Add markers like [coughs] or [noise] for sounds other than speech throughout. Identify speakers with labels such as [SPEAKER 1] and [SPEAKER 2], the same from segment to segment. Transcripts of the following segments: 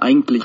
[SPEAKER 1] Eigentlich.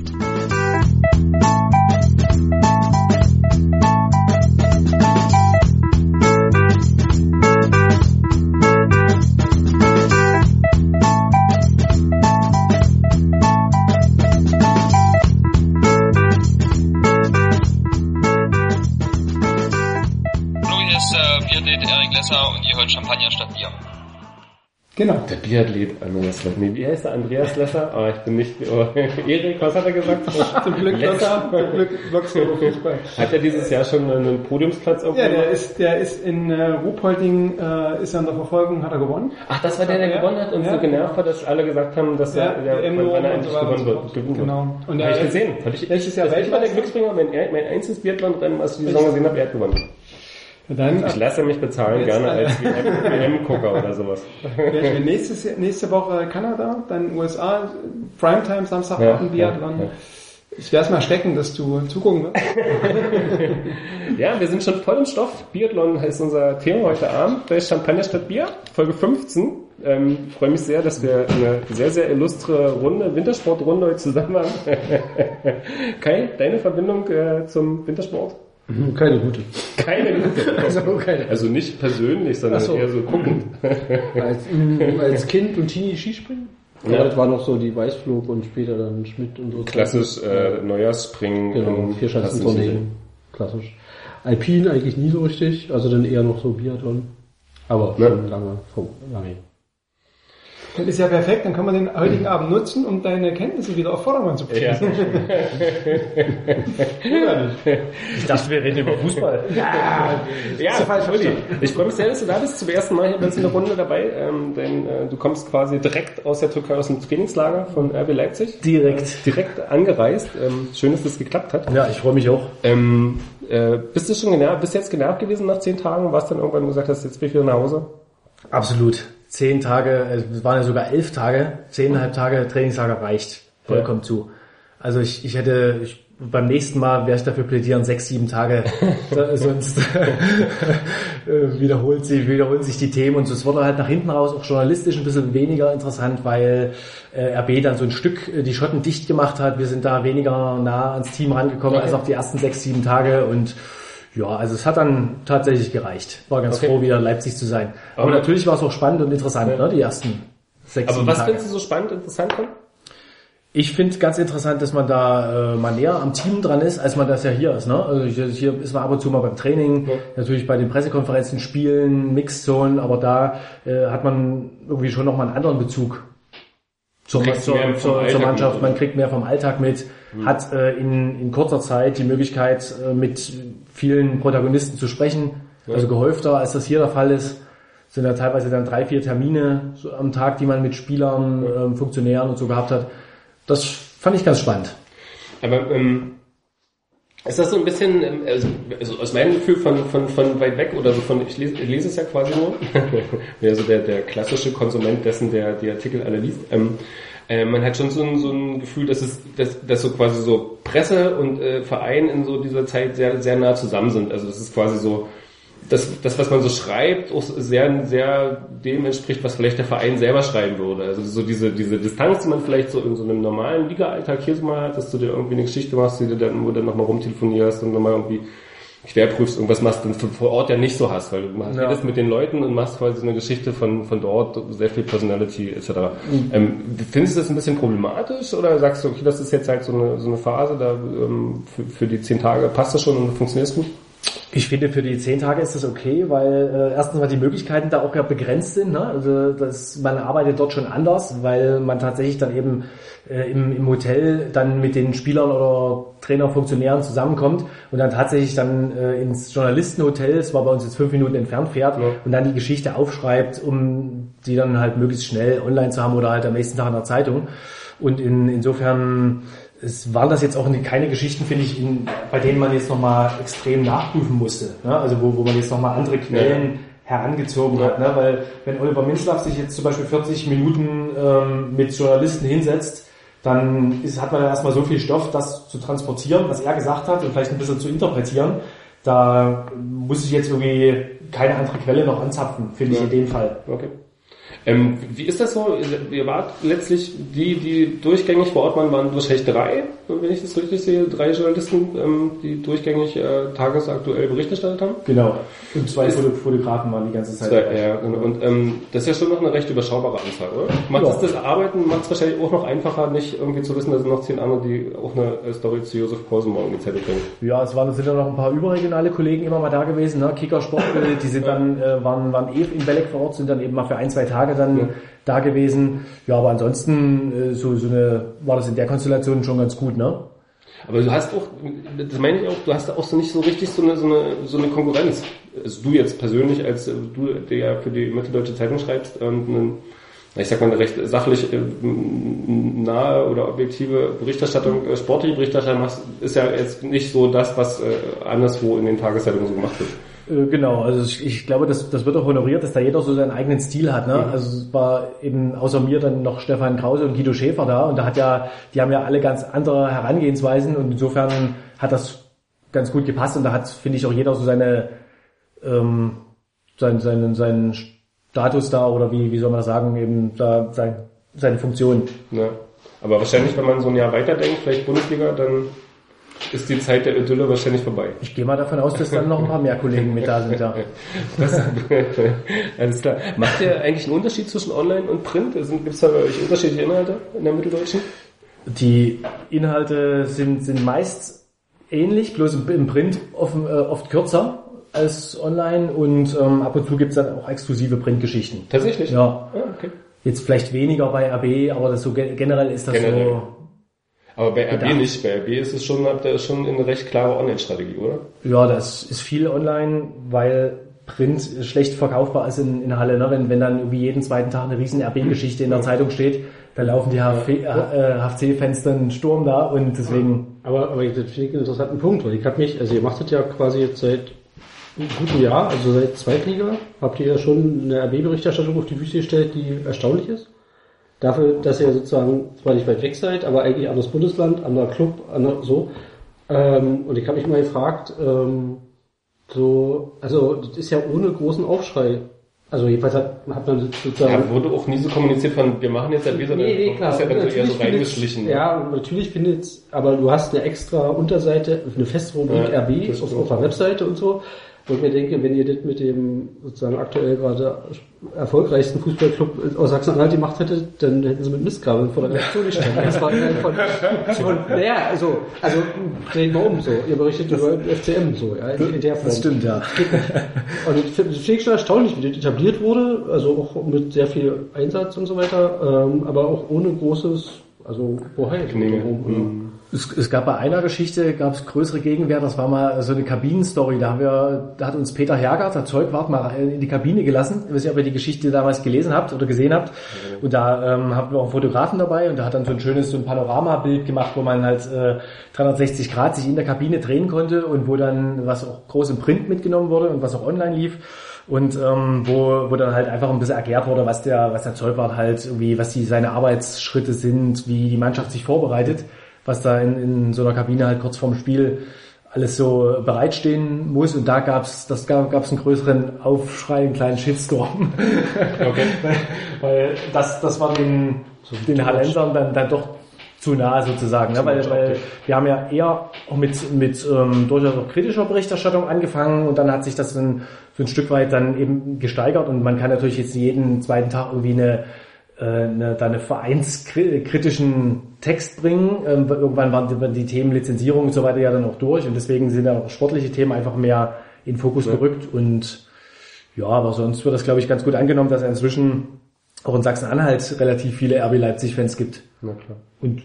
[SPEAKER 2] Genau. Der Biathlet Andreas Lesser. Nee, wie heißt er? Andreas Lesser? Ah, ich bin nicht... Oh, [laughs] Erik, was hat er gesagt? [laughs]
[SPEAKER 3] Zum Glück,
[SPEAKER 2] Lesser.
[SPEAKER 3] Zum Glück Fußball.
[SPEAKER 2] Hat er dieses Jahr schon einen Podiumsplatz irgendwo?
[SPEAKER 3] Ja, der ist, der ist in äh, Ruhpolding, äh, ist in der Verfolgung, hat er gewonnen.
[SPEAKER 2] Ach, das war der, der
[SPEAKER 3] Ja.
[SPEAKER 2] gewonnen hat und
[SPEAKER 3] Ja.
[SPEAKER 2] so genervt hat, dass alle gesagt haben, dass
[SPEAKER 3] Ja,
[SPEAKER 2] er, der,
[SPEAKER 3] der
[SPEAKER 2] wann, er endlich gewonnen wird. wird.
[SPEAKER 3] Genau. Und
[SPEAKER 2] Habe ich gesehen. Fand ich,
[SPEAKER 3] letztes Jahr
[SPEAKER 2] das war der. Glücksbringer, mein, mein einziges Biathlon-Rennen, was ich die Saison gesehen habe, er hat gewonnen.
[SPEAKER 3] Dann,
[SPEAKER 2] Ich lasse mich bezahlen, gerne als WM-Gucker oder sowas. [laughs]
[SPEAKER 3] äh, nächstes, nächste Woche Kanada, dann USA, Primetime, Samstagabend
[SPEAKER 2] Ja,
[SPEAKER 3] Biathlon.
[SPEAKER 2] ja, ja.
[SPEAKER 3] Ich werde es mal stecken, dass du zugucken wirst. [laughs]
[SPEAKER 2] Ja, wir sind schon voll im Stoff. Biathlon heißt unser Thema heute Abend bei Champagner statt Bier, Folge 15. Ähm, freue mich sehr, dass wir eine sehr, sehr illustre Runde, Wintersportrunde heute zusammen haben. [laughs] Kai, deine Verbindung äh, zum Wintersport?
[SPEAKER 4] Keine gute.
[SPEAKER 2] Keine gute. [laughs]
[SPEAKER 4] Also keine.
[SPEAKER 2] Also nicht persönlich, sondern
[SPEAKER 4] so.
[SPEAKER 2] eher so guckend.
[SPEAKER 4] Als, mm, als Kind und Teenie Skispringen?
[SPEAKER 2] Ja.
[SPEAKER 4] Ja. das war noch so die Weißflug und später dann Schmidt und so.
[SPEAKER 2] Klassisch äh, Neujahrsspringen.
[SPEAKER 4] Genau,
[SPEAKER 2] im
[SPEAKER 4] Vierschanzentourneen. Klassisch. Alpin eigentlich nie so richtig, also dann eher noch so Biathlon. Aber
[SPEAKER 2] Ja.
[SPEAKER 4] schon lange, lange.
[SPEAKER 3] Das ist ja perfekt, dann können wir den heutigen Abend nutzen, um deine Kenntnisse wieder auf Vordermann zu bringen.
[SPEAKER 2] Ja.
[SPEAKER 5] Ich dachte, wir reden über Fußball.
[SPEAKER 2] Ja,
[SPEAKER 3] falsch
[SPEAKER 2] Uli, ich freue mich sehr, dass du da bist. Zum ersten Mal hier bei uns in der Runde dabei. Ähm, denn äh, du kommst quasi direkt aus der Türkei, aus dem Trainingslager von RB Leipzig.
[SPEAKER 5] Direkt.
[SPEAKER 2] Direkt angereist. Ähm, schön, dass das geklappt hat.
[SPEAKER 5] Ja, ich freue mich auch.
[SPEAKER 2] Ähm, äh, bist du schon genervt, bist du jetzt genervt gewesen nach zehn Tagen? Warst dann irgendwann gesagt hast, jetzt bin ich wieder nach Hause?
[SPEAKER 5] Absolut. Zehn Tage, es waren ja sogar elf Tage, zehneinhalb Tage Trainingslager reicht vollkommen zu. Also ich, ich hätte, ich, beim nächsten Mal werde ich dafür plädieren, sechs, sieben Tage, [laughs] sonst äh, [laughs] wiederholt sich, wiederholen sich die Themen und so. Es wurde halt nach hinten raus auch journalistisch ein bisschen weniger interessant, weil äh, RB dann so ein Stück äh, die Schotten dicht gemacht hat. Wir sind da weniger nah ans Team rangekommen
[SPEAKER 2] Okay.
[SPEAKER 5] als auf die ersten sechs, sieben Tage und ja, also es hat dann tatsächlich gereicht. War ganz
[SPEAKER 2] Okay.
[SPEAKER 5] froh, wieder in Leipzig zu sein. Aber,
[SPEAKER 2] Aber-
[SPEAKER 5] natürlich war es auch spannend und interessant, ne, die ersten sechs,
[SPEAKER 2] Aber was
[SPEAKER 5] Tage.
[SPEAKER 2] findest du so spannend, interessant dran?
[SPEAKER 5] Ich finde ganz interessant, dass man da äh, mal näher am Team dran ist, als man das ja hier ist. Ne? Also hier, hier ist man ab und zu mal beim Training,
[SPEAKER 2] Ja.
[SPEAKER 5] natürlich bei den Pressekonferenzen, Spielen, Mixzonen, aber da äh, hat man irgendwie schon nochmal einen anderen Bezug zur, zur, zur, zur Mannschaft. Man kriegt mehr vom Alltag mit, hat äh, in, in kurzer Zeit die Möglichkeit, äh, mit vielen Protagonisten zu sprechen. Also gehäufter, als das hier der Fall ist sind ja teilweise dann drei, vier Termine am Tag, die man mit Spielern, ähm, Funktionären und so gehabt hat. Das fand ich ganz spannend.
[SPEAKER 2] Aber ähm, ist das so ein bisschen, ähm, also, also aus meinem Gefühl von, von, von weit weg oder so von, ich lese, ich lese es ja quasi nur, [laughs] also der, der klassische Konsument dessen, der die Artikel alle liest, ähm, äh, man hat schon so ein, so ein Gefühl, dass es, dass, dass so quasi so Presse und äh, Verein in so dieser Zeit sehr, sehr nah zusammen sind. Also das ist quasi so, das, das, was man so schreibt, auch sehr, sehr dem entspricht, was vielleicht der Verein selber schreiben würde. Also so diese, diese Distanz, die man vielleicht so in so einem normalen Liga-Alltag hier so mal hat, dass du dir irgendwie eine Geschichte machst, die du dann, wo du dann nochmal rumtelefonierst und nochmal irgendwie querprüfst, irgendwas machst, dann vor Ort ja nicht so hast, weil du machst
[SPEAKER 5] Ja.
[SPEAKER 2] redest mit den Leuten und machst quasi eine Geschichte von, von dort, sehr viel Personality etc. Ähm, findest du das ein bisschen problematisch oder sagst du, okay, das ist jetzt halt so eine, so eine Phase, da ähm, für, für die zehn Tage passt das schon und funktioniert es gut?
[SPEAKER 5] Ich finde, für die zehn Tage ist das okay, weil äh, erstens mal die Möglichkeiten da auch ja begrenzt sind. Ne? Also das, man arbeitet dort schon anders, weil man tatsächlich dann eben äh, im, im Hotel dann mit den Spielern oder Trainer, Funktionären zusammenkommt und dann tatsächlich dann äh, ins Journalistenhotel, das war bei uns jetzt fünf Minuten entfernt, fährt und dann die Geschichte aufschreibt, um die dann halt möglichst schnell online zu haben oder halt am nächsten Tag in der Zeitung. Und in, insofern es waren das jetzt auch keine Geschichten, finde ich, in, bei denen man jetzt nochmal extrem nachprüfen musste. Ne? Also wo, wo man jetzt nochmal andere Quellen herangezogen hat. Ne? Weil wenn Oliver Minzlaff sich jetzt zum Beispiel 40 Minuten ähm, mit Journalisten hinsetzt, dann ist, hat man ja erstmal so viel Stoff, das zu transportieren, was er gesagt hat und vielleicht ein bisschen zu interpretieren. Da muss ich jetzt irgendwie keine andere Quelle noch anzapfen, finde ich in dem Fall.
[SPEAKER 2] Okay. Ähm, wie ist das so? Ihr wart letztlich, die, die durchgängig vor Ort waren, waren wahrscheinlich drei, wenn ich das richtig sehe, drei Journalisten, ähm, die durchgängig äh, tagesaktuell Bericht erstattet haben?
[SPEAKER 5] Genau. Und zwei Foto Fotografen waren die ganze Zeit.
[SPEAKER 2] Zwei, ja, genau. und ähm, das ist ja schon noch eine recht überschaubare Anzahl, oder? Macht
[SPEAKER 5] Ja.
[SPEAKER 2] es das Arbeiten, macht es wahrscheinlich auch noch einfacher, nicht irgendwie zu wissen, dass es noch zehn andere, die auch eine äh, Story zu Josef Pausen morgen gezählt bringen.
[SPEAKER 5] Ja, es waren, sind ja noch ein paar überregionale Kollegen immer mal da gewesen, ne? Kickersport, äh, die sind dann, äh, waren, waren eh in Belek vor Ort, sind dann eben mal für ein, zwei Tage dann da gewesen. Ja, aber ansonsten, äh, so, so eine, war das in der Konstellation schon ganz gut, ne?
[SPEAKER 2] Aber du hast auch, das meine ich auch, du hast auch so nicht so richtig so eine, so eine, so eine Konkurrenz. Also du jetzt persönlich, als äh, du, der ja für die Mitteldeutsche Zeitung schreibst, und einen, ich sag mal, eine recht sachlich äh, nahe oder objektive Berichterstattung, sportliche Berichterstattung machst, ist ja jetzt nicht so das, was anderswo in den Tageszeitungen so gemacht wird.
[SPEAKER 5] Äh, Genau, also ich, ich glaube, das, das wird auch honoriert, dass da jeder so seinen eigenen Stil hat. Ne? Also es war eben außer mir dann noch Stefan Krause und Guido Schäfer da und da hat ja, die haben ja alle ganz andere Herangehensweisen und insofern hat das ganz gut gepasst und da hat, finde ich, auch jeder so seine ähm, seinen, seinen, seinen Status da oder wie, wie soll man sagen, eben da sein, seine Funktion.
[SPEAKER 2] Ne? Aber wahrscheinlich, wenn man so ein Jahr weiterdenkt, vielleicht Bundesliga, dann ist die Zeit der Idylle wahrscheinlich vorbei.
[SPEAKER 5] Ich gehe mal davon aus, dass dann noch ein paar mehr Kollegen mit da sind. Ja. [laughs]
[SPEAKER 2] Das, alles klar. Macht ihr eigentlich einen Unterschied zwischen Online und Print? Gibt es da bei euch unterschiedliche Inhalte in der Mitteldeutschen?
[SPEAKER 5] Die Inhalte sind, sind meist ähnlich, bloß im, im Print oft, äh, oft kürzer als online und ähm, ab und zu gibt's dann auch exklusive Printgeschichten.
[SPEAKER 2] Tatsächlich?
[SPEAKER 5] Ja,
[SPEAKER 2] Ah, okay.
[SPEAKER 5] jetzt vielleicht weniger bei RB, aber das so ge- generell ist das
[SPEAKER 2] Generell.
[SPEAKER 5] so.
[SPEAKER 2] Aber bei RB nicht. Bei RB ist es schon, habt ihr schon eine recht klare Online-Strategie, oder?
[SPEAKER 5] Ja, das ist viel online, weil Print schlecht verkaufbar ist in, in Halle. Ne? Wenn, wenn dann irgendwie jeden zweiten Tag eine riesen RB-Geschichte in der Zeitung steht, dann laufen die HFC äh, HFC-Fans dann Sturm da und deswegen
[SPEAKER 4] Aber, aber das finde ich einen interessanten Punkt, weil ich habe mich, also ihr macht das ja quasi jetzt seit einem guten Jahr, also seit Zweitliga, habt ihr ja schon eine RB-Berichterstattung auf die Füße gestellt, die erstaunlich ist. Dafür, dass ihr sozusagen zwar nicht weit weg seid, aber eigentlich anderes Bundesland, anderer Club, ander, so. Ähm, und ich habe mich mal gefragt, ähm, so, also das ist ja ohne großen Aufschrei. Also jedenfalls hat, hat man sozusagen
[SPEAKER 2] Ja, wurde auch nie so kommuniziert von, wir machen jetzt RB, sondern
[SPEAKER 4] Nee, nee, klar.
[SPEAKER 2] ist ja dann eher so reingeschlichen.
[SPEAKER 4] Ja, natürlich findet aber du hast eine extra Unterseite, eine feste Rubrik
[SPEAKER 2] Ja,
[SPEAKER 4] RB auf der Webseite und so. Wo ich mir denke, wenn ihr das mit dem sozusagen aktuell gerade erfolgreichsten Fußballclub aus Sachsen-Anhalt gemacht hättet, dann hätten sie mit Mistkabeln vor der [laughs] Redaktion gestanden. Das war von, von naja, also, also drehen wir um so. Ihr berichtet über FCM so, ja, in, in der Form.
[SPEAKER 5] das stimmt, ja. [laughs]
[SPEAKER 4] Und ich finde find ich schon erstaunlich, wie das etabliert wurde, also auch mit sehr viel Einsatz und so weiter, ähm, aber auch ohne großes, also Bohai.
[SPEAKER 2] Knigge.
[SPEAKER 4] drumherum,
[SPEAKER 5] Es, es gab bei einer Geschichte, gab es größere Gegenwehr, das war mal so eine Kabinenstory, da haben wir, da hat uns Peter Hergert, der Zeugwart, mal in die Kabine gelassen. Ich weiß nicht, ob ihr die Geschichte damals gelesen habt oder gesehen habt. Und da ähm, hatten wir auch einen Fotografen dabei und der hat dann so ein schönes so ein Panoramabild gemacht, wo man halt äh, 360 Grad sich in der Kabine drehen konnte und wo dann was auch groß im Print mitgenommen wurde und was auch online lief. Und ähm, wo, wo dann halt einfach ein bisschen erklärt wurde, was der, was der Zeugwart halt irgendwie, was die seine Arbeitsschritte sind, wie die Mannschaft sich vorbereitet, was da in, in so einer Kabine halt kurz vorm Spiel alles so bereitstehen muss. Und da gab's, das gab gab's einen größeren Aufschrei, einen kleinen Shitstorm. [laughs]
[SPEAKER 2] Okay.
[SPEAKER 5] weil, weil das, das war den, den Hallensern dann, dann doch zu nah sozusagen. Ne? Weil, weil wir haben ja eher auch mit, mit ähm, durchaus auch kritischer Berichterstattung angefangen und dann hat sich das dann so ein Stück weit dann eben gesteigert und man kann natürlich jetzt jeden zweiten Tag irgendwie eine eine, da eine vereinskritischen Text bringen. Ähm, irgendwann waren die, Themen Lizenzierung und so weiter ja dann auch durch und deswegen sind da auch sportliche Themen einfach mehr in Fokus gerückt und ja, aber sonst wird das, glaube ich, ganz gut angenommen, dass inzwischen auch in Sachsen-Anhalt relativ viele RB Leipzig-Fans gibt.
[SPEAKER 2] Na klar.
[SPEAKER 5] Und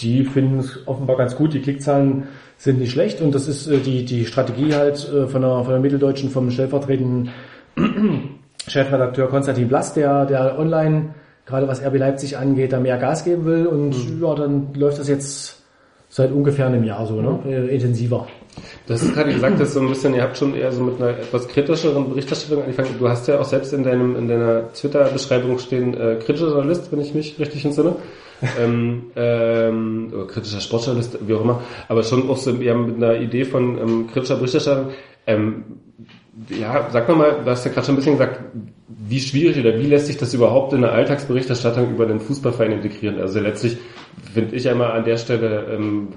[SPEAKER 5] die finden es offenbar ganz gut. Die Klickzahlen sind nicht schlecht und das ist äh, die, die Strategie halt äh, von der, von der Mitteldeutschen vom stellvertretenden [clears throat] Chefredakteur Konstantin Blass, der, der online, gerade was RB Leipzig angeht, da mehr Gas geben will und ja, dann läuft das jetzt seit ungefähr einem Jahr so, ne? Äh, intensiver.
[SPEAKER 2] Hast es gerade gesagt, dass so ein bisschen, ihr habt schon eher so mit einer etwas kritischeren Berichterstattung angefangen. Du hast ja auch selbst in deinem in deiner Twitter-Beschreibung stehen äh, kritischer Journalist, wenn ich mich richtig entsinne. ähm, ähm, oder kritischer Sportjournalist, wie auch immer, aber schon auch so eher mit einer Idee von ähm, kritischer Berichterstattung. Ähm, ja, sag mal mal, du hast ja gerade schon ein bisschen gesagt, wie schwierig oder wie lässt sich das überhaupt in eine Alltagsberichterstattung über den Fußballverein integrieren? Also letztlich finde ich einmal an der Stelle, ähm,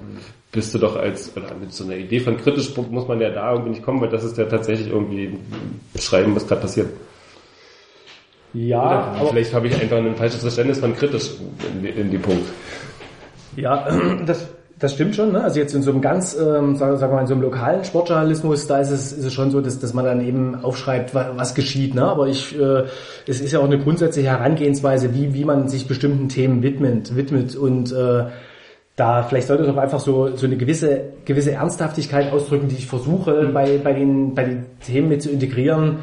[SPEAKER 2] bist du doch als, oder mit so einer Idee von kritisch muss man ja da irgendwie nicht kommen, weil das ist ja tatsächlich irgendwie beschreiben, was gerade passiert.
[SPEAKER 5] Ja,
[SPEAKER 2] Oder vielleicht habe ich einfach ein falsches Verständnis von kritisch in, in die Punkt.
[SPEAKER 5] Ja, [clears throat] das, das stimmt schon. Ne? Also jetzt in so einem ganz, ähm, sagen, sagen wir mal, in so einem lokalen Sportjournalismus, da ist es, ist es schon so, dass, dass man dann eben aufschreibt, was, was geschieht. Ne? Aber ich, äh, es ist ja auch eine grundsätzliche Herangehensweise, wie, wie man sich bestimmten Themen widmet, widmet und äh, da vielleicht sollte es auch einfach so, so eine gewisse, gewisse Ernsthaftigkeit ausdrücken, die ich versuche bei, bei, den, bei den Themen mit zu integrieren.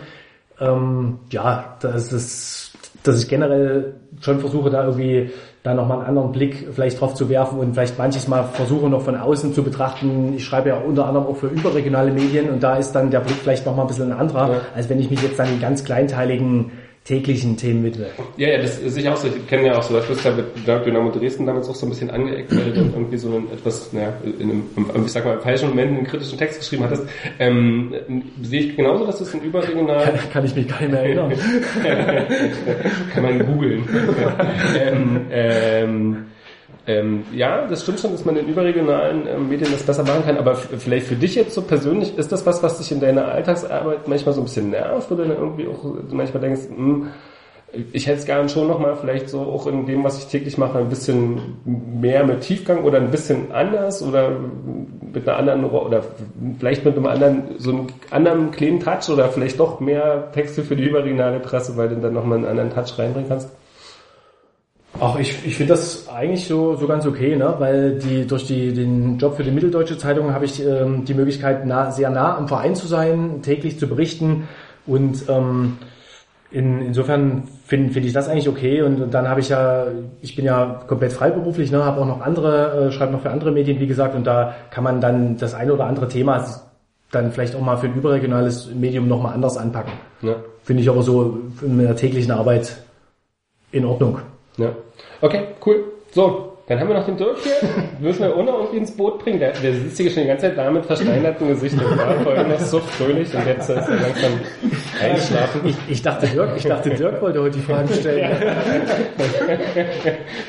[SPEAKER 5] Ähm, ja, das ist, dass ich generell schon versuche, da irgendwie da nochmal einen anderen Blick vielleicht drauf zu werfen und vielleicht manches Mal versuche noch von außen zu betrachten. Ich schreibe ja unter anderem auch für überregionale Medien und da ist dann der Blick vielleicht nochmal ein bisschen ein anderer,
[SPEAKER 2] Ja.
[SPEAKER 5] als wenn ich mich jetzt dann in ganz kleinteiligen täglichen Themen widme.
[SPEAKER 2] Ja, ja, das ist sicher auch so. Ich kenne ja auch so, ja mit Dynamo Dresden damals auch so ein bisschen angeeckt, weil du dann irgendwie so einen etwas, naja, in einem, ich sag mal, falschen Moment einen kritischen Text geschrieben hattest. Ähm, sehe ich genauso, dass das ein überregional
[SPEAKER 5] Kann ich mich gar nicht mehr erinnern. [laughs]
[SPEAKER 2] kann man googeln. [laughs] ähm, ähm, ähm, ja, das stimmt schon, dass man in überregionalen ähm, Medien das besser machen kann, aber vielleicht für dich jetzt so persönlich, ist das was, was dich in deiner Alltagsarbeit manchmal so ein bisschen nervt, wo du dann irgendwie auch manchmal denkst, hm, ich hätte es gerne schon nochmal vielleicht so auch in dem, was ich täglich mache, ein bisschen mehr mit Tiefgang oder ein bisschen anders oder mit einer anderen oder vielleicht mit einem anderen, so einem anderen kleinen Touch oder vielleicht doch mehr Texte für die überregionale Presse, weil du dann nochmal einen anderen Touch reinbringen kannst.
[SPEAKER 5] Ach, ich, ich finde das eigentlich so, so ganz okay, ne? weil die, durch die, den Job für die Mitteldeutsche Zeitung habe ich ähm, die Möglichkeit, nah, sehr nah am Verein zu sein, täglich zu berichten und ähm, in, insofern finde find ich das eigentlich okay und, und dann habe ich ja, ich bin ja komplett freiberuflich, ne, habe auch noch andere, äh, schreibe noch für andere Medien, wie gesagt, und da kann man dann das eine oder andere Thema dann vielleicht auch mal für ein überregionales Medium nochmal anders anpacken.
[SPEAKER 2] Ja.
[SPEAKER 5] Finde ich aber so in meiner täglichen Arbeit in Ordnung.
[SPEAKER 2] Ja. Okay, cool. So, dann haben wir noch den Dirk hier. Müssen wir Unna irgendwie ins Boot bringen. Der, der sitzt hier schon die ganze Zeit da mit versteinertem Gesicht und war vorhin noch so fröhlich und jetzt ist er langsam eingeschlafen.
[SPEAKER 5] Ich, ich dachte Dirk, ich dachte Dirk wollte heute die Fragen stellen.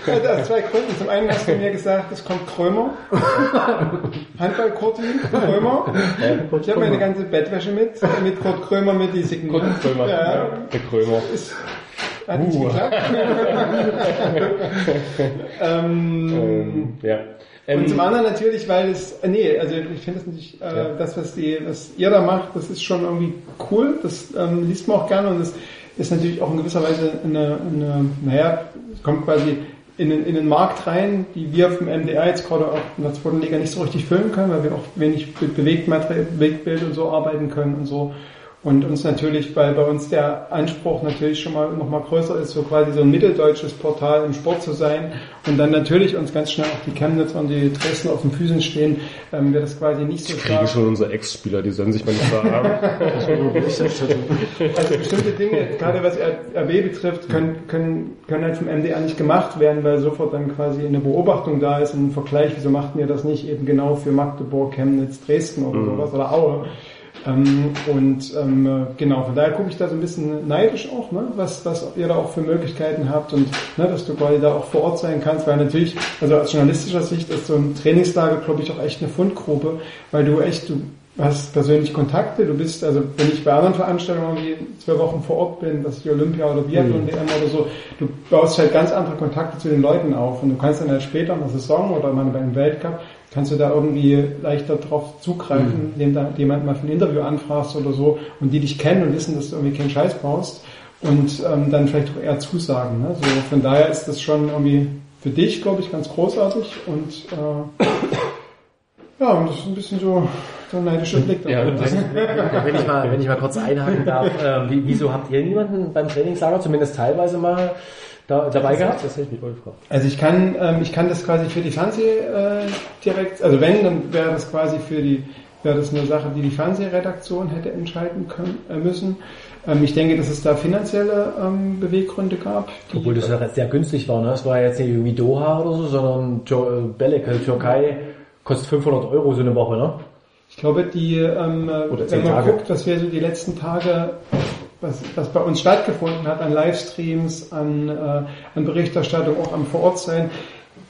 [SPEAKER 3] Also aus zwei Gründen. Zum einen hast du mir gesagt, es kommt Krömer. Handball-Kurti, Krömer. Ich habe meine ganze Bettwäsche mit, mit Kurt Krömer mit die signiert.
[SPEAKER 2] Guten Krömer.
[SPEAKER 3] Ja,
[SPEAKER 2] Ja, der Krömer.
[SPEAKER 3] Hat nicht
[SPEAKER 2] Uh.
[SPEAKER 3] geklappt. [laughs] ähm,
[SPEAKER 2] Ähm, ja. Ähm,
[SPEAKER 3] und zum anderen natürlich, weil es, äh, nee, also ich finde das nicht, äh,
[SPEAKER 2] Ja.
[SPEAKER 3] das, was, die, was ihr da macht, das ist schon irgendwie cool, das ähm, liest man auch gerne und das ist natürlich auch in gewisser Weise eine, eine naja, es kommt quasi in den, in den Markt rein, die wir vom MDR jetzt gerade auch in der zweiten Liga nicht so richtig füllen können, weil wir auch wenig mit Bewegtbild und so arbeiten können und so. Und uns natürlich, weil bei uns der Anspruch natürlich schon mal noch mal größer ist, so quasi so ein mitteldeutsches Portal im Sport zu sein und dann natürlich uns ganz schnell auch die Chemnitz und die Dresden auf den Füßen stehen, ähm, wir das quasi nicht so
[SPEAKER 2] kriegen schon unsere Ex-Spieler, die sollen sich mal nicht verarmen. [laughs]
[SPEAKER 3] Also bestimmte Dinge, gerade was RB betrifft, können, können, können halt vom MDR nicht gemacht werden, weil sofort dann quasi eine Beobachtung da ist, ein Vergleich, wieso machten wir das nicht eben genau für Magdeburg, Chemnitz, Dresden oder sowas oder Aue. Ähm, und ähm, äh, genau, von daher gucke ich da so ein bisschen neidisch auch, ne, was, was ihr da auch für Möglichkeiten habt und ne, dass du quasi da auch vor Ort sein kannst, weil natürlich, also aus journalistischer Sicht ist so ein Trainingslager, glaube ich, auch echt eine Fundgrube, weil du echt, du hast persönlich Kontakte, du bist, also wenn ich bei anderen Veranstaltungen irgendwie zwei Wochen vor Ort bin, was die Olympia oder Biathlon WM oder so, du baust halt ganz andere Kontakte zu den Leuten auf und du kannst dann halt später in der Saison oder mal beim Weltcup kannst du da irgendwie leichter drauf zugreifen, indem da jemand mal für ein Interview anfragst oder so und die dich kennen und wissen, dass du irgendwie keinen Scheiß brauchst und ähm, dann vielleicht auch eher zusagen. Ne? So, von daher ist das schon irgendwie für dich, glaube ich, ganz großartig und äh, ja, und das ist ein bisschen so der neidische Blick.
[SPEAKER 2] Ja, das-
[SPEAKER 5] Wenn ich mal, wenn ich mal kurz einhaken darf, äh, wie, wieso habt ihr niemanden beim Trainingslager zumindest teilweise mal da, dabei gehabt?
[SPEAKER 4] Das hätte ich mich gefragt.
[SPEAKER 3] Also ich kann, ähm, ich kann das quasi für die Fernseh äh, direkt, also wenn, dann wäre das quasi für die, wäre das eine Sache, die die Fernsehredaktion hätte entscheiden können, äh, müssen. Ähm, ich denke, dass es da finanzielle ähm, Beweggründe gab. Die,
[SPEAKER 5] Obwohl das ja sehr günstig war, ne? Es war jetzt nicht wie Doha oder so, sondern Jo- äh, Belek, äh, Türkei, kostet 500 Euro so eine Woche, ne?
[SPEAKER 3] ich glaube, die, ähm, äh, wenn man
[SPEAKER 5] Tage.
[SPEAKER 3] guckt, was wir so die letzten Tage, was, was bei uns stattgefunden hat, an Livestreams, an, äh, an Berichterstattung, auch am Vorortsein,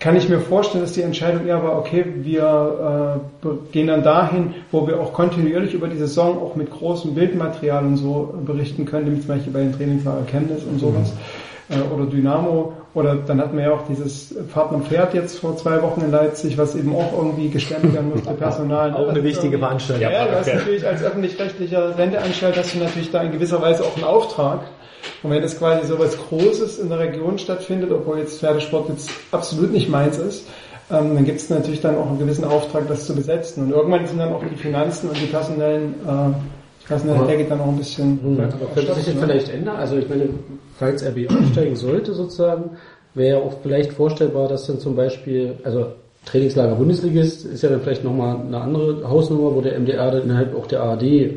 [SPEAKER 3] kann ich mir vorstellen, dass die Entscheidung eher war, okay, wir äh, gehen dann dahin, wo wir auch kontinuierlich über die Saison auch mit großem Bildmaterial und so berichten können, wie zum Beispiel bei den Trainingslager Chemnitz und sowas. Äh, oder Dynamo. Oder dann hatten wir ja auch dieses Fahrt und Pferd jetzt vor zwei Wochen in Leipzig, was eben auch irgendwie gestemmt werden musste, [laughs] Personal.
[SPEAKER 5] Auch eine wichtige Veranstaltung.
[SPEAKER 3] Ja, du hast natürlich als öffentlich-rechtlicher Sendeanstalt hast du natürlich da in gewisser Weise auch einen Auftrag. Und wenn das quasi so was Großes in der Region stattfindet, obwohl jetzt Pferdesport jetzt absolut nicht meins ist, ähm, dann gibt es natürlich dann auch einen gewissen Auftrag, das zu besetzen. Und irgendwann sind dann auch die Finanzen und die personellen, äh, personelle Decke dann auch ein bisschen.
[SPEAKER 4] Aber könnte sich das vielleicht ändern? Also ich meine, falls RB aufsteigen sollte sozusagen, wäre ja auch vielleicht vorstellbar, dass dann zum Beispiel, also Trainingslager Bundesligist ist ja dann vielleicht nochmal eine andere Hausnummer, wo der MDR dann innerhalb auch der ARD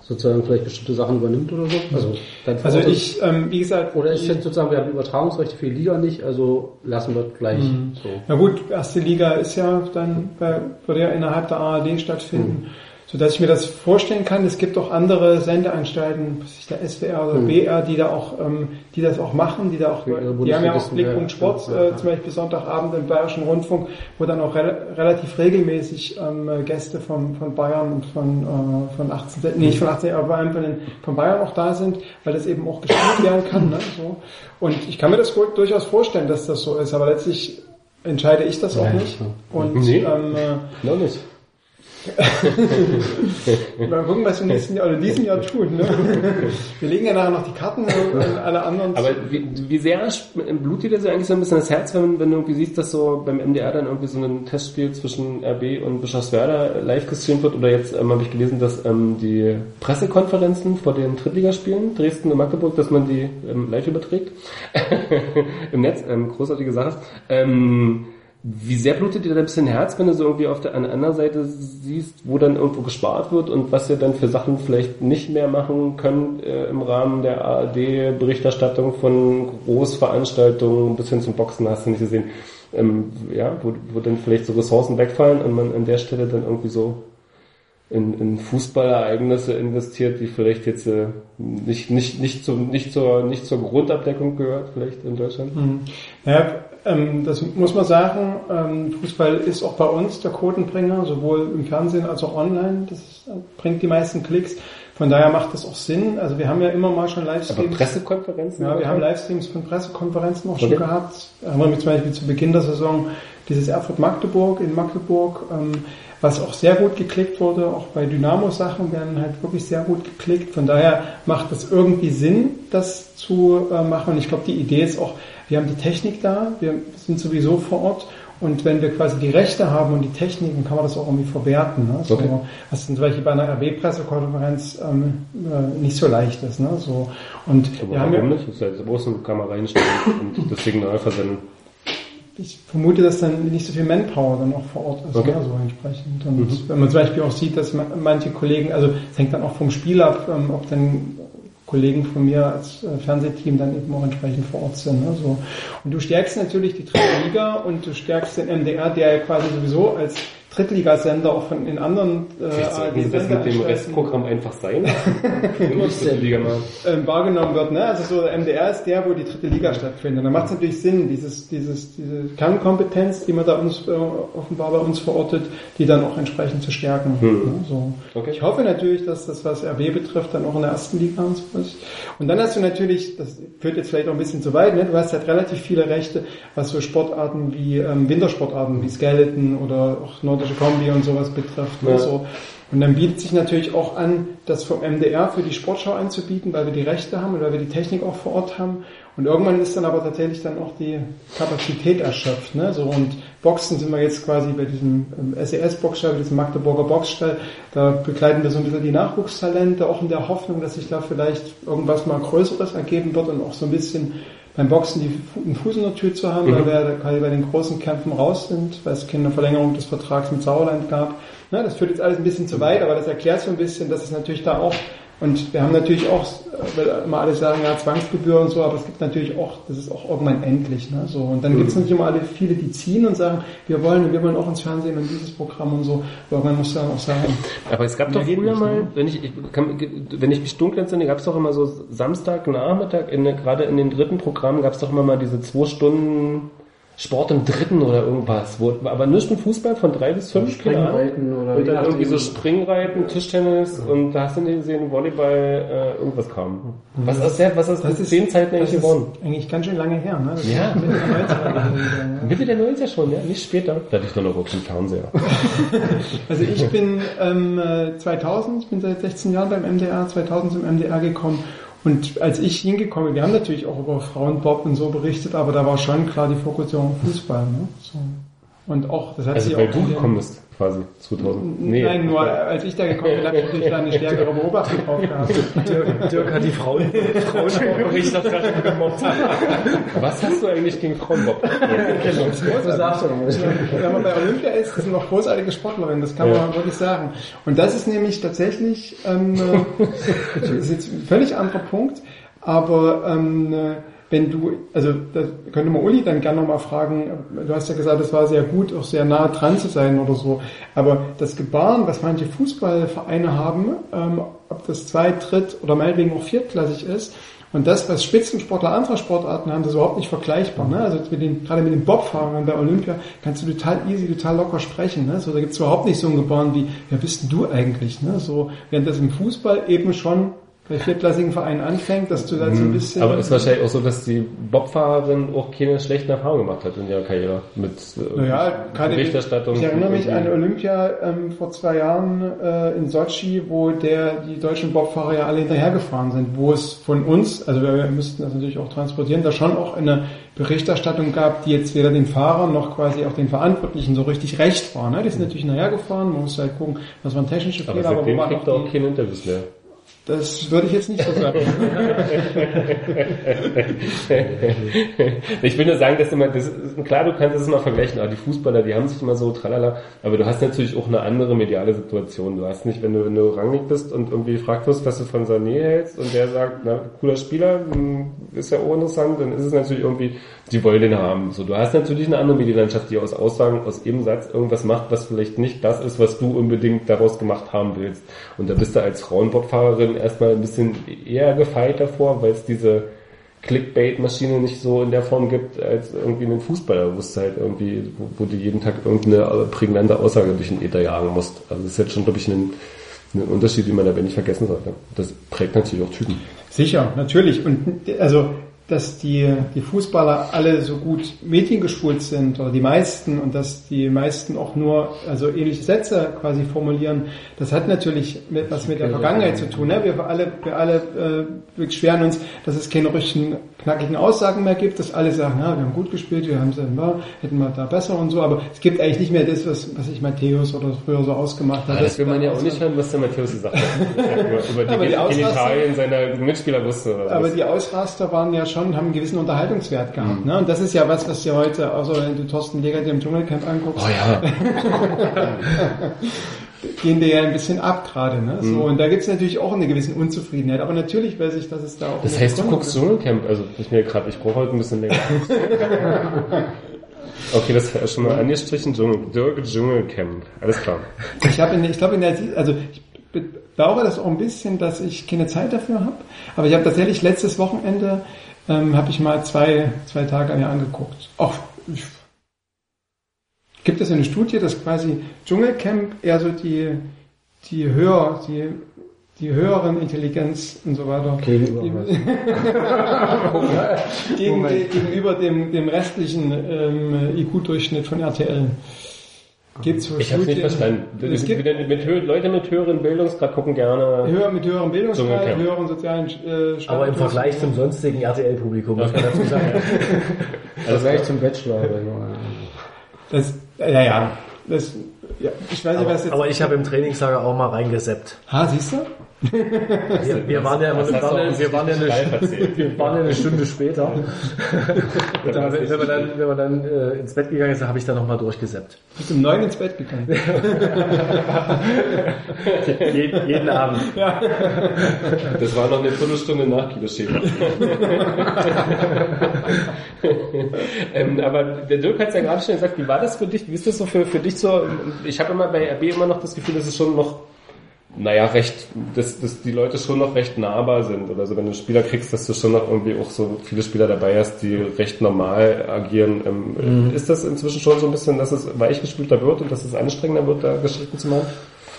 [SPEAKER 4] sozusagen vielleicht bestimmte Sachen übernimmt oder so. Also, dann
[SPEAKER 3] Also ich, ähm, wie gesagt,
[SPEAKER 4] oder ist jetzt sozusagen, wir haben Übertragungsrechte für die Liga nicht, also lassen wir gleich so.
[SPEAKER 3] Na gut, erste Liga ist ja dann, bei, würde ja innerhalb der ARD stattfinden. So dass ich mir das vorstellen kann, es gibt auch andere Sendeanstalten, ist der SWR oder BR, die da auch, ähm, die das auch machen, die da auch, die haben ja auch Blickpunkt Sport,
[SPEAKER 4] ja, ja.
[SPEAKER 3] äh, zum Beispiel Sonntagabend im Bayerischen Rundfunk, wo dann auch re relativ regelmäßig ähm, äh, Gäste von, von Bayern und von, äh, von 18, nee, nicht von 18, aber vor allem von, den, von Bayern auch da sind, weil das eben auch gespielt werden kann, ne, so. Und ich kann mir das durchaus vorstellen, dass das so ist, aber letztlich entscheide ich das auch nicht. Und
[SPEAKER 2] Nee.
[SPEAKER 3] ähm, äh. [laughs] mal gucken, was wir nächsten Jahr oder diesem Jahr tun. Ne? Wir legen ja nachher noch die Karten und alle anderen.
[SPEAKER 2] Aber wie, wie sehr blutet dir das eigentlich so ein bisschen das Herz, wenn, wenn du irgendwie siehst, dass so beim MDR dann irgendwie so ein Testspiel zwischen RB und Bischofswerda live gestreamt wird? Oder jetzt ähm, habe ich gelesen, dass ähm, die Pressekonferenzen vor den Drittligaspielen, Dresden und Magdeburg, dass man die ähm, live überträgt [laughs] im Netz. Ähm, großartige Sache. Ähm, wie sehr blutet dir ein bisschen Herz, wenn du so irgendwie auf der an der anderen Seite siehst, wo dann irgendwo gespart wird und was ihr dann für Sachen vielleicht nicht mehr machen könnt äh, im Rahmen der ARD-Berichterstattung von Großveranstaltungen bis hin zum Boxen, hast du nicht gesehen, ähm, ja, wo, wo dann vielleicht so Ressourcen wegfallen und man an der Stelle dann irgendwie so in, in Fußballereignisse investiert, die vielleicht jetzt äh, nicht, nicht, nicht, zum, nicht, zur, nicht zur Grundabdeckung gehört, vielleicht in Deutschland.
[SPEAKER 3] Ja, ähm, das muss man sagen. Ähm, Fußball ist auch bei uns der Quotenbringer, sowohl im Fernsehen als auch online. Das äh, bringt die meisten Klicks. Von daher macht das auch Sinn. Also wir haben ja immer mal schon
[SPEAKER 2] Aber
[SPEAKER 3] Livestreams.
[SPEAKER 2] Pressekonferenzen?
[SPEAKER 3] Ja, wir haben Livestreams von Pressekonferenzen auch
[SPEAKER 2] Okay.
[SPEAKER 3] schon gehabt. Haben wir zum Beispiel zu Beginn der Saison dieses Erfurt-Magdeburg in Magdeburg, ähm, was auch sehr gut geklickt wurde. Auch bei Dynamo-Sachen werden halt wirklich sehr gut geklickt. Von daher macht es irgendwie Sinn, das zu äh, machen. Und ich glaube, die Idee ist auch, wir haben die Technik da, wir sind sowieso vor Ort. Und wenn wir quasi die Rechte haben und die Technik, dann kann man das auch irgendwie verwerten. Ne? So,
[SPEAKER 2] Okay.
[SPEAKER 3] Was zum Beispiel bei einer RB-Pressekonferenz ähm, äh, nicht so leicht ist. Ne? So, und
[SPEAKER 2] Aber
[SPEAKER 3] wir haben ja,
[SPEAKER 2] nicht? Das jetzt bloß eine Kamera reinstellen und das Signal versenden.
[SPEAKER 3] Ich vermute, dass dann nicht so viel Manpower dann auch vor Ort ist,
[SPEAKER 2] Okay.
[SPEAKER 3] ne, so entsprechend. Und wenn man zum Beispiel auch sieht, dass ma- manche Kollegen, also es hängt dann auch vom Spiel ab, ähm, ob dann Kollegen von mir als äh, Fernsehteam dann eben auch entsprechend vor Ort sind. Ne, so. Und du stärkst natürlich die dritte Liga und du stärkst den MDR, der ja quasi sowieso als Drittligasender auch von den anderen äh,
[SPEAKER 2] Vielleicht das mit dem Restprogramm einfach sein. [laughs] Liga mal.
[SPEAKER 3] ähm, wahrgenommen wird. Ne? Also so der MDR ist der, wo die dritte Liga stattfindet. Und da macht es natürlich Sinn, dieses, dieses, diese Kernkompetenz, die man da uns äh, offenbar bei uns verortet, die dann auch entsprechend zu stärken. Ne? So.
[SPEAKER 2] Okay.
[SPEAKER 3] Ich hoffe natürlich, dass das, was RB betrifft, dann auch in der ersten Liga und so ist. Und dann hast du natürlich, das führt jetzt vielleicht auch ein bisschen zu weit, ne? du hast halt relativ viele Rechte, was so Sportarten wie ähm, Wintersportarten wie Skeleton oder auch Nord musikalische Kombi und sowas betrifft.
[SPEAKER 2] Ja.
[SPEAKER 3] Und, so. und dann bietet sich natürlich auch an, das vom MDR für die Sportschau anzubieten, weil wir die Rechte haben und weil wir die Technik auch vor Ort haben. Und irgendwann ist dann aber tatsächlich dann auch die Kapazität erschöpft. Ne? So, und Boxen sind wir jetzt quasi bei diesem ähm, SES-Boxstall, bei diesem Magdeburger Boxstall. Da begleiten wir so ein bisschen die Nachwuchstalente, auch in der Hoffnung, dass sich da vielleicht irgendwas mal Größeres ergeben wird und auch so ein bisschen beim Boxen die einen Fuß in der Tür zu haben, weil wir quasi bei den großen Kämpfen raus sind, weil es keine Verlängerung des Vertrags mit Sauerland gab. Ne, das führt jetzt alles ein bisschen zu weit, aber das erklärt so ein bisschen, dass es natürlich da auch und wir haben natürlich auch, weil immer alle sagen, ja, Zwangsgebühr und so, aber es gibt natürlich auch, das ist auch irgendwann endlich. Ne? So, und dann gibt es natürlich immer alle viele, die ziehen und sagen, wir wollen, wir wollen auch ins Fernsehen und dieses Programm und so. Aber irgendwann muss dann auch sagen,
[SPEAKER 2] Aber es gab doch früher
[SPEAKER 3] nicht,
[SPEAKER 2] mal,
[SPEAKER 3] ne?
[SPEAKER 2] wenn ich, ich kann, wenn ich mich dunkel entsinne, gab es doch immer so Samstagnachmittag, in, gerade in den dritten Programmen gab es doch immer mal diese zwei Stunden Sport im dritten oder irgendwas. Wo, aber nur schon Fußball von drei bis fünf.
[SPEAKER 4] Springreiten oder
[SPEAKER 2] Und dann irgendwie so Springreiten, Tischtennis und da hast du nie gesehen, Volleyball, äh, irgendwas kam. Was ist der, was ist
[SPEAKER 3] das ist,
[SPEAKER 2] zehn Zeiten eigentlich geworden?
[SPEAKER 3] eigentlich ganz schön lange her. Ne? Das
[SPEAKER 2] Ja.
[SPEAKER 3] Mitte der 90er gewesen, [laughs] ja.
[SPEAKER 2] Mitte der 90er schon, ja, nicht später. Da hatte ich doch noch wirklich einen Fernseher. [laughs]
[SPEAKER 3] Also ich bin ähm, äh, 2000, ich bin seit 16 Jahren beim MDR, 2000 zum MDR gekommen und als ich hingekommen bin, wir haben natürlich auch über Frauenbob und so berichtet, aber da war schon klar die Fokussierung auf Fußball. Ne? So. Und auch, das hat
[SPEAKER 2] Also
[SPEAKER 3] sich
[SPEAKER 2] weil
[SPEAKER 3] auch
[SPEAKER 2] du
[SPEAKER 3] in den-
[SPEAKER 2] gekommen bist, quasi, 2000.
[SPEAKER 3] Nein, nur als ich da gekommen bin, habe ich natürlich da eine stärkere Beobachtung drauf gehabt.
[SPEAKER 5] Dirk, Dirk hat die Frauen, Frauensportberichterstattung gemobbt.
[SPEAKER 2] Was hast du eigentlich gegen Frauenbob?
[SPEAKER 4] Du sagst.
[SPEAKER 3] Wenn man bei Olympia ist, das sind noch großartige Sportlerinnen, das kann man
[SPEAKER 2] Ja.
[SPEAKER 3] wirklich sagen. Und das ist nämlich tatsächlich, ähm, äh, [laughs] das ist jetzt ein völlig anderer Punkt, aber ähm, äh, wenn du, also das könnte man Uli dann gerne nochmal fragen, du hast ja gesagt, es war sehr gut, auch sehr nah dran zu sein oder so, aber das Gebaren, was manche Fußballvereine haben, ähm, ob das zweit-, dritt- oder meinetwegen auch viertklassig ist, und das, was Spitzensportler anderer Sportarten haben, das ist überhaupt nicht vergleichbar. Ne? Also mit den, gerade mit den Bobfahrern bei Olympia kannst du total easy, total locker sprechen. Ne? So, da gibt's überhaupt nicht so ein Gebaren wie, wer bist denn du eigentlich? Ne? So, während das im Fußball eben schon bei viertklassigen Vereinen anfängt, dass du da so ein bisschen...
[SPEAKER 2] Aber ist wahrscheinlich auch so, dass die Bobfahrerin auch keine schlechten Erfahrungen gemacht hat in ihrer Karriere mit äh,
[SPEAKER 3] Naja, gerade
[SPEAKER 2] Berichterstattung.
[SPEAKER 3] ich erinnere mich an. Olympia ähm, vor zwei Jahren äh, in Sochi, wo der die deutschen Bobfahrer ja alle hinterhergefahren sind, wo es von uns, also wir, müssten das natürlich auch transportieren, da schon auch eine Berichterstattung gab, die jetzt weder den Fahrern noch quasi auch den Verantwortlichen so richtig recht war. Ne? Die sind natürlich hinterhergefahren, man muss halt gucken, was waren technische
[SPEAKER 2] Aber
[SPEAKER 3] Fehler, aber wo
[SPEAKER 2] seitdem
[SPEAKER 3] waren
[SPEAKER 2] kriegt er
[SPEAKER 3] auch
[SPEAKER 2] auch
[SPEAKER 3] die,
[SPEAKER 2] keine Interviews mehr.
[SPEAKER 3] Das würde ich jetzt nicht so sagen.
[SPEAKER 2] ich will nur sagen, dass immer, das ist, klar, du kannst es immer vergleichen, aber die Fußballer, die haben sich immer so tralala, aber du hast natürlich auch eine andere mediale Situation. Du hast nicht, wenn du, wenn du rangig bist und irgendwie gefragt wirst, was du von Sané hältst und der sagt, na, cooler Spieler, hm, ist ja auch interessant, dann ist es natürlich irgendwie, die wollen den haben. So, du hast natürlich eine andere Medienlandschaft, die aus Aussagen, aus eben Satz irgendwas macht, was vielleicht nicht das ist, was du unbedingt daraus gemacht haben willst. Und da bist du als Frauenbordfahrerin erstmal ein bisschen eher gefeit davor, weil es diese Clickbait-Maschine nicht so in der Form gibt, als irgendwie einen Fußballer, wo halt irgendwie, wo, wo du jeden Tag irgendeine äh, prägnante Aussage durch den Äther jagen musst. Also das ist jetzt schon, glaube ich, ein, ein Unterschied, den man dabei nicht vergessen sollte. Das prägt natürlich auch Typen.
[SPEAKER 3] Sicher, natürlich. Und also, dass die, die Fußballer alle so gut mediengeschult sind, oder die meisten, und dass die meisten auch nur also ähnliche Sätze quasi formulieren, das hat natürlich mit, was mit der Vergangenheit zu tun. Ne? Wir alle, wir alle äh, wir beschweren uns, dass es keine richtigen, knackigen Aussagen mehr gibt, dass alle sagen, ja, wir haben gut gespielt, wir haben ja, hätten wir da besser und so, aber es gibt eigentlich nicht mehr das, was, was ich Matthäus oder früher so ausgemacht habe.
[SPEAKER 2] Das will man ja auch nicht hören, was der Matthäus gesagt hat. [laughs] über die,
[SPEAKER 3] die Ausraster-
[SPEAKER 2] Genitalien seiner Mitspieler wusste. Oder
[SPEAKER 3] Aber
[SPEAKER 2] was.
[SPEAKER 3] die Ausraster waren ja schon, haben einen gewissen Unterhaltungswert gehabt. Ne? Und das ist ja was, was dir heute, außer wenn du Thorsten Leger dir im Dschungelcamp anguckst,
[SPEAKER 2] Oh ja. [laughs]
[SPEAKER 3] gehen dir ja ein bisschen ab gerade. Ne? So,
[SPEAKER 2] Mhm.
[SPEAKER 3] Und da gibt es natürlich auch eine gewisse Unzufriedenheit. Aber natürlich weiß ich, dass es da auch...
[SPEAKER 2] Das heißt, du guckst. Dschungelcamp, also ich mir gerade, ich brauche heute ein bisschen länger. [laughs] Okay, das ist schon mal angestrichen, Dschungel, Dirk Dschungelcamp. Alles klar.
[SPEAKER 3] Ich habe, in- ich glaube in der, also ich bedauere das auch ein bisschen, dass ich keine Zeit dafür habe. Aber ich habe tatsächlich letztes Wochenende ähm, habe ich mal zwei zwei Tage mir angeguckt. Auch ich, gibt es eine Studie, dass quasi Dschungelcamp eher so die die höher die die höheren Intelligenz und so weiter
[SPEAKER 4] Gegenüber [laughs]
[SPEAKER 3] gegen, gegenüber dem, dem restlichen ähm, IQ-Durchschnitt von RTL. Gibt's
[SPEAKER 2] Ich habe nicht verstanden.
[SPEAKER 3] Es gibt
[SPEAKER 2] mit, mit, Leute mit höheren Bildungsgrad gucken gerne.
[SPEAKER 3] höher, mit höherem Bildungsgrad,
[SPEAKER 2] Dschungelcamp.
[SPEAKER 3] höheren sozialen äh, Status.
[SPEAKER 5] Aber im Vergleich zum sonstigen RTL-Publikum, muss man dazu sagen. [laughs]
[SPEAKER 4] Also gleich zum Bachelor.
[SPEAKER 3] Das, ja, ja. Das, ja. Ich weiß nicht, was jetzt...
[SPEAKER 5] Aber ich habe im Trainingslager auch mal reingeseppt.
[SPEAKER 3] ha, siehst du?
[SPEAKER 5] Wir, wir waren ja wir waren, ja- wir waren ja
[SPEAKER 2] offensichtlich
[SPEAKER 5] eine, wir waren ja eine Stunde später. [laughs] Da, wenn man dann, wenn man dann äh, ins Bett gegangen ist, habe ich da nochmal durchgeseppt.
[SPEAKER 3] Bist um neun ins Bett gegangen. [laughs]
[SPEAKER 5] jeden, jeden Abend.
[SPEAKER 2] Das war noch eine Viertelstunde nach Kinoschema. [laughs] ähm, aber der Dirk hat es ja gerade schon gesagt, wie war das für dich? Wie ist das so für, für dich so? Ich habe immer bei RB immer noch das Gefühl, dass es schon noch, naja, recht, dass, dass die Leute schon noch recht nahbar sind. Oder so, wenn du einen Spieler kriegst, dass du schon noch irgendwie auch so viele Spieler dabei hast, die recht normal agieren. Ähm, Ist das inzwischen schon so ein bisschen, dass es weichgespülter wird und dass es anstrengender wird, da Geschichten zu machen?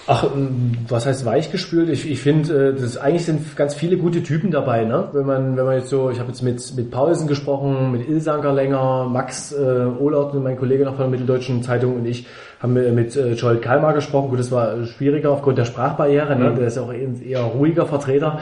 [SPEAKER 5] Ach, ähm, was heißt weichgespült? Ich, ich finde, äh, das eigentlich sind ganz viele gute Typen dabei, ne? Wenn man, wenn man jetzt so, ich habe jetzt mit mit Paulsen gesprochen, mit Ilsanker länger, Max äh, Ohlert, mein Kollege noch von der Mitteldeutschen Zeitung und ich haben wir mit äh, Joel Kalmar gesprochen. Gut, das war schwieriger aufgrund der Sprachbarriere, ne? Der ist ja auch eher, ruhiger Vertreter.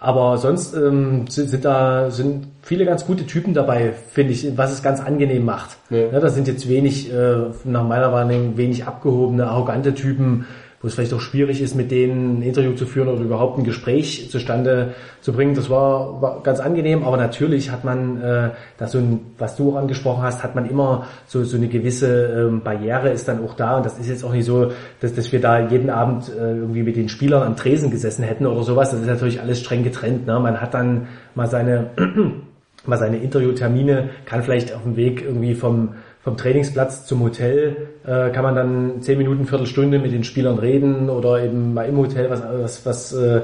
[SPEAKER 5] Aber sonst ähm, sind, sind da sind viele ganz gute Typen dabei, finde ich, was es ganz angenehm macht.
[SPEAKER 2] Ja.
[SPEAKER 5] Ja, das sind jetzt wenig, äh, nach meiner Wahrnehmung, wenig abgehobene, arrogante Typen, wo es vielleicht auch schwierig ist, mit denen ein Interview zu führen oder überhaupt ein Gespräch zustande zu bringen. Das war, war ganz angenehm, aber natürlich hat man, äh, da so ein, was du auch angesprochen hast, hat man immer so, so eine gewisse ähm, Barriere ist dann auch da und das ist jetzt auch nicht so, dass, dass wir da jeden Abend äh, irgendwie mit den Spielern am Tresen gesessen hätten oder sowas. Das ist natürlich alles streng getrennt. Ne? Man hat dann mal seine [clears throat] mal seine Interviewtermine, kann vielleicht auf dem Weg irgendwie vom, vom Trainingsplatz zum Hotel, äh, kann man dann zehn Minuten, Viertelstunde mit den Spielern reden oder eben mal im Hotel was, was, was äh,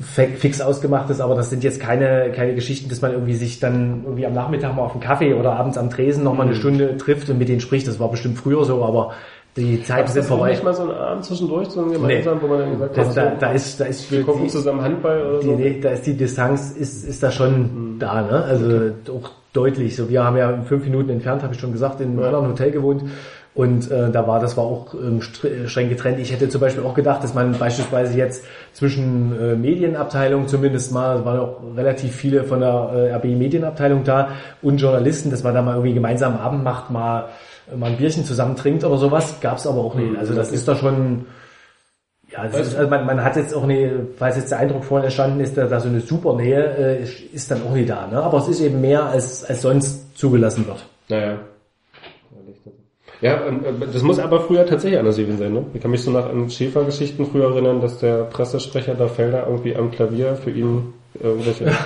[SPEAKER 5] fi- fix ausgemacht ist, aber das sind jetzt keine, keine Geschichten, dass man irgendwie sich dann irgendwie am Nachmittag mal auf einen Kaffee oder abends am Tresen noch mal eine Stunde trifft und mit denen spricht. Das war bestimmt früher so, aber die Zeiten sind vorbei.
[SPEAKER 2] nicht mal so ein Abend zwischendurch, so ein gemeinsam, wo man dann gesagt hat,
[SPEAKER 5] da, da ist, da ist
[SPEAKER 2] wir gucken
[SPEAKER 5] die-
[SPEAKER 2] zusammen Handball oder
[SPEAKER 5] die,
[SPEAKER 2] so.
[SPEAKER 5] nee, da ist die Distanz ist, ist da schon da, ne? Also auch deutlich. So, wir haben ja fünf Minuten entfernt, habe ich schon gesagt, in einem anderen Hotel gewohnt. Und äh, da war, das war auch ähm, str- streng getrennt. Ich hätte zum Beispiel auch gedacht, dass man beispielsweise jetzt zwischen äh, Medienabteilung zumindest mal, es waren auch relativ viele von der äh, RB Medienabteilung da und Journalisten, dass man da mal irgendwie gemeinsam Abend macht, mal, äh, mal ein Bierchen zusammen trinkt oder sowas, gab's aber auch nicht. Also das ist da schon, ja, das ist, also man, man hat jetzt auch nicht, falls jetzt der Eindruck vorhin entstanden ist, da, da so eine super Nähe äh, ist, dann auch nicht da. Ne? Aber es ist eben mehr, als, als sonst zugelassen wird.
[SPEAKER 2] Naja. Ja, ähm, äh, das muss aber früher tatsächlich anders gewesen sein, ne? Ich kann mich so nach Schäfer-Geschichten früher erinnern, dass der Pressesprecher der Felder irgendwie am Klavier für ihn irgendwelche Liedchen.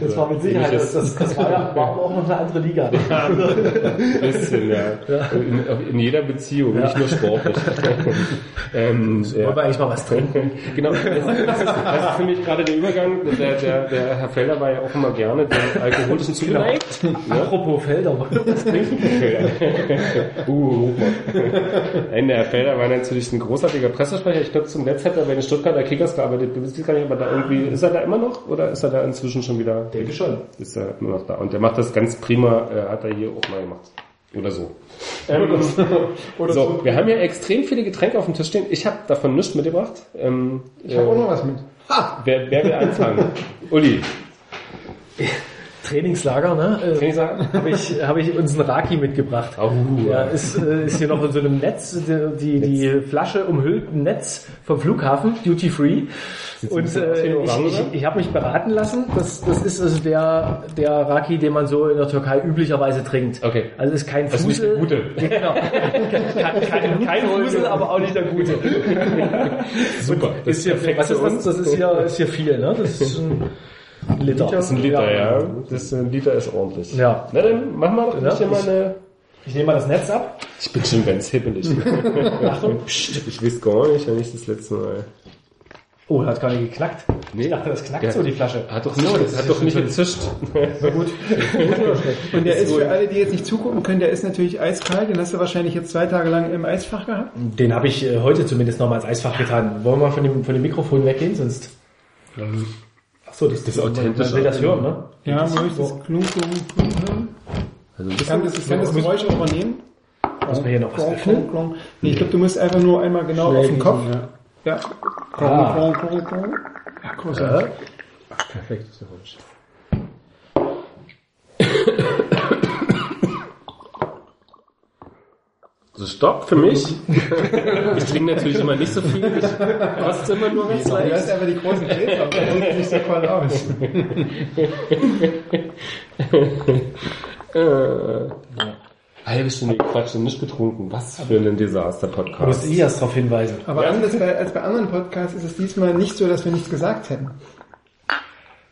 [SPEAKER 5] Das war mit Sicherheit, das, das, das war, ja, [laughs] war auch noch eine andere Liga. Ne?
[SPEAKER 2] Ein [laughs] bisschen, ja. In, in jeder Beziehung, nicht nur sportlich. [laughs] ähm, ja.
[SPEAKER 5] Wollen wir eigentlich mal was trinken?
[SPEAKER 2] Genau, das, das, ist, das ist für mich gerade der Übergang. Der, der, der Herr Felder war ja auch immer gerne dem alkoholischen zugeneigt. Ne?
[SPEAKER 5] Apropos Felder, was trinken?
[SPEAKER 2] Uh, Nein, der Herr Felder war natürlich ein großartiger Pressesprecher. Ich glaube, zum Netz hat er bei den Stuttgarter Kickers gearbeitet. Du wisst gar nicht, aber da irgendwie, ist er da immer noch? Oder ist er da inzwischen schon wieder?
[SPEAKER 5] Denke schon.
[SPEAKER 2] Ist er immer noch da. Und der macht das ganz prima, äh, hat er hier auch mal gemacht. Oder so. Ähm, [laughs]
[SPEAKER 3] Oder
[SPEAKER 2] so,
[SPEAKER 3] so.
[SPEAKER 2] wir haben hier extrem viele Getränke auf dem Tisch stehen. Ich habe davon nichts mitgebracht. Ähm,
[SPEAKER 3] Ich habe auch noch was mit.
[SPEAKER 2] wer, wer will anfangen? Uli, [laughs]
[SPEAKER 5] Trainingslager, ne? Äh,
[SPEAKER 2] ich sagen?
[SPEAKER 5] habe ich, habe ich uns einen Raki mitgebracht.
[SPEAKER 2] Oh,
[SPEAKER 5] Ja, ist, äh, ist hier noch in so einem Netz, die, die, die Flasche umhüllt ein Netz vom Flughafen, Duty Free. Und äh, ich, ich, ich habe mich beraten lassen. Das, das ist also der, der Raki, den man so in der Türkei üblicherweise trinkt.
[SPEAKER 2] Okay.
[SPEAKER 5] Also ist kein
[SPEAKER 2] Das ist nicht der
[SPEAKER 5] Fusel.
[SPEAKER 2] gute. [laughs]
[SPEAKER 5] Genau. kein, kein, kein Fusel, aber auch nicht der gute. [laughs]
[SPEAKER 2] Super. Das
[SPEAKER 5] Ist hier, was ist das? Das ist hier, ist hier viel, ne? Das ist ein Liter.
[SPEAKER 2] Das ist ein Liter, ja. Das ist ein Liter ist ordentlich.
[SPEAKER 5] Ja.
[SPEAKER 2] Na dann wir doch
[SPEAKER 5] Ja,
[SPEAKER 2] hier mal
[SPEAKER 5] ich-
[SPEAKER 2] eine.
[SPEAKER 5] Ich nehme mal das Netz ab.
[SPEAKER 2] Ich bin schon ganz hippelig. [laughs]
[SPEAKER 5] Achtung.
[SPEAKER 2] Ich weiß gar nicht, wenn ich das letzte Mal.
[SPEAKER 5] Oh, hat gar nicht geknackt.
[SPEAKER 2] Nee.
[SPEAKER 5] Ich dachte, das knackt
[SPEAKER 2] Ja.
[SPEAKER 5] so, die Flasche.
[SPEAKER 2] Hat doch nicht, hat doch nicht gezischt. [laughs]
[SPEAKER 5] gut.
[SPEAKER 3] Und der ist für alle, die jetzt nicht zugucken können, der ist natürlich eiskalt. Den hast du wahrscheinlich jetzt zwei Tage lang im Eisfach gehabt.
[SPEAKER 5] Den habe ich äh, heute zumindest noch mal ins Eisfach getan. Wollen wir mal von dem, von dem Mikrofon weggehen, sonst... Ach so, das, das
[SPEAKER 2] ist authentisch.
[SPEAKER 5] Man will das hören, ne?
[SPEAKER 3] Ja, wo ich das Klunk, Klunk, Klunk hören.
[SPEAKER 2] Also
[SPEAKER 3] Ich kann das, ich kann das Geräusch auch übernehmen.
[SPEAKER 5] Muss man hier noch was öffnen?
[SPEAKER 3] Nee, ich glaube, du musst einfach nur einmal genau auf den Kopf.
[SPEAKER 4] Ja.
[SPEAKER 3] Ja. Klong,
[SPEAKER 4] Ah.
[SPEAKER 3] klong, klong, klong. Ja, großartig.
[SPEAKER 4] Perfekt, ist ja
[SPEAKER 2] Also Stopp für mich. [laughs] ich trinke natürlich immer nicht so viel. Ich koste immer nur ganz
[SPEAKER 3] Du hast
[SPEAKER 2] leicht.
[SPEAKER 3] einfach die großen Gläser, das sieht [laughs] nicht so voll aus.
[SPEAKER 2] Äh, halbe Stunde Quatsch und nicht getrunken. Was für ein
[SPEAKER 5] Du musst
[SPEAKER 2] Desaster-Podcast.
[SPEAKER 5] Elias darauf hinweisen.
[SPEAKER 3] Aber anders bei, als bei anderen Podcasts ist es diesmal nicht so, dass wir nichts gesagt hätten.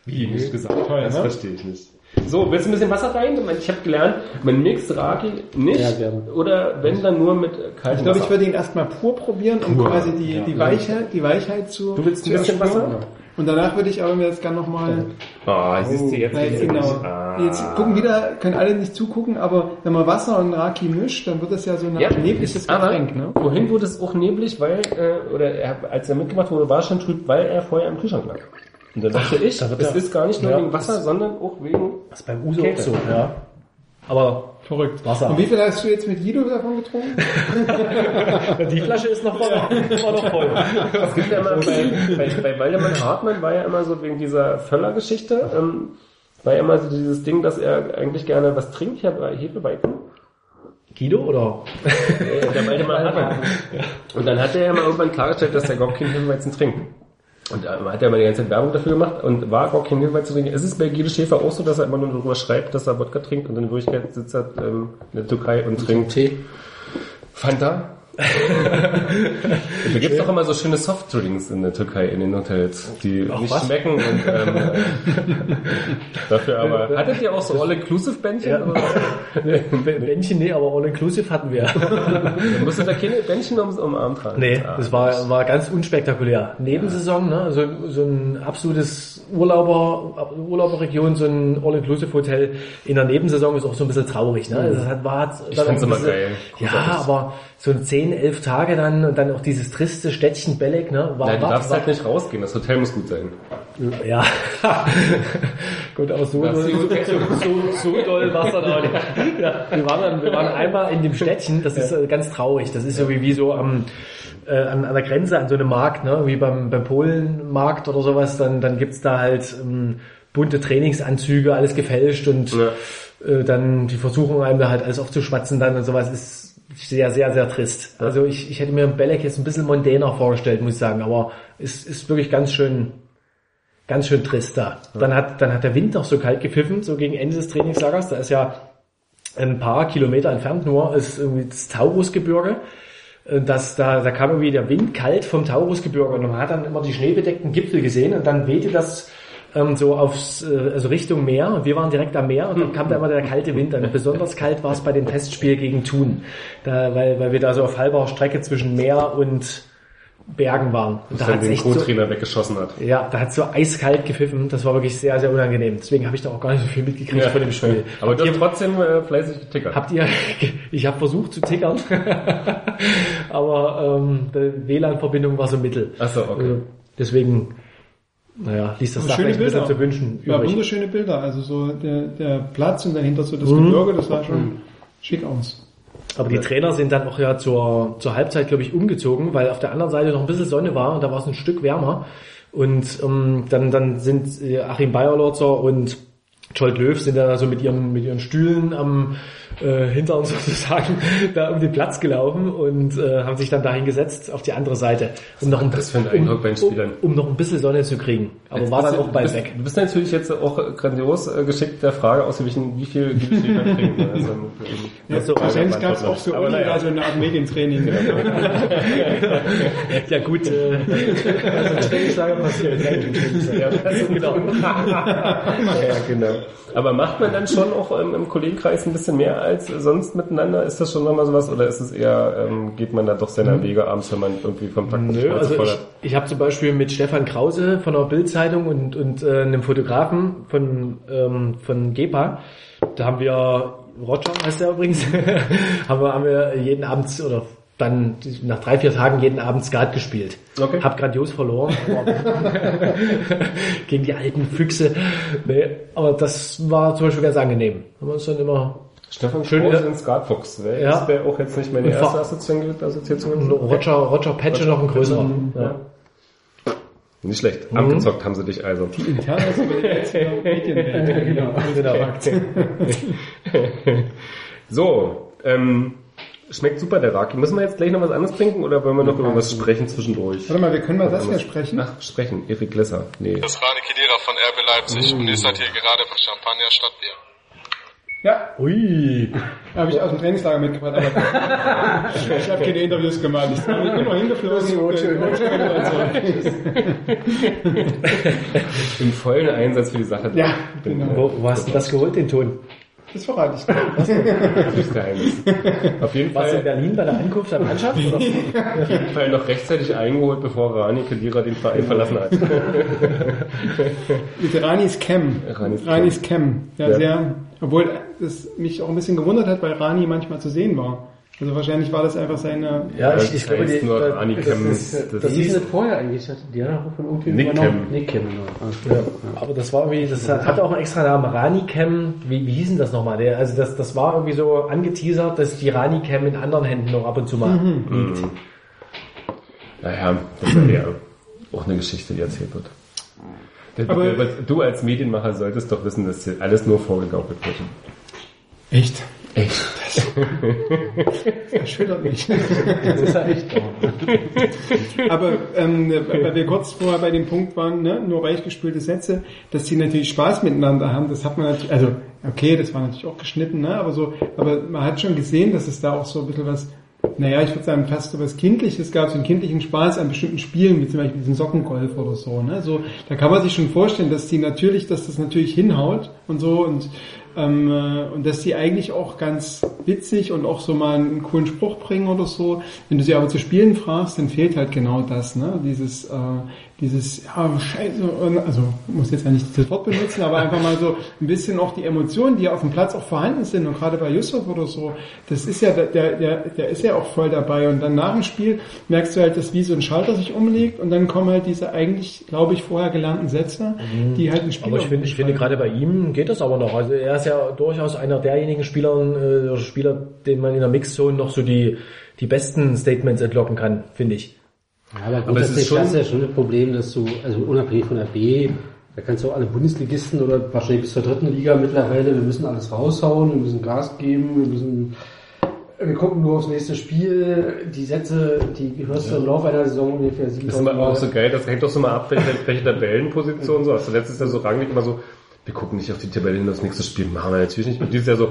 [SPEAKER 2] Wie nicht gesagt?
[SPEAKER 3] Toll,
[SPEAKER 2] das
[SPEAKER 3] ne?
[SPEAKER 2] verstehe ich nicht. So, willst du ein bisschen Wasser rein? Ich habe gelernt, man mixt Raki nicht
[SPEAKER 4] Ja, gerne.
[SPEAKER 2] oder wenn dann nur mit kaltem
[SPEAKER 3] Ich glaube, ich
[SPEAKER 2] Wasser.
[SPEAKER 3] würde ihn erstmal pur probieren, um
[SPEAKER 2] Pur.
[SPEAKER 3] quasi die, die, Weichheit, die Weichheit zu
[SPEAKER 2] Du willst ein bisschen. Wasser?
[SPEAKER 3] Und danach würde ich aber mir das gerne nochmal...
[SPEAKER 2] Ah, siehst du, jetzt
[SPEAKER 3] jetzt genau.
[SPEAKER 2] nicht. Ah.
[SPEAKER 3] Jetzt gucken wieder, können alle nicht zugucken, aber wenn man Wasser und Raki mischt, dann wird das ja so ein
[SPEAKER 2] Ja,
[SPEAKER 3] nebliges Getränk, ne?
[SPEAKER 2] Vorhin wurde es auch neblig, weil, äh, oder er, als er mitgemacht wurde, war es schon trüb, weil er vorher im Kühlschrank lag. Und dann dachte ich,
[SPEAKER 5] da
[SPEAKER 2] es
[SPEAKER 5] er-
[SPEAKER 2] ist gar nicht nur
[SPEAKER 5] Ja,
[SPEAKER 2] wegen Wasser, sondern auch wegen...
[SPEAKER 5] Das ist beim Uso
[SPEAKER 2] Kälte.
[SPEAKER 5] auch so, ja. Aber
[SPEAKER 3] Verrückt.
[SPEAKER 5] Wasser.
[SPEAKER 3] Und wie viel hast du jetzt mit Guido davon getrunken? [laughs]
[SPEAKER 5] die Flasche ist noch voll. War noch voll.
[SPEAKER 2] Es gibt ja immer bei, bei, bei Waldemar Hartmann war ja immer so wegen dieser Völler-Geschichte, ähm, war ja immer so dieses Ding, dass er eigentlich gerne was trinkt. Ich habe Hefeweizen.
[SPEAKER 5] Guido oder?
[SPEAKER 2] Äh, der Waldemar Hartmann. [laughs] Und dann hat er ja mal irgendwann klargestellt, dass der überhaupt keinen Hefeweizen trinkt. Und da hat er mal die ganze Zeit Werbung dafür gemacht und war überhaupt kein Hefeweizen zu trinken. Ist es bei Guido Schäfer auch so, dass er immer nur darüber schreibt, dass er Wodka trinkt und in Wirklichkeit sitzt er ähm, in der Türkei und trinkt
[SPEAKER 4] Tee.
[SPEAKER 2] Fanta? [laughs] da gibt's doch immer so schöne Softdrinks in der Türkei in den Hotels, die nicht
[SPEAKER 5] was?
[SPEAKER 2] schmecken und ähm, [laughs] dafür aber. Hattet ihr auch so All-Inclusive-Bändchen?
[SPEAKER 5] Ja. [laughs] Bändchen, nee, aber All-Inclusive hatten wir.
[SPEAKER 2] Dann musstet ihr keine Bändchen ums Umarm tragen.
[SPEAKER 5] Nee,
[SPEAKER 2] Ah.
[SPEAKER 5] das war, war ganz unspektakulär. Nebensaison, ne? so, so ein absolutes Urlauber, Urlauberregion, so ein All-Inclusive-Hotel in der Nebensaison ist auch so ein bisschen traurig. Ne? Das hat, war,
[SPEAKER 2] Mhm. Ich
[SPEAKER 5] ein
[SPEAKER 2] immer geil.
[SPEAKER 5] Ja, aber so 10, 11 Tage dann und dann auch dieses triste Städtchen Belek, ne? War,
[SPEAKER 2] Ja, du
[SPEAKER 5] war,
[SPEAKER 2] darfst
[SPEAKER 5] war,
[SPEAKER 2] halt nicht rausgehen, das Hotel muss gut sein.
[SPEAKER 5] Ja. [laughs] Gut, aber so,
[SPEAKER 2] Das
[SPEAKER 5] so, so, so, so doll war es dann auch nicht. Ja, wir, waren dann, wir waren einmal in dem Städtchen, das ist äh, ganz traurig. Das ist so wie, wie so am, äh, an, an der Grenze, an so einem Markt, ne? wie beim, beim Polenmarkt oder sowas. Dann, dann gibt's da halt ähm, bunte Trainingsanzüge, alles gefälscht und
[SPEAKER 2] Ja.
[SPEAKER 5] äh, dann die Versuchung, einem da halt alles aufzuschwatzen dann und sowas ist sehr, sehr, sehr trist. Also ich, ich hätte mir Belek jetzt ein bisschen mondäner vorgestellt, muss ich sagen, aber es ist wirklich ganz schön, ganz schön trist da. Dann hat, dann hat der Wind noch so kalt gepfiffen, so gegen Ende des Trainingslagers. Da ist ja ein paar Kilometer entfernt nur, ist irgendwie das Taurusgebirge. Äh, Das, da, da kam irgendwie der Wind kalt vom Taurusgebirge und man hat dann immer die schneebedeckten Gipfel gesehen und dann wehte das ähm, so aufs, äh, also Richtung Meer und wir waren direkt am Meer und dann kam da immer der kalte Wind an. Besonders kalt war es bei dem Testspiel gegen Thun, da, weil, weil wir da so auf halber Strecke zwischen Meer und Bergen waren. Und da hat's
[SPEAKER 2] den
[SPEAKER 5] echt so,
[SPEAKER 2] Co-Trainer weggeschossen hat.
[SPEAKER 5] ja, da hat so eiskalt gepfiffen. Das war wirklich sehr, sehr unangenehm. Deswegen habe ich da auch gar nicht so viel mitgekriegt von dem Spiel. [laughs]
[SPEAKER 2] Aber du hast trotzdem äh, fleißig getickert.
[SPEAKER 5] Habt ihr, [laughs] ich habe versucht zu tickern, [laughs] aber ähm, die WLAN-Verbindung war so mittel.
[SPEAKER 2] Ach so, okay.
[SPEAKER 5] Also, deswegen, naja, ließ das
[SPEAKER 3] Aber
[SPEAKER 5] da
[SPEAKER 3] schöne
[SPEAKER 5] vielleicht ein bisschen zu wünschen
[SPEAKER 3] Ja, wunderschöne Bilder. Also so der, der Platz und dahinter so das
[SPEAKER 5] Mhm.
[SPEAKER 3] Gebirge, das sah schon schick aus.
[SPEAKER 5] Aber die Trainer sind dann auch ja zur, zur Halbzeit, glaube ich, umgezogen, weil auf der anderen Seite noch ein bisschen Sonne war und da war es ein Stück wärmer. Und ähm, dann, dann sind äh, Achim Bayerlotzer und Scholt Löw sind dann also mit ihren, mit ihren Stühlen am äh, Hintern [laughs] sozusagen da um den Platz gelaufen und äh, haben sich dann dahin gesetzt auf die andere Seite, um noch ein,
[SPEAKER 2] das für ein Eindruck
[SPEAKER 5] um,
[SPEAKER 2] Spielern?
[SPEAKER 5] um noch ein bisschen Sonne zu kriegen. Aber war dann auch
[SPEAKER 2] du
[SPEAKER 5] bald
[SPEAKER 2] bist,
[SPEAKER 5] weg.
[SPEAKER 2] Du bist natürlich jetzt auch grandios äh, geschickt der Frage ausgewichen, wie viel wie viel man trinkt. ne? Also,
[SPEAKER 3] Ja,
[SPEAKER 5] so,
[SPEAKER 3] wahrscheinlich gab es auch für
[SPEAKER 2] Aber
[SPEAKER 3] Uli
[SPEAKER 2] naja.
[SPEAKER 3] also eine Art Medientraining.
[SPEAKER 5] Ja gut, [laughs] äh, also Trainingslager passiert.
[SPEAKER 2] ja, genau. [laughs] ja, genau. Aber macht man dann schon auch ähm, im Kollegenkreis ein bisschen mehr als sonst miteinander? Ist das schon nochmal sowas oder ist es eher, ähm, geht man da doch seiner Wege abends, wenn man irgendwie vom Tag
[SPEAKER 5] Nö, also ich, ich habe zum Beispiel mit Stefan Krause von der Bildzeitung und, und äh, einem Fotografen von, ähm, von GEPA, da haben wir, Roger heißt der übrigens, [laughs] haben, wir, haben wir jeden Abend oder dann nach drei, vier Tagen jeden Abend Skat gespielt.
[SPEAKER 2] Okay.
[SPEAKER 5] Hab grandios verloren. [laughs] gegen die alten Füchse. Nee, aber das war zum Beispiel ganz angenehm. Haben wir uns dann immer
[SPEAKER 2] Stefan
[SPEAKER 5] Schön, ja.
[SPEAKER 2] in Skatfox. Wäre
[SPEAKER 5] Ja.
[SPEAKER 2] das wäre auch jetzt nicht meine erste Assoziation. Assoziation.
[SPEAKER 5] Roger, Roger Patche noch ein größerer. Ja.
[SPEAKER 2] Nicht schlecht. Abgezockt haben sie dich also.
[SPEAKER 3] Die jetzige Medienwelt. [laughs] genau. [laughs]
[SPEAKER 2] So, ähm, schmeckt super der Raki. Müssen wir jetzt gleich noch was anderes trinken oder wollen wir noch über was sprechen zwischendurch?
[SPEAKER 3] Warte mal, wir können mal das hier sprechen.
[SPEAKER 2] Ach, sprechen. Erik Lesser. Nee.
[SPEAKER 6] Das ist Rani Kedira von RB Leipzig und ihr seid hier gerade von Champagner Stadtbier.
[SPEAKER 3] Ja,
[SPEAKER 5] Ui.
[SPEAKER 3] habe ich aus dem Trainingslager mitgebracht. Aber ich habe keine Interviews gemacht. Ich bin nur hingeflogen.
[SPEAKER 2] Im vollen Einsatz für die Sache.
[SPEAKER 3] Ja, genau.
[SPEAKER 5] Wo, wo hast du das geholt, den Ton?
[SPEAKER 3] Das verrate ich dir.
[SPEAKER 2] Das Geheimnis. Auf jeden
[SPEAKER 5] Warst du in
[SPEAKER 2] Fall,
[SPEAKER 5] Berlin bei der Ankunft der Mannschaft? Oder?
[SPEAKER 2] auf jeden Fall noch rechtzeitig eingeholt, bevor Rani Kedira den Verein verlassen hat.
[SPEAKER 3] Mit Ranis Cam.
[SPEAKER 2] Ranis Cam.
[SPEAKER 3] Ranis Cam. Ja,
[SPEAKER 2] Ja.
[SPEAKER 3] sehr, obwohl das mich auch ein bisschen gewundert hat, weil Rani manchmal zu sehen war. Also wahrscheinlich war das einfach seine,
[SPEAKER 5] Ja,
[SPEAKER 2] Das
[SPEAKER 5] ich, ich glaube, die,
[SPEAKER 2] nur
[SPEAKER 5] da-
[SPEAKER 2] Rani
[SPEAKER 5] das
[SPEAKER 2] Cam.
[SPEAKER 5] ist,
[SPEAKER 2] Das
[SPEAKER 4] Das
[SPEAKER 2] ist-
[SPEAKER 4] hieß nicht vorher eigentlich, hat die hat auch von irgendwie
[SPEAKER 2] Nick
[SPEAKER 4] übernommen.
[SPEAKER 2] Cam.
[SPEAKER 4] Nick Cam, genau.
[SPEAKER 5] Ja, aber das war irgendwie, das hat auch einen extra Namen, Ranicam, wie, wie hieß denn das nochmal? Der, also das, das war irgendwie so angeteasert, dass die Ranicam in anderen Händen noch ab und zu mal liegt.
[SPEAKER 2] Naja, das wäre ja auch eine Geschichte, die erzählt wird.
[SPEAKER 3] Aber-
[SPEAKER 2] du als Medienmacher solltest doch wissen, dass hier alles nur vorgegaukelt wird.
[SPEAKER 3] echt,
[SPEAKER 2] Echt?
[SPEAKER 3] erschüttert mich.
[SPEAKER 4] Das ist ja echt.
[SPEAKER 3] Aber ähm, weil wir kurz vorher bei dem Punkt waren, ne, nur weichgespülte Sätze, dass die natürlich Spaß miteinander haben, das hat man natürlich, also okay, das war natürlich auch geschnitten, ne, aber so, aber man hat schon gesehen, dass es da auch so ein bisschen was, naja, ich würde sagen, fast so was Kindliches gab, so einen kindlichen Spaß an bestimmten Spielen, wie zum Beispiel diesen Sockengolf oder so, ne, so, da kann man sich schon vorstellen, dass die natürlich, dass das natürlich hinhaut und so und ähm, äh, und dass die eigentlich auch ganz witzig und auch so mal einen coolen Spruch bringen oder so. Wenn du sie aber zu spielen fragst, dann fehlt halt genau das, ne? Dieses, äh, dieses, ja, scheiße, und- also muss jetzt ja nicht dieses Wort benutzen, aber einfach mal so ein bisschen auch die Emotionen, die ja auf dem Platz auch vorhanden sind. Und gerade bei Yusuf oder so, das ist ja, der, der, der ist ja auch voll dabei. Und dann nach dem Spiel merkst du halt, dass wie so ein Schalter sich umlegt. Und dann kommen halt diese eigentlich, glaube ich, vorher gelernten Sätze, die halt ein Spiel
[SPEAKER 5] Aber ich finde, ich finde gerade bei ihm geht das aber noch. Also er ist ja durchaus einer derjenigen Spieler, äh, Spieler, den man in der Mixzone noch so die, die besten Statements entlocken kann, finde ich.
[SPEAKER 4] Ja, aber
[SPEAKER 2] Aber es ist schon-
[SPEAKER 4] hast du ja schon das Problem, dass du, also unabhängig von der B, da kannst du auch alle Bundesligisten oder wahrscheinlich bis zur dritten Liga mittlerweile, wir müssen alles raushauen, wir müssen Gas geben, wir müssen, wir gucken nur aufs nächste Spiel, die Sätze, die hörst du im Laufe einer Saison ungefähr
[SPEAKER 2] Das ist
[SPEAKER 4] 7000
[SPEAKER 2] immer auch so geil, das hängt doch so mal ab, welche, welche Tabellenposition so. Also letztes Jahr so rangig immer so, wir gucken nicht auf die Tabelle das nächste Spiel machen wir natürlich nicht. Und dieses Jahr so,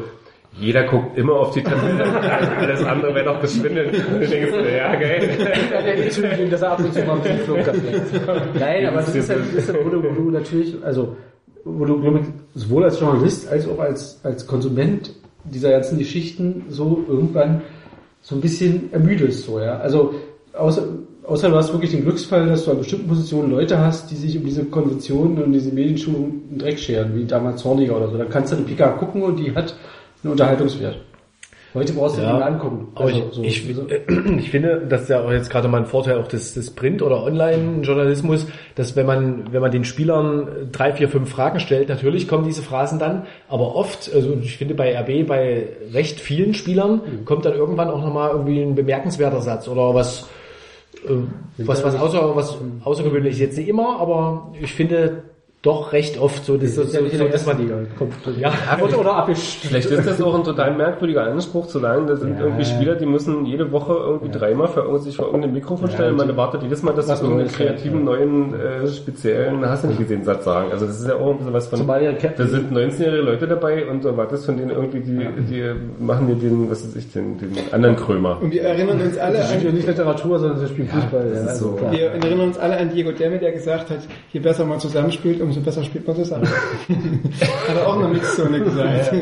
[SPEAKER 2] jeder guckt immer auf die Tabelle, alles andere wäre doch geschwindelt. Ja geil.
[SPEAKER 4] Entschuldigung, dass er ab und zu mal bisschen Flug Nein, aber das ist ja, das ist ja wo, du, wo du natürlich, also, wo du, glaub ich, sowohl als Journalist als auch als, als Konsument dieser ganzen Geschichten so irgendwann so ein bisschen ermüdest, so, ja. Also, außer, außer du hast wirklich den Glücksfall, dass du an bestimmten Positionen Leute hast, die sich um diese Konventionen und diese Medienschulung einen Dreck scheren, wie damals Horniger oder so. Dann kannst du eine Pika gucken und die hat einen Unterhaltungswert. Heute brauchst du
[SPEAKER 5] Ja,
[SPEAKER 4] den mal angucken.
[SPEAKER 5] Aber
[SPEAKER 4] Also,
[SPEAKER 5] ich,
[SPEAKER 4] so-
[SPEAKER 5] ich,
[SPEAKER 4] so- [clears throat]
[SPEAKER 5] ich finde, das ist ja auch jetzt gerade mal ein Vorteil auch des, des Print- oder Online-Journalismus, dass wenn man, wenn man den Spielern drei, vier, fünf Fragen stellt, natürlich kommen diese Phrasen dann, aber oft, also ich finde bei RB, bei recht vielen Spielern, kommt dann irgendwann auch nochmal irgendwie ein bemerkenswerter Satz oder was, äh, was, was, außer, was außergewöhnlich ist. Jetzt nicht immer, aber ich finde doch recht oft so, dass, so,
[SPEAKER 4] ist ja
[SPEAKER 5] so, so, dass man
[SPEAKER 4] Liga. Kommt,
[SPEAKER 5] ja,
[SPEAKER 4] oder, oder abgesch
[SPEAKER 2] Vielleicht ist das auch ein total merkwürdiger Anspruch zu sagen, da sind
[SPEAKER 4] Ja.
[SPEAKER 2] irgendwie Spieler, die müssen jede Woche irgendwie dreimal für sich vor irgendein Mikrofon stellen. Man erwartet jedes Mal, dass sie irgendeinen
[SPEAKER 4] Neues, ja.
[SPEAKER 2] kreativen, neuen, äh, speziellen, hast du nicht gesehen, Satz sagen. Also das ist ja auch ein bisschen was von,
[SPEAKER 4] Zumal ja
[SPEAKER 2] da sind 19-jährige Leute dabei und du erwartest von denen irgendwie, die, die machen dir den, was weiß ich, den, den anderen Krömer.
[SPEAKER 3] Und wir erinnern uns alle
[SPEAKER 4] Das ist ja
[SPEAKER 3] an,
[SPEAKER 4] nicht Literatur, sondern sie spielen Fußball.
[SPEAKER 2] das
[SPEAKER 4] ja,
[SPEAKER 2] ist
[SPEAKER 4] also
[SPEAKER 2] so.
[SPEAKER 3] wir erinnern uns alle an Diego Demme, der gesagt hat, je besser man zusammenspielt, umso besser spielt man zusammen. [laughs] hat er auch in der Mixzone gesagt.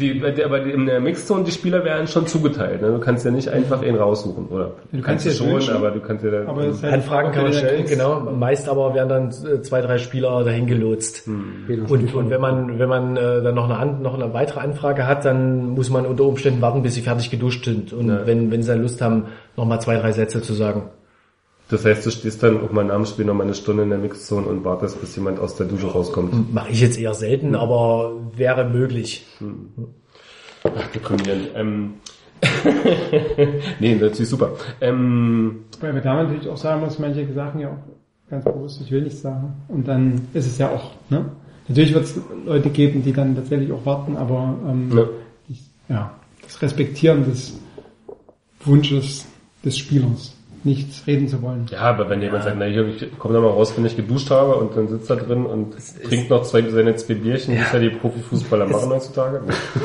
[SPEAKER 2] Die, die, aber in der Mixzone, die Spieler werden schon zugeteilt. Ne? Du kannst ja nicht einfach ihn raussuchen, oder? Du
[SPEAKER 3] kannst
[SPEAKER 2] du
[SPEAKER 3] ja
[SPEAKER 2] schon,
[SPEAKER 3] wünschen,
[SPEAKER 2] aber du kannst ja dann,
[SPEAKER 3] Aber halt
[SPEAKER 5] Anfragen kann man stellen,
[SPEAKER 3] kriegst.
[SPEAKER 5] genau. Meist aber werden dann äh, zwei, drei Spieler dahin gelotst.
[SPEAKER 4] Genau.
[SPEAKER 5] Und, und wenn man, wenn man äh, dann noch eine, an, noch eine weitere Anfrage hat, dann muss man unter Umständen warten, bis sie fertig geduscht sind. Und
[SPEAKER 2] Ja.
[SPEAKER 5] wenn, wenn sie dann Lust haben, nochmal zwei, drei Sätze zu sagen.
[SPEAKER 2] Das heißt, du stehst dann auch mal nach dem Spiel noch mal eine Stunde in der Mixzone und wartest, bis jemand aus der Dusche rauskommt.
[SPEAKER 5] Mache ich jetzt eher selten, aber wäre möglich.
[SPEAKER 2] Ach, deprimierend. Ähm, [laughs] nee, natürlich super. Ähm,
[SPEAKER 3] Weil wir da natürlich auch sagen muss, manche Sachen ja auch ganz bewusst, ich will nicht sagen. Und dann ist es ja auch, ne? Natürlich wird es Leute geben, die dann tatsächlich auch warten, aber ähm,
[SPEAKER 2] Ja.
[SPEAKER 3] ich, ja, das Respektieren des Wunsches des Spielers, nichts reden zu wollen.
[SPEAKER 2] ja, aber wenn jemand sagt, na hier, ich komme da mal raus, wenn ich geduscht habe und dann sitzt er drin und trinkt noch zwei, seine zwei Bierchen, wie es ja die Profifußballer machen heutzutage.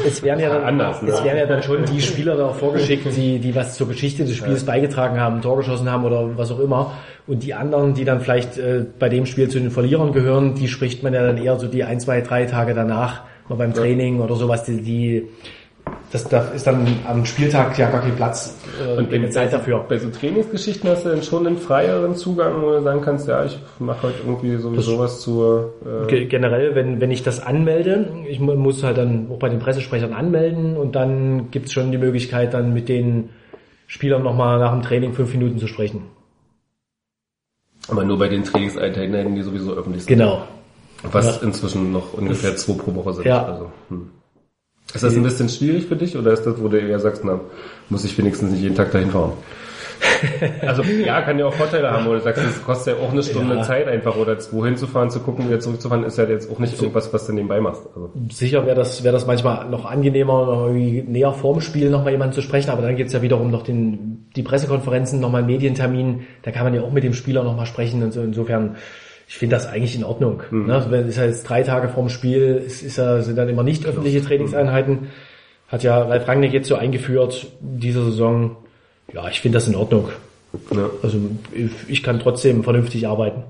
[SPEAKER 5] Es werden ja dann,
[SPEAKER 2] Anders, ne?
[SPEAKER 5] es werden ja dann schon die Spieler da auch vorgeschickt, die, die was zur Geschichte des Spiels beigetragen haben, ein Tor geschossen haben oder was auch immer. Und die anderen, die dann vielleicht äh, bei dem Spiel zu den Verlierern gehören, die spricht man ja dann eher so die ein, zwei, drei Tage danach, mal beim Training oder sowas, die, die das, da ist dann am Spieltag ja gar kein Platz äh,
[SPEAKER 2] Und
[SPEAKER 5] keine Zeit dafür.
[SPEAKER 2] Bei so Trainingsgeschichten hast du dann schon einen freieren Zugang, wo du sagen kannst, ja, ich mache heute irgendwie sowieso was zur... Äh,
[SPEAKER 5] Ge- Generell, wenn, wenn ich das anmelde, ich mu- muss halt dann auch bei den Pressesprechern anmelden und dann gibt's schon die Möglichkeit, dann mit den Spielern nochmal nach dem Training fünf Minuten zu sprechen.
[SPEAKER 2] aber nur bei den Trainingseinheiten, die sowieso öffentlich sind.
[SPEAKER 5] Genau.
[SPEAKER 2] Was
[SPEAKER 5] Ja.
[SPEAKER 2] inzwischen noch ungefähr zwei pro Woche sind.
[SPEAKER 5] Ja.
[SPEAKER 2] Also, hm. Ist das ein bisschen schwierig für dich oder ist das, wo du eher sagst, na, muss ich wenigstens nicht jeden Tag dahin fahren? [laughs] also ja, kann ja auch Vorteile haben, wo du sagst, es kostet ja auch eine Stunde
[SPEAKER 5] Ja.
[SPEAKER 2] Zeit einfach oder zwei hinzufahren, zu gucken, wieder zurückzufahren, ist ja jetzt auch nicht irgendwas, was du nebenbei machst. Also,
[SPEAKER 5] Sicher wäre das, wäre das manchmal noch angenehmer, noch irgendwie näher vorm Spiel nochmal jemanden zu sprechen, aber dann gibt's ja wiederum noch den, die Pressekonferenzen, nochmal einen Medientermin, da kann man ja auch mit dem Spieler nochmal sprechen und so. Insofern, ich finde das eigentlich in Ordnung. Ne? Also Wenn es jetzt drei Tage vorm Spiel, es ist ja, sind dann immer nicht öffentliche Trainingseinheiten. Hat ja Ralf Rangnick jetzt so eingeführt, diese Saison. Ja, ich finde das in Ordnung.
[SPEAKER 2] ja.
[SPEAKER 5] Also ich, ich kann trotzdem vernünftig arbeiten.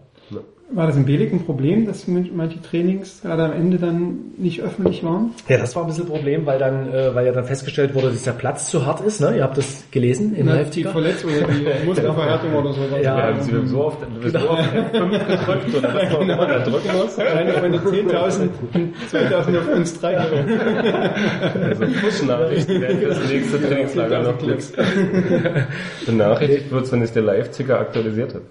[SPEAKER 3] War das in Belek ein Problem, dass manche Trainings gerade am Ende dann nicht öffentlich waren?
[SPEAKER 5] Ja, das war ein bisschen ein Problem, weil dann, äh, weil ja dann festgestellt wurde, dass der Platz zu hart ist. Ne? Ihr habt das gelesen im
[SPEAKER 3] Na, die. Verletzung oder die [laughs] Muskelverhärtung oder so.
[SPEAKER 5] Ja,
[SPEAKER 2] Ja, sie wird so oft, du bist so oft F5 gedrückt oder was man immer da drücken muss. [laughs]
[SPEAKER 3] Eine von den 10.000, 2.000 auf uns drei.
[SPEAKER 2] Also Push-Nachrichten, wer für das nächste Trainingslager noch Klicks. Benachrichtigt wird's, wenn sich der Live-Ticker aktualisiert hat.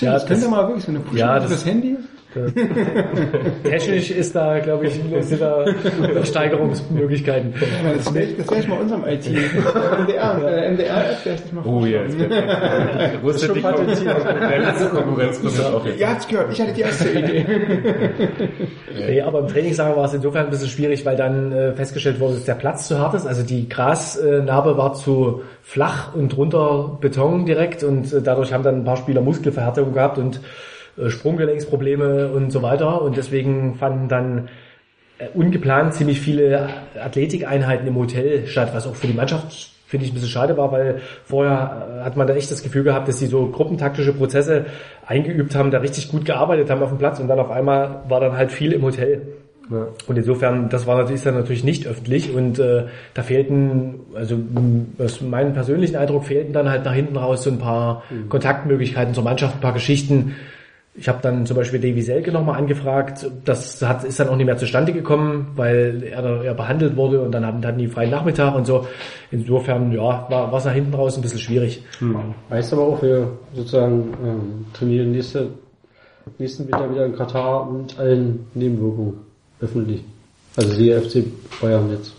[SPEAKER 5] ja,
[SPEAKER 3] Das könnte
[SPEAKER 5] das,
[SPEAKER 3] mal wirklich so eine Push
[SPEAKER 5] Ja, das-
[SPEAKER 3] das Handy. [laughs]
[SPEAKER 5] technisch ist da, glaube ich, sind da Steigerungsmöglichkeiten.
[SPEAKER 3] Ja, Das wär ich mal unserem IT. MDR, äh, MDR-App werde ich mal
[SPEAKER 2] Oh, jetzt. Wo ist denn die Konkurrenz? Der letzte Konkurrenz muss das auch jetzt.
[SPEAKER 3] Ihr habt's gehört, ich hatte die erste Idee. [laughs]
[SPEAKER 5] Nee, aber im Trainingslager war es insofern ein bisschen schwierig, weil dann äh, festgestellt wurde, dass der Platz zu hart ist. Also die Grasnarbe war zu flach und drunter Beton direkt und äh, dadurch haben dann ein paar Spieler Muskelverhärtung gehabt und äh, Sprunggelenksprobleme und so weiter. Und deswegen fanden dann äh, ungeplant ziemlich viele Athletikeinheiten im Hotel statt, was auch für die Mannschaft finde ich ein bisschen schade war, weil vorher äh, hat man da echt das Gefühl gehabt, dass sie so gruppentaktische Prozesse eingeübt haben, da richtig gut gearbeitet haben auf dem Platz und dann auf einmal war dann halt viel im Hotel. Und insofern, das war natürlich, ist dann natürlich nicht öffentlich und äh, da fehlten, also aus meinem persönlichen Eindruck fehlten dann halt nach hinten raus so ein paar Kontaktmöglichkeiten zur Mannschaft, ein paar Geschichten. Ich habe dann zum Beispiel Davy Selke nochmal angefragt. Das hat, ist dann auch nicht mehr zustande gekommen, weil er, er behandelt wurde und dann hatten, hatten die freien Nachmittag und so. Insofern, ja, war es nach hinten raus ein bisschen schwierig.
[SPEAKER 4] Heißt aber auch, wir sozusagen ähm, trainieren nächste, nächsten Winter wieder in Katar mit allen Nebenwirkungen öffentlich. Also die FC Bayern jetzt.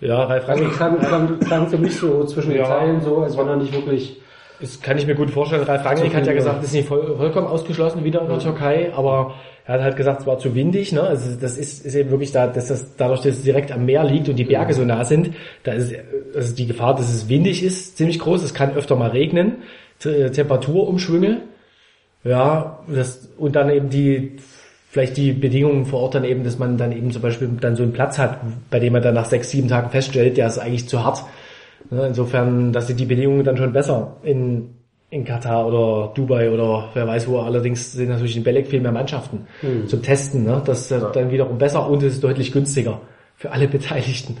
[SPEAKER 5] Ja, Ralf
[SPEAKER 4] Also
[SPEAKER 5] Rangnick
[SPEAKER 4] klang, klang, klang für mich so zwischen den
[SPEAKER 5] Ja.
[SPEAKER 4] Zeilen so, als wenn er nicht wirklich
[SPEAKER 5] Das kann ich mir gut vorstellen. Ralf Rangnick hat ja gesagt, es ist nicht voll, vollkommen ausgeschlossen wieder in der Türkei, aber er hat halt gesagt, es war zu windig. Ne? Also das ist, ist eben wirklich da, dass das dadurch, dass es direkt am Meer liegt und die Berge so nah sind, da ist also die Gefahr, dass es windig ist, ziemlich groß. Es kann öfter mal regnen, T Temperaturumschwünge. Ja, das, und dann eben die, vielleicht die Bedingungen vor Ort dann eben, dass man dann eben zum Beispiel dann so einen Platz hat, bei dem man dann nach sechs, sieben Tagen feststellt, der ist eigentlich zu hart. Ne, Insofern, dass sind die Bedingungen dann schon besser in, in Katar oder Dubai oder wer weiß wo. Allerdings sind natürlich in Belek viel mehr Mannschaften zum Testen. Ne? Das ist dann wiederum besser und es ist deutlich günstiger für alle Beteiligten.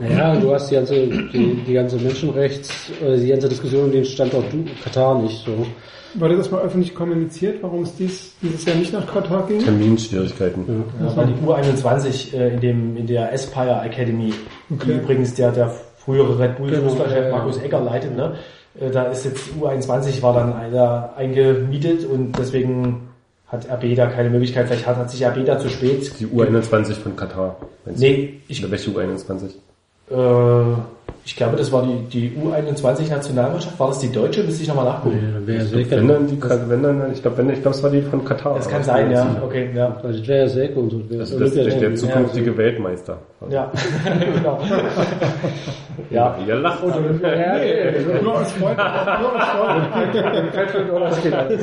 [SPEAKER 4] Naja, du hast die ganze, die, die ganze Menschenrechts, äh, die ganze Diskussion um den Standort Du- Katar nicht so.
[SPEAKER 3] Wurde das mal öffentlich kommuniziert, warum es dies, dieses Jahr nicht nach Katar ging?
[SPEAKER 2] Terminschwierigkeiten.
[SPEAKER 5] Das war die U21 äh, in dem in der Aspire Academy, die
[SPEAKER 3] Okay.
[SPEAKER 5] übrigens der der frühere Red Bull
[SPEAKER 4] Genau.
[SPEAKER 5] Markus Egger leitet. Ne? Äh, Da ist jetzt U21 war dann einer eingemietet und deswegen hat RB da keine Möglichkeit. Vielleicht hat, hat sich RB da zu spät.
[SPEAKER 2] Die U21 von Katar.
[SPEAKER 5] Nee, ich,
[SPEAKER 2] Oder welche U21?
[SPEAKER 5] äh, ich glaube, das war die, die U21-Nationalmannschaft. War das die deutsche? Müsste ich nochmal nachgucken.
[SPEAKER 4] Dann wäre
[SPEAKER 2] Wenn
[SPEAKER 4] Selke.
[SPEAKER 2] dann die, wenn dann, ich glaube, wenn, ich glaube, es war die von Katar.
[SPEAKER 5] Das kann sein, ja.
[SPEAKER 2] nicht
[SPEAKER 5] Okay, ja.
[SPEAKER 4] Also das wäre ja Selke und so.
[SPEAKER 2] Also das ist der zukünftige Weltmeister.
[SPEAKER 5] Ja, [laughs] genau. ja.
[SPEAKER 2] Ihr lacht.
[SPEAKER 4] Ja, nee,
[SPEAKER 3] Nur aus Freude. [laughs] Nur aus Freude.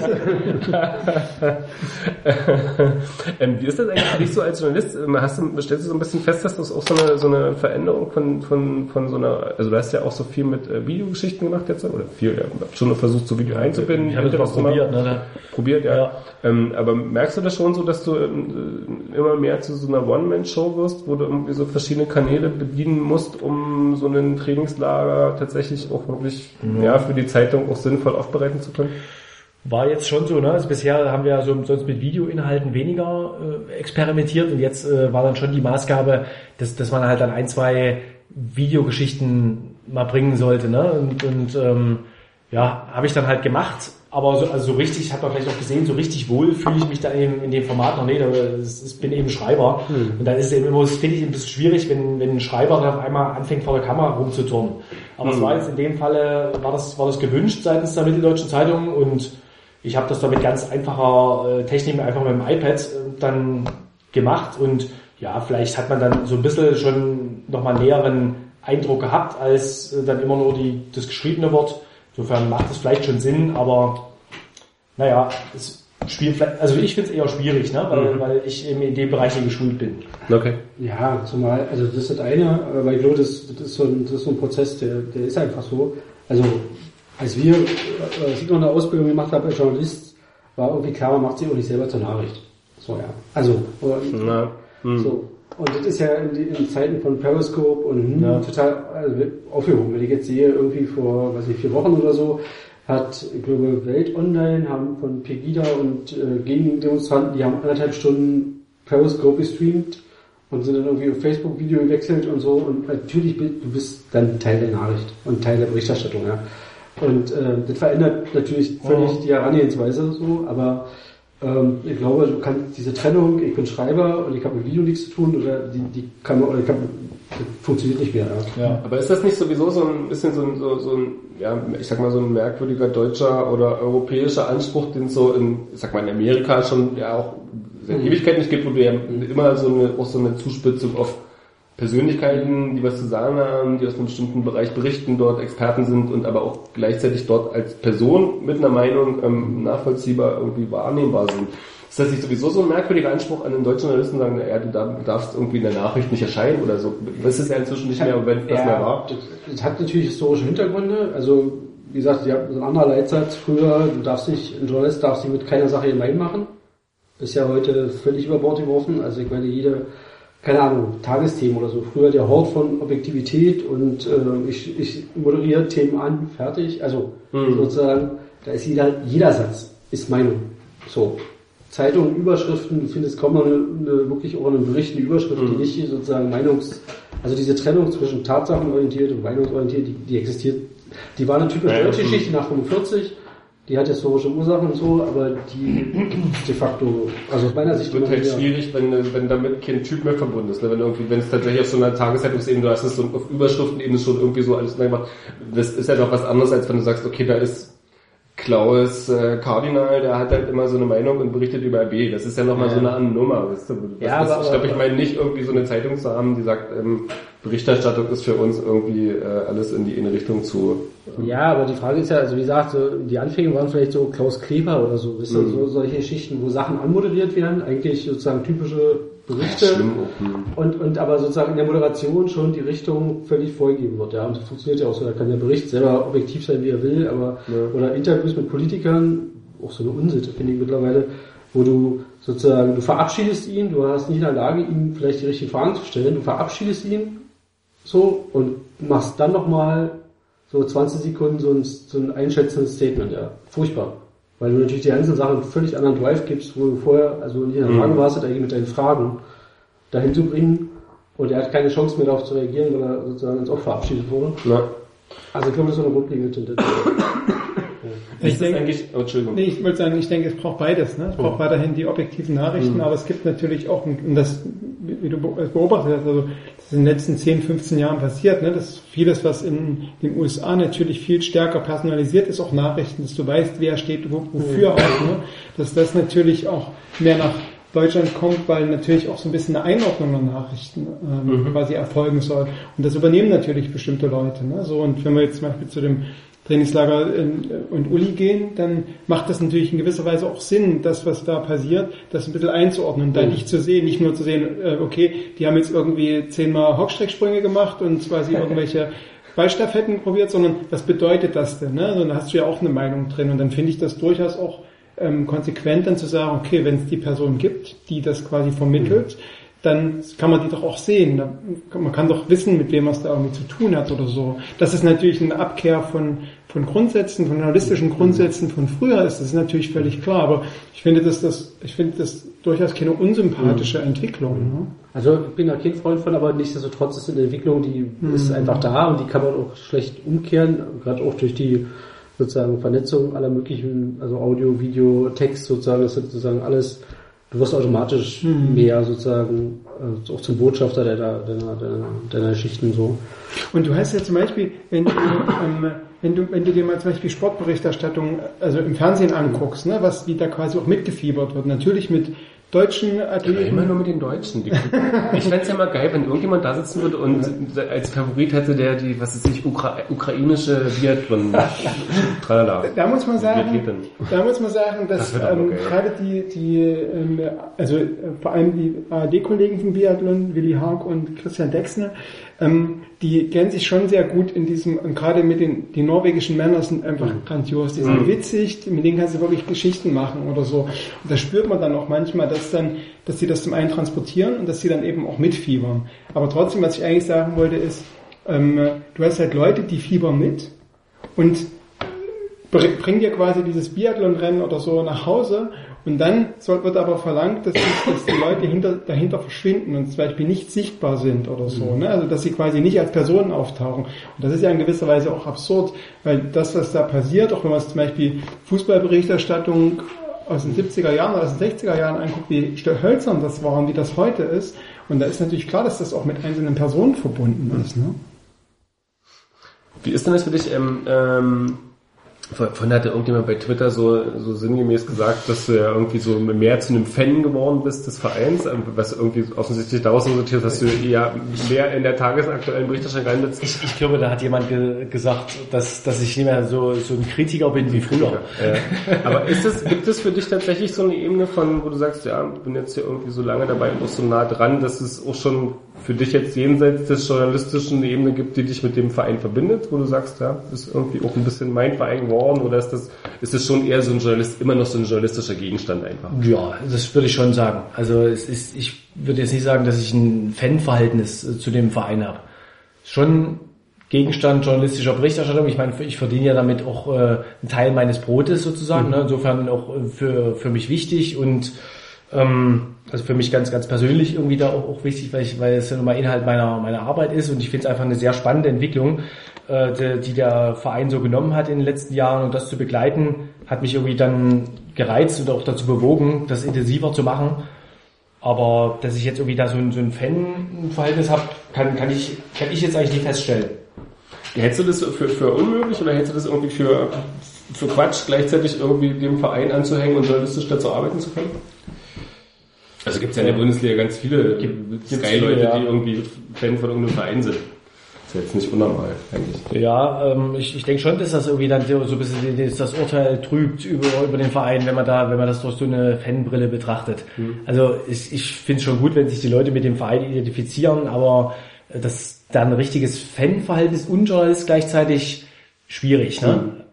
[SPEAKER 2] ähm, wie ist das eigentlich für dich so als Journalist? Ähm, Hast du, stellst du so ein bisschen fest, dass das auch so eine, so eine Veränderung von, von, von so einer, also du hast ja auch so viel mit äh, Videogeschichten gemacht jetzt, oder viel, ja, schon versucht, so Video einzubinden.
[SPEAKER 5] Ich habe das probiert, ne?
[SPEAKER 2] Probiert, ja.
[SPEAKER 5] Ja.
[SPEAKER 2] Ähm, aber merkst du das schon so, dass du äh, immer mehr zu so einer One-Man-Show wirst, wo du irgendwie so verschiedene Kanäle bedienen musst, um so einen Trainingslager tatsächlich auch wirklich, ja, für die Zeitung auch sinnvoll aufbereiten zu können?
[SPEAKER 5] War jetzt schon so, ne? Also bisher haben wir ja so, sonst mit Videoinhalten weniger äh, experimentiert und jetzt äh, war dann schon die Maßgabe, dass, dass man halt dann ein, zwei Videogeschichten mal bringen sollte, ne? Und, und ähm, ja, habe ich dann halt gemacht, aber so, also so richtig, hat man vielleicht auch gesehen, so richtig wohl fühle ich mich da in, in dem Format noch nicht, ich bin eben Schreiber. Und dann ist es eben immer, das finde ich ein bisschen schwierig, wenn, wenn ein Schreiber dann auf einmal anfängt vor der Kamera rumzuturnen. Aber es war jetzt in dem Falle, war das, war das gewünscht seitens der Mitteldeutschen Zeitung. Und ich habe das da mit ganz einfacher äh, Technik, einfach mit dem iPad äh, dann gemacht. Und ja, vielleicht hat man dann so ein bisschen schon nochmal näheren Eindruck gehabt, als äh, dann immer nur die, das geschriebene Wort. Insofern macht es vielleicht schon Sinn, aber naja, es spielt vielleicht, also ich finde es eher schwierig, ne? weil, weil ich eben in dem Bereich geschult bin.
[SPEAKER 2] Okay.
[SPEAKER 4] Ja, zumal, also das ist das eine, aber ich glaube, das, das, ist so ein, das ist so ein Prozess, der, der ist einfach so. Also, als wir, äh, als ich noch eine Ausbildung gemacht habe als Journalist, war irgendwie klar, man macht sich auch nicht selber zur Nachricht. So, ja. Also, oder,
[SPEAKER 2] Na, hm.
[SPEAKER 4] so. Und das ist ja in, die- in Zeiten von Periscope und hm,
[SPEAKER 5] Ja.
[SPEAKER 4] total also, aufgehoben. Wenn ich jetzt sehe, irgendwie vor, weiß nicht, vier Wochen oder so, hat, ich glaube, Welt Online haben von Pegida und äh, Gegendemonstranten, die haben anderthalb Stunden Periscope gestreamt und sind dann irgendwie auf Facebook Video gewechselt und so und natürlich du bist dann Teil der Nachricht und Teil der Berichterstattung, ja. Und äh, das verändert natürlich völlig die Herangehensweise so, aber ähm, ich glaube, du kannst diese Trennung, ich bin Schreiber und ich habe mit Video nichts zu tun oder die, die kann man oder ich hab, funktioniert nicht mehr. Ja.
[SPEAKER 5] Ja.
[SPEAKER 2] Aber ist das nicht sowieso so ein bisschen so ein, so, so ein ja, ich sag mal, so ein merkwürdiger deutscher oder europäischer Anspruch, den es so in, ich sag mal, in Amerika schon ja auch seit Ewigkeit nicht gibt, wo du ja immer so eine, auch so eine Zuspitzung auf Persönlichkeiten, die was zu sagen haben, die aus einem bestimmten Bereich berichten, dort Experten sind und aber auch gleichzeitig dort als Person mit einer Meinung ähm, nachvollziehbar irgendwie wahrnehmbar sind. Ist das nicht sowieso so ein merkwürdiger Anspruch an den deutschen Journalisten, sagen, ja, du darf- du darfst irgendwie in der Nachricht nicht erscheinen oder so? Das ist ja inzwischen nicht mehr, wenn es das mehr war.
[SPEAKER 4] Das hat natürlich historische Hintergründe. Also, wie gesagt, ja, so ein anderer Leitsatz früher, du darfst nicht, ein Journalist darf sich mit keiner Sache gemein machen. Ist ja heute völlig über Bord geworfen. Also ich meine, jede, keine Ahnung, Tagesthemen oder so. Früher der Hort von Objektivität und äh, ich, ich moderiere Themen an, fertig. Also sozusagen, da ist jeder, jeder Satz ist Meinung. So. Zeitungen, Überschriften, du findest kaum noch eine, eine wirklich auch in einem Bericht eine Überschrift, die nicht sozusagen Meinungs, also diese Trennung zwischen tatsachenorientiert und meinungsorientiert, die, die existiert, die war eine typisch
[SPEAKER 2] Ja,
[SPEAKER 4] deutsche. Geschichte nach 45, die hat historische Ursachen und so, aber die de facto, also aus meiner Sicht
[SPEAKER 2] Es wird halt
[SPEAKER 4] wieder-
[SPEAKER 2] schwierig, wenn, wenn damit kein Typ mehr verbunden ist. Ne? Wenn irgendwie, wenn es tatsächlich auf so einer Tageszeitungsebene, du hast es so auf Überschriftenebene schon irgendwie so alles gemacht. Das ist ja doch was anderes, als wenn du sagst, okay, da ist Klaus äh, Kardinal, der hat halt immer so eine Meinung und berichtet über RB. Das ist ja nochmal
[SPEAKER 4] Ja.
[SPEAKER 2] so eine andere Nummer, weißt du? Das
[SPEAKER 4] Ja,
[SPEAKER 2] ist,
[SPEAKER 4] aber-
[SPEAKER 2] ich glaube, ich meine nicht irgendwie so eine Zeitung zu haben, die sagt, ähm, Berichterstattung ist für uns irgendwie äh, alles in die eine Richtung zu.
[SPEAKER 4] Ja, aber die Frage ist ja, also wie gesagt, so, die Anfänge waren vielleicht so Klaus Kleber oder so, wisst ihr,
[SPEAKER 2] Mhm.
[SPEAKER 4] so solche Geschichten, wo Sachen anmoderiert werden, eigentlich sozusagen typische Berichte.
[SPEAKER 2] Schlimm auch. Hm.
[SPEAKER 4] Und, und aber sozusagen in der Moderation schon die Richtung völlig vorgegeben wird. Ja, und das funktioniert ja auch so. Da kann der Bericht selber objektiv sein, wie er will, aber oder Interviews mit Politikern, auch so eine Unsitte, finde ich mittlerweile, wo du sozusagen, du verabschiedest ihn, du hast nicht in der Lage, ihm vielleicht die richtigen Fragen zu stellen, du verabschiedest ihn so und machst dann nochmal so 20 Sekunden so ein, so ein einschätzendes Statement, ja. Furchtbar. Weil du natürlich die ganzen Sachen einen völlig anderen Drive gibst, wo du vorher, also nicht in der Lage warst, eigentlich mit deinen Fragen dahin zu bringen. Und er hat keine Chance mehr darauf zu reagieren, weil er sozusagen ins Opfer verabschiedet wurde.
[SPEAKER 2] Na,
[SPEAKER 4] Also ich glaube, das ist so eine grundlegende Tendenz. [laughs]
[SPEAKER 3] Ich denke-
[SPEAKER 2] oh, Entschuldigung.
[SPEAKER 3] Nee, ich wollte sagen, ich denke, es braucht beides. Ne? Es braucht weiterhin die objektiven Nachrichten, aber es gibt natürlich auch, und das, wie du be- beobachtet hast, also in den letzten 10, 15 Jahren passiert, ne? dass vieles, was in den USA natürlich viel stärker personalisiert ist, auch Nachrichten, dass du weißt, wer steht wo, wofür auch, ne? dass das natürlich auch mehr nach Deutschland kommt, weil natürlich auch so ein bisschen eine Einordnung der Nachrichten ähm, quasi erfolgen soll. Und das übernehmen natürlich bestimmte Leute. Ne? So, und wenn wir jetzt zum Beispiel zu dem Trainingslager in, und Uli gehen, dann macht das natürlich in gewisser Weise auch Sinn, das, was da passiert, das ein bisschen einzuordnen und da nicht zu sehen, nicht nur zu sehen, äh, okay, die haben jetzt irgendwie zehnmal Hockstrecksprünge gemacht und quasi [laughs] irgendwelche Ballstaffetten probiert, sondern was bedeutet das denn? Ne? Also, da hast du ja auch eine Meinung drin und dann finde ich das durchaus auch ähm, konsequent dann zu sagen, okay, wenn es die Person gibt, die das quasi vermittelt, dann kann man die doch auch sehen. Man kann doch wissen, mit wem man es da irgendwie zu tun hat oder so. Das ist natürlich eine Abkehr von, von Grundsätzen, von journalistischen Grundsätzen von früher ist. Das ist natürlich völlig klar. Aber ich finde, dass das, ich finde das durchaus keine unsympathische Entwicklung. Ne?
[SPEAKER 4] Also ich bin da kein Freund von, aber nichtsdestotrotz ist eine Entwicklung, die ist einfach da und die kann man auch schlecht umkehren, gerade auch durch die sozusagen Vernetzung aller möglichen, also Audio, Video, Text sozusagen, das sind sozusagen alles, du wirst automatisch mehr sozusagen äh, auch zum Botschafter deiner, deiner, deiner, deiner Geschichten so.
[SPEAKER 3] Und du hast ja zum Beispiel, wenn du, ähm, wenn du, wenn du dir mal zum Beispiel Sportberichterstattung, also im Fernsehen anguckst, ne, was wie da quasi auch mitgefiebert wird. Natürlich mit deutschen
[SPEAKER 2] Immer
[SPEAKER 3] Athleten.
[SPEAKER 2] nur mit den Deutschen. Die- Ich fänd's ja mal geil, wenn irgendjemand da sitzen würde und als Favorit hätte der die, was ist ich, Ukra ukrainische Biathlon. Tralala.
[SPEAKER 3] Da muss man sagen, da muss man sagen, dass
[SPEAKER 2] Das
[SPEAKER 3] ähm, gerade die, die ähm, also äh, vor allem die ARD-Kollegen vom Biathlon, Willi Haag und Christian Dexner, ähm, die kennen sich schon sehr gut in diesem, und gerade mit den, die norwegischen Männer sind einfach
[SPEAKER 2] Mhm.
[SPEAKER 3] grandios, die sind witzig, mit denen kannst du wirklich Geschichten machen oder so. Und da spürt man dann auch manchmal, dass dann, dass sie das zum einen transportieren und dass sie dann eben auch mitfiebern. Aber trotzdem, was ich eigentlich sagen wollte, ist, ähm, du hast halt Leute, die fiebern mit und br- bring dir quasi dieses Biathlonrennen oder so nach Hause und dann soll, wird aber verlangt, dass die, dass die Leute hinter, dahinter verschwinden und zum Beispiel nicht sichtbar sind oder so. Ne? Also dass sie quasi nicht als Personen auftauchen. Und das ist ja in gewisser Weise auch absurd, weil das, was da passiert, auch wenn man es zum Beispiel Fußballberichterstattung aus den 70er Jahren oder aus den 60er Jahren anguckt, wie hölzern das war und wie das heute ist. Und da ist natürlich klar, dass das auch mit einzelnen Personen verbunden ist. Ne?
[SPEAKER 2] Wie ist denn das für dich? Ähm, ähm, vorhin hatte irgendjemand bei Twitter so, so sinngemäß gesagt, dass du ja irgendwie so mehr zu einem Fan geworden bist des Vereins, ähm, was irgendwie offensichtlich daraus resultiert, dass du eher mehr in der tagesaktuellen Berichterstattung reinbist.
[SPEAKER 5] Ich, ich glaube, da hat jemand ge gesagt, dass, dass ich nicht mehr so, so ein Kritiker bin wie früher.
[SPEAKER 2] Äh, aber ist es, gibt es für dich tatsächlich so eine Ebene von, wo du sagst, ja, bin jetzt hier irgendwie so lange dabei und auch so nah dran, dass es auch schon für dich jetzt jenseits des journalistischen Ebene gibt, die dich mit dem Verein verbindet, wo du sagst, ja, ist irgendwie auch ein bisschen mein Verein geworden oder ist das, ist das schon eher so ein Journalist, immer noch so ein journalistischer Gegenstand einfach?
[SPEAKER 5] Ja, das würde ich schon sagen. Also es ist, ich würde jetzt nicht sagen, dass ich ein Fanverhältnis äh, zu dem Verein habe. Schon Gegenstand journalistischer Berichterstattung. Ich meine, ich verdiene ja damit auch äh, einen Teil meines Brotes sozusagen. Ne? Insofern auch äh, für, für mich wichtig und ähm, also für mich ganz, ganz persönlich irgendwie da auch, auch wichtig, weil, ich, weil es ja nun mal Inhalt meiner, meiner Arbeit ist und ich finde es einfach eine sehr spannende Entwicklung, äh, die, die der Verein so genommen hat in den letzten Jahren und das zu begleiten, hat mich irgendwie dann gereizt und auch dazu bewogen, das intensiver zu machen. Aber dass ich jetzt irgendwie da so ein, so ein Fan-Verhältnis habe, kann, kann, ich, kann ich jetzt eigentlich nicht feststellen.
[SPEAKER 2] Hältst du das für, für unmöglich oder hältst du das irgendwie für, für Quatsch, gleichzeitig irgendwie dem Verein anzuhängen und journalistisch dazu arbeiten zu können? Also gibt es ja in der Bundesliga ganz viele Sky-Leute,
[SPEAKER 5] viele, ja.
[SPEAKER 2] die irgendwie Fan von irgendeinem Verein sind. Ist ja jetzt nicht unnormal, eigentlich.
[SPEAKER 5] Ja, ähm, ich, ich denke schon, dass das irgendwie dann so so ein bisschen das das Urteil trübt über, über den Verein, wenn man da, wenn man das durch so eine Fanbrille betrachtet. Also ich, ich finde es schon gut, wenn sich die Leute mit dem Verein identifizieren, aber das dann ein richtiges Fanverhältnis und Journalist gleichzeitig schwierig, ne?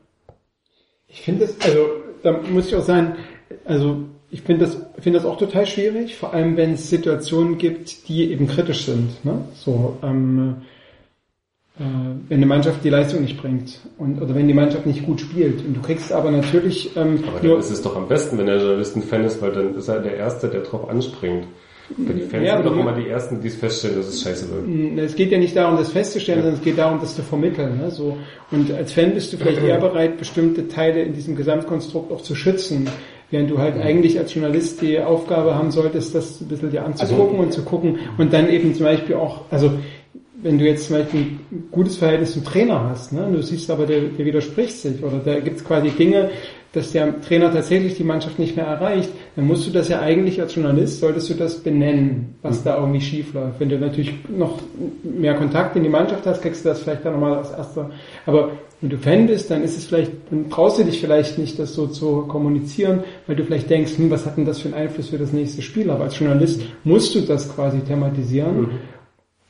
[SPEAKER 3] Ich finde das, also da muss ich auch sagen, also ich finde das, finde das auch total schwierig, vor allem wenn es Situationen gibt, die eben kritisch sind. Ne? So, ähm, äh, wenn eine Mannschaft die Leistung nicht bringt und oder wenn die Mannschaft nicht gut spielt. Und du kriegst aber natürlich ähm,
[SPEAKER 2] Aber dann
[SPEAKER 3] nur,
[SPEAKER 2] ist es doch am besten, wenn der Journalist ein Fan ist, weil dann ist er der Erste, der drauf anspringt. Die Fans
[SPEAKER 3] Ja,
[SPEAKER 2] sind doch immer die Ersten, die es feststellen, dass es scheiße wird.
[SPEAKER 3] Es geht ja nicht darum, das festzustellen, sondern es geht darum, das zu vermitteln. Ne? So. Und als Fan bist du vielleicht eher bereit, bestimmte Teile in diesem Gesamtkonstrukt auch zu schützen. Während du halt eigentlich als Journalist die Aufgabe haben solltest, das ein bisschen dir anzugucken und zu gucken und dann eben zum Beispiel auch, also wenn du jetzt zum Beispiel ein gutes Verhältnis zum Trainer hast, ne, du siehst aber, der, der widerspricht sich oder da gibt es quasi Dinge, dass der Trainer tatsächlich die Mannschaft nicht mehr erreicht, dann musst du das ja eigentlich als Journalist, solltest du das benennen, was da irgendwie schief läuft. Wenn du natürlich noch mehr Kontakt in die Mannschaft hast, kriegst du das vielleicht dann nochmal als erster. Aber wenn du Fan bist, dann ist es vielleicht, dann traust du dich vielleicht nicht, das so zu kommunizieren, weil du vielleicht denkst, hm, was hat denn das für einen Einfluss für das nächste Spiel? Aber als Journalist musst du das quasi thematisieren.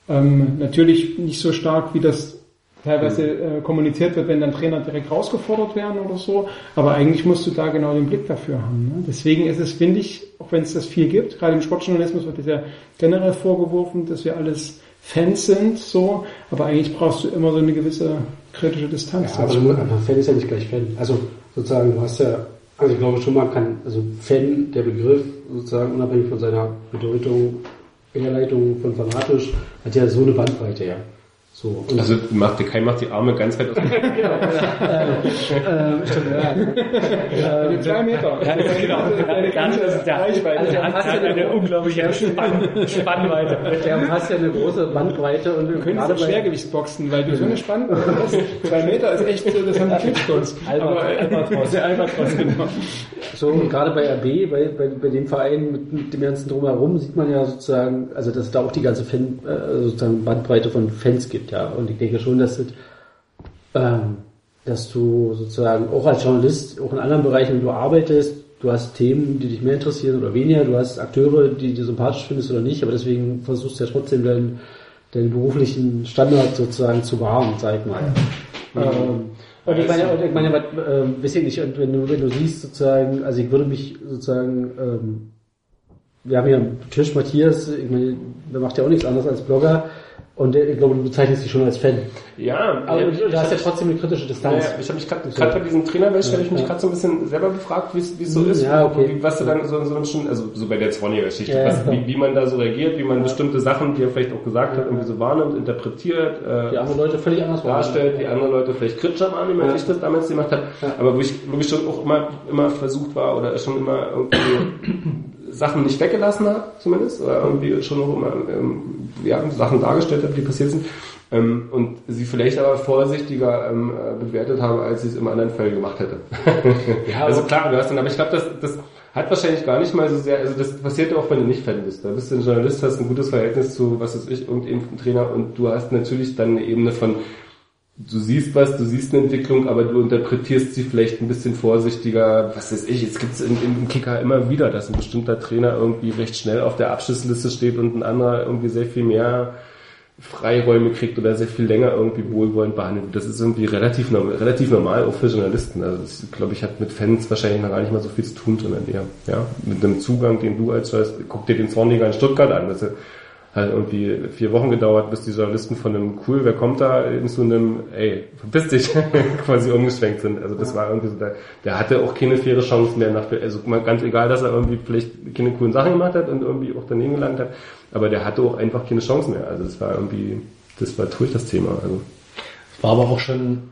[SPEAKER 3] Ähm, natürlich nicht so stark, wie das teilweise äh, kommuniziert wird, wenn dann Trainer direkt rausgefordert werden oder so. Aber eigentlich musst du da genau den Blick dafür haben. Ne? Deswegen ist es, finde ich, auch wenn es das viel gibt, gerade im Sportjournalismus wird es ja generell vorgeworfen, dass wir alles Fans sind, so. Aber eigentlich brauchst du immer so eine gewisse kritische Distanz.
[SPEAKER 4] Ja, aber, aber Fan ist ja nicht gleich Fan. Also sozusagen, du hast ja, also ich glaube schon, man kann, also Fan, der Begriff sozusagen unabhängig von seiner Bedeutung, Herleitung von fanatisch, hat ja so eine Bandbreite, ja. So, und
[SPEAKER 2] Also macht, der Kai macht die Arme ganz weit aus.
[SPEAKER 3] Also [laughs] zwei Meter.
[SPEAKER 5] Ja, das ist genau. Das ist der,
[SPEAKER 3] Reichweite.
[SPEAKER 5] also der hat eine unglaubliche Spann, Spannweite.
[SPEAKER 4] der umfasst ja eine große Bandbreite und
[SPEAKER 3] Du könntest
[SPEAKER 4] gerade
[SPEAKER 3] auch
[SPEAKER 4] bei-
[SPEAKER 3] Schwergewichtsboxen, weil du so eine Spannweite hast. Zwei Meter ist echt, so, das haben die Klitschkos.
[SPEAKER 5] Albatros. Albatros.
[SPEAKER 3] Der Albatros, genau.
[SPEAKER 4] So, und gerade bei RB, bei, bei, bei dem Verein mit, mit dem ganzen Drumherum, sieht man ja sozusagen, also dass es da auch die ganze Fan, äh, sozusagen Bandbreite von Fans gibt, ja. Und ich denke schon, dass, das, ähm, dass du sozusagen auch als Journalist, auch in anderen Bereichen, wenn du arbeitest, du hast Themen, die dich mehr interessieren oder weniger, du hast Akteure, die dir sympathisch findest oder nicht, aber deswegen versuchst du ja trotzdem deinen, deinen beruflichen Standard sozusagen zu wahren, sag ich mal. Ähm, und ich meine, und ich meine, ähm, weiß ich nicht, und wenn du, wenn du siehst sozusagen, also ich würde mich sozusagen, ähm, wir haben hier am Tisch Matthias, ich meine, der macht ja auch nichts anderes als Blogger, und ich glaube, du bezeichnest dich schon als Fan.
[SPEAKER 2] Ja,
[SPEAKER 4] Aber
[SPEAKER 2] ja,
[SPEAKER 4] du hast ja trotzdem eine kritische
[SPEAKER 2] Ja,
[SPEAKER 4] Distanz.
[SPEAKER 2] ja, ich habe mich gerade bei diesem Trainerwäsche, habe ich mich
[SPEAKER 4] Ja.
[SPEAKER 2] gerade so ein bisschen selber gefragt, wie es wie so ist,
[SPEAKER 4] Ja, okay.
[SPEAKER 2] wie, was du dann so, so schon, also so bei der Zwanniger-Geschichte,
[SPEAKER 4] Ja, ja.
[SPEAKER 2] wie, wie man da so reagiert, wie man bestimmte Sachen, die er vielleicht auch gesagt hat, irgendwie so wahrnimmt, interpretiert, äh,
[SPEAKER 4] Die andere Leute völlig anders
[SPEAKER 2] darstellt, die andere Leute vielleicht kritischer wahrnehmen, als
[SPEAKER 4] Ja.
[SPEAKER 2] ich das damals gemacht habe. Aber wo ich, wo ich schon auch immer, immer versucht war oder schon immer irgendwie [coughs] Sachen nicht weggelassen habe, zumindest, oder irgendwie schon auch immer ähm, ja, Sachen dargestellt habe, die passiert sind. Ähm, und sie vielleicht aber vorsichtiger ähm, äh, bewertet habe, als ich es im anderen Fall gemacht hätte. [laughs] also klar, du hast dann, aber ich glaube, das, das hat wahrscheinlich gar nicht mal so sehr, also das passiert ja auch, wenn du nicht Fan bist. Da bist du ein Journalist, hast ein gutes Verhältnis zu, was weiß ich, irgendeinem Trainer und du hast natürlich dann eine Ebene von, du siehst was, du siehst eine Entwicklung, aber du interpretierst sie vielleicht ein bisschen vorsichtiger. Was weiß ich, jetzt gibt's im, im Kicker immer wieder, dass ein bestimmter Trainer irgendwie recht schnell auf der Abschlussliste steht und ein anderer irgendwie sehr viel mehr Freiräume kriegt oder sehr viel länger irgendwie wohlwollend behandelt. Das ist irgendwie relativ, norm- relativ normal auch für Journalisten. Also das, glaube ich, hat mit Fans wahrscheinlich noch gar nicht mal so viel zu tun, sondern eher, ja, mit dem Zugang, den du als Journalist, guck dir den Zorniger in Stuttgart an. Das hat irgendwie vier Wochen gedauert, bis die Journalisten von einem cool, wer kommt da, in zu einem, ey, verpiss dich, [laughs] quasi umgeschwenkt sind. Also das war irgendwie so, der, der hatte auch keine faire Chance mehr nach, also mal ganz egal, dass er irgendwie vielleicht keine coolen Sachen gemacht hat und irgendwie auch daneben gelangt hat, aber der hatte auch einfach keine Chance mehr. Also das war irgendwie, das war durch das Thema. Also
[SPEAKER 5] War aber auch schon,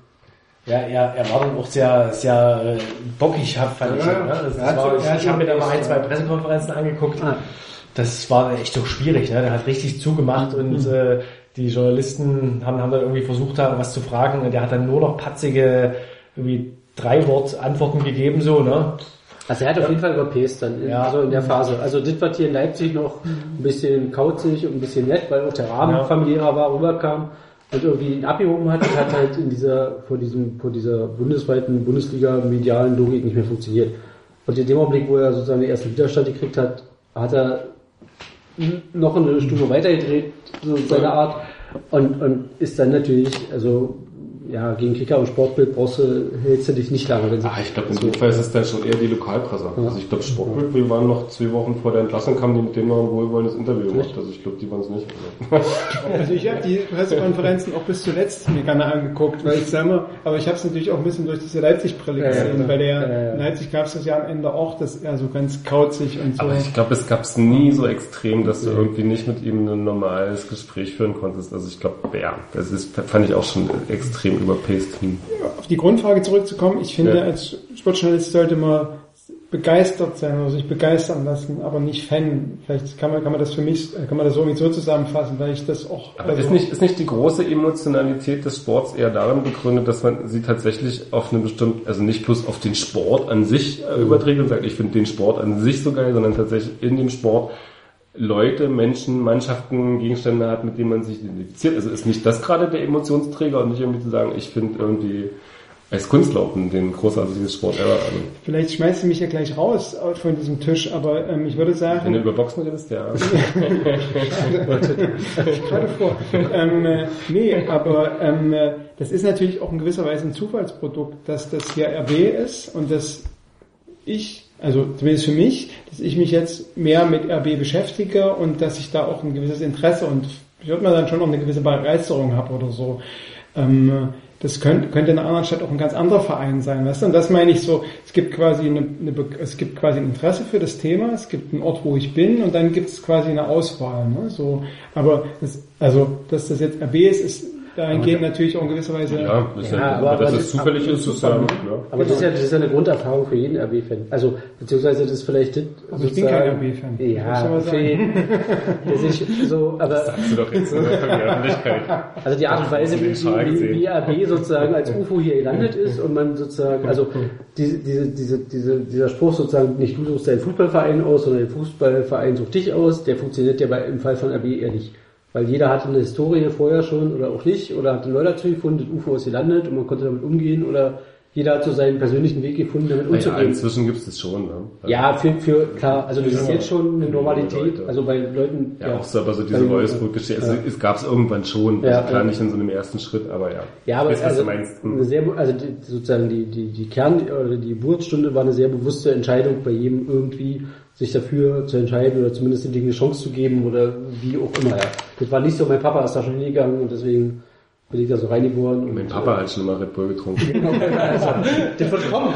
[SPEAKER 5] ja, er, er war dann auch sehr, sehr äh, bockig, fand ich.
[SPEAKER 3] Ja,
[SPEAKER 5] Ne? Das,
[SPEAKER 3] er hat
[SPEAKER 5] war, ich habe mir da mal ein, zwei Pressekonferenzen angeguckt.
[SPEAKER 4] Ah.
[SPEAKER 5] Das war echt so schwierig. Ne? Der hat richtig zugemacht und äh, die Journalisten haben, haben dann irgendwie versucht, da was zu fragen und der hat dann nur noch patzige irgendwie drei Wort Antworten gegeben, so, ne?
[SPEAKER 4] Also er hat auf jeden Fall überpäst dann, in,
[SPEAKER 5] Ja.
[SPEAKER 4] also in der Phase. Also das war hier in Leipzig noch ein bisschen kauzig und ein bisschen nett, weil auch der Rahmen
[SPEAKER 5] Ja.
[SPEAKER 4] familiärer war, rüberkam und irgendwie ihn abgehoben hat und hat halt in dieser, vor diesem, vor dieser bundesweiten Bundesliga-medialen Logik nicht mehr funktioniert. Und in dem Augenblick, wo er sozusagen den ersten Widerstand gekriegt hat, hat er noch eine Stufe weitergedreht, so seine Art, und, und ist dann natürlich, also ja, gegen Kicker und Sportbild brauchst du, hältst du dich nicht lange. Wenn sie,
[SPEAKER 2] Ah, ich glaube, in dem Fall ist es dann schon eher die Lokalpresse. Also ich glaube, Sportbild, wir waren noch zwei Wochen vor der Entlassung, kamen die mit denen noch ein wohlwollendes Interview gemacht. Also ich glaube, die waren es nicht. [laughs]
[SPEAKER 3] Also ich habe die Pressekonferenzen auch bis zuletzt mir gerne angeguckt, weil ich selber, aber ich habe es natürlich auch ein bisschen durch diese Leipzig-Brille
[SPEAKER 4] Ja, ja,
[SPEAKER 3] gesehen.
[SPEAKER 4] klar.
[SPEAKER 3] Bei der
[SPEAKER 4] Ja, ja.
[SPEAKER 3] Leipzig gab es das ja am Ende auch, dass er so ganz kauzig und so.
[SPEAKER 2] Aber ich glaube, es gab es nie so extrem, dass du irgendwie nicht mit ihm ein normales Gespräch führen konntest. Also ich glaube, ja, das ist, fand ich auch schon extrem überpaced. Hm.
[SPEAKER 3] auf die Grundfrage zurückzukommen, ich finde,
[SPEAKER 2] Ja.
[SPEAKER 3] als Sportjournalist sollte man begeistert sein oder sich begeistern lassen, aber nicht Fan. Vielleicht kann man, kann man das für mich, kann man das irgendwie so zusammenfassen, weil ich das auch.
[SPEAKER 2] Aber ist nicht, ist nicht die große Emotionalität des Sports eher darin begründet, dass man sie tatsächlich auf eine bestimmte, also nicht bloß auf den Sport an sich äh, überträgt und sagt, ich finde den Sport an sich so geil, sondern tatsächlich in dem Sport Leute, Menschen, Mannschaften, Gegenstände hat, mit denen man sich identifiziert. Also ist nicht das gerade der Emotionsträger und nicht irgendwie zu sagen, ich finde irgendwie als Kunstlaufen den großartigsten Sport ever. Also,
[SPEAKER 3] Vielleicht schmeißt du mich ja gleich raus von diesem Tisch, aber ähm, ich würde
[SPEAKER 2] wenn du
[SPEAKER 3] sagen,
[SPEAKER 2] über Boxen redest, ja. [laughs]
[SPEAKER 3] gerade vor. ähm, äh, nee, aber ähm, äh, das ist natürlich auch in gewisser Weise ein Zufallsprodukt, dass das hier RB ist und dass ich, also zumindest für mich, dass ich mich jetzt mehr mit RB beschäftige und dass ich da auch ein gewisses Interesse und ich würde mal dann schon auch eine gewisse Begeisterung habe oder so. Ähm, das könnte, könnte in einer anderen Stadt auch ein ganz anderer Verein sein, weißt du? Und das meine ich so, es gibt quasi eine, eine es gibt quasi ein Interesse für das Thema, es gibt einen Ort, wo ich bin und dann gibt es quasi eine Auswahl, ne? So, aber das, also, dass das jetzt RB ist, ist dahingehend natürlich auch in gewisser Weise
[SPEAKER 2] Ja, das ist ja,
[SPEAKER 4] Ja,
[SPEAKER 2] aber,
[SPEAKER 4] aber-
[SPEAKER 2] dass
[SPEAKER 4] aber
[SPEAKER 2] es zufällig ist, ist ja, ja.
[SPEAKER 4] aber das ist ja, das ist ja eine Grunderfahrung für jeden RB-Fan. Also, beziehungsweise das ist vielleicht das,
[SPEAKER 3] Aber ich bin kein RB-Fan.
[SPEAKER 4] Ja, jeden, [laughs] das ist so, aber,
[SPEAKER 2] Sagst du doch jetzt in der Öffentlichkeit.
[SPEAKER 4] also die Art und Weise, wie, wie, wie RB sozusagen als UFO hier gelandet ist und man sozusagen, also, diese, diese, diese, diese, dieser Spruch sozusagen, nicht du suchst deinen Fußballverein aus, sondern der Fußballverein sucht dich aus, der funktioniert ja bei, im Fall von RB eher nicht. Weil jeder hatte eine Historie vorher schon oder auch nicht oder hat einen Leute dazu gefunden, das UFO ist gelandet und man konnte damit umgehen oder jeder hat so seinen persönlichen Weg gefunden, damit
[SPEAKER 2] Ja,
[SPEAKER 4] umzugehen.
[SPEAKER 2] inzwischen gibt es das schon, ne? Also,
[SPEAKER 4] Ja, für, für klar, also das ist jetzt schon eine Normalität,
[SPEAKER 2] Leute.
[SPEAKER 4] also bei Leuten,
[SPEAKER 2] Ja, auch so, aber so diese Wolfsburg-Geschichte, also es gab es irgendwann schon,
[SPEAKER 4] Ja,
[SPEAKER 2] also klar
[SPEAKER 4] ja.
[SPEAKER 2] nicht in so einem ersten Schritt, aber ja.
[SPEAKER 4] Ja, aber
[SPEAKER 2] was
[SPEAKER 4] also,
[SPEAKER 2] du meinst.
[SPEAKER 4] eine sehr, also die, sozusagen die, die, die Kern, oder die Geburtsstunde war eine sehr bewusste Entscheidung bei jedem irgendwie, sich dafür zu entscheiden oder zumindest den Dingen eine Chance zu geben oder wie auch immer, ja. Das war nicht so, mein Papa ist da schon hingegangen und deswegen bin ich da so reingeboren. Und,
[SPEAKER 2] Mein Papa hat schon immer Red Bull getrunken. [laughs]
[SPEAKER 4] Genau, also, das wird kommen.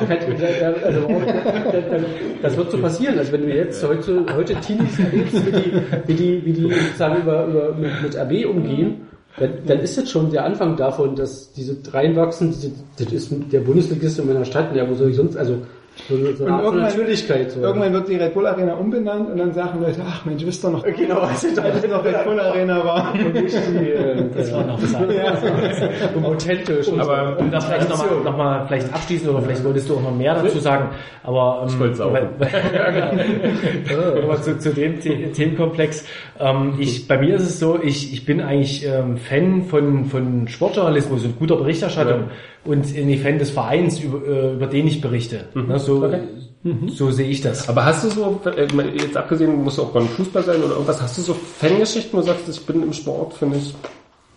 [SPEAKER 4] Also, das wird so passieren. Also wenn du jetzt heute, heute Teenies erlebst, wie die, wie die, wie die sozusagen über, über, mit, mit RB umgehen, dann, dann ist jetzt schon der Anfang davon, dass diese reinwachsen, das ist der Bundesligist in meiner Stadt, ja, wo soll ich sonst, also so so von
[SPEAKER 3] irgendwann-
[SPEAKER 4] Natürlichkeit. So.
[SPEAKER 3] Irgendwann wird die Red Bull Arena umbenannt und dann sagen Leute, ach Mensch, wisst ihr noch,
[SPEAKER 4] Genau, als ich
[SPEAKER 3] es noch Red Bull Arena war.
[SPEAKER 4] das war noch um authentisch. und
[SPEAKER 7] Aber um das vielleicht nochmal noch mal vielleicht abschließen oder vielleicht wolltest du auch noch mehr dazu sagen, aber ähm,
[SPEAKER 2] wollte saufen.
[SPEAKER 7] weil- [laughs] weil- aber zu, zu dem The Themenkomplex. Ähm, ich, bei mir ist es so, ich, ich bin eigentlich ähm, Fan von, von Sportjournalismus und guter Berichterstattung und in die Fan des Vereins, über, äh, über den ich berichte. Ne, so, so sehe ich das.
[SPEAKER 2] Aber hast du so, äh, jetzt abgesehen, muss auch beim Fußball sein oder irgendwas, hast du so Fangeschichten, wo du sagst, ich bin im Sport, finde ich,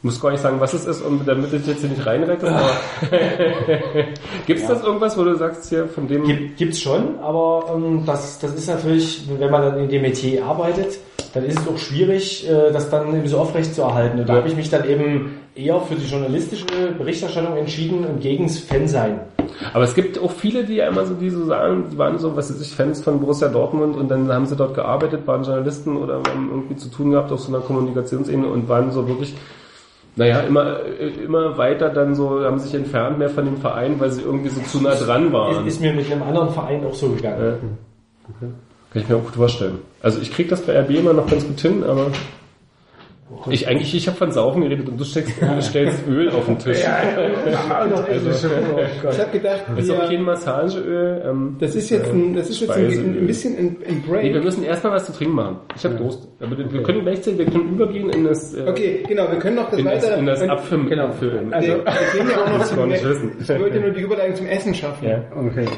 [SPEAKER 2] muss gar nicht sagen, was es ist, und damit ich jetzt hier nicht reinrette, aber [laughs] gibt's das irgendwas, wo du sagst, hier, von dem,
[SPEAKER 7] Gibt, gibt's schon, aber ähm, das, das ist natürlich, wenn man dann in dem Metier arbeitet, dann ist es auch schwierig, äh, das dann eben so aufrecht zu erhalten. Und da habe ich mich dann eben eher für die journalistische Berichterstattung entschieden und gegens Fan sein.
[SPEAKER 2] aber es gibt auch viele, die ja immer so, die so sagen, die waren so, was weiß ich, Fans von Borussia Dortmund und dann haben sie dort gearbeitet, waren Journalisten oder haben irgendwie zu tun gehabt auf so einer Kommunikationsebene und waren so wirklich, naja, immer, äh, immer weiter dann so, haben sich entfernt mehr von dem Verein, weil sie irgendwie so zu nah dran waren.
[SPEAKER 7] Ist, ist mir mit einem anderen Verein auch so gegangen.
[SPEAKER 2] Ja. Kann ich mir auch gut vorstellen. Also ich krieg das bei RB immer noch ganz gut hin, aber ich eigentlich, ich habe von Saufen geredet und du steckst, du stellst Öl auf den Tisch. [laughs] [laughs]
[SPEAKER 3] Ich habe gedacht,
[SPEAKER 2] Das ist auch kein Massageöl. Ähm,
[SPEAKER 3] das ist jetzt ein, das ist jetzt ein, ein bisschen ein, ein
[SPEAKER 2] Nee, wir
[SPEAKER 3] Break.
[SPEAKER 2] müssen erstmal was zu trinken machen. Ich habe Durst. Aber wir können gleichzeitig, wir können übergehen in das, äh,
[SPEAKER 3] Okay, genau, wir können noch das
[SPEAKER 2] in das,
[SPEAKER 3] weiter.
[SPEAKER 2] in das Abfüllen.
[SPEAKER 4] Genau.
[SPEAKER 2] Abfüllen.
[SPEAKER 3] wir, wir gehen ja auch noch
[SPEAKER 2] Das
[SPEAKER 3] zum. Ich wollte nur die Überleitung zum Essen schaffen.
[SPEAKER 2] Ja.
[SPEAKER 4] Okay. [laughs]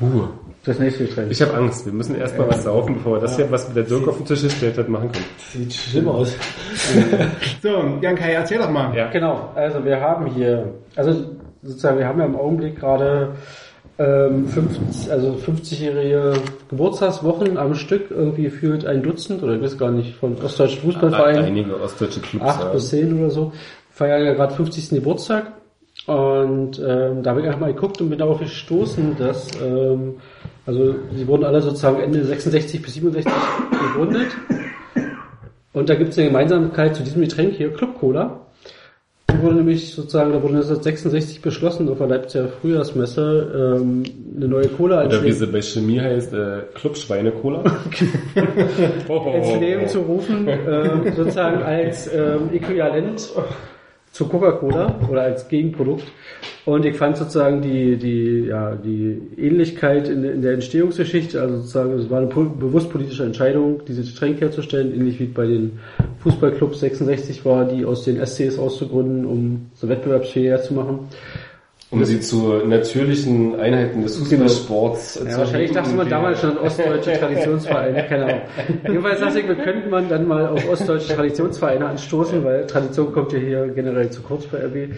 [SPEAKER 2] Uh.
[SPEAKER 4] Das nächste Getränk.
[SPEAKER 2] Ich habe Angst. Wir müssen erstmal was saufen, bevor wir das hier, was der Dirk auf den Tisch gestellt hat, machen können.
[SPEAKER 7] Sieht schlimm aus. [laughs]
[SPEAKER 3] So, Jan Kai, erzähl doch mal.
[SPEAKER 2] Ja.
[SPEAKER 4] Genau, also wir haben hier, also sozusagen, wir haben ja im Augenblick gerade ähm, 50, also 50-jährige Geburtstagswochen am Stück, irgendwie gefühlt ein Dutzend, oder ich weiß gar nicht, von ostdeutschen Fußballvereinen.
[SPEAKER 2] Einige ostdeutsche Clubs.
[SPEAKER 4] acht
[SPEAKER 2] ja.
[SPEAKER 4] bis zehn oder so, feiern ja gerade 50. Geburtstag. Und ähm, da habe ich einfach mal geguckt und bin darauf gestoßen, dass ähm, also sie wurden alle sozusagen Ende 66 bis 67 gegründet. Und da gibt es eine Gemeinsamkeit zu diesem Getränk hier, Club Cola. Da wurde nämlich sozusagen, da wurde 1966 beschlossen auf der Leipziger Frühjahrsmesse ähm, eine neue Cola
[SPEAKER 2] Oder wie
[SPEAKER 4] ins,
[SPEAKER 2] sie bei Chemie heißt, äh, Club Schweine-Cola. oh, [laughs]
[SPEAKER 4] ins Leben zu rufen, [laughs] äh, sozusagen als ähm, Äquivalent zu Coca-Cola oder als Gegenprodukt. Und ich fand sozusagen die, die, ja, die Ähnlichkeit in, in der Entstehungsgeschichte, also sozusagen, es war eine bewusst politische Entscheidung, dieses Getränk herzustellen, ähnlich wie bei den Fußballclubs 66 war, die aus den SCs auszugründen, um so wettbewerbsfähiger zu machen.
[SPEAKER 2] Um sie zu natürlichen Einheiten des Fußballsports
[SPEAKER 4] Ja, wahrscheinlich dachte man damals schon an ostdeutsche [laughs] Traditionsvereine, keine Ahnung. Jedenfalls dachte ich, wir könnten man dann mal auf ostdeutsche Traditionsvereine anstoßen, weil Tradition kommt ja hier generell zu kurz bei RB.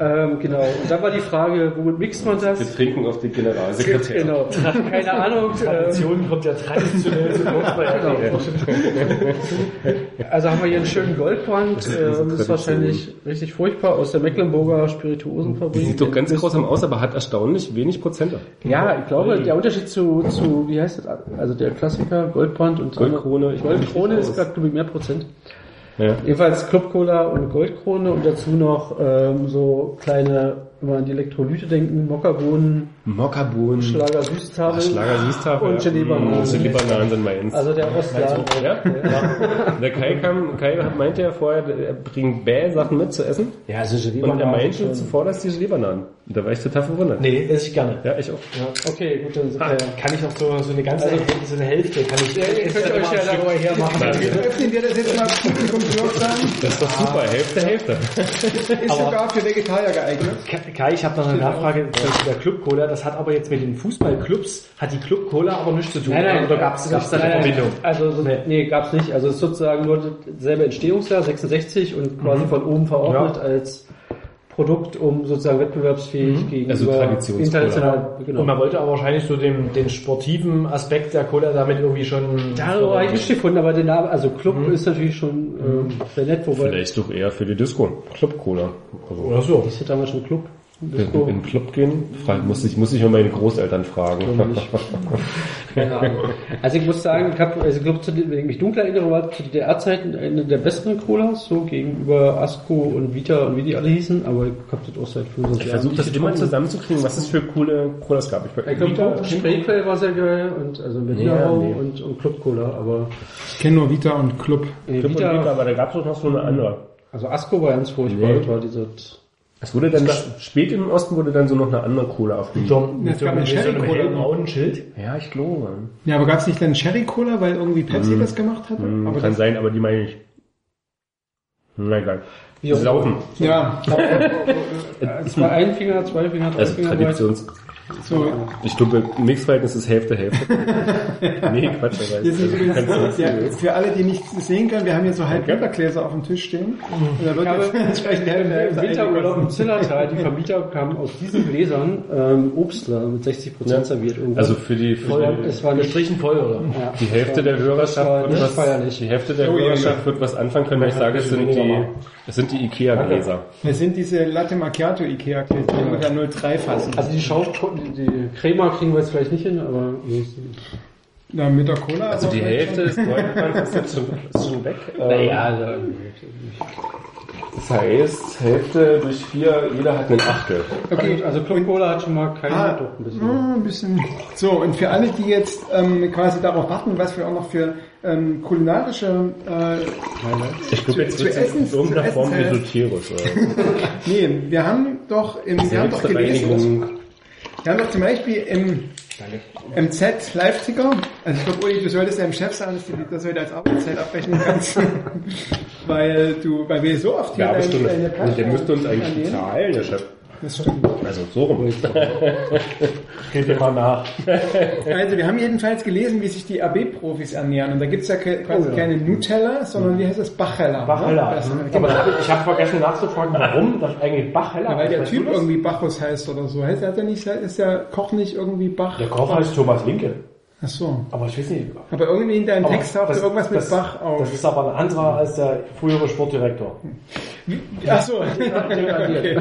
[SPEAKER 4] Ähm, genau. Und dann war die Frage, womit mixt man
[SPEAKER 2] Wir
[SPEAKER 4] das?
[SPEAKER 2] trinken auf die Generalsekretärin.
[SPEAKER 4] Genau. Keine Ahnung. [laughs]
[SPEAKER 7] Tradition kommt ja traditionell zu
[SPEAKER 4] Genau. Also haben wir hier einen schönen Goldbrand.
[SPEAKER 2] ist
[SPEAKER 4] Ähm, ist wahrscheinlich richtig furchtbar aus der Mecklenburger Spirituosenfabrik.
[SPEAKER 2] Sieht doch ganz grausam aus, aber hat erstaunlich wenig Prozente.
[SPEAKER 4] Ja, ich glaube, der Unterschied zu, zu wie heißt das? Also der Klassiker, Goldbrand und
[SPEAKER 2] Goldkrone, ich
[SPEAKER 4] Goldkrone ist gerade, glaube ich, mehr Prozent.
[SPEAKER 2] Ja.
[SPEAKER 4] Jedenfalls Club Cola und Goldkrone und dazu noch ähm, so kleine, wenn man an die Elektrolyte denken, Mokkabohnen,
[SPEAKER 2] Mokkabohnen,
[SPEAKER 4] Schlager Süßtafel.
[SPEAKER 2] Schlager Süßtafel.
[SPEAKER 4] Und Gelee-Bananen.
[SPEAKER 2] Mm, Gelee-Bananen sind meins.
[SPEAKER 4] Also der Ostladen.
[SPEAKER 2] ja? Der Kai kam, Kai meinte ja vorher, er bringt Bäh-Sachen mit zu essen.
[SPEAKER 4] Ja, also
[SPEAKER 2] Und er
[SPEAKER 4] Gelee-Bananen.
[SPEAKER 2] meinte
[SPEAKER 4] schon-
[SPEAKER 2] zuvor, dass die Gelee-Bananen. Da war ich total verwundert.
[SPEAKER 7] Nee, esse ich gerne.
[SPEAKER 2] Ja, ich auch.
[SPEAKER 4] Okay, gut, dann
[SPEAKER 7] Ah,
[SPEAKER 4] wir
[SPEAKER 7] Kann ich auch so, so eine ganze, so eine Hälfte, kann ich,
[SPEAKER 4] ihr könnt euch ja darüber hermachen.
[SPEAKER 3] Öffnen wir das jetzt mal publikumswirksam?
[SPEAKER 2] Das ist doch super, Hälfte, Hälfte. [laughs]
[SPEAKER 3] Ist sogar für Vegetarier geeignet.
[SPEAKER 7] Kai, ich habe noch eine Nachfrage zu der Club Cola. Das hat aber jetzt mit den Fußballclubs, hat die Club Cola aber nichts zu tun.
[SPEAKER 4] Nein, nein,
[SPEAKER 7] oder gab's gab's da eine
[SPEAKER 4] nein,
[SPEAKER 7] Verbindung?
[SPEAKER 4] Also, so,
[SPEAKER 7] Nee.
[SPEAKER 4] nee, gab's nicht. Also, es ist sozusagen nur dasselbe Entstehungsjahr, 66 und quasi von oben verordnet
[SPEAKER 7] Ja.
[SPEAKER 4] als Produkt, um sozusagen wettbewerbsfähig gegenüber
[SPEAKER 2] Also
[SPEAKER 4] international, genau.
[SPEAKER 7] Und man wollte aber wahrscheinlich so den, den sportiven Aspekt der Cola damit irgendwie schon...
[SPEAKER 4] Darüber habe ich nicht gefunden, aber der Name, also Club ist natürlich schon ähm, sehr nett, wobei
[SPEAKER 2] Vielleicht doch eher für die Disco. Club-Cola. Also,
[SPEAKER 7] Oder so.
[SPEAKER 4] ist ja damals schon Club.
[SPEAKER 2] In,
[SPEAKER 4] Disco.
[SPEAKER 2] in den Club gehen? Frag, muss, ich, muss ich mal meine Großeltern fragen. [laughs]
[SPEAKER 4] Keine Ahnung. Also ich muss sagen, ich habe, also ich glaube, wenn ich mich dunkel erinnere, war zu DDR-Zeiten eine der besseren Colas, so gegenüber Asco und Vita und wie die alle hießen, aber ich habe das auch seit 25
[SPEAKER 2] Ich versuche das immer zusammenzukriegen, was es für coole Colas gab. Ich,
[SPEAKER 4] Ich glaube, Spreequell war sehr geil und also
[SPEAKER 2] Ja,
[SPEAKER 4] Hau
[SPEAKER 2] nee.
[SPEAKER 4] und, und Club Cola, aber
[SPEAKER 3] Ich kenne nur Vita und Club.
[SPEAKER 4] äh,
[SPEAKER 2] Club und Vita,
[SPEAKER 4] Vita,
[SPEAKER 2] aber da gab es auch noch so eine andere.
[SPEAKER 4] also Asco war ganz furchtbar,
[SPEAKER 2] Nee.
[SPEAKER 4] das war dieser,
[SPEAKER 2] Es wurde dann spät im Osten wurde dann so noch eine andere Cola auf die.
[SPEAKER 7] So, mit
[SPEAKER 3] Es
[SPEAKER 7] so,
[SPEAKER 3] gab
[SPEAKER 7] mit
[SPEAKER 3] eine Sherry-Cola noch.
[SPEAKER 7] hellbraunen Schild.
[SPEAKER 2] Ja, ich glaube.
[SPEAKER 3] Ja, aber gab es nicht dann Cherry Cola, weil irgendwie Pepsi das gemacht hatte?
[SPEAKER 2] Hm,
[SPEAKER 3] aber
[SPEAKER 2] kann
[SPEAKER 3] das,
[SPEAKER 2] sein, aber die meine ich. Na egal. Saufen.
[SPEAKER 3] ja, [laughs]
[SPEAKER 4] es war ein Finger, zwei Finger, drei
[SPEAKER 2] Also
[SPEAKER 4] Finger.
[SPEAKER 2] Traditions.
[SPEAKER 3] So.
[SPEAKER 2] Ich glaube, Mixverhältnis ist Hälfte, Hälfte. [laughs] nee, Quatsch, aber
[SPEAKER 3] Hier sind übrigens,
[SPEAKER 2] du
[SPEAKER 3] ja, für alle, die nicht sehen können, wir haben hier so Halbgläser auf dem Tisch stehen. Und da wird
[SPEAKER 4] Ich habe
[SPEAKER 3] jetzt [laughs] entsprechend die Hälfte,
[SPEAKER 4] Im
[SPEAKER 3] Hälfte
[SPEAKER 4] Winterurlaub im. Zillertal, die Vermieter kamen aus diesen Gläsern ähm, Obstler mit 60%
[SPEAKER 2] Ja.
[SPEAKER 4] serviert. Irgendwann.
[SPEAKER 2] Also für die, für
[SPEAKER 4] Voll,
[SPEAKER 2] die,
[SPEAKER 4] es war
[SPEAKER 7] Gestrichen voll, oder?
[SPEAKER 4] ja,
[SPEAKER 2] die Hälfte der Hörerschaft wird was,
[SPEAKER 4] feierlich.
[SPEAKER 2] die Hälfte der
[SPEAKER 3] Oh, ja,
[SPEAKER 2] Hörerschaft wird was anfangen können, wenn ich sage, es sind die, es sind die Ikea-Gläser.
[SPEAKER 3] Das sind diese Latte Macchiato Ikea Gläser, die ungefähr 0,3 fassen.
[SPEAKER 4] Also die Schau die, Crema kriegen wir jetzt vielleicht nicht hin, aber
[SPEAKER 3] Na, mit der Cola.
[SPEAKER 2] Also die Hälfte ist schon, ist schon weg. Ähm,
[SPEAKER 4] naja, also,
[SPEAKER 2] Das heißt, Hälfte durch vier, jeder hat einen Achtel.
[SPEAKER 3] Okay,
[SPEAKER 4] also Club Cola hat schon mal keinen
[SPEAKER 3] Ah,
[SPEAKER 4] doch ein bisschen.
[SPEAKER 3] Ah, ein bisschen. So, und für alle, die jetzt ähm, quasi darauf warten, was wir auch noch für ähm, kulinarische äh,
[SPEAKER 2] Ich glaube, jetzt
[SPEAKER 3] zu
[SPEAKER 2] wird es
[SPEAKER 3] essen-
[SPEAKER 2] in irgendeiner
[SPEAKER 3] zu
[SPEAKER 2] Form esoterisch. Oder? [laughs]
[SPEAKER 3] Nee, wir haben doch im, wir haben doch gelesen. Wir haben doch zum Beispiel im MZ Live-Ticker, also ich glaube, Uli, du solltest deinem Chef sagen, dass du das heute als Arbeitszeit abrechnen kannst, [laughs] weil du, weil wir so oft hier
[SPEAKER 2] Ja,
[SPEAKER 3] deine, deine
[SPEAKER 2] Der müsste uns eigentlich
[SPEAKER 3] annehmen.
[SPEAKER 2] zahlen, der Chef.
[SPEAKER 3] Das stimmt.
[SPEAKER 2] Also so rum.
[SPEAKER 7] Geht dir mal nach.
[SPEAKER 3] Also wir haben jedenfalls gelesen, wie sich die AB-Profis ernähren. Und da gibt's ja ke- quasi keine Nutella, sondern wie heißt das? Bachella.
[SPEAKER 7] Bachella.
[SPEAKER 3] Ne? Das,
[SPEAKER 7] Mhm. Aber ich habe vergessen nachzufragen, warum das eigentlich Bachella
[SPEAKER 3] Ja, weil der Typ irgendwie Bacchus heißt oder so. Heißt, hat er nicht, ist der Koch nicht irgendwie Bach?
[SPEAKER 7] Der Koch heißt Thomas Linke.
[SPEAKER 3] Ach so.
[SPEAKER 7] Aber ich weiß nicht.
[SPEAKER 3] Aber irgendwie in deinem
[SPEAKER 7] Aber
[SPEAKER 3] Text taucht
[SPEAKER 7] das-
[SPEAKER 3] irgendwas mit
[SPEAKER 7] das-
[SPEAKER 3] Bach auf.
[SPEAKER 7] Das ist aber ein anderer als der frühere Sportdirektor.
[SPEAKER 3] Ach so. [laughs] okay.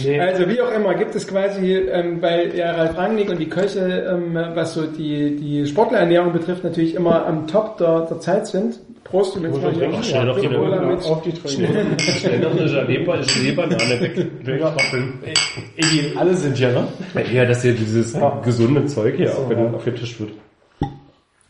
[SPEAKER 7] Nee.
[SPEAKER 3] Also wie auch immer, gibt es quasi ähm, bei ja, Ralf Rangnick und die Köche, ähm, was so die, die Sportlerernährung betrifft, natürlich immer am Top der, der Zeit sind. Prost, du willst mal hier
[SPEAKER 2] Ach, schnell doch die
[SPEAKER 3] mit.
[SPEAKER 4] Auf die Träne.
[SPEAKER 2] Schnell noch eine Gelee-Banane weg. wegstopfeln.
[SPEAKER 7] Egi, alle sind hier, ne?
[SPEAKER 2] Ja, dass hier dieses
[SPEAKER 7] Ja.
[SPEAKER 2] gesunde Zeug hier auf,
[SPEAKER 7] ja.
[SPEAKER 2] den, auf den Tisch wird.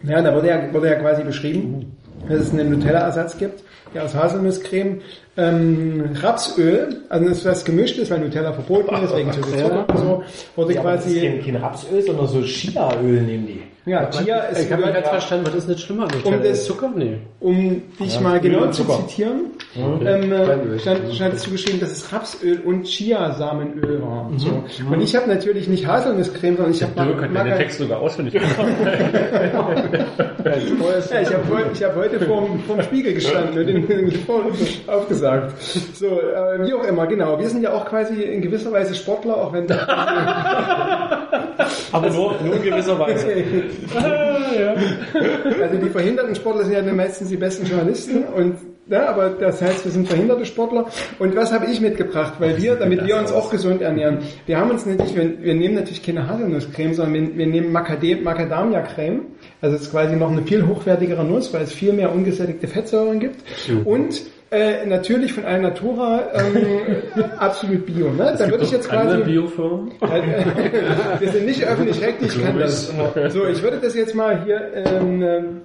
[SPEAKER 3] Ja, da wurde ja, wurde ja quasi beschrieben, dass es einen Nutella-Ersatz gibt, der aus Haselnusscreme, ähm, Rapsöl, also das ist was gemischtes, weil Nutella verboten ist, wegen zu viel Zucker und so, wurde
[SPEAKER 7] Ja, aber das ist
[SPEAKER 3] quasi,
[SPEAKER 7] kein, kein Rapsöl, sondern so Chia-Öl nehmen die.
[SPEAKER 3] ja, Chia ist,
[SPEAKER 4] Ich habe nicht ganz verstanden, was ist nicht schlimmer?
[SPEAKER 3] Um das-
[SPEAKER 4] Zucker? Nee.
[SPEAKER 3] um dich mal genau zu zitieren, ähm, äh, stand, stand dazu geschrieben, dass es Rapsöl und Chiasamenöl war. Und, so. und ich habe natürlich nicht Haselnusscreme, sondern ich habe
[SPEAKER 2] Dirk hat deinen Text sogar auswendig [laughs] gemacht.
[SPEAKER 3] Ja, ich habe hab heute vorm, vorm Spiegel gestanden und den, den aufgesagt. So, äh, wie auch immer, genau. Wir sind ja auch quasi in gewisser Weise Sportler, auch wenn [laughs]
[SPEAKER 7] Aber nur, nur in gewisser Weise. [laughs]
[SPEAKER 3] Also die verhinderten Sportler sind ja meistens die besten Journalisten und ja, aber das heißt, wir sind verhinderte Sportler. Und was habe ich mitgebracht? Weil wir, damit wir uns auch gesund ernähren, wir haben uns natürlich, wir, wir nehmen natürlich keine Haselnusscreme, sondern wir, wir nehmen Macadam- Macadamia-Creme. Also es ist quasi noch eine viel hochwertigere Nuss, weil es viel mehr ungesättigte Fettsäuren gibt. Und äh, natürlich von Alnatura ähm, [laughs] absolut bio. Ne? Dann würde ich jetzt quasi
[SPEAKER 2] Biofirmen? [laughs]
[SPEAKER 3] wir sind nicht öffentlich-rechtlich, ich kann das. So, ich würde das jetzt mal hier, ähm, ähm,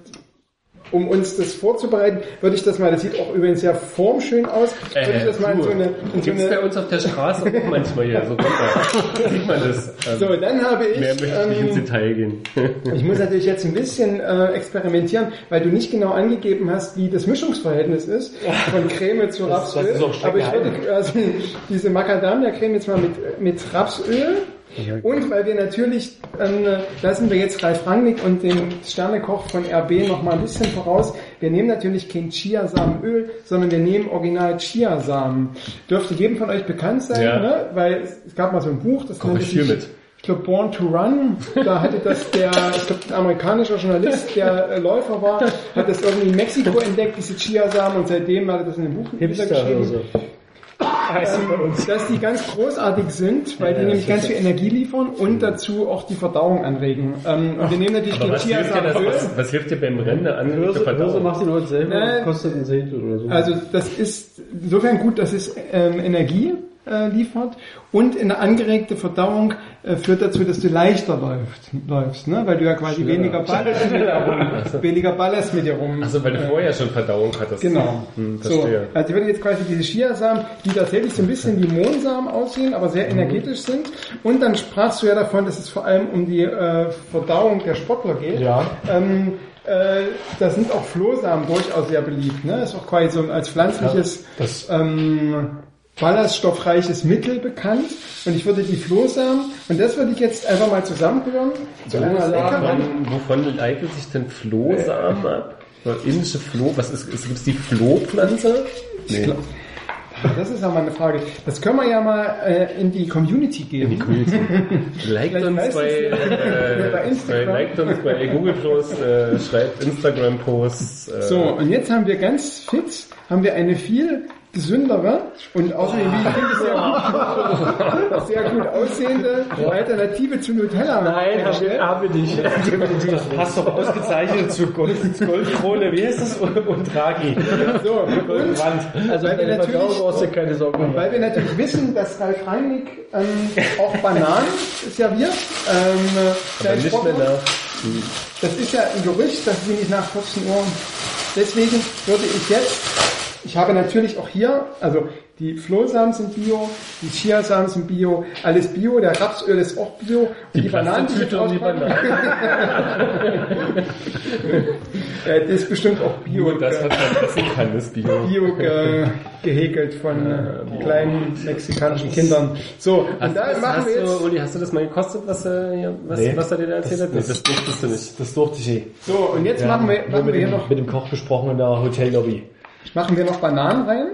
[SPEAKER 3] um uns das vorzubereiten, würde ich das mal, das sieht auch übrigens sehr formschön aus, würde ich das mal in so eine, in so
[SPEAKER 2] Gibt's bei
[SPEAKER 3] eine
[SPEAKER 2] uns auf der Straße auch manchmal hier, so Konter. [laughs] Sieht man das. Ähm,
[SPEAKER 3] so, dann habe ich,
[SPEAKER 2] mehr möchte ich nicht ins
[SPEAKER 3] ähm,
[SPEAKER 2] Detail gehen. [laughs]
[SPEAKER 3] ich muss natürlich jetzt ein bisschen äh, experimentieren, weil du nicht genau angegeben hast, wie das Mischungsverhältnis ist von Creme zu
[SPEAKER 7] Das- das
[SPEAKER 3] Rapsöl.
[SPEAKER 7] ist auch streng
[SPEAKER 3] Aber ich würde quasi diese Macadamia-Creme jetzt mal mit, mit Rapsöl und weil wir natürlich, ähm, lassen wir jetzt Ralf Rangnick und den Sternekoch von RB noch mal ein bisschen voraus. Wir nehmen natürlich kein Chiasamenöl, sondern wir nehmen original Chiasamen. Dürfte jedem von euch bekannt sein,
[SPEAKER 2] Ja.
[SPEAKER 3] ne? weil es, es gab mal so ein Buch, das
[SPEAKER 2] Koche
[SPEAKER 3] nannte
[SPEAKER 2] ich
[SPEAKER 3] sich-
[SPEAKER 2] mit.
[SPEAKER 3] ich glaube, Born to Run, da hatte das der, ich glaube, ein amerikanischer Journalist, der äh, Läufer war, hat das irgendwie in Mexiko entdeckt, diese Chiasamen, und seitdem hat er das in dem Buch niedergeschrieben.
[SPEAKER 4] oder so.
[SPEAKER 3] Ähm, dass die ganz großartig sind, weil die nämlich ganz viel Energie liefern und dazu auch die Verdauung anregen. Ähm, und wir nehmen natürlich
[SPEAKER 2] dir das,
[SPEAKER 3] Chiasamenöl.
[SPEAKER 2] was, was hilft dir beim Rennen an
[SPEAKER 4] Hörse, Hörse
[SPEAKER 2] Verdauung?
[SPEAKER 4] macht ihn heute selber,
[SPEAKER 3] Nee.
[SPEAKER 4] kostet ein Zehntel oder so.
[SPEAKER 3] Also das ist insofern gut, dass es ähm, Energie äh, liefert und eine angeregte Verdauung äh, führt dazu, dass du leichter läufst, läufst ne? weil du ja quasi weniger Ballast mit dir rum, [laughs] weniger Ballast mit dir rum.
[SPEAKER 2] Also weil du vorher schon Verdauung hattest.
[SPEAKER 3] Genau.
[SPEAKER 2] Hm,
[SPEAKER 3] so, also würde jetzt quasi diese Chiasamen, die tatsächlich so ein bisschen wie Mohnsamen aussehen, aber sehr energetisch sind. Und dann sprachst du ja davon, dass es vor allem um die äh, Verdauung der Sportler geht.
[SPEAKER 7] Ja.
[SPEAKER 3] Ähm, äh, da sind auch Flohsamen durchaus sehr beliebt. Ne? Ist auch quasi so als pflanzliches
[SPEAKER 7] das-
[SPEAKER 3] ähm, ballaststoffreiches Mittel bekannt. Und ich würde die Flohsamen, und das würde ich jetzt einfach mal zusammenrühren, leckeren
[SPEAKER 2] Wovon, leitet sich denn Flohsamen ab? Oder Indische Floh, was ist, ist gibt's die Flohpflanze? Nee.
[SPEAKER 3] Das ist ja mal eine Frage. Das können wir ja mal äh, in die Community geben. [laughs]
[SPEAKER 2] Liked
[SPEAKER 3] Vielleicht
[SPEAKER 2] uns
[SPEAKER 3] weißt
[SPEAKER 2] bei,
[SPEAKER 3] du's ja.
[SPEAKER 2] äh,
[SPEAKER 3] Bei
[SPEAKER 2] bei,
[SPEAKER 3] Instagram.
[SPEAKER 2] liked uns bei Google Plus, äh, schreibt Instagram Posts. Äh,
[SPEAKER 3] So, und jetzt haben wir ganz fit, haben wir eine viel gesündere und außerdem, wie ich finde, sehr gut, [laughs] sehr gut aussehende Alternative zu Nutella.
[SPEAKER 7] Nein,
[SPEAKER 3] hergestellt.
[SPEAKER 7] haben wir nicht. Das passt doch ausgezeichnet zu Gold, Goldkrone, wie heißt das? Und, und Draghi.
[SPEAKER 3] So, und
[SPEAKER 7] Goldbrand.
[SPEAKER 4] also
[SPEAKER 3] weil wir natürlich-
[SPEAKER 4] brauchst du keine Sorgen machen.
[SPEAKER 3] weil wir natürlich wissen, dass Ralf Rangnick ähm, auch Bananen serviert. Ähm,
[SPEAKER 2] aber nicht mehr nach.
[SPEAKER 3] Das ist ja ein Gerücht, dass sie nicht nach 14 Uhr. Deswegen würde ich jetzt ich habe natürlich auch hier, also die Flohsamen sind Bio, die Chiasamen sind Bio, alles Bio, der Rapsöl ist auch Bio und die, Bananen, die ich
[SPEAKER 2] und die
[SPEAKER 3] äh, [laughs] das ist bestimmt auch Bio.
[SPEAKER 2] Nur das, was man essen kann, ist Bio. [laughs]
[SPEAKER 3] Bio ge gehäkelt von äh, kleinen mexikanischen Kindern. So, und
[SPEAKER 2] Hast,
[SPEAKER 3] da machen wir
[SPEAKER 2] du,
[SPEAKER 3] jetzt.
[SPEAKER 2] Uli, hast du das mal gekostet, was, äh, was,
[SPEAKER 5] Nee.
[SPEAKER 2] was er dir da erzählt hat? Nee,
[SPEAKER 5] Das-
[SPEAKER 2] durftest du nicht.
[SPEAKER 5] Das durfte ich eh.
[SPEAKER 3] So, und jetzt machen wir, machen wir hier
[SPEAKER 5] dem,
[SPEAKER 3] noch
[SPEAKER 5] mit dem Koch besprochen in der Hotellobby.
[SPEAKER 3] Machen wir noch Bananen rein.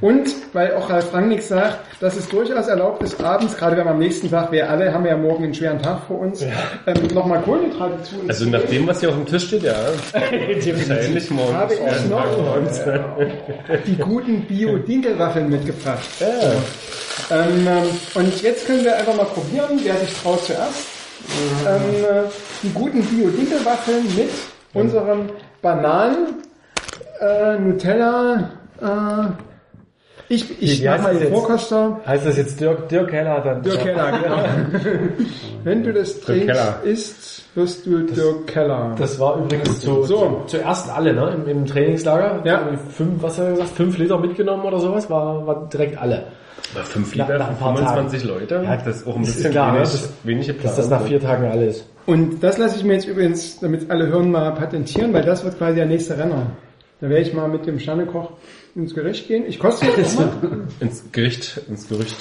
[SPEAKER 3] Und weil auch Ralf Rangnick sagt, dass es durchaus erlaubt ist, abends, gerade wenn wir am nächsten Tag, wir alle haben ja morgen einen schweren Tag vor uns, ähm, nochmal Kohlenhydrate zu uns
[SPEAKER 2] Also nach dem, was hier auf dem Tisch steht, ja. [laughs] Wahrscheinlich morgen.
[SPEAKER 3] habe ich
[SPEAKER 2] Ja,
[SPEAKER 3] noch
[SPEAKER 2] morgen.
[SPEAKER 3] die guten Bio-Dinkelwaffeln mitgebracht. Ähm, ähm, und jetzt können wir einfach mal probieren, wer sich traut zuerst. Ähm, äh, die guten Bio-Dinkelwaffeln mit unserem Bananen, äh, Nutella, äh, ich, ich
[SPEAKER 5] Wie
[SPEAKER 3] mach
[SPEAKER 5] heißt
[SPEAKER 3] mal
[SPEAKER 5] das
[SPEAKER 3] den
[SPEAKER 5] jetzt?
[SPEAKER 3] Vorkoster.
[SPEAKER 5] Heißt das jetzt Dirk, Dirk Keller dann?
[SPEAKER 3] Dirk Keller, genau. [laughs] Wenn du das trinkst, isst, wirst du Dirk Keller.
[SPEAKER 5] Das war übrigens zu,
[SPEAKER 3] So.
[SPEAKER 5] zu, zuerst alle, ne? Im, im Trainingslager.
[SPEAKER 3] Ja.
[SPEAKER 5] Fünf, was hat er gesagt? Fünf Liter mitgenommen oder sowas, war, war direkt alle.
[SPEAKER 2] Aber fünf
[SPEAKER 5] Nach-
[SPEAKER 2] Liter
[SPEAKER 5] nach paar
[SPEAKER 2] 25 Leute?
[SPEAKER 5] Ja,
[SPEAKER 2] das ist auch ein
[SPEAKER 5] ist
[SPEAKER 2] bisschen
[SPEAKER 5] klar, ne?
[SPEAKER 2] wenig,
[SPEAKER 5] Das-
[SPEAKER 2] wenig
[SPEAKER 5] Dass
[SPEAKER 2] geplant.
[SPEAKER 5] das nach vier Tagen alle ist.
[SPEAKER 3] Und das lasse ich mir jetzt übrigens, damit alle hören, mal patentieren, weil das wird quasi der nächste Renner. Da werde ich mal mit dem Sternekoch ins Gericht gehen. Ich koste jetzt mal.
[SPEAKER 2] Ins Gericht, ins Gerücht.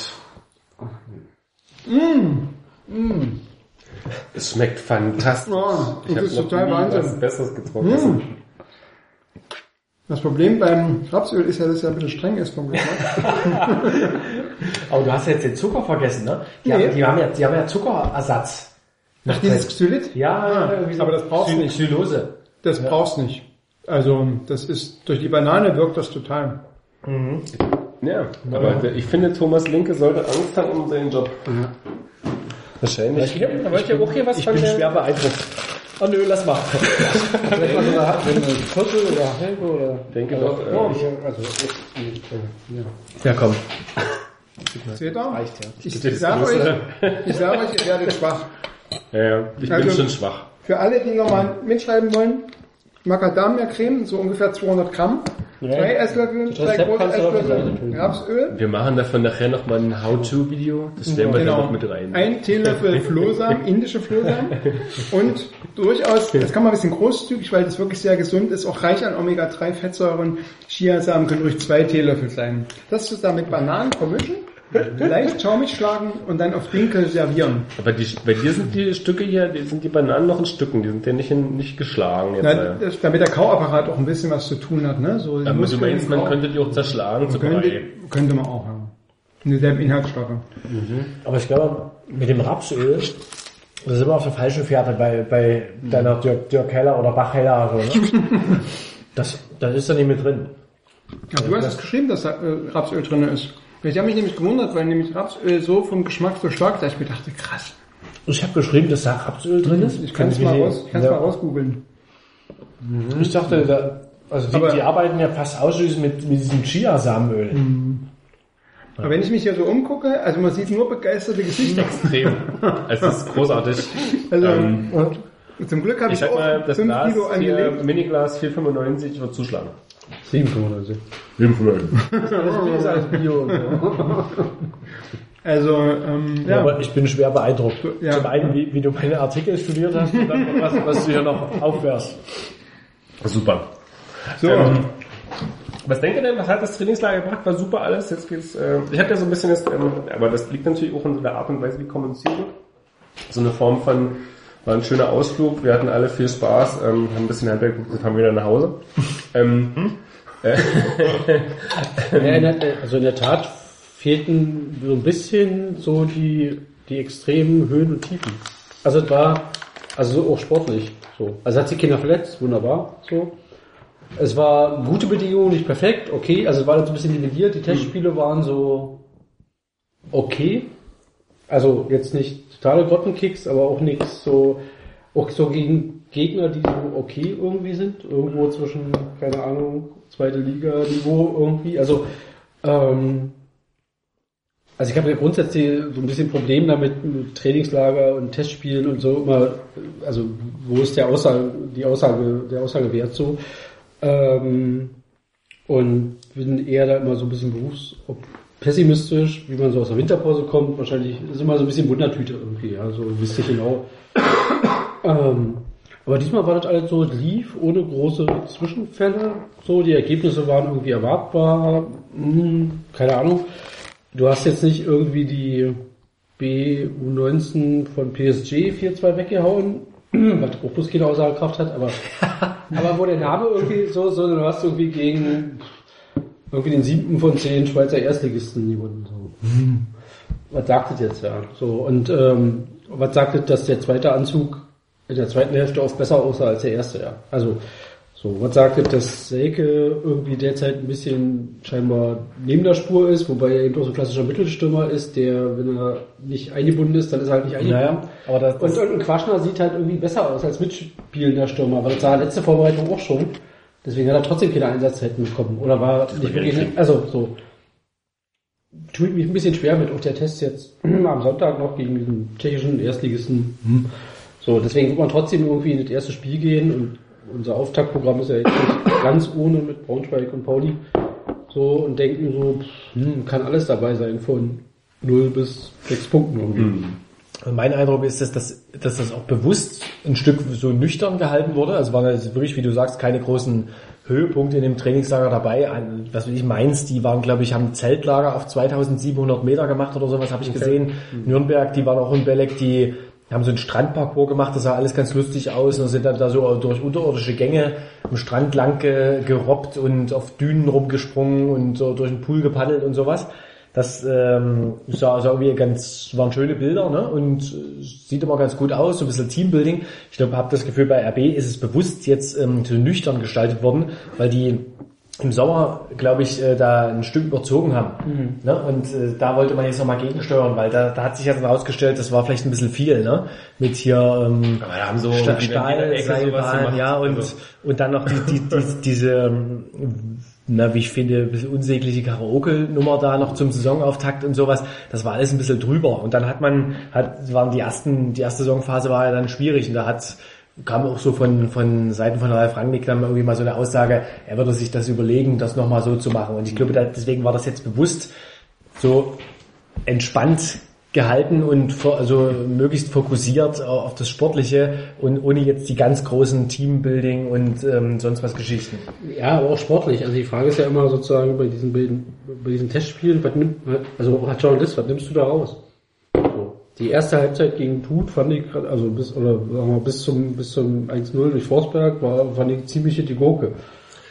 [SPEAKER 2] Es schmeckt fantastisch.
[SPEAKER 3] Ja,
[SPEAKER 2] ich
[SPEAKER 3] das
[SPEAKER 2] habe
[SPEAKER 3] total Wahnsinn.
[SPEAKER 2] was Besseres getrunken.
[SPEAKER 3] Das Problem beim Rapsöl ist ja, dass es ja ein bisschen streng ist vom Geschmack. [laughs]
[SPEAKER 5] Aber du hast jetzt den Zucker vergessen, ne? Die,
[SPEAKER 3] Nee.
[SPEAKER 5] haben, die, haben, ja, die haben ja Zuckerersatz.
[SPEAKER 3] Ach, dieses Xylit?
[SPEAKER 5] Ja, so
[SPEAKER 3] aber das brauchst du nicht.
[SPEAKER 5] Xylose.
[SPEAKER 3] Das brauchst nicht. Also, das ist, durch die Banane wirkt das total.
[SPEAKER 2] Ja, aber ich finde, Thomas Linke sollte Angst haben um seinen Job. Wahrscheinlich.
[SPEAKER 5] Ich, ich,
[SPEAKER 2] wollt ihr auch hier was
[SPEAKER 5] ich
[SPEAKER 2] von
[SPEAKER 5] bin
[SPEAKER 2] der-
[SPEAKER 5] schwer beeindruckt. Oh nö, lass mal.
[SPEAKER 4] Vielleicht mal so eine, Viertel oder halbe oder.
[SPEAKER 2] denke doch, äh,
[SPEAKER 4] Ja, ich- also, ja.
[SPEAKER 5] Ja, komm.
[SPEAKER 3] Seht ihr?
[SPEAKER 4] Reicht ja.
[SPEAKER 3] Ich
[SPEAKER 2] Das
[SPEAKER 3] sage euch, ich sage euch, ihr werdet schwach.
[SPEAKER 2] Ja, ja, ich bin
[SPEAKER 3] Also-
[SPEAKER 2] schon schwach.
[SPEAKER 3] Für alle, die nochmal mitschreiben wollen, Macadamia-Creme, so ungefähr 200 Gramm, drei Esslöffel,
[SPEAKER 4] Das
[SPEAKER 3] drei
[SPEAKER 4] Rezept
[SPEAKER 3] große Esslöffel. Rapsöl,
[SPEAKER 2] Wir machen davon nachher nochmal ein How-To-Video. Das stellen wir dann
[SPEAKER 3] genau,
[SPEAKER 2] noch mit rein.
[SPEAKER 3] ein Teelöffel Flohsamen, [laughs] indische Flohsamen und durchaus, das kann man ein bisschen großzügig, weil das wirklich sehr gesund ist, auch reich an Omega-3-Fettsäuren. Chiasamen können ruhig zwei Teelöffel sein. Das zusammen mit Bananen vermischen, leicht schaumig schlagen und dann auf Dinkel servieren.
[SPEAKER 2] Aber die, bei dir sind die Stücke hier, die sind die Bananen noch in Stücken, die sind ja nicht, in, nicht geschlagen. Jetzt,
[SPEAKER 3] Na, das, damit der Kauapparat auch ein bisschen was zu tun hat. Ne? So,
[SPEAKER 2] Aber du meinst, man könnte die auch zerschlagen zu
[SPEAKER 3] könnte,
[SPEAKER 2] Brei.
[SPEAKER 3] könnte man auch, ja. Dieselben Inhaltsstoffe.
[SPEAKER 5] Aber ich glaube, mit dem Rapsöl, da sind wir auf der falschen Fährte bei, bei deiner Dirk, Dirk Heller oder Bachheller. So, ne? [laughs] das, das ist da nicht mit drin.
[SPEAKER 3] Ja, du hast es geschrieben, dass da äh, Rapsöl drin ist. Ich habe mich nämlich gewundert, weil nämlich Rapsöl so vom Geschmack so stark ist, dass ich mir dachte, krass.
[SPEAKER 5] Ich habe geschrieben, dass da Rapsöl drin ist.
[SPEAKER 3] Ich kann es mal, raus, ich
[SPEAKER 5] ja.
[SPEAKER 3] mal rausgoogeln.
[SPEAKER 5] Ich dachte, da, also die, die arbeiten ja fast ausschließlich mit, mit diesem Chiasamenöl.
[SPEAKER 3] Aber wenn ich mich hier so umgucke, also man sieht nur begeisterte Gesichter.
[SPEAKER 2] Extrem. Es ist großartig. [laughs]
[SPEAKER 3] Also
[SPEAKER 2] Ähm,
[SPEAKER 3] zum Glück habe
[SPEAKER 2] ich
[SPEAKER 3] ich, auch
[SPEAKER 2] mal, das
[SPEAKER 3] 5
[SPEAKER 2] Glas
[SPEAKER 3] Kilo angelegt.
[SPEAKER 2] Miniglas 4,95 wird zuschlagen.
[SPEAKER 4] 7,95.
[SPEAKER 2] 4,95. [laughs]
[SPEAKER 4] Das ist alles Bio und so. [laughs]
[SPEAKER 3] Also, ähm,
[SPEAKER 5] Ja.
[SPEAKER 3] ja.
[SPEAKER 5] Aber ich bin schwer beeindruckt.
[SPEAKER 3] Ja.
[SPEAKER 5] Zum einen, wie, wie du meine Artikel studiert hast und dann, was, was du hier noch aufwärst.
[SPEAKER 2] Super.
[SPEAKER 3] So,
[SPEAKER 2] Ähm, was denkt ihr denn, was hat das Trainingslager gebracht? War super alles. Jetzt geht's, äh, ich habe ja so ein bisschen, jetzt, ähm, aber das liegt natürlich auch in so der Art und Weise, wie kommuniziert wird. So eine Form von, war ein schöner Ausflug, wir hatten alle viel Spaß, ähm, haben ein bisschen Handwerk geguckt, jetzt fahren wieder nach Hause. Ähm, [laughs]
[SPEAKER 4] in der, also in der Tat fehlten so ein bisschen so die, die extremen Höhen und Tiefen. Also es war, also so auch sportlich, so. Also hat sich Kinder verletzt, wunderbar, so. Es war gute Bedingungen, nicht perfekt, okay. Also es war so ein bisschen nivelliert, die Testspiele waren so okay. Also jetzt nicht totale Grottenkicks, aber auch nichts so, auch so gegen Gegner, die so okay irgendwie sind. Irgendwo zwischen, keine Ahnung, zweite Liga-Niveau irgendwie. Also, ähm, also ich habe ja grundsätzlich so ein bisschen Problem damit mit Trainingslager und Testspielen und so immer, also wo ist der Aussage, die Aussage, der Aussage wert so. Ähm, Und bin eher da immer so ein bisschen berufs pessimistisch, wie man so aus der Winterpause kommt. Wahrscheinlich ist immer so ein bisschen Wundertüte irgendwie, ja, so wisst ihr genau. ähm, aber diesmal war das alles so, lief ohne große Zwischenfälle. So, die Ergebnisse waren irgendwie erwartbar. Hm, keine Ahnung. Du hast jetzt nicht irgendwie die BU19 von PSG 4-2 weggehauen, [clears throat] was auch bloß keine Aussagekraft hat, aber, [laughs] aber wo der Name irgendwie so, so, du hast irgendwie gegen irgendwie den siebten von zehn Schweizer Erstligisten gewonnen. So. Was sagt das jetzt, ja? So, und ähm, was sagt das, dass der zweite Anzug in der zweiten Hälfte oft besser aussah als der erste, ja? Also, so, was sagt das, dass Selke irgendwie derzeit ein bisschen scheinbar neben der Spur ist, wobei er eben auch so ein klassischer Mittelstürmer ist, der, wenn er nicht eingebunden ist, dann ist er halt nicht eingebunden.
[SPEAKER 5] Naja, aber das, das
[SPEAKER 4] Und, und ein Quaschner sieht halt irgendwie besser aus als mitspielender Stürmer, weil das sah letzte Vorbereitung auch schon. Deswegen hat er trotzdem keine Einsatzzeiten bekommen. Oder war nicht wirklich, also so. Tut mich ein bisschen schwer mit auch der Test jetzt [clears throat] am Sonntag noch gegen diesen tschechischen Erstligisten. So, deswegen wird man trotzdem irgendwie in das erste Spiel gehen und unser Auftaktprogramm ist ja jetzt nicht [clears throat] ganz ohne mit Braunschweig und Pauli. So und denken so, hm, kann alles dabei sein von 0 bis 6 Punkten irgendwie.
[SPEAKER 5] Und mein Eindruck ist, dass das, dass das auch bewusst ein Stück so nüchtern gehalten wurde. Also waren jetzt wirklich, wie du sagst, keine großen Höhepunkte in dem Trainingslager dabei. Ein, was will ich Mainz, die waren, glaube ich, haben ein Zeltlager auf 2700 Meter gemacht oder sowas, habe ich gesehen. Nürnberg, die waren auch in Belek, die haben so einen Strandparcours gemacht, das sah alles ganz lustig aus und sind dann da so durch unterirdische Gänge am Strand lang ge, gerobbt und auf Dünen rumgesprungen und so durch den Pool gepaddelt und sowas. Das ähm, sah, sah irgendwie ganz, waren schöne Bilder ne? und äh, sieht immer ganz gut aus, so ein bisschen Teambuilding. Ich glaube, habe das Gefühl, bei RB ist es bewusst jetzt ähm, so nüchtern gestaltet worden, weil die im Sommer, glaube ich, äh, da ein Stück überzogen haben. Ne? Und äh, da wollte man jetzt nochmal gegensteuern, weil da, da hat sich ja dann rausgestellt, das war vielleicht ein bisschen viel, ne? Mit hier ähm,
[SPEAKER 2] Aber da haben so
[SPEAKER 5] Sta-
[SPEAKER 2] in jeder Ecke sowas
[SPEAKER 5] Stahlseilbahn,
[SPEAKER 2] gemacht.
[SPEAKER 5] ja, und,
[SPEAKER 2] Also-
[SPEAKER 5] und dann noch die, die, die, diese, ähm, na, wie ich finde, ein bisschen unsägliche Karaoke-Nummer da noch zum Saisonauftakt und sowas. Das war alles ein bisschen drüber. Und dann hat man, hat, waren die ersten, die erste Saisonphase war ja dann schwierig und da hat, kam auch so von, von Seiten von Ralf Rangnick dann irgendwie mal so eine Aussage, er würde sich das überlegen, das nochmal so zu machen. Und ich glaube, deswegen war das jetzt bewusst so entspannt gehalten und fo- also möglichst fokussiert auf das Sportliche und ohne jetzt die ganz großen Teambuilding und ähm, sonst was Geschichten.
[SPEAKER 4] Ja, aber auch sportlich. Also die Frage ist ja immer sozusagen bei diesen, Bilden- bei diesen Testspielen, was nimmt, also als Journalist, was nimmst du da raus? Die erste Halbzeit gegen Tut fand ich, also bis, oder sagen wir bis zum, bis zum 1-0 durch Forsberg war, fand ich ziemlich die Gurke.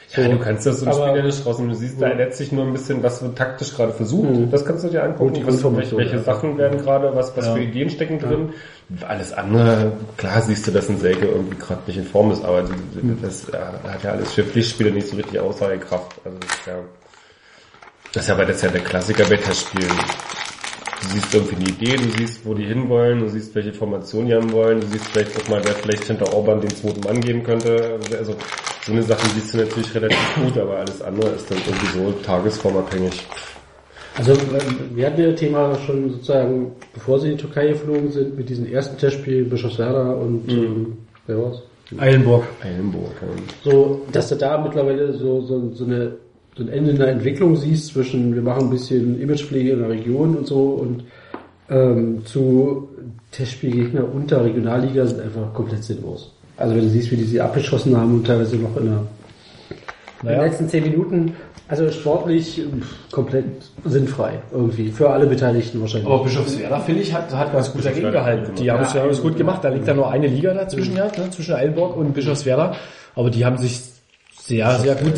[SPEAKER 4] So.
[SPEAKER 2] Ja, du kannst das im
[SPEAKER 4] Aber-
[SPEAKER 2] Spiel ja nicht rausnehmen. Du siehst da letztlich nur ein bisschen, was wird taktisch gerade versucht.
[SPEAKER 4] Mhm.
[SPEAKER 2] Das kannst du dir angucken.
[SPEAKER 4] Die
[SPEAKER 2] Was, welche, welche
[SPEAKER 4] ja.
[SPEAKER 2] Sachen werden gerade, was, was für Ideen stecken drin. Alles andere, klar siehst du, dass ein Selke irgendwie gerade nicht in Form ist, aber
[SPEAKER 4] Mhm.
[SPEAKER 2] das äh, hat ja alles für Pflichtspiele nicht so richtig Aussagekraft. Also das ist ja, das ist ja, das ist ja der Klassiker bei Testspielen. Du siehst irgendwie eine Idee, du siehst, wo die hinwollen, du siehst, welche Formation die haben wollen, du siehst vielleicht auch mal, wer vielleicht hinter Orban den zweiten Mann geben könnte. Also so eine Sachen siehst du natürlich relativ gut, aber alles andere ist dann irgendwie so tagesformabhängig.
[SPEAKER 4] Also wir hatten ja das Thema schon sozusagen, bevor sie in die Türkei geflogen sind, mit diesen ersten Testspielen Bischofswerda und ähm, wer war's?
[SPEAKER 5] Eilenburg.
[SPEAKER 2] Eilenburg. ja.
[SPEAKER 4] So, dass du da mittlerweile so, so, so eine so ein Ende in der Entwicklung siehst zwischen wir machen ein bisschen Imagepflege in der Region und so und ähm, zu Testspielgegner unter Regionalliga sind einfach komplett sinnlos. Also wenn du siehst, wie die sie abgeschossen haben und teilweise noch in, der, in den letzten zehn Minuten, also sportlich pff, komplett sinnfrei irgendwie für alle Beteiligten wahrscheinlich.
[SPEAKER 5] Aber Bischofswerda, finde ich, hat, hat ganz gut dagegen gehalten. Die haben es ja alles gut gemacht. Da liegt ja nur eine Liga dazwischen, ja, ne, zwischen Eilenburg und Bischofswerda. Aber die haben sich sehr, sehr gut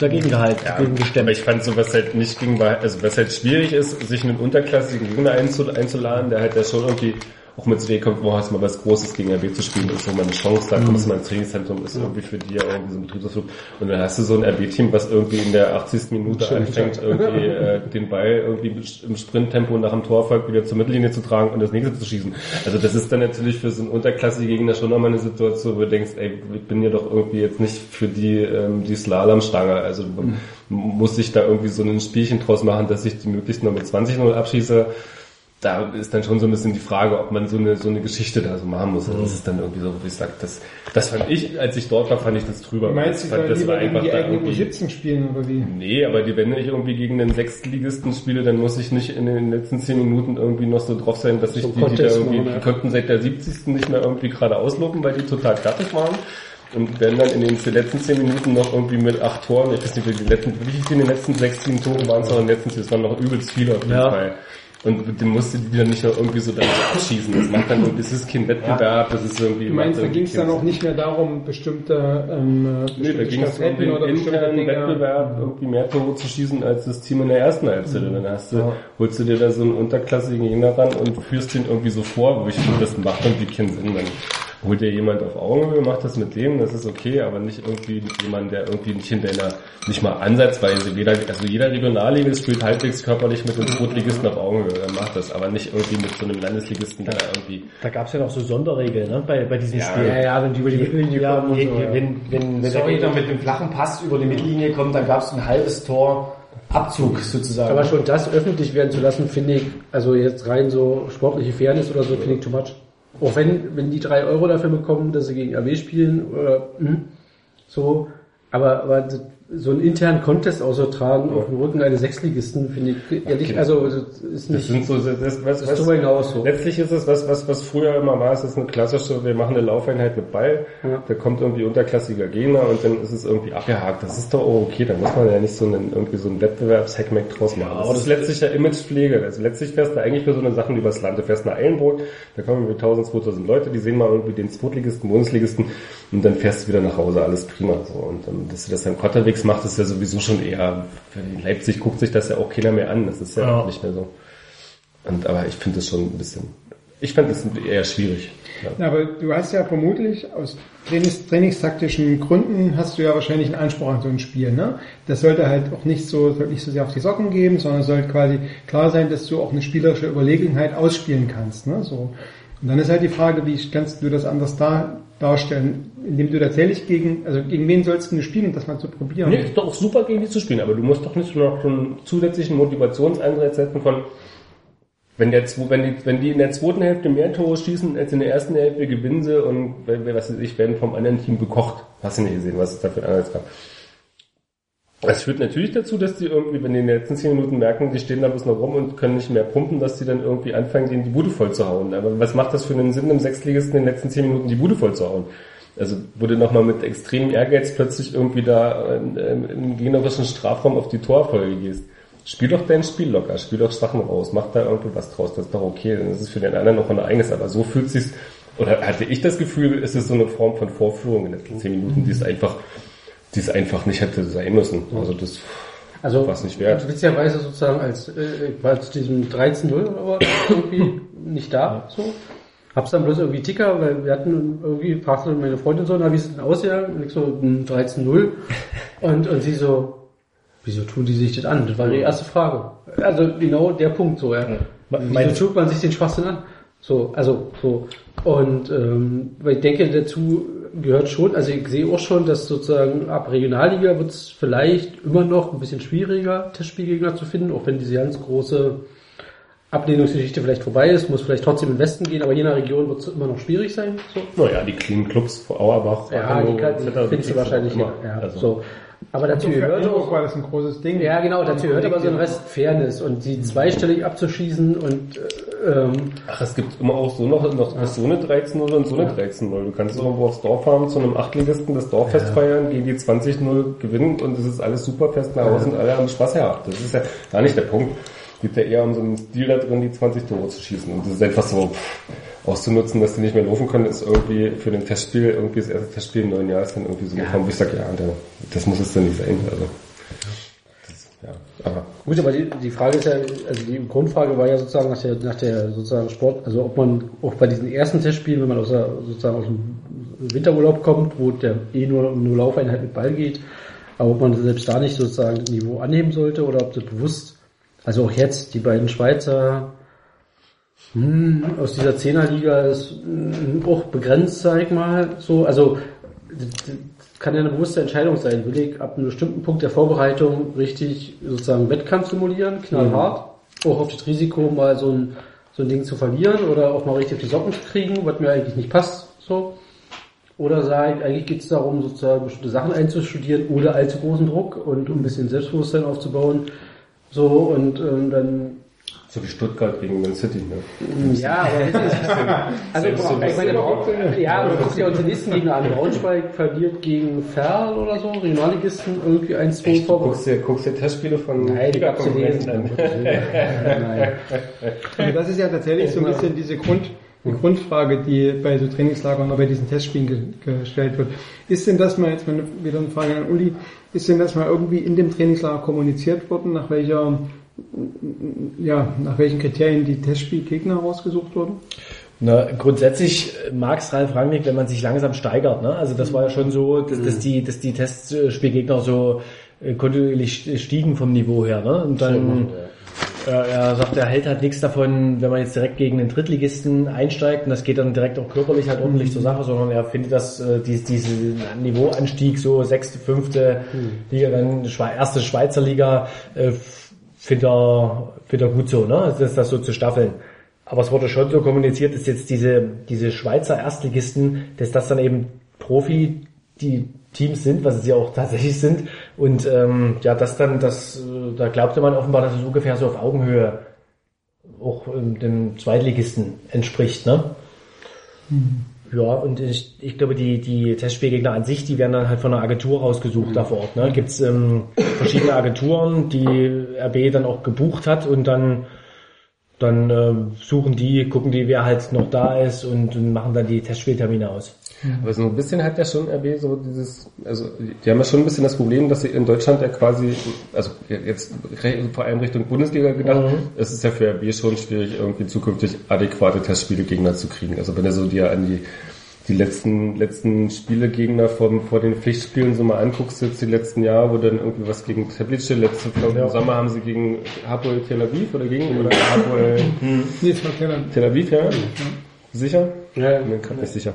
[SPEAKER 5] dagegen gehalten, dagegen
[SPEAKER 2] Aber
[SPEAKER 5] gestemmt.
[SPEAKER 2] ich fand so, was halt nicht ging, war, also was halt schwierig ist, sich einen unterklassigen Gegner einzu, einzuladen, der halt ja schon irgendwie auch mit zu dir kommt, wo hast du mal was Großes gegen RB zu spielen, ist so mal eine Chance, da kommst du mal ins Trainingszentrum, ist irgendwie für die ja irgendwie so ein Betriebsausflug. Und dann hast du so ein RB-Team, was irgendwie in der 80. Minute anfängt, irgendwie äh, den Ball irgendwie im Sprinttempo nach dem Torfolg wieder zur Mittellinie zu tragen und das nächste zu schießen. Also das ist dann natürlich für so einen unterklassigen Gegner schon nochmal eine Situation, wo du denkst, ey, ich bin ja doch irgendwie jetzt nicht für die, ähm, die Slalomstange. Also muss ich da irgendwie so ein Spielchen draus machen, dass ich die möglichst nur mit 20-0 abschieße. Da ist dann schon so ein bisschen die Frage, ob man so eine, so eine Geschichte da so machen muss. Und das ist dann irgendwie so, wie ich sag, das, das fand ich, als ich dort war, fand ich das drüber.
[SPEAKER 3] Du meinst,
[SPEAKER 2] ich
[SPEAKER 3] sie
[SPEAKER 2] fand, das war
[SPEAKER 3] gegen die eigenen U17 spielen oder wie?
[SPEAKER 2] Nee, aber die, wenn ich irgendwie gegen den Sechstligisten spiele, dann muss ich nicht in den letzten zehn Minuten irgendwie noch so drauf sein, dass ich
[SPEAKER 4] So
[SPEAKER 2] die, die da irgendwie, die konnten seit der 70. nicht mehr irgendwie gerade ausloben, weil die total fertig waren. Und werden dann in den letzten zehn Minuten noch irgendwie mit acht Toren, ich weiß nicht, wie die letzten, wie viel in den letzten sechs, sieben Toren waren es noch in den letzten, es waren noch übelst viele auf jeden
[SPEAKER 5] Ja.
[SPEAKER 2] Fall. Und den musste die dann nicht irgendwie so dann abschießen. Das macht dann das ist kein Wettbewerb, das ist irgendwie.
[SPEAKER 3] Du meinst, da ging es dann auch nicht mehr darum, bestimmte, ähm,
[SPEAKER 2] Nee, da
[SPEAKER 3] bestimmte
[SPEAKER 2] ging es um den
[SPEAKER 3] bestimmte
[SPEAKER 2] internen. Wettbewerb, irgendwie mehr Tore zu schießen als das Team in der ersten Halbzeit. Und dann hast du, holst du dir da so einen unterklassigen Gegner ran und führst den irgendwie so vor, wo ich finde, das macht irgendwie keinen Sinn. Dann holt dir jemand auf Augenhöhe, macht das mit dem, das ist okay, aber nicht irgendwie mit jemandem, der irgendwie nicht hinter einer, nicht mal ansatzweise, jeder, also jeder Regionalliga spielt halbwegs körperlich mit dem Zweitligisten auf Augenhöhe, dann macht das, aber nicht irgendwie mit so einem Landesligisten, der irgendwie,
[SPEAKER 5] Da gab es ja noch so Sonderregeln ne, bei, bei diesem Spiel.
[SPEAKER 4] Ja, ja, wenn die über die Mittellinie
[SPEAKER 5] Ja,
[SPEAKER 4] kommen und so, ja.
[SPEAKER 5] wenn, wenn, wenn der Gegner mit einem flachen Pass über die Mittellinie kommt, dann gab es ein halbes Tor Abzug sozusagen.
[SPEAKER 4] Aber schon das öffentlich werden zu lassen, finde ich, also jetzt rein so sportliche Fairness oder so, finde ich too much. Auch wenn, wenn die drei Euro dafür bekommen, dass sie gegen RW spielen oder hm, so, aber, aber das- so einen internen Contest auszutragen auf dem Rücken eines Sechsligisten, finde ich ehrlich, also das ist
[SPEAKER 2] das
[SPEAKER 4] nicht,
[SPEAKER 2] sind so, das, was,
[SPEAKER 4] das
[SPEAKER 2] was,
[SPEAKER 4] darüber hinaus so.
[SPEAKER 2] Letztlich ist es was, was, was früher immer war, es ist eine klassische, wir machen eine Laufeinheit mit Ball,
[SPEAKER 4] Ja.
[SPEAKER 2] da kommt irgendwie unterklassiger Gegner und dann ist es irgendwie abgehakt. Das ist doch auch okay, da muss man ja nicht so einen, irgendwie so einen Wettbewerbshackmack draus machen. das ist letztlich ja Imagepflege. Also letztlich fährst du eigentlich für so eine Sachen übers Land. Du fährst nach Eilenburg, da kommen irgendwie 1000, 2000 Leute, die sehen mal irgendwie den Zweitligisten, Bundesligisten und dann fährst du wieder nach Hause, alles prima. So. Und ähm, dass du das dann Kotterwegs macht, ist ja sowieso schon eher, für Leipzig guckt sich das ja auch keiner mehr an. Das ist ja,
[SPEAKER 5] Ja.
[SPEAKER 2] auch nicht mehr so. Und, aber ich finde das schon ein bisschen, ich fand das eher schwierig. Ja.
[SPEAKER 3] Aber du hast ja vermutlich aus Trainings, trainingstaktischen Gründen hast du ja wahrscheinlich einen Anspruch an so ein Spiel, ne? Das sollte halt auch nicht so, sollte nicht so sehr auf die Socken geben, sondern es sollte quasi klar sein, dass du auch eine spielerische Überlegenheit ausspielen kannst, ne? So. Und dann ist halt die Frage, wie kannst du das anders da, darstellen, indem du tatsächlich gegen, also gegen wen sollst du spielen, um das mal zu probieren?
[SPEAKER 2] Nee, ist doch auch super gegen die zu spielen, aber du musst doch nicht noch einen zusätzlichen Motivationsanreiz setzen von, wenn, der, wenn, die, wenn die in der zweiten Hälfte mehr Tore schießen als in der ersten Hälfte, gewinnen sie und was weiß ich, werden vom anderen Team bekocht. Hast du nicht gesehen, was es da für einen Anreiz gab. Das führt natürlich dazu, dass die irgendwie, wenn die in den letzten zehn Minuten merken, die stehen da bloß noch rum und können nicht mehr pumpen, dass die dann irgendwie anfangen, denen die Bude voll zu hauen. Aber was macht das für einen Sinn, im Sechstligisten in den letzten zehn Minuten die Bude voll zu hauen? Also wurde nochmal mit extremem Ehrgeiz plötzlich irgendwie da äh, im gegnerischen Strafraum auf die Torfolge gehst. Spiel doch dein Spiel locker, spiel doch Sachen raus, mach da irgendwie was draus, das ist doch okay, dann ist es für den anderen noch ein eigenes, aber so fühlt sich's, oder hatte ich das Gefühl, ist es so eine Form von Vorführung in den letzten zehn Minuten, die es einfach, die es einfach nicht hätte sein müssen. Also das
[SPEAKER 4] Also
[SPEAKER 2] war's nicht wert.
[SPEAKER 4] witzigerweise sozusagen als äh, war zu diesem 13-0 oder was [coughs] irgendwie nicht da. So. Hab's dann bloß irgendwie Ticker, weil wir hatten irgendwie, fragte meine Freundin so, na wie ist es denn ausgegangen? Und ich so, hm, 13-0. [laughs] Und, und sie so, wieso tun die sich das an? Das war die erste Frage. Also genau der Punkt so, ja. Wieso tut man sich den Schwachsinn an? So, also so. Und ähm, weil ich denke, dazu gehört schon, also ich sehe auch schon, dass sozusagen ab Regionalliga wird es vielleicht immer noch ein bisschen schwieriger, Testspielgegner zu finden, auch wenn diese ganz große Ablehnungsgeschichte vielleicht vorbei ist, muss vielleicht trotzdem in den Westen gehen, aber je nach Region wird es immer noch schwierig sein. So.
[SPEAKER 2] Naja, die clean Clubs vor Auerbach,
[SPEAKER 4] Ja,
[SPEAKER 2] Hannover,
[SPEAKER 4] die, die
[SPEAKER 2] etc.,
[SPEAKER 4] findest du wahrscheinlich
[SPEAKER 2] immer.
[SPEAKER 4] Ja,
[SPEAKER 2] Also,
[SPEAKER 4] so. Aber dazu gehört auch,
[SPEAKER 3] war das ein großes Ding.
[SPEAKER 4] ja genau, dazu gehört aber so ein Rest Fairness und die zweistellig abzuschießen und äh, ähm,
[SPEAKER 2] Ach, es gibt immer auch so noch, noch so eine 13-0 und so eine 13-0. Du kannst irgendwo aufs Dorf fahren zu einem Achtligisten das Dorffest feiern, gegen die 20-0 gewinnen und es ist alles super fest nach Hause und alle haben Spaß gehabt. Das ist ja gar nicht der Punkt. Es geht ja eher um so einen Stil da drin, die 20 Tore zu schießen. Und das ist einfach so pff, auszunutzen, dass die nicht mehr laufen können, ist irgendwie für den Testspiel, irgendwie das erste Testspiel im neuen Jahr ist dann irgendwie so Form, wo ich sage, ja, da- das muss es dann nicht sein. Also, ja, aber
[SPEAKER 4] Gut, aber die, die Frage ist ja, also die Grundfrage war ja sozusagen nach der, nach der sozusagen Sport, also ob man auch bei diesen ersten Testspielen, wenn man aus der, sozusagen aus dem Winterurlaub kommt, wo der eh nur, nur Laufeinheit mit Ball geht, aber ob man selbst da nicht sozusagen das Niveau anheben sollte oder ob das bewusst, also auch jetzt, die beiden Schweizer hm, aus dieser Zehnerliga ist hm, auch begrenzt, sag ich mal, so, also kann ja eine bewusste Entscheidung sein. Will ich ab einem bestimmten Punkt der Vorbereitung richtig sozusagen Wettkampf simulieren, knallhart, auch auf das Risiko mal so ein so ein Ding zu verlieren oder auch mal richtig auf die Socken zu kriegen, was mir eigentlich nicht passt, so. Oder sage ich, eigentlich geht es darum, sozusagen bestimmte Sachen einzustudieren ohne allzu großen Druck und um ein bisschen Selbstbewusstsein aufzubauen. So, und ähm, dann
[SPEAKER 2] So wie Stuttgart gegen Man City, ne?
[SPEAKER 4] ja, aber das [laughs] ist, also ich meine, Braun- ja, aber guck dir unsere nächsten Gegner an. Braunschweig verliert gegen Ferl oder so, Regionalligisten, irgendwie 1-2
[SPEAKER 2] Echt, du
[SPEAKER 4] vor.
[SPEAKER 2] guckst dir, guckst dir Testspiele von
[SPEAKER 4] Nein, die gab's zu lesen. Nein.
[SPEAKER 3] Aber das ist ja tatsächlich so ein bisschen diese Grund, die Grundfrage, die bei so Trainingslagern oder bei diesen Testspielen ge gestellt wird. Ist denn das mal, jetzt mal wieder eine Frage an Uli, ist denn das mal irgendwie in dem Trainingslager kommuniziert worden, nach welcher, ja, nach welchen Kriterien die Testspielgegner rausgesucht wurden?
[SPEAKER 5] Na, grundsätzlich mag's Ralf Rangnick, wenn man sich langsam steigert. Ne? Also das war ja schon so, dass, dass die, dass die Testspielgegner so äh, kontinuierlich stiegen vom Niveau her. Ne? Und dann äh, er sagt, er hält halt nichts davon, wenn man jetzt direkt gegen den Drittligisten einsteigt und das geht dann direkt auch körperlich halt ordentlich zur Sache, sondern er findet, dass äh, die, diesen Niveauanstieg so sechste, fünfte Liga, dann Schwe erste Schweizer Liga, äh, findet er, findet er gut so, ne? Das, das so zu staffeln. Aber es wurde schon so kommuniziert, dass jetzt diese, diese Schweizer Erstligisten, dass das dann eben Profi, die Teams sind, was sie auch tatsächlich sind. Und ähm, ja, das dann, das, äh, da glaubte man offenbar, dass es ungefähr so auf Augenhöhe auch ähm, dem Zweitligisten entspricht, ne? Ja, und ich, ich glaube, die, die Testspielgegner an sich, die werden dann halt von einer Agentur rausgesucht da vor Ort. Ne? Gibt es ähm, verschiedene Agenturen, die RB dann auch gebucht hat und dann dann ähm, suchen die, gucken die, wer halt noch da ist und, machen dann die Testspieltermine aus.
[SPEAKER 2] Aber so ein bisschen hat ja schon RB so dieses, also die haben ja schon ein bisschen das Problem, dass sie in Deutschland ja quasi, also jetzt vor allem Richtung Bundesliga gedacht,
[SPEAKER 5] Mhm.
[SPEAKER 2] es ist ja für RB schon schwierig, irgendwie zukünftig adäquate Testspiele Gegner zu kriegen. Also wenn du so dir an die die letzten letzten Spiele Gegner vom, vor den Pflichtspielen so mal anguckst, jetzt die letzten Jahre, wo dann irgendwie was gegen Teplice, letzte glaub, im Sommer haben sie gegen Hapoel Tel Aviv oder gegen oder Hapoel
[SPEAKER 3] Nee, es war Keller.
[SPEAKER 2] Tel Aviv, ja? Sicher?
[SPEAKER 4] Ja,
[SPEAKER 2] Nee, gerade nicht sicher.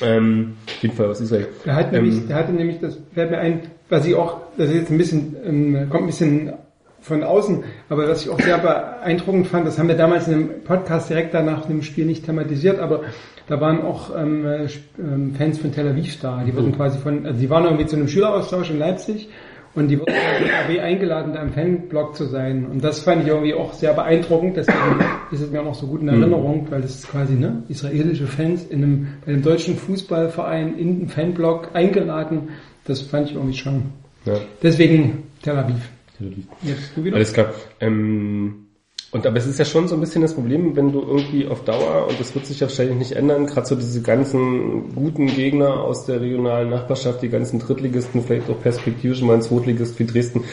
[SPEAKER 2] Ähm, auf jeden Fall aus Israel.
[SPEAKER 3] Der hat
[SPEAKER 2] Ähm,
[SPEAKER 3] nämlich, der hatte nämlich, das fällt mir ein, was ich auch, das ist jetzt ein bisschen, ähm, kommt ein bisschen von außen, aber was ich auch sehr beeindruckend fand, das haben wir damals in einem Podcast direkt danach dem Spiel nicht thematisiert, aber da waren auch ähm, äh, ähm, Fans von Tel Aviv da. Die wurden quasi von, also die waren irgendwie zu einem Schüleraustausch in Leipzig und die wurden von RB eingeladen, da im Fanblog zu sein. Und das fand ich irgendwie auch sehr beeindruckend, deswegen ist es mir auch noch so gut in Erinnerung, weil das ist quasi ne, israelische Fans in einem, bei einem deutschen Fußballverein in den Fanblog eingeladen. Das fand ich irgendwie schon.
[SPEAKER 2] ja.
[SPEAKER 3] Deswegen Tel Aviv. Jetzt du wieder.
[SPEAKER 2] Alles klar. Ähm, und aber es ist ja schon so ein bisschen das Problem, wenn du irgendwie auf Dauer, und das wird sich ja wahrscheinlich nicht ändern, gerade so diese ganzen guten Gegner aus der regionalen Nachbarschaft, die ganzen Drittligisten, vielleicht auch perspektivisch mal ein Zweitligist wie Dresden,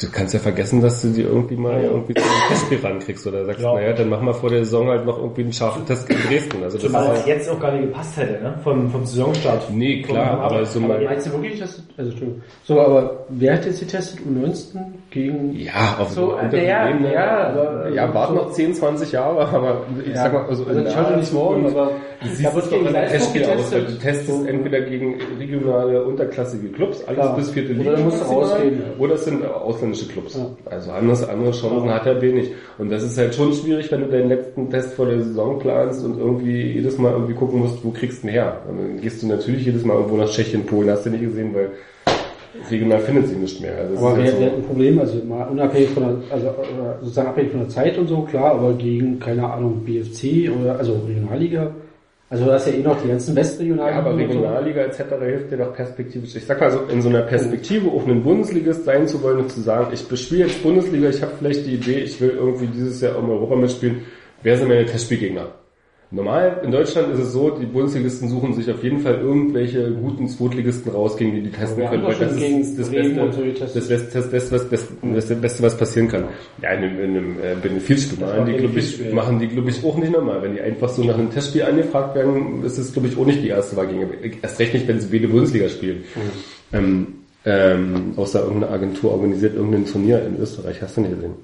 [SPEAKER 2] du kannst ja vergessen, dass du die irgendwie mal irgendwie zu einem Testspiel rankriegst oder sagst,
[SPEAKER 5] Ja.
[SPEAKER 2] naja, dann mach mal vor der Saison halt noch irgendwie einen scharfen Test gegen Dresden. Also das
[SPEAKER 5] Zumal
[SPEAKER 2] ist
[SPEAKER 5] es jetzt auch gar nicht gepasst hätte, ne? Vom, vom Saisonstart.
[SPEAKER 2] Nee, klar, aber so mal.
[SPEAKER 4] Meinst du wirklich, dass, also. So, aber wer hat jetzt getestet? U19 gegen,
[SPEAKER 2] Ja, auf
[SPEAKER 4] So, äh, ja,
[SPEAKER 2] Ebene.
[SPEAKER 4] ja, aber-
[SPEAKER 2] ja, warten noch 10, 20 Jahre, aber ich sag mal, also,
[SPEAKER 4] also ich halte nicht morgen, aber
[SPEAKER 2] Du
[SPEAKER 4] da
[SPEAKER 2] siehst
[SPEAKER 4] wird gegen
[SPEAKER 2] Testspiel aus, weil du
[SPEAKER 4] getestet.
[SPEAKER 2] testest entweder gegen regionale, unterklassige Clubs, alles
[SPEAKER 4] Klar.
[SPEAKER 2] bis vierte
[SPEAKER 4] Oder
[SPEAKER 2] Liga.
[SPEAKER 4] du musst
[SPEAKER 2] maximal,
[SPEAKER 4] rausgehen.
[SPEAKER 2] Oder es sind ausländische Clubs. Also anders, andere Chancen hat er wenig. Und das ist halt schon schwierig, wenn du deinen letzten Test vor der Saison planst und irgendwie jedes Mal irgendwie gucken musst, wo kriegst du ihn her. Und dann gehst du natürlich jedes Mal irgendwo nach Tschechien, Polen, hast du nicht gesehen, weil regional findet sie nicht mehr. Also
[SPEAKER 4] Aber wir,
[SPEAKER 2] halt
[SPEAKER 4] wir
[SPEAKER 2] so.
[SPEAKER 4] ein Problem, also mal unabhängig von der, also äh, sozusagen abhängig von der Zeit und so, klar, aber gegen, keine Ahnung, BFC oder, also Regionalliga, also da ist ja eh noch die ganzen Westregionalen.
[SPEAKER 2] Ja, aber. Regionalliga etc. hilft dir doch perspektivisch. Ich sag mal so, in so einer Perspektive auch einen Bundesligist sein zu wollen und zu sagen, ich bespiele jetzt Bundesliga, ich habe vielleicht die Idee, ich will irgendwie dieses Jahr um Europa mitspielen, wer sind meine Testspielgegner? Normal in Deutschland ist es so, die Bundesligisten suchen sich auf jeden Fall irgendwelche guten Zweitligisten raus, gegen die die testen
[SPEAKER 4] wir
[SPEAKER 2] können, weil das ist das Beste, was, passieren kann. Ja, in einem, in einem äh, Benefizspiel machen die, glaube ich, machen die, glaube ich, auch nicht normal. Wenn die einfach so nach einem Testspiel angefragt werden, ist es, glaube ich, auch nicht die erste Wahl gegen, erst recht nicht, wenn sie beide Bundesliga spielen. Ähm, ähm, außer irgendeine Agentur organisiert irgendein Turnier in Österreich, hast du nicht gesehen.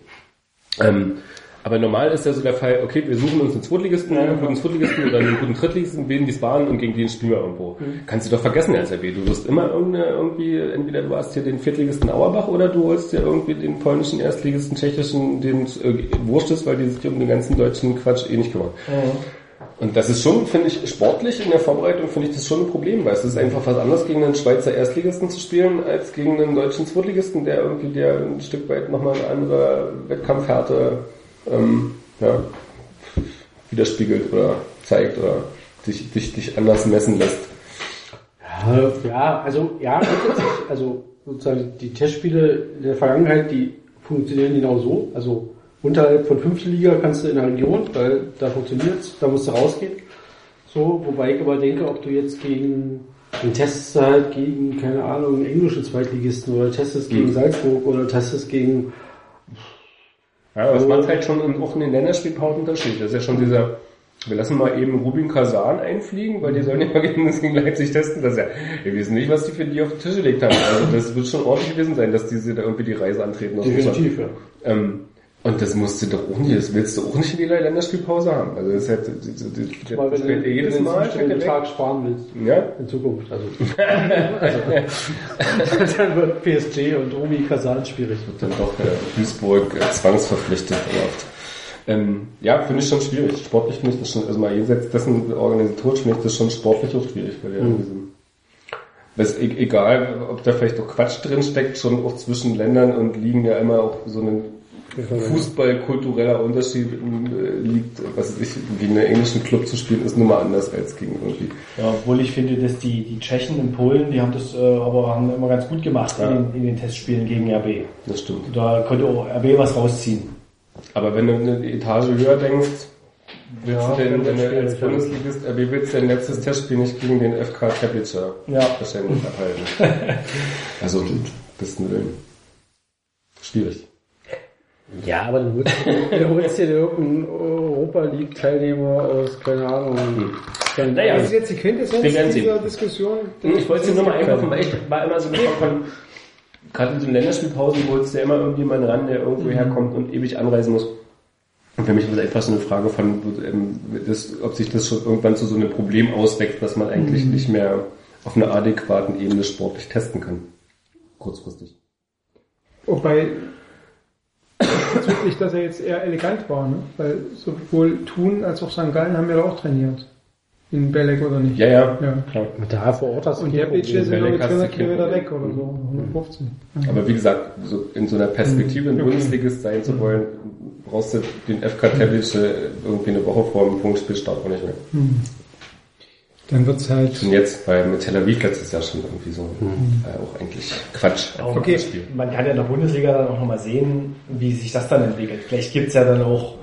[SPEAKER 2] Ähm, Aber normal ist ja so der Fall, okay, wir suchen uns einen Zweitligisten, einen guten Zweitligisten oder einen guten Drittligisten, Wien Wiesbaden und gegen den spielen wir irgendwo. Kannst du doch vergessen als RB. Du wirst immer irgendwie, entweder du hast hier den Viertligisten Auerbach oder du holst dir irgendwie den polnischen Erstligisten, tschechischen, den äh, wurscht ist, weil die sich um den ganzen deutschen Quatsch eh nicht kümmern. Und das ist schon, finde ich, sportlich in der Vorbereitung finde ich das schon ein Problem, weil es ist einfach was anderes gegen einen Schweizer Erstligisten zu spielen, als gegen einen deutschen Zweitligisten, der irgendwie der ein Stück weit nochmal eine andere Wettkampfhärte ähm, ja, widerspiegelt oder zeigt oder dich, dich, dich anders messen lässt.
[SPEAKER 4] Ja, ja, also ja, also sozusagen die Testspiele in der Vergangenheit, die funktionieren genau so. Also unterhalb von fünfte Liga kannst du in der Region, weil da funktioniert's, da musst du rausgehen. So, wobei ich aber denke, ob du jetzt gegen den testest halt gegen, keine Ahnung, englische Zweitligisten oder testest gegen
[SPEAKER 2] Mhm.
[SPEAKER 4] Salzburg oder testest gegen
[SPEAKER 2] Ja, aber das macht halt schon in- auch in den Länderspielpausen Unterschied. Das ist ja schon dieser, wir lassen mal eben Rubin Kazan einfliegen, weil die sollen ja mal gegen, gegen Leipzig testen. Das ist ja, wir wissen nicht, was die für die auf den Tisch gelegt haben. Also das wird schon ordentlich gewesen sein, dass diese da irgendwie die Reise antreten.
[SPEAKER 4] definitiv, ja.
[SPEAKER 2] Ähm, und das musst du doch auch nicht, das willst du auch nicht in jeder Länderspielpause haben. Also das ist halt,
[SPEAKER 4] Mal,
[SPEAKER 2] das
[SPEAKER 4] wenn du
[SPEAKER 2] jedes Mal weg.
[SPEAKER 4] Betrag sparen willst
[SPEAKER 2] Ja,
[SPEAKER 4] in Zukunft. Also, also [laughs] [laughs] dann wird PSG und Omi Kasan schwierig.
[SPEAKER 2] dann doch äh, Duisburg äh, zwangsverpflichtet wird. Ähm, ja, finde ich schon schwierig. Sportlich finde ich das schon, also mal jenseits dessen organisatorisch finde ich das schon sportlich auch schwierig, weil ja in diesem, was, e egal, ob da vielleicht auch Quatsch drin steckt, schon auch zwischen Ländern und Ligen ja immer auch so ein Fußballkultureller Unterschied äh, liegt, was ich, gegen einen englischen Club zu spielen, ist nun mal anders als gegen irgendwie.
[SPEAKER 8] Ja, obwohl ich finde, dass die, die Tschechen in Polen, die haben das äh, aber haben immer ganz gut gemacht
[SPEAKER 2] Ja.
[SPEAKER 8] in, den, in den Testspielen gegen RB.
[SPEAKER 2] Das stimmt.
[SPEAKER 8] Da konnte auch RB was rausziehen.
[SPEAKER 2] Aber wenn du eine Etage höher denkst, willst
[SPEAKER 4] Ja,
[SPEAKER 2] du denn,
[SPEAKER 4] das
[SPEAKER 2] wenn du
[SPEAKER 4] ist
[SPEAKER 2] als. Bundesligist RB willst dein letztes Testspiel nicht gegen den FK Teplice
[SPEAKER 8] Ja.
[SPEAKER 2] wahrscheinlich abhalten. [laughs] also, besten Willen. Schwierig.
[SPEAKER 4] Ja, aber du [laughs] holst, du holst dir irgendeinen Europa League Teilnehmer aus, keine Ahnung. Keine
[SPEAKER 2] Naja,
[SPEAKER 3] Das ist jetzt die Quintessenz dieser Diskussion.
[SPEAKER 2] Ich wollte es nur mal einfach, weil ich war immer so gefragt von, gerade in so Länderspielpausen holst du ja immer irgendjemanden ran, der irgendwo herkommt und ewig anreisen muss. Und für mich war das einfach so eine Frage von, ähm, das, ob sich das schon irgendwann zu so einem Problem auswächst, dass man eigentlich nicht mehr auf einer adäquaten Ebene sportlich testen kann. Kurzfristig.
[SPEAKER 3] Wobei bezüglich, dass er jetzt eher elegant war, ne? Weil sowohl Thun als auch St. Gallen haben ja da auch trainiert. In Belek oder nicht?
[SPEAKER 2] Ja, ja,
[SPEAKER 3] Ja.
[SPEAKER 2] klar.
[SPEAKER 4] Da vor Ort hast du
[SPEAKER 3] Und der
[SPEAKER 4] Problem.
[SPEAKER 3] ist nur
[SPEAKER 2] Belek
[SPEAKER 3] mit
[SPEAKER 2] hast du
[SPEAKER 3] 200
[SPEAKER 2] kein
[SPEAKER 3] Kilometer
[SPEAKER 2] Problem.
[SPEAKER 3] weg oder so. 115.
[SPEAKER 2] Aber wie gesagt, so in so einer Perspektive ein Bundesligist sein zu wollen, brauchst du den FK Teplice irgendwie eine Woche vor dem Punktspielstart auch nicht mehr.
[SPEAKER 3] Dann wird's halt.
[SPEAKER 2] Und jetzt, weil mit Tel Aviv letztes Jahr schon irgendwie so äh, auch eigentlich Quatsch.
[SPEAKER 8] Auch
[SPEAKER 3] Okay.
[SPEAKER 2] Spiel.
[SPEAKER 8] Man kann ja in der Bundesliga dann auch nochmal sehen, wie sich das dann entwickelt. Vielleicht gibt's ja dann auch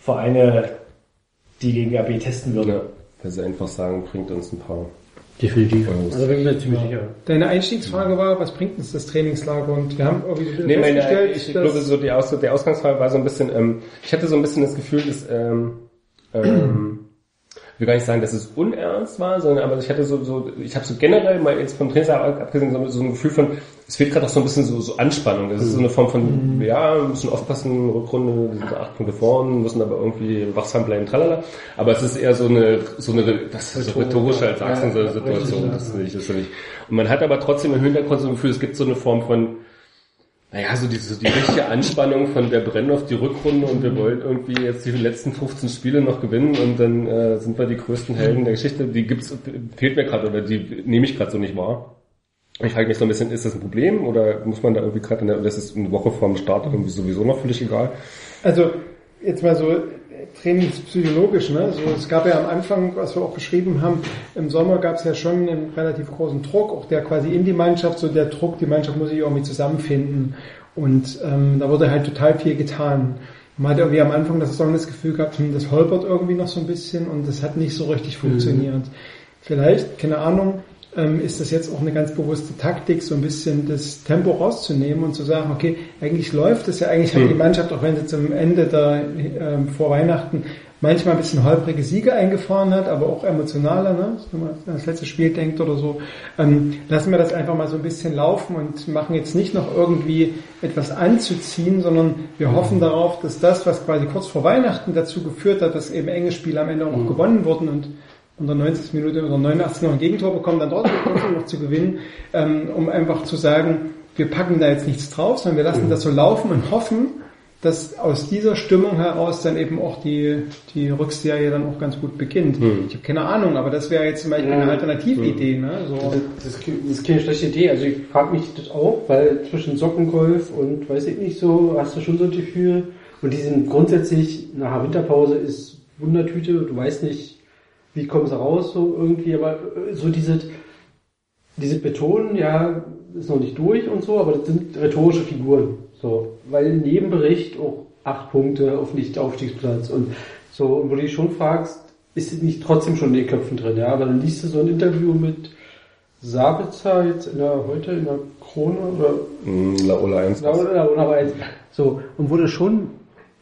[SPEAKER 8] Vereine, die gegen RB testen würden.
[SPEAKER 2] Ja, weil sie einfach sagen, bringt uns ein paar.
[SPEAKER 4] Definitiv.
[SPEAKER 2] Euros.
[SPEAKER 4] Also bin ich mir ziemlich sicher.
[SPEAKER 3] Deine Einstiegsfrage war, was bringt uns das Trainingslager? Und wir haben irgendwie so
[SPEAKER 2] Nee, meine,
[SPEAKER 3] festgestellt,
[SPEAKER 2] ich
[SPEAKER 3] dass
[SPEAKER 2] glaube, so die Aus der Ausgangsfrage war so ein bisschen, ähm, ich hatte so ein bisschen das Gefühl, dass, ähm, ähm, ich will gar nicht sagen, dass es unernst war, sondern aber ich hatte so, so ich habe so generell mal jetzt vom Trainer abgesehen so, so ein Gefühl von, es fehlt gerade auch so ein bisschen so, so Anspannung. Das ist so eine Form von, ja, wir müssen aufpassen, Rückrunde, wir sind acht Punkte vorn, müssen aber irgendwie wachsam bleiben, tralala. Aber es ist eher so eine, so eine, das ist so rhetorische als in so einer Situation. Das ist nicht, das ist nicht. Und man hat aber trotzdem im Hintergrund so ein Gefühl, es gibt so eine Form von, naja, so die, so die richtige Anspannung von der Brenn auf die Rückrunde und wir wollen irgendwie jetzt die letzten 15 Spiele noch gewinnen und dann äh, sind wir die größten Helden der Geschichte. Die gibt's, fehlt mir gerade oder die nehme ich gerade so nicht wahr. Ich frage mich so ein bisschen, ist das ein Problem oder muss man da irgendwie gerade, in der- das ist eine Woche vor dem Start irgendwie sowieso noch völlig egal?
[SPEAKER 3] Also jetzt mal so trainingspsychologisch, ne? So, es gab ja am Anfang, was wir auch beschrieben haben, im Sommer gab es ja schon einen relativ großen Druck, auch der quasi in die Mannschaft, so der Druck, die Mannschaft muss sich irgendwie zusammenfinden. Und ähm, da wurde halt total viel getan. Man hat irgendwie am Anfang der Saison das Gefühl gehabt, hm, das holpert irgendwie noch so ein bisschen und das hat nicht so richtig funktioniert. Vielleicht, keine Ahnung, ist das jetzt auch eine ganz bewusste Taktik, so ein bisschen das Tempo rauszunehmen und zu sagen, okay, eigentlich läuft es ja, eigentlich hat die Mannschaft, auch wenn sie zum Ende der, ähm, vor Weihnachten manchmal ein bisschen holprige Siege eingefahren hat, aber auch emotionaler, ne? wenn man an das letzte Spiel denkt oder so, ähm, lassen wir das einfach mal so ein bisschen laufen und machen jetzt nicht noch irgendwie etwas anzuziehen, sondern wir hoffen darauf, dass das, was quasi kurz vor Weihnachten dazu geführt hat, dass eben enge Spiele am Ende auch noch gewonnen wurden und unter 90 Minute oder 89 noch ein Gegentor bekommen, dann dort noch zu gewinnen, ähm, um einfach zu sagen, wir packen da jetzt nichts drauf, sondern wir lassen das so laufen und hoffen, dass aus dieser Stimmung heraus dann eben auch die, die Rückserie dann auch ganz gut beginnt. Ich habe keine Ahnung, aber das wäre jetzt zum Beispiel eine Alternatividee. Ne? So.
[SPEAKER 4] Das, das, das ist keine schlechte Idee. Also ich frage mich das auch, weil zwischen Sockengolf und weiß ich nicht so, hast du schon so ein Gefühl. Und die sind grundsätzlich, nach der Winterpause ist Wundertüte, du weißt nicht, wie kommen sie raus, so irgendwie, aber äh, so diese, diese Betonen, ja, ist noch nicht durch und so, aber das sind rhetorische Figuren. So, weil in jedem Bericht auch acht Punkte auf Nicht-Aufstiegsplatz und so, und wo du dich schon fragst, ist es nicht trotzdem schon in den Köpfen drin, ja, aber dann liest du so ein Interview mit Sabitzer jetzt in der, heute in der Krone oder
[SPEAKER 2] Mm, Laola 1.
[SPEAKER 4] ja, oder, oder, oder eins. So, und wo du schon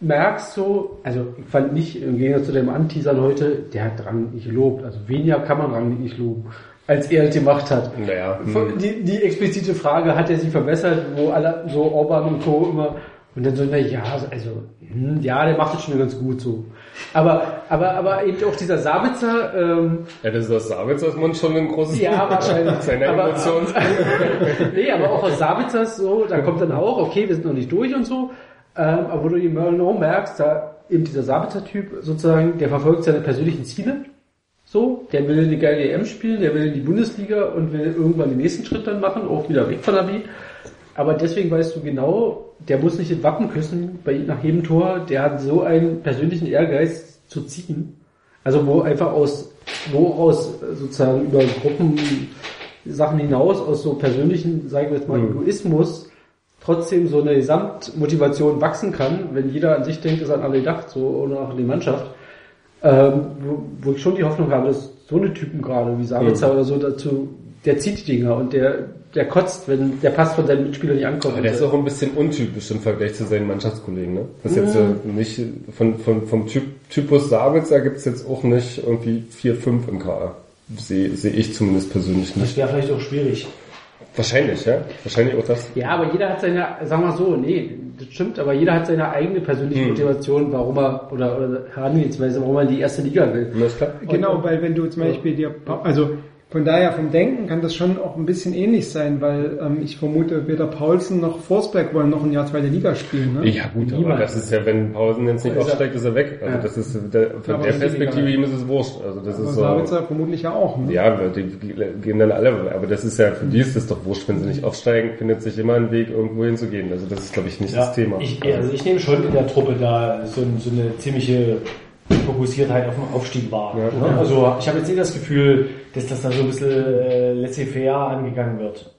[SPEAKER 4] merkst so, also ich fand nicht, im Gegensatz zu dem Anteasern heute, der hat Rang nicht gelobt. Also weniger kann man Rang nicht loben, als er es gemacht hat.
[SPEAKER 2] Naja,
[SPEAKER 4] Von- Die, die explizite Frage, hat er sich verbessert, wo alle, so Orban und Co. immer, und dann so, na ja, also, hm, ja, der macht es schon ganz gut so. Aber, aber, aber eben auch dieser Sabitzer, ähm,
[SPEAKER 2] ja, das ist aus Sabitzers Mund schon ein großes
[SPEAKER 4] ja, [laughs] wahrscheinlich.
[SPEAKER 2] Seine
[SPEAKER 4] aber,
[SPEAKER 2] Emotions [laughs]
[SPEAKER 4] nee, aber auch aus Sabitzers so, da kommt dann auch, okay, wir sind noch nicht durch und so, ähm, aber wo du eben genau merkst, da eben dieser Sabitzer-Typ sozusagen, der verfolgt seine persönlichen Ziele. So, der will eine geile EM spielen, der will in die Bundesliga und will irgendwann den nächsten Schritt dann machen, auch wieder weg von der B. Aber deswegen weißt du genau, der muss nicht den Wappen küssen bei, nach jedem Tor, der hat so einen persönlichen Ehrgeiz zu ziehen. Also wo einfach aus, wo aus äh, sozusagen über Gruppen Sachen hinaus, aus so persönlichen, sagen wir jetzt mal, Egoismus, trotzdem so eine Gesamtmotivation wachsen kann, wenn jeder an sich denkt, ist an alle gedacht, so oder auch an die Mannschaft. Ähm, wo, wo ich schon die Hoffnung habe, dass so eine Typen gerade wie Sabitzer oder so dazu, der zieht die Dinger und der, der kotzt, wenn der Pass von seinem Mitspieler nicht ankommt.
[SPEAKER 2] Aber der ist auch ein bisschen untypisch im Vergleich zu seinen Mannschaftskollegen, ne? Das ist jetzt äh, nicht von, von, vom typ, Typus Sabitzer gibt's jetzt auch nicht irgendwie vier, fünf im Kader. Sehe seh ich zumindest persönlich
[SPEAKER 5] Das
[SPEAKER 2] nicht.
[SPEAKER 5] wäre vielleicht auch schwierig.
[SPEAKER 2] Wahrscheinlich, ja? Wahrscheinlich auch das.
[SPEAKER 4] Ja, aber jeder hat seine, sagen wir so, nee, das stimmt, aber jeder hat seine eigene persönliche Motivation, warum er, oder, oder Herangehensweise, warum er in die erste Liga will.
[SPEAKER 3] Genau, weil wenn du zum Beispiel dir, also von daher vom Denken kann das schon auch ein bisschen ähnlich sein, weil ähm, ich vermute, weder Paulsen noch Forsberg wollen noch ein Jahr zweite Liga spielen. Ne?
[SPEAKER 2] Ja gut, aber das ist ja, wenn Pausen jetzt nicht
[SPEAKER 3] Ist
[SPEAKER 2] aufsteigt, ist er weg. Also
[SPEAKER 3] Ja.
[SPEAKER 2] das ist der, von
[SPEAKER 3] Aber
[SPEAKER 2] der Perspektive ihm ist es wurscht. Also das
[SPEAKER 3] Aber
[SPEAKER 2] ist so.
[SPEAKER 3] Sabitzer vermutlich ja auch. Ne?
[SPEAKER 2] Ja, die gehen dann alle, aber das ist ja, für die ist das doch wurscht, wenn sie nicht aufsteigen, findet sich immer ein Weg, irgendwo hinzugehen. Also das ist, glaube ich, nicht das Thema.
[SPEAKER 5] Ich, also ich nehme schon in der Truppe da so, so eine ziemliche Fokussiertheit auf den Aufstieg wahr.
[SPEAKER 2] Ja.
[SPEAKER 5] ne? Also ich habe jetzt nicht das Gefühl, dass das da so ein bisschen äh, laissez-faire angegangen wird.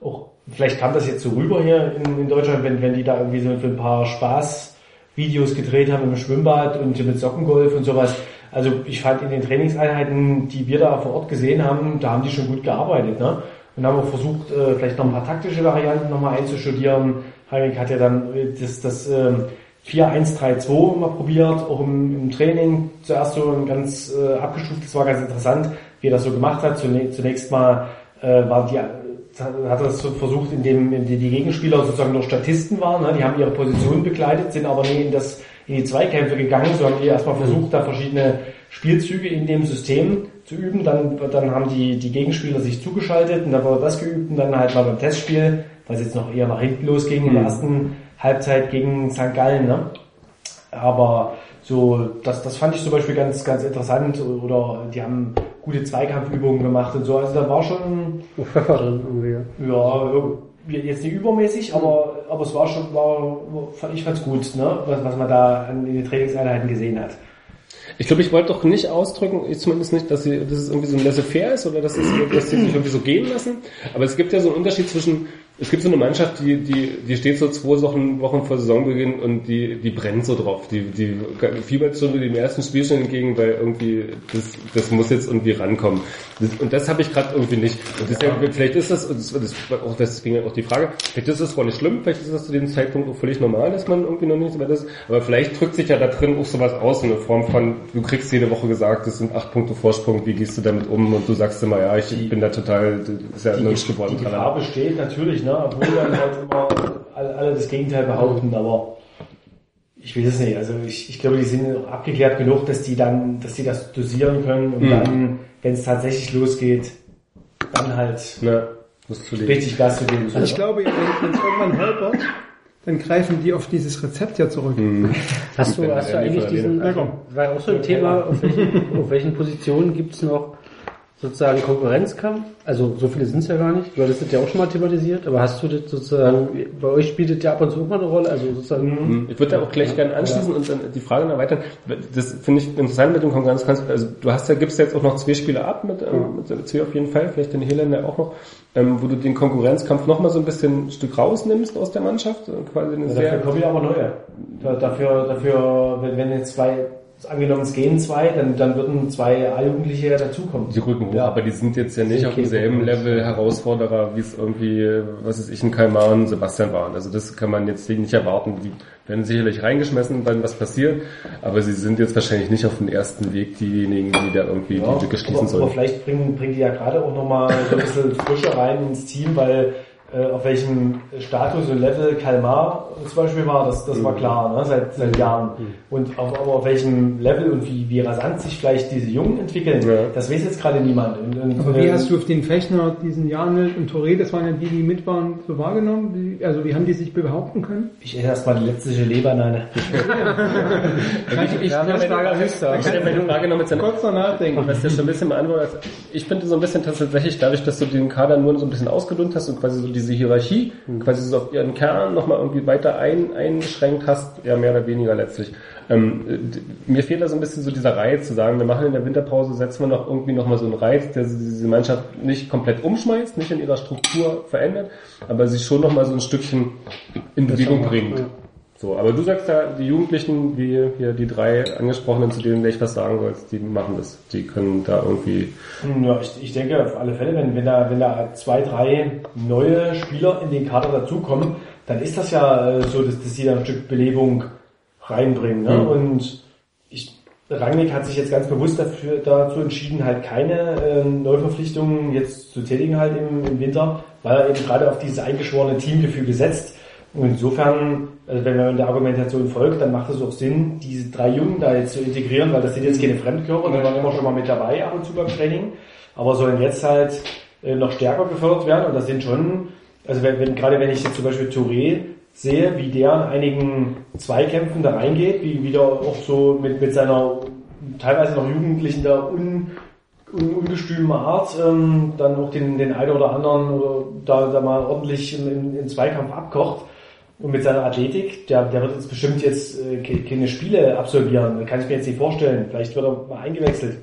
[SPEAKER 5] Auch vielleicht kam das jetzt so rüber hier in, in Deutschland, wenn, wenn die da irgendwie so für ein paar Spaßvideos gedreht haben im Schwimmbad und mit Sockengolf und sowas. Also ich fand in den Trainingseinheiten, die wir da vor Ort gesehen haben, da haben die schon gut gearbeitet. Ne? Und haben auch versucht, äh, vielleicht noch ein paar taktische Varianten nochmal einzustudieren. Heinrich hat ja dann äh, das, das ähm, 4-1-3-2 mal probiert, auch im, im Training. Zuerst so ein ganz äh, abgestuft, das war ganz interessant, wie er das so gemacht hat. Zunächst, zunächst mal äh, war die, hat er das so versucht, indem in die, Gegenspieler sozusagen nur Statisten waren. Ne? Die haben ihre Position bekleidet, sind aber nie in, das, in die Zweikämpfe gegangen, sondern die erstmal versucht, da verschiedene Spielzüge in dem System zu üben. Dann, dann haben die, die Gegenspieler sich zugeschaltet und dann wurde das geübt und dann halt mal beim Testspiel, weil es jetzt noch eher nach hinten losging, in der ersten Halbzeit gegen St. Gallen. Ne? Aber so, das, das fand ich zum Beispiel ganz, ganz interessant oder die haben gute Zweikampfübungen gemacht und so. Also da war schon,
[SPEAKER 4] Pfeffer drin irgendwie. ja.
[SPEAKER 5] jetzt nicht übermäßig, aber, aber es war schon, war, fand- ich fand's gut, ne? was, was man da an in den Trainingseinheiten gesehen hat.
[SPEAKER 2] Ich glaube, ich wollte doch nicht ausdrücken, ich zumindest nicht, dass, sie, dass es irgendwie so ein laissez-faire ist oder dass, es, dass sie sich irgendwie so gehen lassen. Aber es gibt ja so einen Unterschied zwischen es gibt so eine Mannschaft, die, die, die steht so zwei Wochen, Wochen vor Saisonbeginn und die, die brennt so drauf. Die, die fiebert schon dem ersten Spiel schon entgegen, weil irgendwie das, das muss jetzt irgendwie rankommen. Das, und das habe ich gerade irgendwie nicht. Und deswegen, vielleicht ist das, das, das auch deswegen auch die Frage, vielleicht ist das wohl nicht schlimm, vielleicht ist das zu dem Zeitpunkt auch völlig normal, dass man irgendwie noch nicht so weit ist. Aber vielleicht drückt sich ja da drin auch sowas aus, in der Form von, du kriegst jede Woche gesagt, das sind acht Punkte Vorsprung, wie gehst du damit um? Und du sagst immer, ja, ich bin da total, das ist ja nicht geworden.
[SPEAKER 5] Die Gefahr besteht natürlich, ne? obwohl dann halt immer alle, das Gegenteil behaupten, aber ich weiß es nicht. Also ich, ich glaube, die sind auch abgeklärt genug, dass die dann, dass die das dosieren können und
[SPEAKER 2] Mhm.
[SPEAKER 5] dann, wenn es tatsächlich losgeht, dann halt
[SPEAKER 2] Ja,
[SPEAKER 5] richtig Gas zu geben.
[SPEAKER 3] Also ich glaube, wenn es irgendwann hapert, dann greifen die auf dieses Rezept ja zurück.
[SPEAKER 4] Hast du, hast du eigentlich diesen, also, war auch so ein Thema, auf welchen, auf welchen Positionen gibt's noch sozusagen Konkurrenzkampf? Also so viele sind's ja gar nicht, du hattest das ja auch schon mal thematisiert, aber hast du das sozusagen, bei euch spielt das ja ab und zu auch mal eine Rolle, also sozusagen,
[SPEAKER 2] Ich würde da auch gleich gerne anschließen und dann die Frage erweitern. Das finde ich interessant mit dem Konkurrenzkampf. Also du hast ja, gibst ja jetzt auch noch zwei Spiele ab mit, ähm, mit zwei auf jeden Fall, vielleicht den Helender auch noch, ähm, wo du den Konkurrenzkampf noch mal so ein bisschen ein Stück rausnimmst aus der Mannschaft. äh, Quasi eine
[SPEAKER 5] Ja, dafür kommen ja aber neue. Da- Dafür, dafür, wenn, wenn jetzt zwei, angenommen es gehen zwei, dann, dann würden zwei A-Jugendliche ja dazukommen.
[SPEAKER 2] die rücken hoch,
[SPEAKER 5] Ja.
[SPEAKER 2] aber die sind jetzt ja nicht auf demselben. Level Herausforderer, wie es irgendwie, was ist ich, ein Kalmar und Sebastian waren. Also das kann man jetzt nicht erwarten. Die werden sicherlich reingeschmissen, wenn was passiert, aber sie sind jetzt wahrscheinlich nicht auf dem ersten Weg diejenigen, die da irgendwie
[SPEAKER 5] Ja,
[SPEAKER 2] die Lücke schließen
[SPEAKER 5] aber, aber
[SPEAKER 2] sollen.
[SPEAKER 5] vielleicht bringen, bringen die ja gerade auch nochmal so ein bisschen Frische rein ins Team, weil auf welchem Status und Level Kalmar zum Beispiel war, das, das
[SPEAKER 2] Mhm.
[SPEAKER 5] war klar, ne, seit, seit Jahren. Und auf, aber auf welchem Level und wie, wie rasant sich vielleicht diese Jungen entwickeln,
[SPEAKER 2] Ja.
[SPEAKER 5] das weiß jetzt gerade niemand. Und, und,
[SPEAKER 3] Aber wie
[SPEAKER 5] ähm,
[SPEAKER 3] hast du auf den Fechner, diesen Janel und Touré, das waren ja die, die mit waren, so wahrgenommen? Wie, also wie haben die sich behaupten können?
[SPEAKER 5] Ich esse erstmal die letzte Leberneine. [laughs]
[SPEAKER 2] Ich, ich, meine- ich stelle meine mit seiner
[SPEAKER 3] Kurz noch nachdenken.
[SPEAKER 2] was das schon ein bisschen beantwortet. Ich finde so ein bisschen tatsächlich dadurch, dass du den Kader nur so ein bisschen ausgedünnt hast und quasi so diese Hierarchie quasi so auf ihren Kern nochmal irgendwie weiter ein, eingeschränkt hast, ja mehr oder weniger letztlich. Ähm, mir fehlt da so ein bisschen so dieser Reiz zu sagen, wir machen in der Winterpause, setzen wir noch irgendwie nochmal so einen Reiz, der diese Mannschaft nicht komplett umschmeißt, nicht in ihrer Struktur verändert, aber sie schon nochmal so ein Stückchen in Bewegung bringt. So, aber du sagst da, die Jugendlichen, wie hier die drei angesprochenen, zu denen ich was sagen sollst, die machen das. Die können da irgendwie,
[SPEAKER 5] Ja, ich, ich denke auf alle Fälle, wenn, wenn, da, wenn da zwei, drei neue Spieler in den Kader dazukommen, dann ist das ja äh, so, dass, dass sie da ein Stück Belebung reinbringen. Ne?
[SPEAKER 2] Mhm.
[SPEAKER 5] Und ich, Rangnick hat sich jetzt ganz bewusst dafür, dazu entschieden, halt keine äh, Neuverpflichtungen jetzt zu tätigen halt im, im Winter, weil er eben gerade auf dieses eingeschworene Teamgefüge setzt. Und insofern, also wenn man der Argumentation folgt, dann macht es auch Sinn, diese drei Jungen da jetzt zu integrieren, weil das sind jetzt keine Fremdkörper, die waren immer schon mal mit dabei ab und zu beim Training, aber sollen jetzt halt äh, noch stärker gefördert werden und das sind schon, also wenn, wenn gerade wenn ich jetzt zum Beispiel Touré sehe, wie der in einigen Zweikämpfen da reingeht, wie, wie der auch so mit, mit seiner teilweise noch jugendlichen, da un, un, ungestümen Art ähm, dann auch den, den einen oder anderen oder da, da mal ordentlich im Zweikampf abkocht. Und mit seiner Athletik, der, der wird jetzt bestimmt jetzt äh, ke- keine Spiele absolvieren, kann ich mir jetzt nicht vorstellen. Vielleicht wird er mal eingewechselt.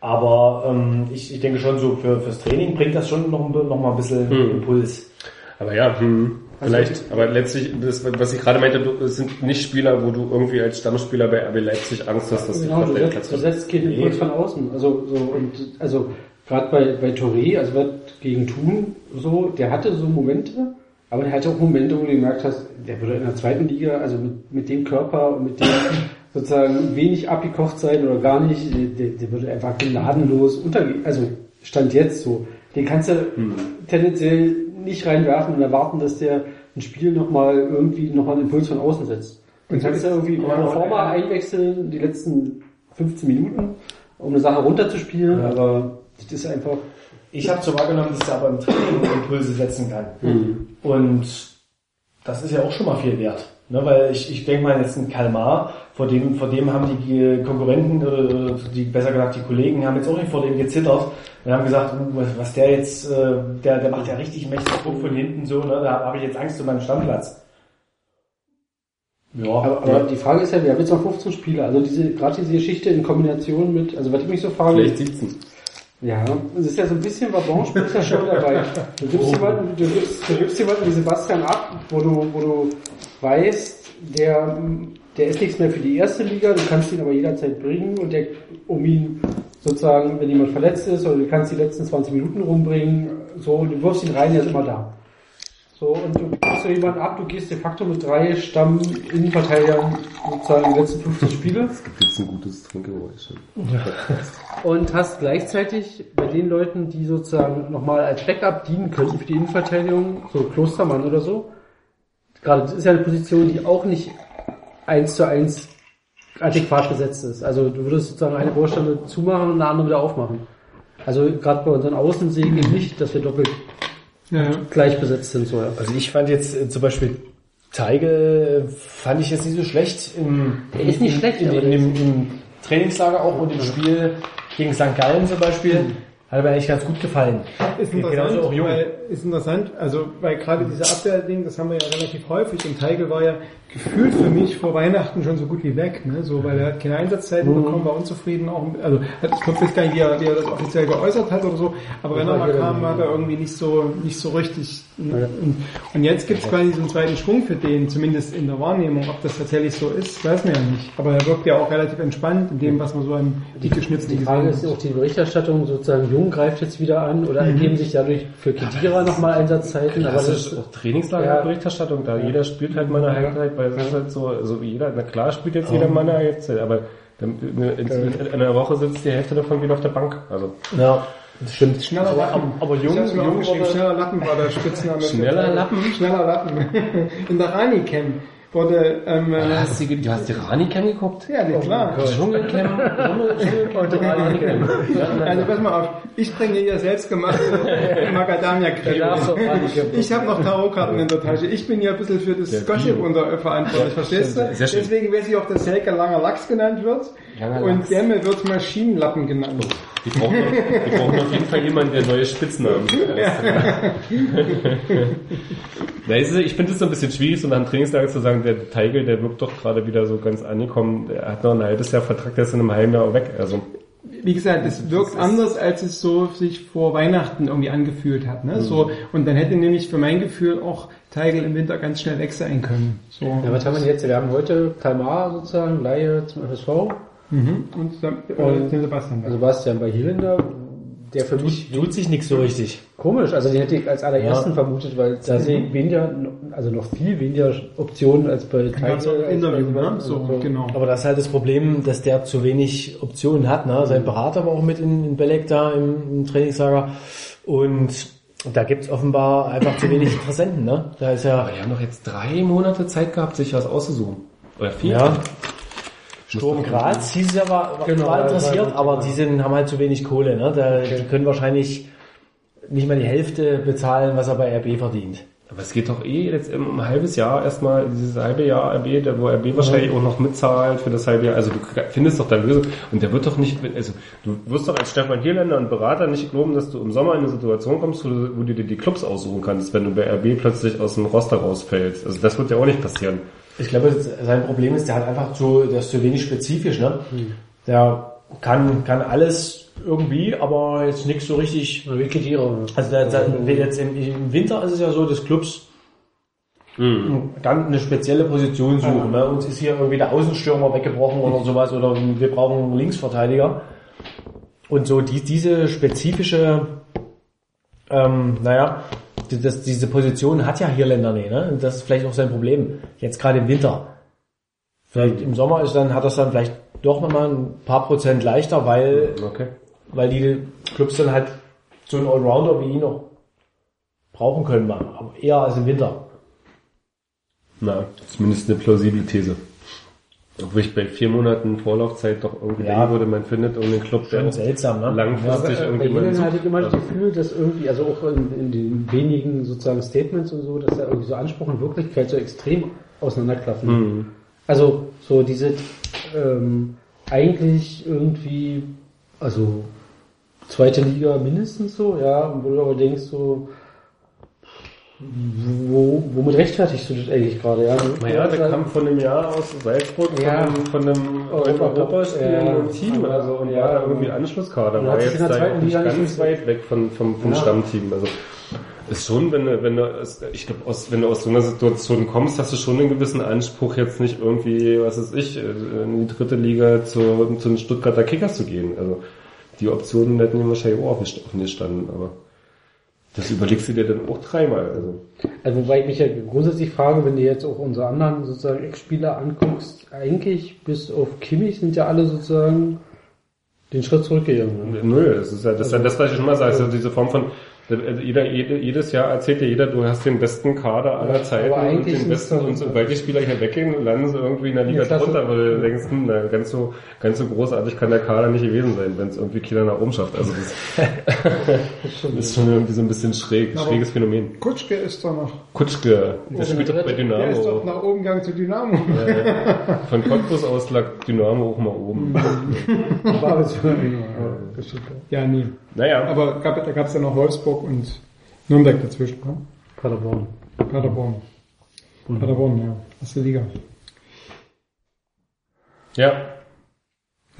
[SPEAKER 5] Aber ähm, ich, ich denke schon so, für, fürs Training bringt das schon noch, ein- noch mal ein bisschen Impuls.
[SPEAKER 2] aber ja, hm, vielleicht, aber letztlich, das, was ich gerade meinte, du, es sind nicht Spieler, wo du irgendwie als Stammspieler bei RB Leipzig Angst hast, dass die
[SPEAKER 4] genau,
[SPEAKER 2] auf
[SPEAKER 4] du setzt, du setzt keinen Impuls von außen, also, so, und, also, gerade bei, bei Touré, also wird gegen Thun so, der hatte so Momente, aber der hatte auch Momente, wo du gemerkt hast, der würde in der zweiten Liga, also mit, mit dem Körper und mit dem [laughs] sozusagen wenig abgekocht sein oder gar nicht, der, der würde einfach gnadenlos untergehen, also stand jetzt so. Den kannst du tendenziell nicht reinwerfen und erwarten, dass der ein Spiel nochmal irgendwie nochmal einen Impuls von außen setzt. Den kannst du irgendwie pro forma einwechseln, die letzten 15 Minuten, um eine Sache runterzuspielen, aber das ist einfach
[SPEAKER 5] Ich habe so wahrgenommen, dass er aber im Training Impulse setzen kann. Und das ist ja auch schon mal viel wert. Ne, weil ich, ich denke mal, jetzt ein Kalmar, vor dem, vor dem haben die Konkurrenten, oder die, besser gesagt die Kollegen, haben jetzt auch nicht vor dem gezittert und haben gesagt, uh, was, was der jetzt, äh, der, der macht ja richtig mächtig Druck von hinten so, ne, da habe ich jetzt Angst um meinen Stammplatz. Ja,
[SPEAKER 4] Aber, aber die Frage ist ja, wir haben jetzt noch 15 Spieler, also diese, gerade diese Geschichte in Kombination mit, also was ich mich so frage,
[SPEAKER 2] Vielleicht sieht's ihn.
[SPEAKER 4] Ja, es ist ja so ein bisschen Wabon spielt ja schon dabei. Du gibst, jemanden, du, gibst, du gibst jemanden wie Sebastian ab, wo du, wo du weißt, der, der ist nichts mehr für die erste Liga, du kannst ihn aber jederzeit bringen und der, um ihn sozusagen, wenn jemand verletzt ist oder du kannst die letzten 20 Minuten rumbringen, so, du wirfst ihn rein, der ist immer da. So, und du gibst so jemanden ab, du gehst de facto mit drei Stamm-Innenverteidigern sozusagen die letzten 15 Spiele.
[SPEAKER 2] Es gibt jetzt ein gutes Trinkgeräusch.
[SPEAKER 4] Und hast gleichzeitig bei den Leuten, die sozusagen nochmal als Backup dienen könnten für die Innenverteidigung, so Klostermann oder so, gerade das ist ja eine Position, die auch nicht eins zu eins adäquat besetzt ist. Also du würdest sozusagen eine Baustelle zumachen und eine andere wieder aufmachen. Also gerade bei unseren Außen sehe ich eben nicht, dass wir doppelt
[SPEAKER 3] Ja,
[SPEAKER 4] gleich besetzt sind. So, ja.
[SPEAKER 5] Also ich fand jetzt äh, zum Beispiel Teige äh, fand ich jetzt nicht so schlecht im,
[SPEAKER 4] Der ist nicht schlecht,
[SPEAKER 5] im,
[SPEAKER 4] aber
[SPEAKER 5] im, im, im Trainingslager auch und im Spiel gegen St. Gallen zum Beispiel. Hat mir eigentlich ganz gut gefallen.
[SPEAKER 3] Ist interessant,
[SPEAKER 5] auch jung.
[SPEAKER 3] weil, ist interessant, also, weil gerade diese Abwehrding, das haben wir ja relativ häufig. Und Teigel war ja gefühlt für mich vor Weihnachten schon so gut wie weg, ne, so, weil er hat keine Einsatzzeiten
[SPEAKER 5] Mhm.
[SPEAKER 3] bekommen, war unzufrieden auch, also, hat, ich glaube, weiß gar nicht, wie er, wie er das offiziell geäußert hat oder so, aber wenn er mal kam, war er irgendwie nicht so, nicht so richtig, ne, und, und jetzt gibt es quasi so einen zweiten Schwung für den, zumindest in der Wahrnehmung, ob das tatsächlich so ist, weiß man ja nicht, aber er wirkt ja auch relativ entspannt in dem, was man so an dicke Schnitzel
[SPEAKER 4] Die Frage
[SPEAKER 3] gesehen
[SPEAKER 4] ist
[SPEAKER 3] hat.
[SPEAKER 4] auch die Berichterstattung, sozusagen Jung greift jetzt wieder an oder ergeben sich dadurch für Kedira nochmal Einsatzzeiten, aber das
[SPEAKER 2] Das ist auch Trainingslagerberichterstattung, da jeder spielt halt mal eine Halbzeit, weil es ist halt so, also jeder, na klar spielt jetzt jeder mal eine Halbzeit, aber dann, in, in, in einer Woche sitzt die Hälfte davon wieder auf der Bank. Also
[SPEAKER 5] Ja, das stimmt.
[SPEAKER 3] Schneller Lappen.
[SPEAKER 5] aber jung-
[SPEAKER 3] mir
[SPEAKER 5] jung wurde-
[SPEAKER 3] schneller Lappen war der Spitzname.
[SPEAKER 2] Schneller Lappen?
[SPEAKER 3] Schneller Lappen. [laughs] In der Rani-Cam wurde, ähm, äh,
[SPEAKER 2] hast du, du hast die Rani-Cam geguckt?
[SPEAKER 3] ja, nee, klar.
[SPEAKER 2] Dschungelcam? Dschungelcam? [laughs]
[SPEAKER 3] Also pass mal auf, ich bringe hier selbstgemachte [laughs] macadamia creme Ich habe noch Tarotkarten in der Tasche. Ich bin hier ein bisschen für das Gossip unter verantwortlich, verstehst du? Deswegen weiß ich auch, dass Selke langer Lachs genannt wird.
[SPEAKER 2] Langer
[SPEAKER 3] und
[SPEAKER 2] Lachs.
[SPEAKER 3] Demme wird Maschinenlappen genannt.
[SPEAKER 2] Die brauchen, die brauchen auf jeden Fall jemanden, der neue Spitznamen [laughs] es- ich finde es so ein bisschen schwierig, so nach dem Trainingslager zu sagen, der Teigel, der wirkt doch gerade wieder so ganz angekommen. Er hat noch ein halbes Jahr Vertrag, der ist in einem halben Jahr weg. Also
[SPEAKER 3] wie gesagt, es wirkt anders, als es so sich vor Weihnachten irgendwie angefühlt hat. Ne? So, und dann hätte nämlich für mein Gefühl auch Teigel im Winter ganz schnell weg sein können. So.
[SPEAKER 4] ja, was haben wir denn jetzt? Wir haben heute Kalmar sozusagen, Laie zum FSV,
[SPEAKER 3] Mhm. Und, dann-
[SPEAKER 4] Und-
[SPEAKER 3] den Sebastian.
[SPEAKER 4] also Sebastian bei Hierländer, der für mich
[SPEAKER 5] Tut sich nichts so richtig.
[SPEAKER 4] komisch, also den hätte ich als allerersten
[SPEAKER 5] Ja.
[SPEAKER 4] vermutet, weil da sehe ich weniger, also noch viel weniger Optionen als bei
[SPEAKER 3] ein Interview,
[SPEAKER 4] bei-
[SPEAKER 3] ne? So, genau.
[SPEAKER 5] Aber das ist halt das Problem, dass der zu wenig Optionen hat. Ne? Sein Berater war auch mit in, in Belek da im, im Trainingslager. Und da gibt's offenbar einfach zu wenig Interessenten. Ne? Da ist ja
[SPEAKER 2] Aber die haben doch jetzt drei Monate Zeit gehabt, sich was auszusuchen. Oder vier.
[SPEAKER 5] ja, Sturm Graz hieß es ja, war,
[SPEAKER 4] Genau,
[SPEAKER 5] war interessiert,
[SPEAKER 4] war-
[SPEAKER 5] aber die sind, haben halt zu wenig Kohle. Ne? Da, Die können wahrscheinlich nicht mal die Hälfte bezahlen, was er bei RB verdient.
[SPEAKER 2] Aber es geht doch eh jetzt um ein halbes Jahr erstmal, dieses halbe Jahr RB, wo RB wahrscheinlich auch noch mitzahlt für das halbe Jahr. Also du findest doch da Lösung. Und der wird doch nicht, also du wirst doch als Stefan Hierländer und Berater nicht glauben, dass du im Sommer in eine Situation kommst, wo du, wo du dir die Clubs aussuchen kannst, wenn du bei RB plötzlich aus dem Roster rausfällst. Also das wird ja auch nicht passieren.
[SPEAKER 5] Ich glaube, sein Problem ist, der hat einfach zu, der ist zu wenig spezifisch, ne? Der kann, kann alles irgendwie, aber jetzt nichts so richtig. Also der, der, jetzt im, im Winter ist es ja so, dass Clubs dann eine spezielle Position suchen. Ne? Uns ist hier irgendwie der Außenstürmer weggebrochen oder sowas oder wir brauchen einen Linksverteidiger. Und so die, diese spezifische, ähm, naja, das, diese Position hat ja Hirländer nicht. Ne? Und das ist vielleicht auch sein Problem. Jetzt gerade im Winter. Vielleicht im Sommer ist dann, hat das dann vielleicht doch nochmal ein paar Prozent leichter, weil
[SPEAKER 2] Okay.
[SPEAKER 5] weil die Clubs dann halt so einen Allrounder wie ihn noch brauchen können, mal. aber eher als im Winter.
[SPEAKER 2] Na, zumindest eine plausible These. Obwohl ich bei vier Monaten Vorlaufzeit doch irgendwie
[SPEAKER 5] Ja.
[SPEAKER 2] denken würde, man findet irgendeinen Club, der
[SPEAKER 5] Schon
[SPEAKER 2] auch
[SPEAKER 5] seltsam, ne?
[SPEAKER 2] langfristig
[SPEAKER 4] Bei
[SPEAKER 2] irgendjemanden
[SPEAKER 4] Ihnen hatte ich immer das
[SPEAKER 2] Also,
[SPEAKER 4] Gefühl, dass irgendwie, also auch in, in den wenigen sozusagen Statements und so, dass da irgendwie so Anspruch und Wirklichkeit so extrem auseinanderklaffen.
[SPEAKER 2] Mhm.
[SPEAKER 4] Also so diese ähm, eigentlich irgendwie, also zweite Liga mindestens so, ja, und wo du aber denkst so, Wo, womit rechtfertigst du das eigentlich gerade? Ja,
[SPEAKER 2] Naja, der kam von einem Jahr aus Salzburg,
[SPEAKER 4] Ja.
[SPEAKER 2] von, einem-
[SPEAKER 4] Europa-
[SPEAKER 2] Europaspiel
[SPEAKER 4] ja.
[SPEAKER 2] im Team oder so und
[SPEAKER 4] Ja.
[SPEAKER 2] war da irgendwie Anschlusskader. War jetzt da auch nicht ganz weit weg von, vom, vom
[SPEAKER 4] Ja.
[SPEAKER 2] Stammteam. Also ist schon, wenn du, wenn du, ich glaube, aus, wenn du aus so einer Situation kommst, hast du schon einen gewissen Anspruch, jetzt nicht irgendwie, was weiß ich, in die dritte Liga zu, zu den Stuttgarter Kickers zu gehen. Also die Optionen hätten mir wahrscheinlich auch offen offen gestanden, aber das überlegst du dir dann auch dreimal. Also.
[SPEAKER 4] Also wobei ich mich ja grundsätzlich frage, wenn du jetzt auch unsere anderen sozusagen Ex-Spieler anguckst, eigentlich bis auf Kimmich sind ja alle sozusagen den Schritt zurückgegangen. Ne?
[SPEAKER 2] Nö, das ist ja das, ist ja das was ich schon mal sage, also diese Form von also jeder, jede, jedes Jahr erzählt dir jeder, du hast den besten Kader aller Zeiten und den besten und sobald die Spieler hier weggehen, landen sie irgendwie in der Liga
[SPEAKER 4] Ja,
[SPEAKER 2] drunter, weil du denkst, hm, na, ganz so ganz so großartig kann der Kader nicht gewesen sein, wenn es irgendwie keiner nach oben schafft. Also das, [laughs] das [laughs] ist schon irgendwie so ein bisschen schräg,
[SPEAKER 3] Aber-
[SPEAKER 2] schräges Phänomen.
[SPEAKER 3] Kutschke ist doch noch.
[SPEAKER 2] Kutschke, der spielt doch bei
[SPEAKER 3] Der ist doch
[SPEAKER 2] Dynamo.
[SPEAKER 3] nach oben gegangen zu Dynamo.
[SPEAKER 2] Von Cottbus aus lag Dynamo auch mal oben. [laughs]
[SPEAKER 4] War das für
[SPEAKER 3] Ja, nie.
[SPEAKER 2] Naja,
[SPEAKER 3] Aber gab, da gab es ja noch Wolfsburg und Nürnberg dazwischen. Ne?
[SPEAKER 4] Paderborn.
[SPEAKER 3] Paderborn. Paderborn, ja. Erste Liga.
[SPEAKER 2] ja,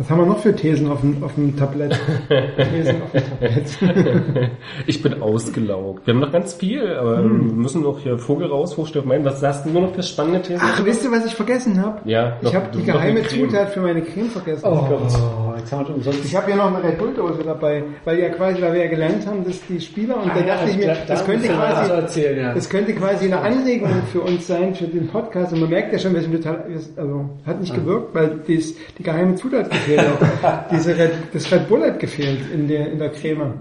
[SPEAKER 3] Was haben wir noch für Thesen auf dem, auf dem Tablett? Thesen auf dem Tablett. [laughs]
[SPEAKER 2] Ich bin ausgelaugt. Wir haben noch ganz viel, aber
[SPEAKER 3] Hm.
[SPEAKER 2] wir müssen noch hier Vogel raus, Hochstift meinen. Was sagst du nur noch für spannende Thesen?
[SPEAKER 3] Ach, wisst ihr, was ich vergessen habe?
[SPEAKER 2] Ja,
[SPEAKER 3] Ich habe die
[SPEAKER 2] noch
[SPEAKER 3] geheime. Zutat für meine Creme vergessen.
[SPEAKER 4] Oh, jetzt haben wir umsonst.
[SPEAKER 3] Ich habe ja noch eine Red Bull Dose dabei, weil ja quasi, weil wir ja gelernt haben, dass die Spieler und da dachte ich mir, das könnte quasi,
[SPEAKER 4] erzählen, ja.
[SPEAKER 3] das könnte quasi eine Anregung für uns sein für den Podcast und man merkt ja schon, wir sind total, also hat nicht gewirkt, weil dies, die geheime Zutat gefehlt [laughs] hat. Diese Red, das Red Bull hat gefehlt in der in der Creme.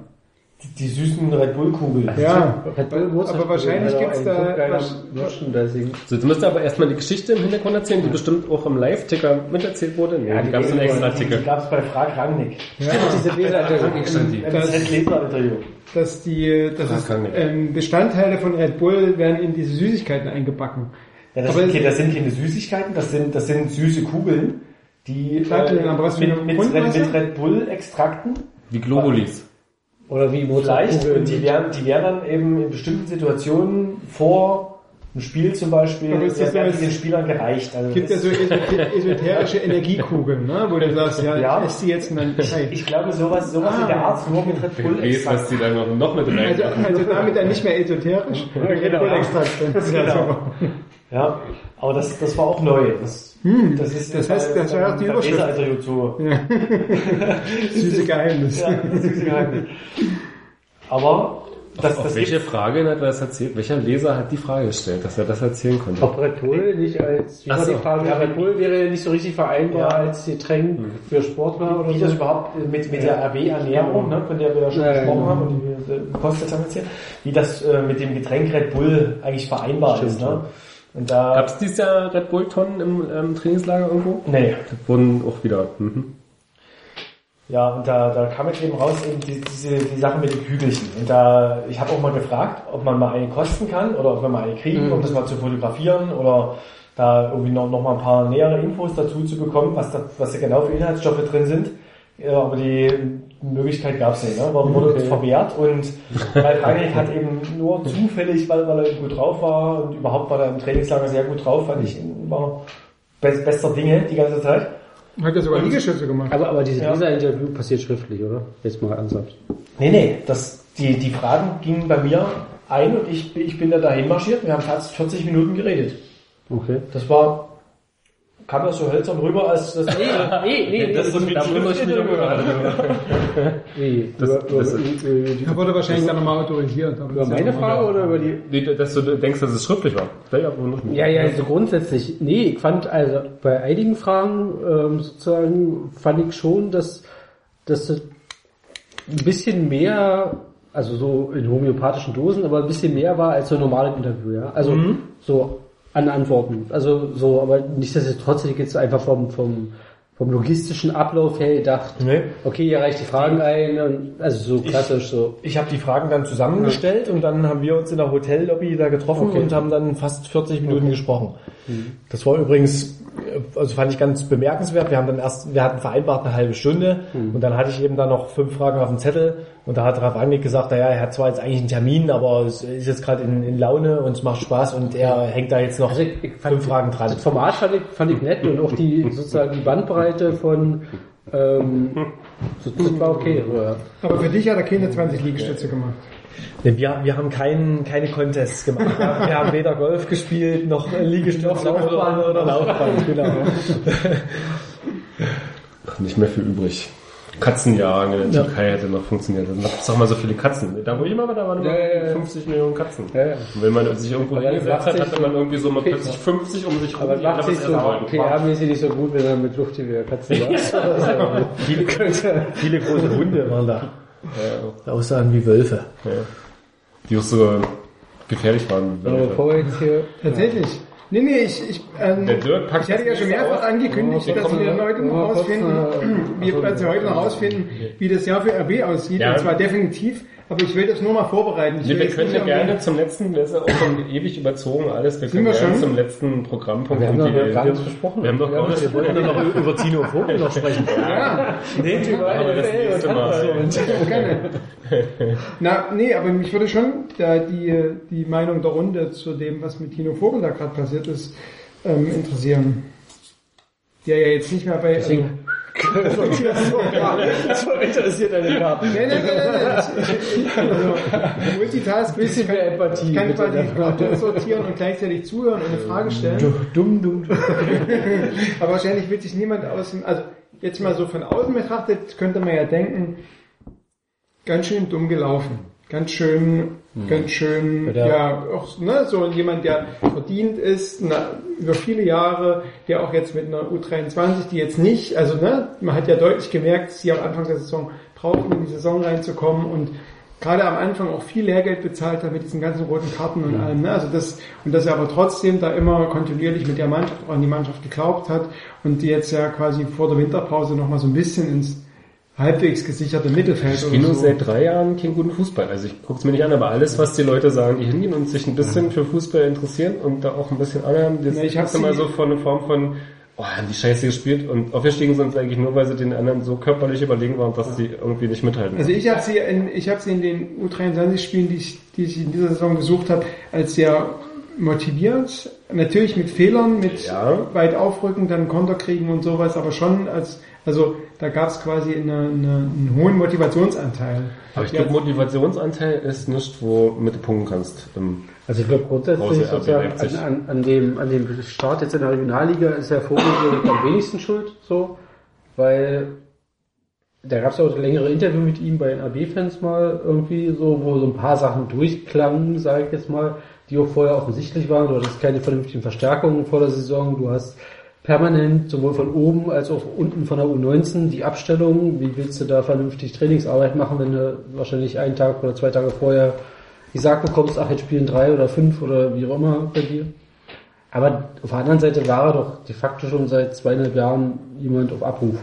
[SPEAKER 5] Die, die süßen Red Bull Kugeln.
[SPEAKER 3] Ja,
[SPEAKER 4] Red Bull muss
[SPEAKER 3] aber wahrscheinlich gibt's da was-
[SPEAKER 4] Merchandising.
[SPEAKER 2] So, jetzt müsst ihr aber erstmal die Geschichte im Hintergrund erzählen, die bestimmt auch im Live-Ticker miterzählt wurde. Nee, die gab es einen extra
[SPEAKER 5] Die
[SPEAKER 2] Ticker.
[SPEAKER 5] gab es bei Frag Rangnick.
[SPEAKER 4] Diese Bilder,
[SPEAKER 5] Das ist Leserinterview.
[SPEAKER 3] dass die, das ist,
[SPEAKER 2] kann nicht.
[SPEAKER 3] ähm, Bestandteile von Red Bull werden in diese Süßigkeiten eingebacken.
[SPEAKER 5] Ja, das,
[SPEAKER 3] Aber
[SPEAKER 5] sind,
[SPEAKER 3] es-
[SPEAKER 5] das sind keine Süßigkeiten, das sind, das sind süße Kugeln, die
[SPEAKER 3] Datteln, aber was für
[SPEAKER 5] mit, mit, Red, mit Red Bull Extrakten
[SPEAKER 2] Wie Globulis.
[SPEAKER 4] Oder wie
[SPEAKER 5] vielleicht und die werden, die werden dann eben in bestimmten Situationen vor einem Spiel zum Beispiel,
[SPEAKER 3] Aber ist das
[SPEAKER 5] werden den Spielern gereicht. Also
[SPEAKER 3] Es gibt ja so esoter- esoterische [laughs] Energiekugeln, ne? wo du sagst, ja,
[SPEAKER 5] Ja.
[SPEAKER 3] ich die jetzt und dann hey.
[SPEAKER 5] ich glaube sowas, sowas in der Art nur mit Red Bull
[SPEAKER 2] Wer weiß, was die da noch, noch mit rein
[SPEAKER 3] Also, also damit dann nicht mehr esoterisch. Red Bull Extrakt. [laughs]
[SPEAKER 5] Genau. Ja, aber das, das war auch neu. Das, das ist
[SPEAKER 3] das heißt, das war auch die Überschrift.
[SPEAKER 5] Leserinterview zu. [laughs]
[SPEAKER 3] Süße Geheimnis.
[SPEAKER 5] Ja, das ist geheimnis. Aber das,
[SPEAKER 2] Auf
[SPEAKER 5] das
[SPEAKER 2] welche
[SPEAKER 5] gibt,
[SPEAKER 2] Frage hat er das erzählt? Welcher Leser hat die Frage gestellt, dass er das erzählen konnte?
[SPEAKER 4] Ob Red Bull nicht als, wie war die
[SPEAKER 2] so.
[SPEAKER 4] Frage, ja, Red Bull wäre ja nicht so richtig vereinbar
[SPEAKER 5] Ja.
[SPEAKER 4] als Getränk für Sportler oder
[SPEAKER 5] wie das
[SPEAKER 4] so.
[SPEAKER 5] überhaupt mit, mit der RB-Ernährung, ne, von der wir ja schon
[SPEAKER 4] Ja, ja,
[SPEAKER 5] gesprochen
[SPEAKER 4] genau.
[SPEAKER 5] haben und die wir äh, gekostet haben jetzt hier, wie das äh, mit dem Getränk Red Bull eigentlich vereinbar ist. Ne? Und da,
[SPEAKER 2] Gab es dieses Jahr Red Bull-Tonnen im ähm, Trainingslager irgendwo?
[SPEAKER 5] nee,
[SPEAKER 2] Das wurden auch wieder. Mhm.
[SPEAKER 5] Ja, und da, da kam jetzt eben raus eben die, diese die Sache mit den Kügelchen. Und da, ich habe auch mal gefragt, ob man mal eine kosten kann oder ob wir mal eine kriegen, um das mal zu fotografieren oder da irgendwie noch, noch mal ein paar nähere Infos dazu zu bekommen, was da, was da genau für Inhaltsstoffe drin sind. Ja, aber die Möglichkeit gab es nicht, ne? Wurde, wurde uns verwehrt und Ralf Rangnick hat eben nur zufällig, weil, weil er gut drauf war und überhaupt war er im Trainingslager sehr gut drauf, fand ich war best, bester Dinge die ganze Zeit.
[SPEAKER 3] Hat er sogar Liegestütze gemacht.
[SPEAKER 4] Aber, aber dieses
[SPEAKER 5] Ja.
[SPEAKER 4] Leserinterview passiert schriftlich, oder? Jetzt mal ernsthaft.
[SPEAKER 5] Nee, nee, das, die, die Fragen gingen bei mir ein und ich, ich bin da dahin marschiert. Wir haben fast 40 Minuten geredet.
[SPEAKER 4] Okay.
[SPEAKER 5] Das war, kam das so hölzern rüber, als das,
[SPEAKER 4] Nee, [laughs] nee,
[SPEAKER 5] das ist so wie ein Schriftsteller gehört.
[SPEAKER 4] Wie? [laughs]
[SPEAKER 2] Das-
[SPEAKER 4] über,
[SPEAKER 2] das-
[SPEAKER 4] über,
[SPEAKER 3] Er wurde wahrscheinlich dann nochmal autorisiert.
[SPEAKER 4] über
[SPEAKER 3] das
[SPEAKER 4] meine Frage oder über die?
[SPEAKER 2] Nee, dass du denkst, dass es schriftlich war. Ja, ja, aber noch nicht.
[SPEAKER 4] Ja, ja, also grundsätzlich. Nee, ich fand also bei einigen Fragen ähm, sozusagen fand ich schon, dass, dass das ein bisschen mehr, also so in homöopathischen Dosen, aber ein bisschen mehr war als so ein normales Interview, ja. Also so an Antworten. Also so, aber nichtsdestotrotz hätte ich jetzt einfach vom, vom, vom logistischen Ablauf her gedacht,
[SPEAKER 5] Nee.
[SPEAKER 4] okay, hier reicht die Fragen ein, und, also so klassisch so.
[SPEAKER 5] Ich habe die Fragen dann zusammengestellt und dann haben wir uns in der Hotellobby da getroffen
[SPEAKER 4] Okay.
[SPEAKER 5] und haben dann fast 40 Minuten gesprochen. Das war übrigens also fand ich ganz bemerkenswert. Wir haben dann erst, wir hatten vereinbart eine halbe Stunde und dann hatte ich eben da noch fünf Fragen auf dem Zettel und da hat Ralf Rangnick gesagt, naja, er hat zwar jetzt eigentlich einen Termin, aber es ist jetzt gerade in, in Laune und es macht Spaß und er hängt da jetzt noch
[SPEAKER 4] Also ich, ich fand,
[SPEAKER 5] fünf Fragen dran.
[SPEAKER 4] Das Format fand ich, fand ich nett und auch die sozusagen die Bandbreite von ähm, so, das war okay. Aber,
[SPEAKER 3] Aber für dich hat er keine 20 Liegestütze gemacht.
[SPEAKER 5] Nee, wir, wir haben keinen, keine Contests gemacht. Wir haben, wir haben weder Golf gespielt, noch Liegestütze
[SPEAKER 4] Laufbahn.
[SPEAKER 5] oder, Laufbahn. Genau.
[SPEAKER 2] Nicht mehr viel übrig. Katzenjagen in der Türkei hätte noch funktioniert. Da gibt's doch mal so viele Katzen. Da wo ich immer war, da waren immer
[SPEAKER 4] Ja, ja, ja.
[SPEAKER 2] 50 Millionen Katzen.
[SPEAKER 4] Ja, ja.
[SPEAKER 2] Und wenn man sich irgendwo
[SPEAKER 4] dann
[SPEAKER 2] hingesetzt hat, hatte man irgendwie so mal plötzlich 50 um sich rum,
[SPEAKER 4] aber macht sich so. PR-mäßig nicht so gut, wenn er mit Luftgewehr Katzen [laughs] da [laughs]
[SPEAKER 5] viele, viele große Hunde waren da. Aussagen wie Wölfe.
[SPEAKER 2] Ja. Die auch so gefährlich waren.
[SPEAKER 4] Aber bevor wir jetzt hier
[SPEAKER 3] Tatsächlich. Nee, nee, ich, ich, ähm,
[SPEAKER 2] Der Dirk packt
[SPEAKER 3] ich hatte ja schon mehrfach angekündigt,
[SPEAKER 4] Ja,
[SPEAKER 3] dass wir
[SPEAKER 4] ja.
[SPEAKER 3] heute noch
[SPEAKER 4] Ja,
[SPEAKER 3] rausfinden,
[SPEAKER 4] äh,
[SPEAKER 3] wir, heute noch rausfinden, wie das Jahr für RB aussieht.
[SPEAKER 2] Ja.
[SPEAKER 3] Und zwar definitiv. Aber ich will das nur mal vorbereiten. Ich
[SPEAKER 2] Nee,
[SPEAKER 3] will
[SPEAKER 2] wir können ja gerne zum letzten, das ist ja auch schon ewig überzogen alles, wir können
[SPEAKER 3] wir
[SPEAKER 2] gerne
[SPEAKER 3] schon?
[SPEAKER 2] zum letzten Programmpunkt.
[SPEAKER 4] Wir haben
[SPEAKER 2] irgendwie-
[SPEAKER 4] gar nichts besprochen.
[SPEAKER 2] Wir haben doch gar nichts
[SPEAKER 5] Wir wollten nur noch über Tino Vogel noch sprechen. [laughs]
[SPEAKER 3] Ja,
[SPEAKER 5] Nee,
[SPEAKER 2] Aber das nächste Mal.
[SPEAKER 3] gerne. Na, nee, aber mich würde schon da die, die Meinung der Runde zu dem, was mit Tino Vogel da gerade passiert ist, ähm, interessieren. Der ja jetzt nicht mehr bei... Also,
[SPEAKER 5] so interessiert eine Karte.
[SPEAKER 3] Nee, nee, nee, nee, nee. Ich, also, Multitask,
[SPEAKER 4] Bisschen
[SPEAKER 3] ich kann,
[SPEAKER 4] mehr Empathie,
[SPEAKER 3] Ich kann
[SPEAKER 4] bitte.
[SPEAKER 3] quasi die Karten sortieren und gleichzeitig zuhören und eine Frage stellen.
[SPEAKER 5] Dumm, dumm.
[SPEAKER 3] Aber wahrscheinlich wird sich niemand aus dem, also jetzt mal so von außen betrachtet, könnte man ja denken, ganz schön dumm gelaufen. Ganz schön, ganz schön,
[SPEAKER 5] Ja.
[SPEAKER 3] ja, auch, ne, so jemand, der verdient ist, na, über viele Jahre, der auch jetzt mit einer U23, die jetzt nicht, also, ne, man hat ja deutlich gemerkt, sie am Anfang der Saison brauchten, in die Saison reinzukommen und gerade am Anfang auch viel Lehrgeld bezahlt hat mit diesen ganzen roten Karten und allem, ne, also das, und dass er aber trotzdem da immer kontinuierlich mit der Mannschaft, auch an die Mannschaft geglaubt hat und die jetzt ja quasi vor der Winterpause nochmal so ein bisschen ins halbwegs gesicherte Mittelfeld
[SPEAKER 2] Ich spiele
[SPEAKER 3] so.
[SPEAKER 2] seit drei Jahren keinen guten Fußball. Also ich gucke es mir nicht an, aber alles, was die Leute sagen, die hingehen und sich ein bisschen für Fußball interessieren und da auch ein bisschen anhören, das
[SPEAKER 3] Na, ich hab
[SPEAKER 2] ist immer so von eine Form von, oh, haben die Scheiße gespielt und aufgestiegen sind sie eigentlich nur, weil sie den anderen so körperlich überlegen waren, dass sie irgendwie nicht mithalten.
[SPEAKER 3] Also ich habe sie in, ich habe sie in den U23-Spielen, die ich, die ich in dieser Saison besucht habe, als sehr motiviert. Natürlich mit Fehlern, mit
[SPEAKER 2] Ja.
[SPEAKER 3] weit aufrücken, dann Konter kriegen und sowas, aber schon als, also da gab es quasi eine, eine, einen hohen Motivationsanteil.
[SPEAKER 2] aber ich glaube, Motivationsanteil ist nicht, wo mit du punkten kannst. Ähm,
[SPEAKER 4] Also ich glaube grundsätzlich sozusagen an, an, an, dem, an dem Start jetzt in der Regionalliga ist der Vogel am wenigsten schuld, so, weil da gab es auch ein längere Interview mit ihm bei den AB-Fans mal irgendwie so, wo so ein paar Sachen durchklangen, sage ich jetzt mal, die auch vorher offensichtlich waren. Du hattest keine vernünftigen Verstärkungen vor der Saison, du hast permanent sowohl von oben als auch unten von der U19 die Abstellung. Wie willst du da vernünftig Trainingsarbeit machen, wenn du wahrscheinlich einen Tag oder zwei Tage vorher gesagt bekommst, ach, jetzt spielen drei oder fünf oder wie auch immer bei dir. Aber auf der anderen Seite war er doch de facto schon seit zweieinhalb Jahren jemand auf Abruf.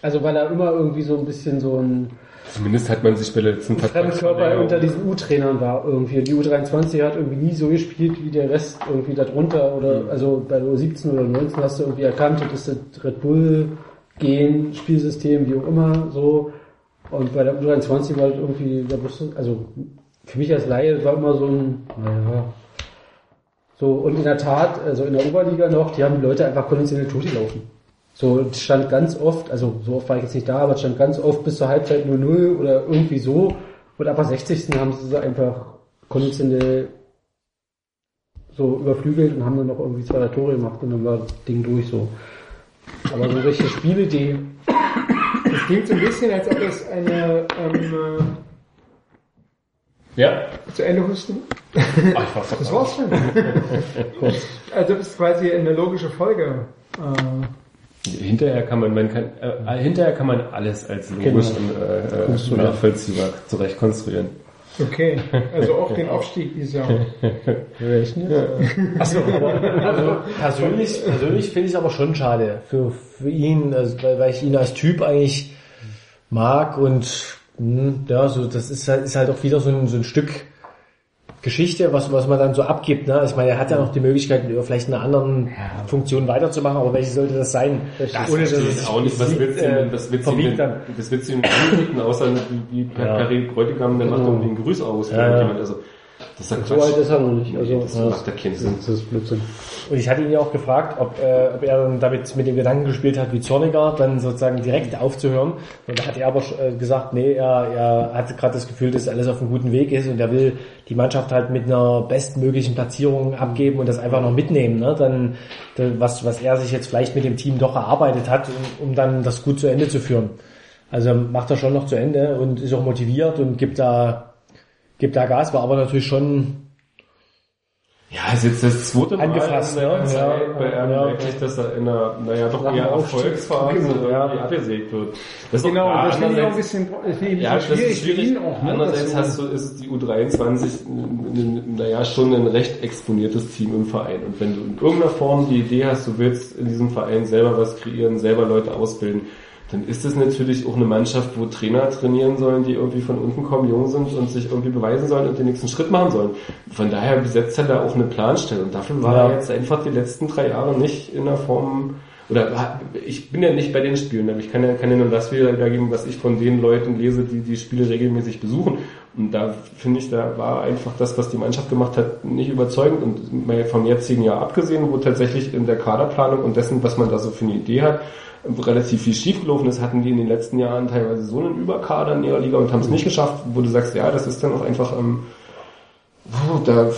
[SPEAKER 4] Also weil er immer irgendwie so ein bisschen so ein
[SPEAKER 2] zumindest hat man sich bei der letzten
[SPEAKER 4] Fremdkörper unter diesen U-Trainern war irgendwie. Die U23 hat irgendwie nie so gespielt wie der Rest irgendwie darunter oder also bei der U17 oder 19 hast du irgendwie erkannt, das ist das Red Bull Gen, Spielsystem, wie auch immer, so. Und bei der U23 war halt irgendwie, da wusste, also für mich als Laie war immer so ein, naja, so, und in der Tat, also in der Oberliga noch, die haben die Leute einfach konventionell totgelaufen. So, es stand ganz oft, also so oft war ich jetzt nicht da, aber es stand ganz oft bis zur Halbzeit 0-0 oder irgendwie so. Und ab der 60. haben sie sie einfach konventionell so überflügelt und haben dann noch irgendwie zwei Tore gemacht und dann war das Ding durch so. Aber so richtige Spielidee,
[SPEAKER 3] Das klingt so ein bisschen, als ob es eine ähm,
[SPEAKER 2] Ja?
[SPEAKER 3] äh, zu Ende husten.
[SPEAKER 2] Ach, ich war's doch
[SPEAKER 3] Das war's schon. also das ist quasi eine logische Folge. Äh,
[SPEAKER 2] Hinterher kann man, man kann, äh, hinterher kann man alles als logisch
[SPEAKER 4] Genau.
[SPEAKER 2] und äh, äh, nachvollziehbar zurecht konstruieren.
[SPEAKER 3] okay, also auch den Aufstieg dieses [laughs] Jahr.
[SPEAKER 5] Achso, aber also persönlich, persönlich finde ich es aber schon schade für, für ihn, also, weil, weil ich ihn als Typ eigentlich mag und mh, ja, so das ist halt, ist halt auch wieder so ein, so ein Stück Geschichte, was, was man dann so abgibt. Ne? Ich meine, er hat ja noch die Möglichkeit, vielleicht in einer anderen Funktion weiterzumachen, aber welche sollte das sein?
[SPEAKER 2] Das
[SPEAKER 5] Ohne dass es
[SPEAKER 2] auch nicht. Was willst
[SPEAKER 5] äh,
[SPEAKER 2] du denn,
[SPEAKER 5] dann.
[SPEAKER 2] das willst du denn anbieten, außer wie, wie
[SPEAKER 5] Ja.
[SPEAKER 2] Perry Bräutigam, der macht irgendwie einen Grüß aus.
[SPEAKER 5] Ja, ja.
[SPEAKER 2] Also, das ist ja
[SPEAKER 4] So alt ist er noch nicht. Also,
[SPEAKER 2] das
[SPEAKER 4] ja,
[SPEAKER 2] macht ja keinen Sinn.
[SPEAKER 4] das ist Blödsinn.
[SPEAKER 5] Und ich hatte ihn ja auch gefragt, ob, äh, ob er dann damit mit dem Gedanken gespielt hat, wie Zorniger, dann sozusagen direkt aufzuhören. Und da hat er aber äh, gesagt, nee, er, er hat gerade das Gefühl, dass alles auf einem guten Weg ist und er will die Mannschaft halt mit einer bestmöglichen Platzierung abgeben und das einfach noch mitnehmen. Ne? Dann, dann was, was er sich jetzt vielleicht mit dem Team doch erarbeitet hat, um, um dann das gut zu Ende zu führen. Also macht er schon noch zu Ende und ist auch motiviert und gibt da, gibt da Gas, war aber natürlich schon
[SPEAKER 2] Ja, ist jetzt das zweite Mal
[SPEAKER 5] Angefasst,
[SPEAKER 2] in seiner
[SPEAKER 5] ne?
[SPEAKER 2] Zeit
[SPEAKER 5] Ja,
[SPEAKER 2] bei ihm
[SPEAKER 5] ja.
[SPEAKER 2] wirklich, dass er in einer, naja, doch eher. Erfolgsphase irgendwie abgesägt wird. Das ist
[SPEAKER 3] Genau,
[SPEAKER 2] auch
[SPEAKER 3] das finde ich auch ein bisschen, ich
[SPEAKER 2] Ja, das
[SPEAKER 3] schwierig,
[SPEAKER 2] ist schwierig.
[SPEAKER 3] auch. Ne?
[SPEAKER 2] Andererseits hast du, ist die U23, n- n- naja, schon ein recht exponiertes Team im Verein. Und wenn du in irgendeiner Form die Idee hast, du willst in diesem Verein selber was kreieren, selber Leute ausbilden, dann ist es natürlich auch eine Mannschaft, wo Trainer trainieren sollen, die irgendwie von unten kommen, jung sind und sich irgendwie beweisen sollen und den nächsten Schritt machen sollen. Von daher besetzt er da auch eine Planstelle. Und dafür war
[SPEAKER 5] Ja.
[SPEAKER 2] er jetzt einfach die letzten drei Jahre nicht in der Form, oder ich bin ja nicht bei den Spielen, aber ich kann ja, kann ja nur das wiedergeben, was ich von den Leuten lese, die die Spiele regelmäßig besuchen. Und da finde ich, da war einfach das, was die Mannschaft gemacht hat, nicht überzeugend. Und mal vom jetzigen Jahr abgesehen, wo tatsächlich in der Kaderplanung und dessen, was man da so für eine Idee hat, relativ viel schiefgelaufen ist, hatten die in den letzten Jahren teilweise so einen Überkader in ihrer Liga und haben es nicht geschafft, wo du sagst, ja, das ist dann auch einfach, ähm, da,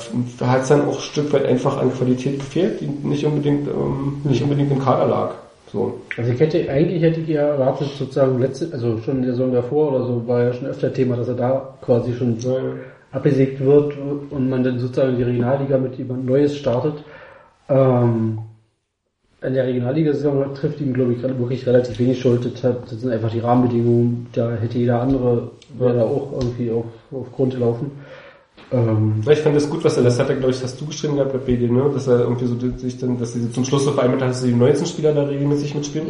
[SPEAKER 2] hat es dann auch ein Stück weit einfach an Qualität gefehlt, die nicht unbedingt, ähm, nicht unbedingt im Kader lag. So.
[SPEAKER 4] Also ich hätte, eigentlich hätte ich ja erwartet, sozusagen letzte, also schon in der Saison davor oder so, war ja schon öfter Thema, dass er da quasi schon abgesägt wird und man dann sozusagen die Regionalliga mit jemand Neues startet. Ähm, in der Regionalliga-Saison trifft ihm, glaube ich, wirklich relativ wenig Schuld. Das, hat, das sind einfach die Rahmenbedingungen. Da hätte jeder andere, wäre da auch irgendwie auf, auf Grund gelaufen. Ähm,
[SPEAKER 2] Ich fand das gut, was er, das hat er, glaube ich, hast du geschrieben gehabt bei BD, ne? Dass er irgendwie so sich dann, dass sie zum Schluss so vereinbart hat, dass die 19 Spieler da regelmäßig mitspielen.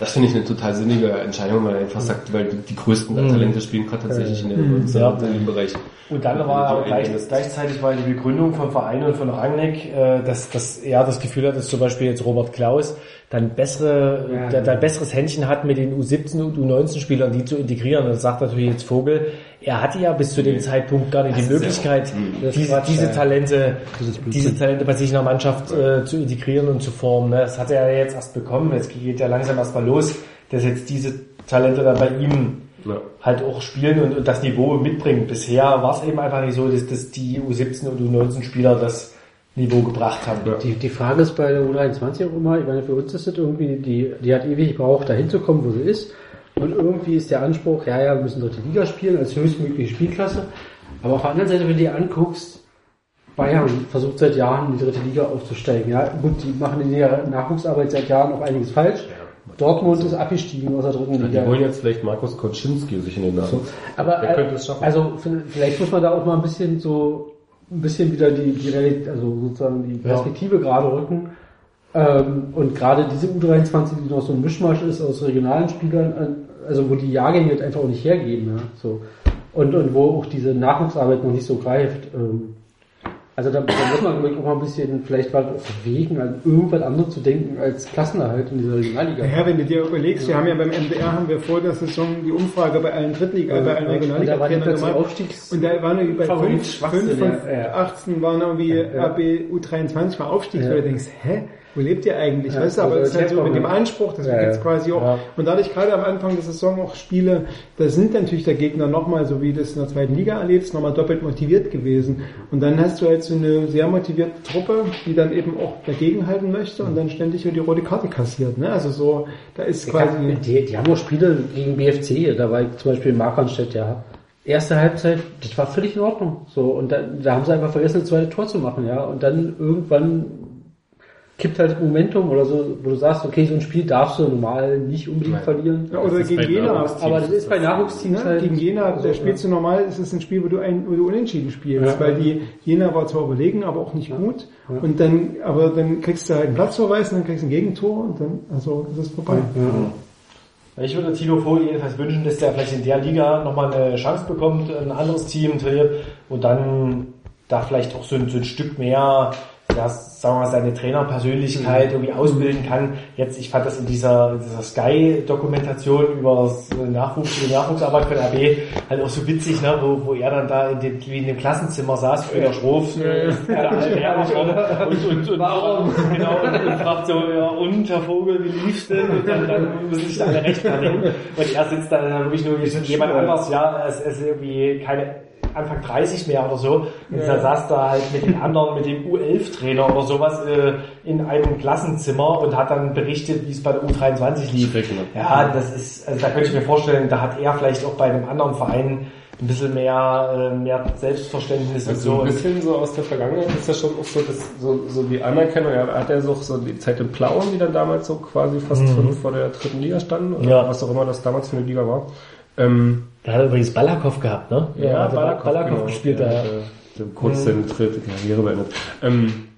[SPEAKER 2] Das finde ich eine total sinnige Entscheidung, weil er einfach sagt, weil die, die größten Talente spielen gerade tatsächlich in, der,
[SPEAKER 5] Ja.
[SPEAKER 2] in dem Bereich.
[SPEAKER 5] Und dann war aber gleich, gleichzeitig war die Begründung vom Verein und von Rangnick, äh, dass, dass er das Gefühl hat, dass zum Beispiel jetzt Robert Klaus dann bessere,
[SPEAKER 4] Ja.
[SPEAKER 5] der, der ein besseres Händchen hat, mit den U17 und U19-Spielern die zu integrieren. Und das sagt natürlich jetzt Vogel, er hatte ja bis zu dem Zeitpunkt gar nicht die Möglichkeit,
[SPEAKER 4] Das ist
[SPEAKER 5] diese,
[SPEAKER 4] Quatsch,
[SPEAKER 5] diese
[SPEAKER 4] ja.
[SPEAKER 5] Talente,
[SPEAKER 4] Das
[SPEAKER 5] diese Talente bei sich in der Mannschaft äh, zu integrieren und zu formen. Ne? Das hat er ja jetzt erst bekommen. Jetzt geht ja langsam erst mal los, dass jetzt diese Talente dann bei ihm
[SPEAKER 2] Ja.
[SPEAKER 5] halt auch spielen und, und das Niveau mitbringen. Bisher war es eben einfach nicht so, dass, dass die U17 und U19 Spieler das Niveau gebracht haben.
[SPEAKER 4] Die, die Frage ist bei der U23 auch immer, ich meine, für uns ist das irgendwie, die, die hat ewig gebraucht, da hinzukommen, wo sie ist. Und irgendwie ist der Anspruch, ja, ja, wir müssen dritte Liga spielen, als höchstmögliche Spielklasse. Aber auf der anderen Seite, wenn du dir anguckst, Bayern versucht seit Jahren, in die dritte Liga aufzusteigen. Ja, gut, die machen in ihrer Nachwuchsarbeit seit Jahren auch einiges falsch. Dortmund ist abgestiegen aus der dritten
[SPEAKER 2] Die.
[SPEAKER 4] Liga.
[SPEAKER 2] holen jetzt vielleicht Markus Koczynski sich in den Namen.
[SPEAKER 4] Aber
[SPEAKER 2] Wer könnte es schaffen?
[SPEAKER 4] also vielleicht muss man da auch mal ein bisschen so ein bisschen wieder die, die Realität, also sozusagen die Perspektive gerade rücken. Ähm, und gerade diese U23, die noch so ein Mischmasch ist aus regionalen Spielern, äh, also wo die Jahrgänge jetzt einfach auch nicht hergeben, ja, so. Und, und wo auch diese Nachwuchsarbeit noch nicht so greift. Ähm, also da, da muss man auch mal ein bisschen vielleicht mal bewegen, an irgendwas anderes zu denken als Klassenerhalt in dieser Regionalliga.
[SPEAKER 3] Ja, wenn du dir überlegst, wir haben ja beim MDR haben wir vor der Saison die Umfrage bei allen Drittliga, äh, bei allen
[SPEAKER 4] Und da war die
[SPEAKER 3] Regionalliga-Trainern
[SPEAKER 4] plötzlich
[SPEAKER 3] gemacht.
[SPEAKER 4] Aufstiegs
[SPEAKER 3] Und da waren irgendwie bei
[SPEAKER 4] Favorit
[SPEAKER 3] 5,
[SPEAKER 4] Schwachsinn,
[SPEAKER 3] 5 von
[SPEAKER 4] ja, ja.
[SPEAKER 3] 18 waren irgendwie
[SPEAKER 4] Ja.
[SPEAKER 3] RB U23 mal Aufstiegs,
[SPEAKER 4] Ja.
[SPEAKER 3] wo du denkst, hä? Wo lebt ihr eigentlich?
[SPEAKER 4] Ja,
[SPEAKER 3] weißt du, aber
[SPEAKER 4] also
[SPEAKER 3] es ist halt
[SPEAKER 4] das
[SPEAKER 3] so mit dem
[SPEAKER 4] ja.
[SPEAKER 3] Anspruch, dass wir
[SPEAKER 4] Ja,
[SPEAKER 3] jetzt
[SPEAKER 4] ja.
[SPEAKER 3] quasi auch,
[SPEAKER 5] Ja.
[SPEAKER 3] und dadurch gerade am Anfang der Saison auch Spiele, da sind natürlich der Gegner nochmal, so wie du es in der zweiten Liga erlebst, nochmal doppelt motiviert gewesen. Und dann hast du halt so eine sehr motivierte Truppe, die dann eben auch dagegenhalten möchte und dann ständig die rote Karte kassiert. Ne? Also so, da ist quasi...
[SPEAKER 4] Die, die haben auch Spiele gegen BFC da war zum Beispiel in Markranstädt, ja. Erste Halbzeit, das war völlig in Ordnung. So, und da, da haben sie einfach vergessen, das zweite Tor zu machen, ja. Und dann irgendwann kippt halt Momentum oder so, wo du sagst, okay, so ein Spiel darfst du normal nicht unbedingt verlieren.
[SPEAKER 3] Ja, oder gegen Jena.
[SPEAKER 4] Aber das ist bei Nachwuchsteams
[SPEAKER 3] Ne?
[SPEAKER 4] halt.
[SPEAKER 3] Gegen Jena, da
[SPEAKER 4] so,
[SPEAKER 3] spielst du normal, ist es ein Spiel, wo du, ein, wo du unentschieden spielst,
[SPEAKER 4] Ja.
[SPEAKER 3] weil die Jena war zwar überlegen, aber auch nicht gut. Und dann, aber dann kriegst du halt einen Platzverweis und dann kriegst du ein Gegentor und dann, also, das ist vorbei.
[SPEAKER 5] Ich würde Tino Vohl jedenfalls wünschen, dass der vielleicht in der Liga nochmal eine Chance bekommt, ein anderes Team trainiert und dann da vielleicht auch so ein, so ein Stück mehr, ja, sagen wir mal, seine Trainerpersönlichkeit irgendwie ausbilden kann. Jetzt, ich fand das in dieser, dieser Sky-Dokumentation über das Nachwuchs, die Nachwuchsarbeit von RB halt auch so witzig, ne, wo, wo er dann da in dem, wie in dem Klassenzimmer saß, für der äh, der alte Herr, und, und, und, Warum? genau, und, und fragt so, ja, und Herr Vogel, wie lief's denn? Und dann, dann müssen sich da alle rechtfertigen. Und er sitzt da dann wirklich nur wie jemand anders, ja, es ist irgendwie keine Anfang 30 mehr oder so. Und
[SPEAKER 3] Ja.
[SPEAKER 5] da saß da halt mit den anderen, mit dem U11-Trainer oder sowas äh, in einem Klassenzimmer und hat dann berichtet, wie es bei der U23 lief. Ja, das ist, also da könnte ich mir vorstellen, da hat er vielleicht auch bei einem anderen Verein ein bisschen mehr, äh, mehr Selbstverständnis und
[SPEAKER 2] Also
[SPEAKER 5] so.
[SPEAKER 2] ein bisschen so aus der Vergangenheit ist ja schon auch so, dass so, so die Anerkennung, er hat ja so, so die Zeit in Plauen, die dann damals so quasi fast vor, vor der dritten Liga standen, oder
[SPEAKER 5] Mhm. Ja.
[SPEAKER 2] was auch immer das damals für eine Liga war. Ähm,
[SPEAKER 5] Da hat er übrigens Balakow gehabt, ne?
[SPEAKER 2] ja,
[SPEAKER 5] hat
[SPEAKER 2] Balakow,
[SPEAKER 5] Balakow
[SPEAKER 2] genau.
[SPEAKER 5] gespielt
[SPEAKER 2] ja,
[SPEAKER 5] da.
[SPEAKER 2] der kurz seine dritte Karriere beendet. Ähm,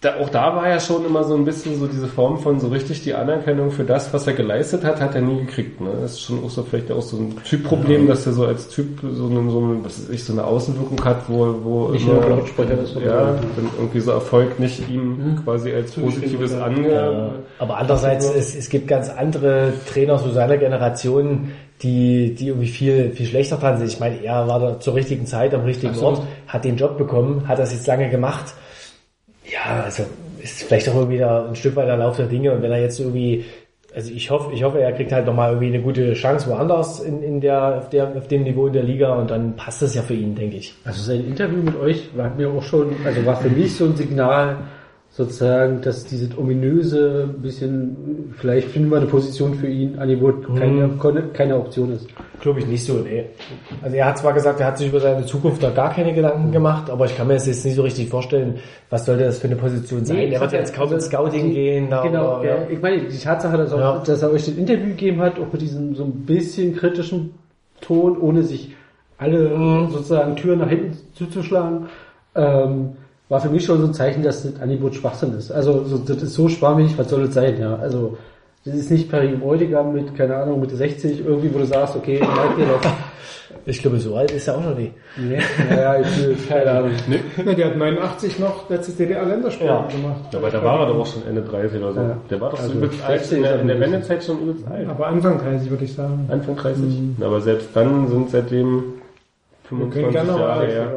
[SPEAKER 2] da, auch da war ja schon immer so ein bisschen so diese Form von so richtig die Anerkennung für das, was er geleistet hat, hat er nie gekriegt. Ne? Das ist schon auch so vielleicht auch so ein Typproblem, dass er so als Typ so eine, so eine, was weiß ich, so eine Außenwirkung hat, wo, wo
[SPEAKER 4] Nicht
[SPEAKER 2] immer,
[SPEAKER 4] nur Lautsprecher ist,
[SPEAKER 2] ja, wenn irgendwie so Erfolg nicht ihm quasi als positives ange...
[SPEAKER 5] Ja, aber andererseits, es, es gibt ganz andere Trainer so seiner Generation, die, die irgendwie viel, viel schlechter dran sind. Ich meine, er war da zur richtigen Zeit am richtigen
[SPEAKER 2] Absolut.
[SPEAKER 5] Ort, hat den Job bekommen, hat das jetzt lange gemacht. Ja, also ist vielleicht auch irgendwie da ein Stück weit der Lauf der Dinge und wenn er jetzt irgendwie, also ich hoffe, ich hoffe, er kriegt halt nochmal irgendwie eine gute Chance woanders in, in der, auf der, auf dem Niveau in der Liga und dann passt das ja für ihn, denke ich.
[SPEAKER 4] Also sein Interview mit euch war mir auch schon, also war für mich so ein Signal, sozusagen, dass dieses ominöse, bisschen, vielleicht finden wir eine Position für ihn, Angebot keine, keine, keine Option ist.
[SPEAKER 5] Glaube ich nicht so, nee. Also er hat zwar gesagt, er hat sich über seine Zukunft da gar keine Gedanken gemacht, aber ich kann mir das jetzt nicht so richtig vorstellen, was sollte das für eine Position sein.
[SPEAKER 4] Nee,
[SPEAKER 5] er wird jetzt kaum ins Scouting gehen. Da
[SPEAKER 4] Genau,
[SPEAKER 5] oder,
[SPEAKER 4] ja. ich meine, die Tatsache, dass, auch,
[SPEAKER 5] Ja.
[SPEAKER 4] dass er euch das Interview gegeben hat, auch mit diesem so ein bisschen kritischen Ton, ohne sich alle
[SPEAKER 5] Mhm.
[SPEAKER 4] sozusagen Türen nach hinten zuzuschlagen, ähm, war für mich schon so ein Zeichen, dass das Angebot Schwachsinn ist. Also so, das ist so schwammig, was soll das sein, ja. Also das ist nicht Perry Bräutigam mit, keine Ahnung, mit 60 irgendwie, wo du sagst, okay, merkt ihr das?
[SPEAKER 5] Ich glaube, so alt ist er auch noch nicht.
[SPEAKER 4] Nee, naja, ich, keine Ahnung.
[SPEAKER 3] Na, der hat 89 noch letztes DDR-Länderspiel
[SPEAKER 5] Ja.
[SPEAKER 3] gemacht.
[SPEAKER 2] Aber da war er doch auch schon Ende 30 oder so.
[SPEAKER 4] Ja.
[SPEAKER 2] Der war doch so
[SPEAKER 4] Also
[SPEAKER 2] übelst alt,
[SPEAKER 4] 60
[SPEAKER 2] in der, in der
[SPEAKER 4] er
[SPEAKER 2] Wendezeit schon übelst alt.
[SPEAKER 3] Aber Anfang 30 würde ich sagen.
[SPEAKER 2] Anfang 30. Aber selbst dann sind seitdem
[SPEAKER 3] Wir können
[SPEAKER 2] 25
[SPEAKER 3] gerne noch
[SPEAKER 2] Jahre her.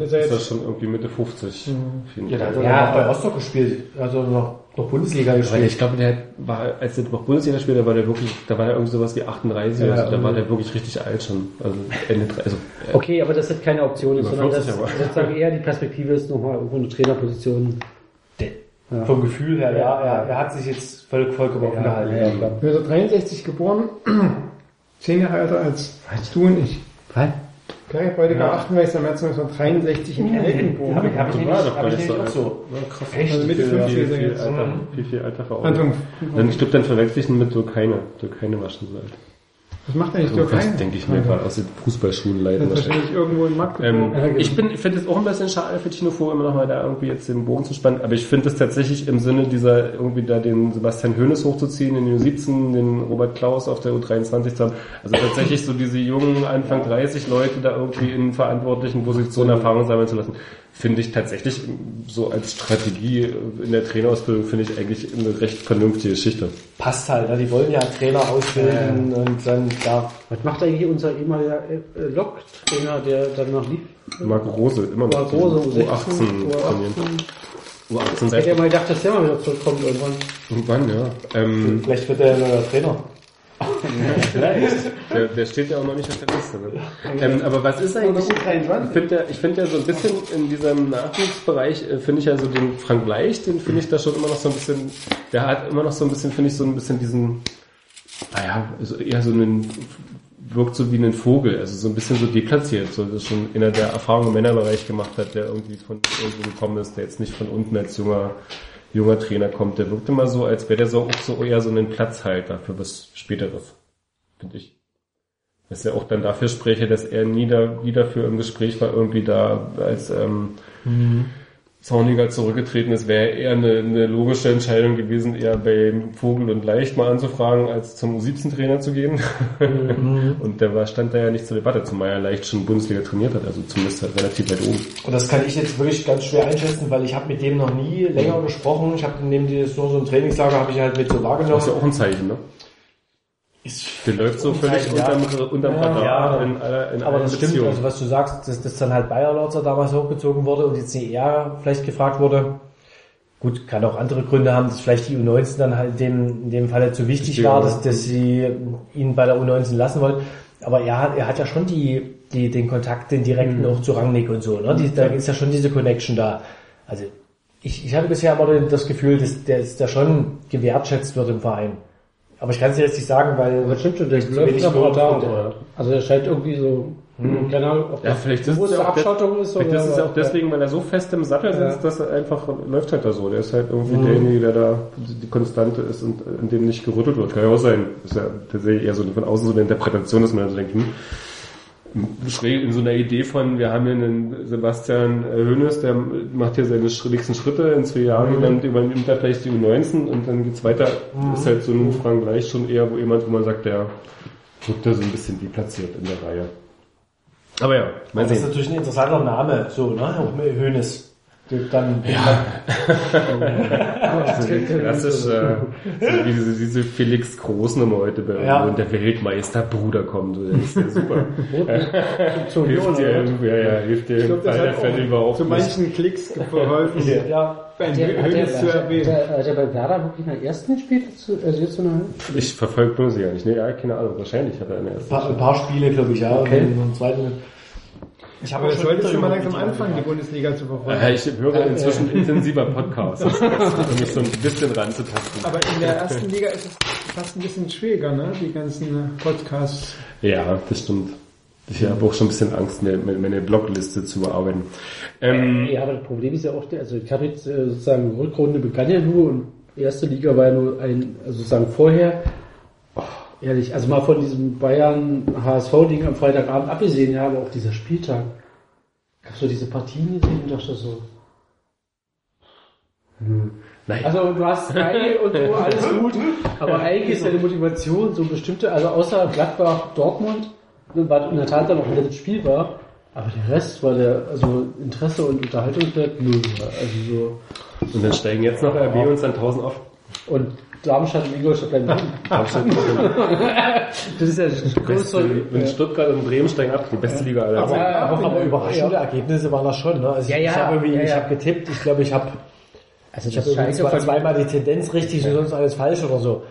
[SPEAKER 3] Ist er
[SPEAKER 2] Ist das
[SPEAKER 3] jetzt
[SPEAKER 2] schon irgendwie Mitte 50. auf jeden
[SPEAKER 5] Ja, da hat er
[SPEAKER 4] Ja,
[SPEAKER 5] noch bei Rostock gespielt. Also noch, noch Bundesliga
[SPEAKER 2] Weil
[SPEAKER 5] gespielt.
[SPEAKER 2] ich glaube, der war, als er noch Bundesliga spielte, war der wirklich, da war der irgendwie sowas wie 38,
[SPEAKER 4] Ja,
[SPEAKER 2] also da war der wirklich richtig alt schon. Also Ende, also,
[SPEAKER 4] Okay, aber das ist keine Option ist, sondern
[SPEAKER 2] 40
[SPEAKER 4] das sozusagen eher die Perspektive ist nochmal irgendwo eine Trainerposition. Ja.
[SPEAKER 5] Vom Gefühl her, ja, er, er hat sich jetzt voll, vollkommen offen gehalten.
[SPEAKER 4] ja, klar.
[SPEAKER 3] 1963 geboren, [clears throat] zehn Jahre älter als du und ich.
[SPEAKER 4] Was?
[SPEAKER 3] Gary Bräutigam, 28. März 1963 in Elken geboren.
[SPEAKER 5] Hab ich, ich
[SPEAKER 2] war doch
[SPEAKER 5] hab
[SPEAKER 2] gar
[SPEAKER 5] ich
[SPEAKER 2] nicht so
[SPEAKER 5] auch
[SPEAKER 2] alt.
[SPEAKER 5] so.
[SPEAKER 2] Ja, krass.
[SPEAKER 3] Also Mitte
[SPEAKER 2] viel,
[SPEAKER 3] 50
[SPEAKER 2] viel, viel, alter, viel, viel alter. Dann, ich glaube, dann verwechsel ich ihn mit Türkeine. Türkeine war schon so alt.
[SPEAKER 3] Was macht eigentlich
[SPEAKER 2] So
[SPEAKER 3] Türkei?
[SPEAKER 2] was denke ich mir gerade aus den Fußballschulen leiten
[SPEAKER 3] Das
[SPEAKER 2] wahrscheinlich.
[SPEAKER 3] irgendwo in Magdeburg.
[SPEAKER 2] Ähm, ich bin, ich finde es auch ein bisschen schade für Tino Vor, immer noch mal da irgendwie jetzt den Bogen zu spannen, aber ich finde es tatsächlich im Sinne dieser, irgendwie da den Sebastian Hoeneß hochzuziehen, den U17, den Robert Klaus auf der U23 zu haben, also tatsächlich so diese jungen, Anfang 30 Leute da irgendwie in verantwortlichen Positionen Erfahrung sammeln zu lassen, finde ich tatsächlich so als Strategie in der Trainerausbildung finde ich eigentlich eine recht vernünftige Geschichte.
[SPEAKER 5] Passt halt, ne? die wollen ja Trainer ausbilden und dann, ja,
[SPEAKER 4] Was macht eigentlich unser ehemaliger äh, Lok-Trainer, der danach lief?
[SPEAKER 2] Marc Rose, immer noch
[SPEAKER 4] Marc Rose,
[SPEAKER 2] diesen
[SPEAKER 4] U16,
[SPEAKER 2] U18 trainieren.
[SPEAKER 4] U18.
[SPEAKER 2] U18
[SPEAKER 4] Hätte
[SPEAKER 2] seit
[SPEAKER 4] er mal gedacht, dass der mal wieder zurückkommt irgendwann.
[SPEAKER 2] irgendwann, ja. Ähm,
[SPEAKER 5] vielleicht wird er neuer Trainer.
[SPEAKER 2] Vielleicht. Der, der steht ja auch noch nicht auf der Liste. Ne? Ähm, aber was ist eigentlich? Ich finde ja, ich finde ja so ein bisschen in diesem Nachwuchsbereich äh, finde ich ja so den Frank Leicht, den finde ich da schon immer noch so ein bisschen. Der hat immer noch so ein bisschen, finde ich so ein bisschen diesen, naja, also eher so einen wirkt so wie ein Vogel, also so ein bisschen so deplatziert, so das schon einer der Erfahrungen im Männerbereich gemacht hat, der irgendwie von irgendwo gekommen ist, der jetzt nicht von unten als junger junger Trainer kommt, der wirkt immer so, als wäre der so auch so eher so ein Platzhalter für was Späteres, finde ich. Was ja auch dann dafür spreche, dass er nie, da, nie dafür im Gespräch war, irgendwie da als ähm, Zorniger zurückgetreten ist, wäre eher eine, eine logische Entscheidung gewesen, eher bei Vogel und Leicht mal anzufragen, als zum U17-Trainer zu gehen. [laughs] und der war, stand da ja nicht zur Debatte, zumal er Leicht schon Bundesliga trainiert hat, also zumindest halt relativ weit oben.
[SPEAKER 5] Und das kann ich jetzt wirklich ganz schwer einschätzen, weil ich habe mit dem noch nie länger gesprochen. Ich habe neben dieses nur so ein Trainingslager habe ich halt mit so
[SPEAKER 2] Das ist ja
[SPEAKER 5] wahrgenommen.
[SPEAKER 2] auch ein Zeichen, ne? Der läuft so völlig
[SPEAKER 5] Ja.
[SPEAKER 2] unterm, unterm
[SPEAKER 5] Ja.
[SPEAKER 2] Radar in aller, in
[SPEAKER 5] Aber
[SPEAKER 2] allen
[SPEAKER 5] das stimmt,
[SPEAKER 2] Beziehungen.
[SPEAKER 5] also was du sagst, dass, dass dann halt Bayer Lorzer damals hochgezogen wurde und jetzt nicht er vielleicht gefragt wurde. Gut, kann auch andere Gründe haben, dass vielleicht die U19 dann halt in dem, in dem Falle zu wichtig
[SPEAKER 2] Ja.
[SPEAKER 5] war, dass, dass sie ihn bei der U19 lassen wollten. Aber er hat, er hat ja schon die, die, den Kontakt, den direkten auch zu Rangnick und so, ne? Die, da ist ja schon diese Connection da. Also, ich, ich hatte bisher aber das Gefühl, dass der, dass der schon gewertschätzt wird im Verein. Aber ich kann es nicht sagen, weil
[SPEAKER 4] Aber stimmt schon, der läuft aber da.
[SPEAKER 5] und,
[SPEAKER 4] oder? Also er scheint irgendwie so, keine Ahnung, ob
[SPEAKER 2] Ja, vielleicht ist es ja
[SPEAKER 4] Abschottung ist
[SPEAKER 2] vielleicht
[SPEAKER 4] oder
[SPEAKER 2] ist es ja auch deswegen, weil er so fest im Sattel
[SPEAKER 4] Ja.
[SPEAKER 2] sitzt, dass er einfach läuft halt da so. Der ist halt irgendwie
[SPEAKER 4] Mhm.
[SPEAKER 2] derjenige, der da die Konstante ist und in dem nicht gerüttelt wird. Kann ja auch sein. Ist ja tatsächlich eher so von außen so eine Interpretation, dass man dann so denkt, hm, in so einer Idee von, wir haben hier einen Sebastian Hönes, der macht hier seine sch- nächsten Schritte in zwei Jahren,
[SPEAKER 4] Mhm.
[SPEAKER 2] dann übernimmt er vielleicht die U19 und dann geht's weiter. Ist halt so ein Frank Leicht schon eher, wo jemand, wo man sagt, der wirkt da so ein bisschen deplatziert in der Reihe. Aber ja, mal
[SPEAKER 5] das ist
[SPEAKER 2] sehen.
[SPEAKER 5] natürlich ein interessanter Name, so, ne? Hönes. Dann,
[SPEAKER 2] Also klassisch, [laughs] äh, so wie diese, diese Felix Großnummer heute bei
[SPEAKER 5] Ja.
[SPEAKER 2] und der Weltmeisterbruder kommt. Das ist ja super. [laughs]
[SPEAKER 4] Zur
[SPEAKER 2] hilft dir, ja, ja, hilft dir
[SPEAKER 3] Ich
[SPEAKER 2] im Fall der Fälle überhaupt
[SPEAKER 3] zu
[SPEAKER 2] nicht.
[SPEAKER 3] manchen Klicks geholfen,
[SPEAKER 5] ja,
[SPEAKER 3] ein
[SPEAKER 4] Hat der, hat, der,
[SPEAKER 3] zu erwähnen.
[SPEAKER 4] der, hat der bei Werder wirklich in der ersten gespielt? Zu- Also jetzt so eine,
[SPEAKER 2] Ich verfolge Bundesliga nicht. Nee, ja, keine Ahnung. Wahrscheinlich hat er eine
[SPEAKER 5] ein
[SPEAKER 2] erste.
[SPEAKER 5] paar, ein paar Spiele, glaube ich, ja.
[SPEAKER 4] Okay.
[SPEAKER 5] Und einen zweiten. Ich
[SPEAKER 3] Aber das solltest du mal langsam anfangen, die Bundesliga zu verfolgen.
[SPEAKER 2] Ja, ich höre inzwischen intensiver Podcasts, [laughs] um mich so ein bisschen ranzutasten.
[SPEAKER 3] Aber in der ersten Liga ist es fast ein bisschen schwieriger, ne? Die ganzen Podcasts.
[SPEAKER 2] Ja, das stimmt. Ich habe auch schon ein bisschen Angst, meine, Blogliste zu bearbeiten. Ähm,
[SPEAKER 4] ja, aber das Problem ist ja auch, also ich habe jetzt äh, sozusagen Rückrunde begann ja nur und erste Liga war ja nur ein, also sozusagen vorher, ehrlich, also mal von diesem Bayern HSV-Ding am Freitagabend abgesehen, ja, aber auch dieser Spieltag. Gab so diese Partien gesehen und dachte so,
[SPEAKER 2] nein.
[SPEAKER 4] Also du hast Sky und so, alles gut, aber eigentlich ist deine Motivation so bestimmte, also außer Gladbach, Dortmund, was in der Tat dann auch ein nettes Spiel war, aber der Rest war der, also Interesse und Unterhaltungswert null. Also
[SPEAKER 2] und dann steigen jetzt noch RB uns dann 1000 auf.
[SPEAKER 4] so, und Darmstadt und Ingolstadt bleiben drin. [laughs] Das ist ja größte,
[SPEAKER 2] Und Stuttgart und Bremen steigen ab, die beste Liga aller
[SPEAKER 5] Aber,
[SPEAKER 2] Zeiten.
[SPEAKER 5] aber, aber überraschende
[SPEAKER 4] Ja.
[SPEAKER 5] Ergebnisse waren das schon. Ne? Also
[SPEAKER 4] Ja,
[SPEAKER 5] ich
[SPEAKER 4] ja,
[SPEAKER 5] habe irgendwie,
[SPEAKER 4] ja,
[SPEAKER 5] ich
[SPEAKER 4] ja.
[SPEAKER 5] habe getippt. Ich glaube, ich habe
[SPEAKER 4] also
[SPEAKER 5] ich habe zwei, zweimal die Tendenz richtig und sonst alles falsch oder so.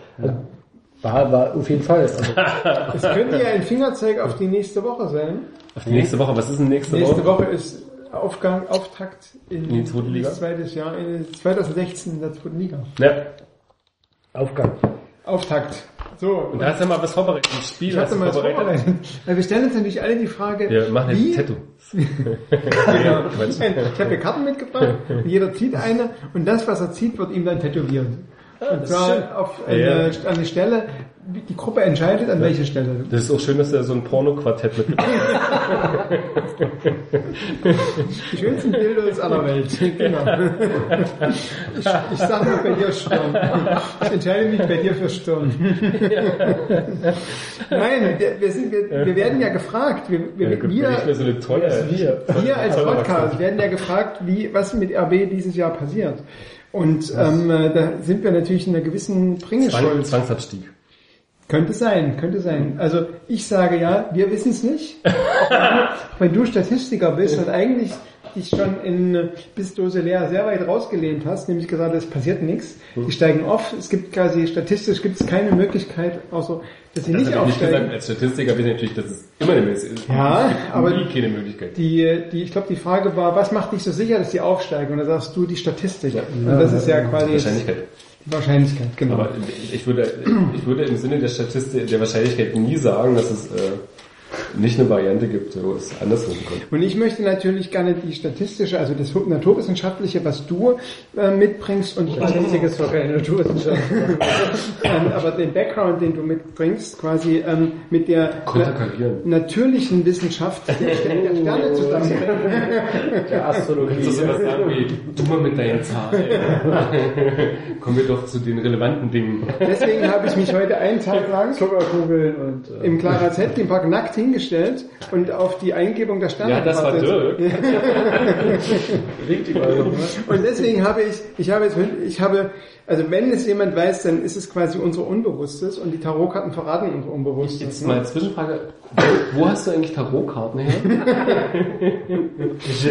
[SPEAKER 4] war, war auf jeden Fall. Also, [laughs]
[SPEAKER 3] Es könnte ja ein Fingerzeig auf die nächste Woche sein.
[SPEAKER 2] Auf die nächste Woche, was ist denn nächste,
[SPEAKER 3] Nächste
[SPEAKER 2] Woche?
[SPEAKER 3] Woche ist Aufgang, Auftakt in,
[SPEAKER 2] In die zweite Liga?
[SPEAKER 3] zweites Jahr, in 2016 in der zweiten Liga.
[SPEAKER 2] Ja.
[SPEAKER 4] Aufgang.
[SPEAKER 3] Auftakt. So.
[SPEAKER 2] Und da hast du ja mal was vorbereitet. Ein Spiel
[SPEAKER 3] ich
[SPEAKER 2] hast du
[SPEAKER 3] mal
[SPEAKER 2] vorbereitet.
[SPEAKER 3] vorbereitet. Wir stellen uns natürlich alle die Frage,
[SPEAKER 2] Wir machen
[SPEAKER 3] wie,
[SPEAKER 2] jetzt Tattoo. [laughs]
[SPEAKER 3] Genau. Ich habe hier Karten mitgebracht, jeder zieht eine und das, was er zieht, wird ihm dann tätowiert. Und zwar auf eine,
[SPEAKER 2] Ja.
[SPEAKER 3] an eine Stelle, die Gruppe entscheidet, an welche Stelle.
[SPEAKER 2] Das ist auch schön, dass er so ein Porno-Quartett mitgebracht
[SPEAKER 3] Die schönsten Dildos aller Welt. Genau. Ich, ich sage mal bei dir Sturm. Ich entscheide mich bei dir für Sturm. Nein, wir, wir, sind, wir, wir werden ja gefragt. Wir, wir,
[SPEAKER 2] Ja, gut,
[SPEAKER 3] wir,
[SPEAKER 2] so eine tolle.
[SPEAKER 3] wir als Podcast werden ja gefragt, wie, was mit RB dieses Jahr passiert. Und ähm, äh, da sind wir natürlich in einer gewissen
[SPEAKER 2] Zwang,
[SPEAKER 3] Bringeschuld.
[SPEAKER 2] Zwangsabstieg.
[SPEAKER 3] Könnte sein, könnte sein. Also ich sage ja, wir wissen es nicht. [laughs] Wenn du Statistiker bist und eigentlich dich schon in bis Dose leer sehr weit rausgelehnt hast, nämlich gesagt, es passiert nichts. Die steigen auf. Es gibt quasi statistisch gibt es keine Möglichkeit, außer dass sie
[SPEAKER 2] Das
[SPEAKER 3] nicht
[SPEAKER 2] ich nicht gesagt.
[SPEAKER 3] aufsteigen.
[SPEAKER 2] Als Statistiker bin ich natürlich, dass es immer eine Möglichkeit ist.
[SPEAKER 3] Ja, aber-
[SPEAKER 2] nie keine Möglichkeit.
[SPEAKER 3] Die, die, ich glaube, die Frage war, was macht dich so sicher, dass die aufsteigen? Und da sagst du die Statistik. Und das ist ja quasi
[SPEAKER 2] Wahrscheinlichkeit.
[SPEAKER 3] die Wahrscheinlichkeit, genau.
[SPEAKER 2] Aber ich würde, ich würde im Sinne der Statistik, der Wahrscheinlichkeit nie sagen, dass es, äh, nicht eine Variante gibt, wo es andersrum kommt.
[SPEAKER 3] Und ich möchte natürlich gerne die statistische, also das naturwissenschaftliche, was du äh, mitbringst und
[SPEAKER 4] Statistik ist doch keine Naturwissenschaft. [laughs]
[SPEAKER 3] ähm, aber den Background, den du mitbringst, quasi ähm, mit der natürlichen Wissenschaft der Sterne [laughs] zusammen.
[SPEAKER 4] Der Astrologie.
[SPEAKER 2] Kannst du sowas sagen wie, du mal mit deinen Zahlen. [laughs] Kommen wir doch zu den relevanten Dingen.
[SPEAKER 3] Deswegen habe ich mich heute einen Tag lang
[SPEAKER 4] Zuckerkugeln und äh,
[SPEAKER 3] im Clara Z Park nackt hingestellt und auf die Eingebung der Sterne
[SPEAKER 2] Ja, das war. Dirk. [laughs]
[SPEAKER 3] Und deswegen habe ich, ich habe jetzt, ich habe, also wenn es jemand weiß, dann ist es quasi unser Unbewusstes und die Tarotkarten verraten unser Unbewusstes.
[SPEAKER 2] Jetzt
[SPEAKER 3] ne?
[SPEAKER 2] mal Zwischenfrage, wo, wo hast du eigentlich Tarotkarten her?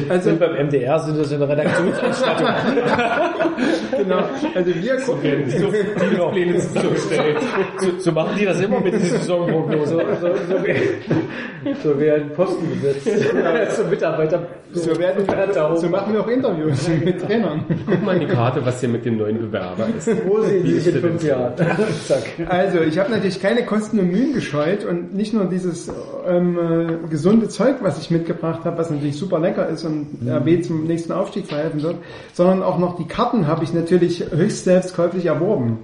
[SPEAKER 3] Also
[SPEAKER 7] Sind beim MDR sind das in der Redaktionsausstattung.
[SPEAKER 3] genau, also wir gucken,
[SPEAKER 7] so,
[SPEAKER 2] Pläne zusammengestellt.
[SPEAKER 7] so, so machen die das immer mit dieser Saisonprognose.
[SPEAKER 4] so, so, so, wie, so wie ein Posten besetzt. so Mitarbeiter.
[SPEAKER 3] so werden, so machen wir auch Interviews mit Trainern.
[SPEAKER 2] Guck mal in die Karte, was hier mit dem neuen Bewerber
[SPEAKER 4] Wo sehen Sie sich in fünf? Jahren? [laughs]
[SPEAKER 3] Also, ich habe natürlich keine Kosten und Mühen gescheut und nicht nur dieses ähm, äh, gesunde Zeug, was ich mitgebracht habe, was natürlich super lecker ist und RB zum nächsten Aufstieg verhelfen wird, sondern auch noch die Karten habe ich natürlich höchst selbstkäuflich erworben.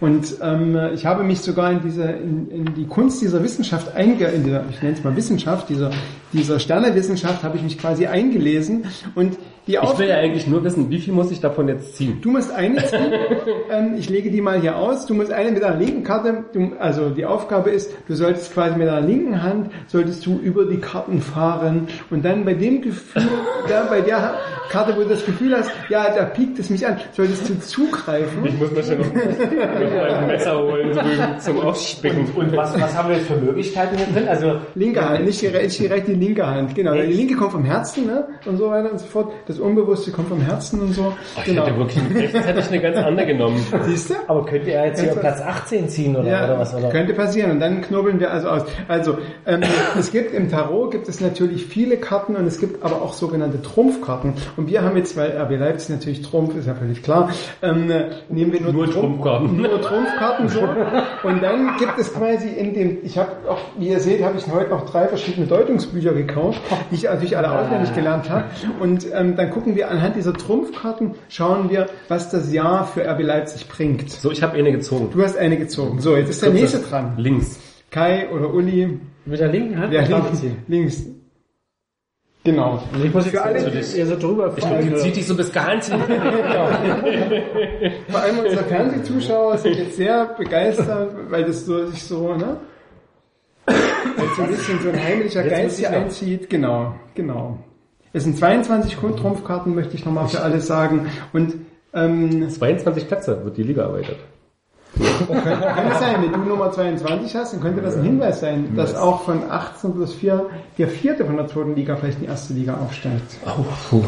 [SPEAKER 3] Und ähm, ich habe mich sogar in diese in, in die Kunst dieser Wissenschaft einge in dieser, ich nenne es mal Wissenschaft, dieser dieser Sternewissenschaft habe ich mich quasi eingelesen und die
[SPEAKER 2] Ich
[SPEAKER 3] Aufgabe
[SPEAKER 2] will ja eigentlich nur wissen, wie viel muss ich davon jetzt ziehen?
[SPEAKER 3] Du musst eine ziehen. [laughs] ähm, ich lege die mal hier aus. Du musst eine mit deiner linken Karte. Du, also die Aufgabe ist, du solltest quasi mit deiner linken Hand solltest du über die Karten fahren und dann bei dem Gefühl, [laughs] da bei der Karte, wo du das Gefühl hast, ja, da piekt es mich an, solltest du zugreifen.
[SPEAKER 2] Ich muss mir schon [laughs] noch, noch mal ein Messer holen zum Aufspicken.
[SPEAKER 8] Und was, was haben wir jetzt für Möglichkeiten hier drin? Also
[SPEAKER 3] Linke Hand, nicht die, nicht die rechte, die linke Hand. Genau, die linke kommt vom Herzen ne? und so weiter und so fort. Das Unbewusste kommt vom Herzen und so.
[SPEAKER 2] Ich hätte wirklich, rechts hätte ich eine ganz andere genommen. [laughs]
[SPEAKER 3] Siehst du?
[SPEAKER 8] Aber könnte er jetzt hier Platz 18 ziehen oder,
[SPEAKER 3] Ja,
[SPEAKER 8] oder was? Oder?
[SPEAKER 3] könnte passieren. Und dann knubbeln wir also aus. Also ähm, [laughs] es gibt im Tarot gibt es natürlich viele Karten und es gibt aber auch sogenannte Trumpfkarten. Und wir haben jetzt, weil RB Leipzig natürlich Trumpf ist ja völlig klar, ähm, äh, nehmen wir nur,
[SPEAKER 2] Nur
[SPEAKER 3] Trumpf-
[SPEAKER 2] Trumpfkarten.
[SPEAKER 3] Nur Trumpfkarten so. [laughs] Und dann gibt es quasi in dem, ich habe auch, wie ihr seht, habe ich heute noch drei verschiedene Deutungsbücher gekauft, die ich natürlich alle auswendig gelernt habe. Und ähm, dann gucken wir anhand dieser Trumpfkarten, schauen wir, was das Jahr für RB Leipzig bringt.
[SPEAKER 2] So, ich habe eine gezogen.
[SPEAKER 3] Du hast eine gezogen. So, jetzt ist der nächste dran.
[SPEAKER 2] Links.
[SPEAKER 3] Kai oder Uli.
[SPEAKER 4] Mit der linken Hand
[SPEAKER 3] Ja,
[SPEAKER 4] die
[SPEAKER 3] links. links. Genau.
[SPEAKER 4] Und ich muss jetzt
[SPEAKER 3] Für alle,
[SPEAKER 4] also das eher so drüber fallen.
[SPEAKER 2] Zieht dich so bis ganz hin. [laughs]
[SPEAKER 3] Vor allem unsere Fernsehzuschauer sind jetzt sehr begeistert, weil das so sich so, ne? Weil so ein bisschen so ein heimlicher
[SPEAKER 2] Jetzt
[SPEAKER 3] Geist hier einzieht. Genau, genau. Es sind 22 Trumpfkarten, möchte ich nochmal für alle sagen. Und ähm,
[SPEAKER 2] 22 Plätze wird die Liga erweitert.
[SPEAKER 3] Kann es sein, wenn du Nummer 22 hast, dann könnte das ein Hinweis sein, dass auch von 18 plus 4 der vierte von der zweiten Liga vielleicht in die erste Liga aufsteigt.
[SPEAKER 2] Oh, puh.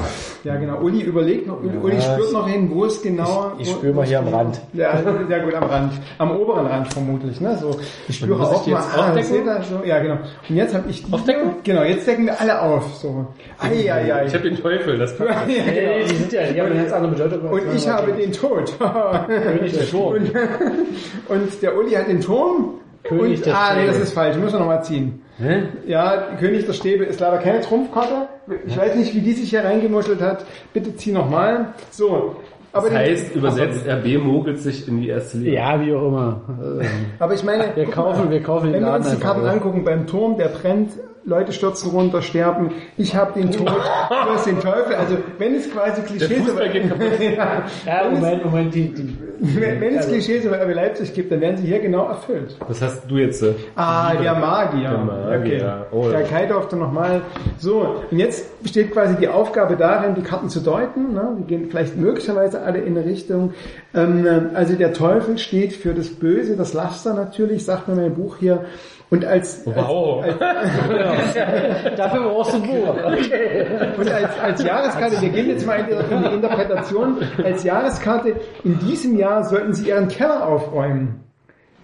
[SPEAKER 3] Ja, genau. Uli überlegt noch, Uli, Uli spürt noch hin, wo es genau...
[SPEAKER 8] Ich
[SPEAKER 3] wo-
[SPEAKER 8] spüre mal hier am Rand.
[SPEAKER 3] Ja, sehr gut am Rand. Am oberen Rand vermutlich, ne? So, ich spüre
[SPEAKER 2] ich
[SPEAKER 3] auch
[SPEAKER 2] die
[SPEAKER 3] mal, ah,
[SPEAKER 2] aufdecken?
[SPEAKER 3] ihr, so, ja, genau. Und jetzt habe ich die.
[SPEAKER 2] Aufdecken?
[SPEAKER 3] Genau, jetzt decken wir alle auf, so. Ei, ei, ei.
[SPEAKER 2] Ich habe den Teufel, das passt. [laughs]
[SPEAKER 3] ja, genau.
[SPEAKER 4] Die sind ja, die haben eine ganz andere Bedeutung.
[SPEAKER 3] Und ich habe den Tod.
[SPEAKER 4] König der Turm. [laughs]
[SPEAKER 3] Und, der Uli hat den Turm.
[SPEAKER 4] König
[SPEAKER 3] und,
[SPEAKER 4] der
[SPEAKER 3] ah, nee, das ist falsch. Müssen wir nochmal ziehen.
[SPEAKER 4] Hä?
[SPEAKER 3] Ja, König der Stäbe ist leider keine Trumpfkarte. Ich weiß nicht, wie die sich hier reingemuschelt hat. Bitte zieh nochmal. So. Aber,
[SPEAKER 2] Das
[SPEAKER 3] den-
[SPEAKER 2] heißt, übersetzt, RB mogelt sich in die erste Liga.
[SPEAKER 4] Ja, wie auch immer.
[SPEAKER 3] Aber ich meine,
[SPEAKER 4] Wir kaufen, wir kaufen den
[SPEAKER 3] wenn wir uns die Karten angucken, beim Turm, der brennt, Leute stürzen runter, sterben, ich habe den Tod, du hast den Teufel. Also wenn es quasi Klischees
[SPEAKER 2] kaputt. [laughs]
[SPEAKER 3] ja,
[SPEAKER 4] ja,
[SPEAKER 3] wenn, es,
[SPEAKER 4] Moment, Moment, die, die,
[SPEAKER 3] wenn, wenn es Klischees über RB Leipzig gibt, dann werden sie hier genau erfüllt.
[SPEAKER 2] Was hast du jetzt? äh?
[SPEAKER 3] Ah, der Magier.
[SPEAKER 2] Der Magier. Oh, ja.
[SPEAKER 3] der Kai durfte nochmal. So, und jetzt besteht quasi die Aufgabe darin, die Karten zu deuten. Ne? Die gehen vielleicht möglicherweise alle in eine Richtung. Ähm, also der Teufel steht für das Böse, das Laster natürlich, sagt mir mein Buch hier. Und als,
[SPEAKER 2] Wow.
[SPEAKER 3] als, [laughs] als
[SPEAKER 4] dafür brauchst du ein Buch. Okay.
[SPEAKER 3] und als, als Jahreskarte, wir gehen jetzt mal in die, in die Interpretation, als Jahreskarte, in diesem Jahr sollten Sie Ihren Keller aufräumen.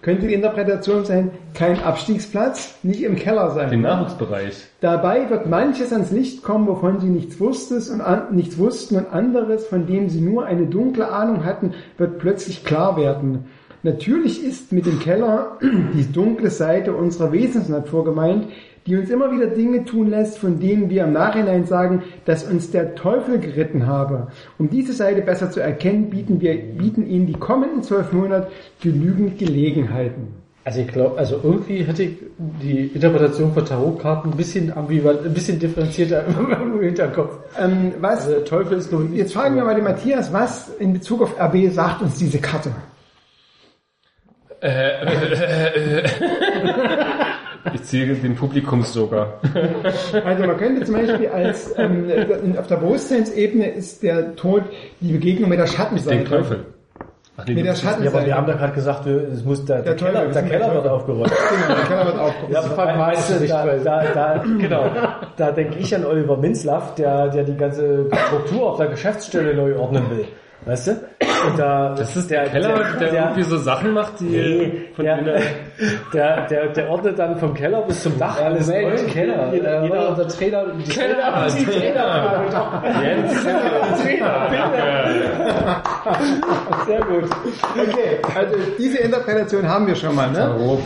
[SPEAKER 3] Könnte die Interpretation sein, kein Abstiegsplatz, nicht im Keller sein.
[SPEAKER 2] Den Nachwuchsbereich.
[SPEAKER 3] Dabei wird manches ans Licht kommen, wovon sie nichts, wusstest und an, nichts wussten und anderes, von dem sie nur eine dunkle Ahnung hatten, wird plötzlich klar werden. Natürlich ist mit dem Keller [clears throat] die dunkle Seite unserer Wesensnatur gemeint, die uns immer wieder Dinge tun lässt, von denen wir im Nachhinein sagen, dass uns der Teufel geritten habe. Um diese Seite besser zu erkennen, bieten wir, bieten Ihnen die kommenden zwölf Monate genügend Gelegenheiten.
[SPEAKER 4] Also ich glaube, also irgendwie hätte ich die Interpretation von Tarotkarten ein bisschen ambivalent, ein bisschen differenzierter [laughs] im Hinterkopf.
[SPEAKER 3] Ähm, was,
[SPEAKER 4] Also der Teufel ist nun
[SPEAKER 3] jetzt fragen wir mal den Matthias, was in Bezug auf RB sagt uns diese Karte?
[SPEAKER 2] Ich ziehe den Publikumssogar.
[SPEAKER 3] Also man könnte zum Beispiel als ähm, auf der Bewusstseinsebene ist der Tod die Begegnung mit der Schattenseite.
[SPEAKER 2] Den Teufel. Ach nee,
[SPEAKER 3] Mit der
[SPEAKER 2] du-
[SPEAKER 5] Ja, aber
[SPEAKER 3] Schattenseite.
[SPEAKER 5] wir haben da gerade gesagt, es muss der, der,
[SPEAKER 3] Der Teufel,
[SPEAKER 5] Keller, der Keller wird aufgeräumt.
[SPEAKER 3] Genau, der Keller wird aufgerufen.
[SPEAKER 5] Ja, aber weißt du, da, da, da, genau, da denke ich an Oliver Minzlaff, der, der die ganze Struktur auf der Geschäftsstelle neu ordnen will. Weißt du? Und da,
[SPEAKER 2] Das ist der Keller, der, irgendwie so Sachen macht, die
[SPEAKER 5] Nee,
[SPEAKER 2] von
[SPEAKER 5] der,
[SPEAKER 2] denen- [laughs]
[SPEAKER 5] der, der, der ordnet dann vom Keller bis zum Dach alles neu.
[SPEAKER 4] Keller.
[SPEAKER 5] Jeder, jeder,
[SPEAKER 4] unser Trainer, die
[SPEAKER 5] Keller, die Trainer.
[SPEAKER 2] Jens
[SPEAKER 5] Sehr gut.
[SPEAKER 3] Okay, also diese Interpretation haben wir schon mal. Ne?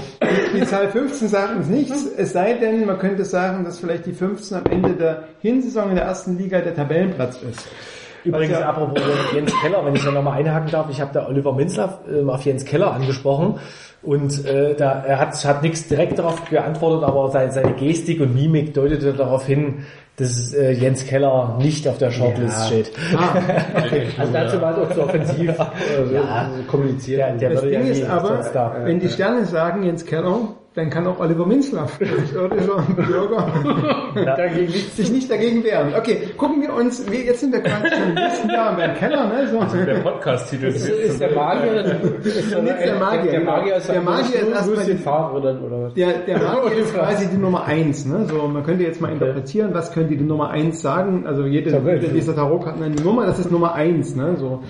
[SPEAKER 3] Die, die Zahl 15 sagt uns nichts, es sei denn, man könnte sagen, dass vielleicht die 15 am Ende der Hinsaison in der ersten Liga der Tabellenplatz ist.
[SPEAKER 5] Übrigens,
[SPEAKER 3] ja-
[SPEAKER 5] apropos Jens Keller, wenn ich da nochmal einhaken darf, ich habe da Oliver Minzlaff ähm, auf Jens Keller angesprochen und äh, da er hat, hat nichts direkt darauf geantwortet, aber seine, seine Gestik und Mimik deutete darauf hin, dass äh, Jens Keller nicht auf der Shortlist steht. [laughs]
[SPEAKER 4] Also dazu war es auch zu offensiv also, [laughs]
[SPEAKER 5] Ja.
[SPEAKER 4] kommuniziert.
[SPEAKER 5] Der
[SPEAKER 3] Das Ding
[SPEAKER 5] ja
[SPEAKER 3] ist aber, wenn die Sterne sagen Jens Keller, dann kann auch Oliver Minzlaff, [laughs] der irdische Bürger,
[SPEAKER 4] dagegen
[SPEAKER 3] sich nicht dagegen wehren. Okay, gucken wir uns, wir, jetzt sind wir quasi schon im nächsten Jahr beim Keller, ne? So.
[SPEAKER 2] Der Podcast-Titel
[SPEAKER 4] ist, ist der Magier, [laughs] ist
[SPEAKER 3] Und jetzt der Magier,
[SPEAKER 4] Der Magier ist
[SPEAKER 3] Der Magier ist erstmal
[SPEAKER 4] Favre dann, oder was?
[SPEAKER 3] Der, der [laughs] Magier ist quasi die Nummer eins. Ne? So, man könnte jetzt mal interpretieren, was könnte die Nummer eins sagen. Also jede, jede dieser Tarotkarten hat eine Nummer, das ist Nummer eins. Ne? So.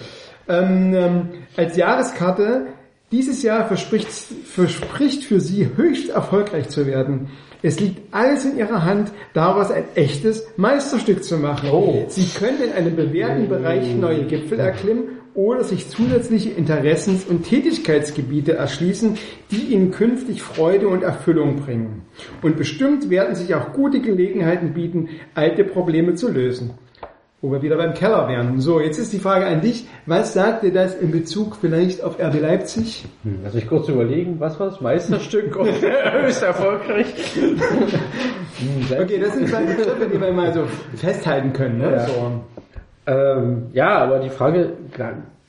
[SPEAKER 3] Ähm, ähm, als Jahreskarte, dieses Jahr verspricht, verspricht für sie höchst erfolgreich zu werden. Es liegt alles in ihrer Hand, daraus ein echtes Meisterstück zu machen. Sie können in einem bewährten Bereich neue Gipfel erklimmen oder sich zusätzliche Interessens- und Tätigkeitsgebiete erschließen, die ihnen künftig Freude und Erfüllung bringen. Und bestimmt werden sich auch gute Gelegenheiten bieten, alte Probleme zu lösen. Wo wir wieder beim Keller wären. So, jetzt ist die Frage an dich. Was sagt dir das in Bezug vielleicht auf RB Leipzig?
[SPEAKER 4] Lass mich kurz überlegen, was war das? Meisterstück [laughs] und höchst erfolgreich. [laughs]
[SPEAKER 3] Okay, das sind zwei Begriffe, die wir mal so festhalten können. Ne?
[SPEAKER 4] Ja.
[SPEAKER 3] So.
[SPEAKER 4] Ähm, ja, aber die Frage,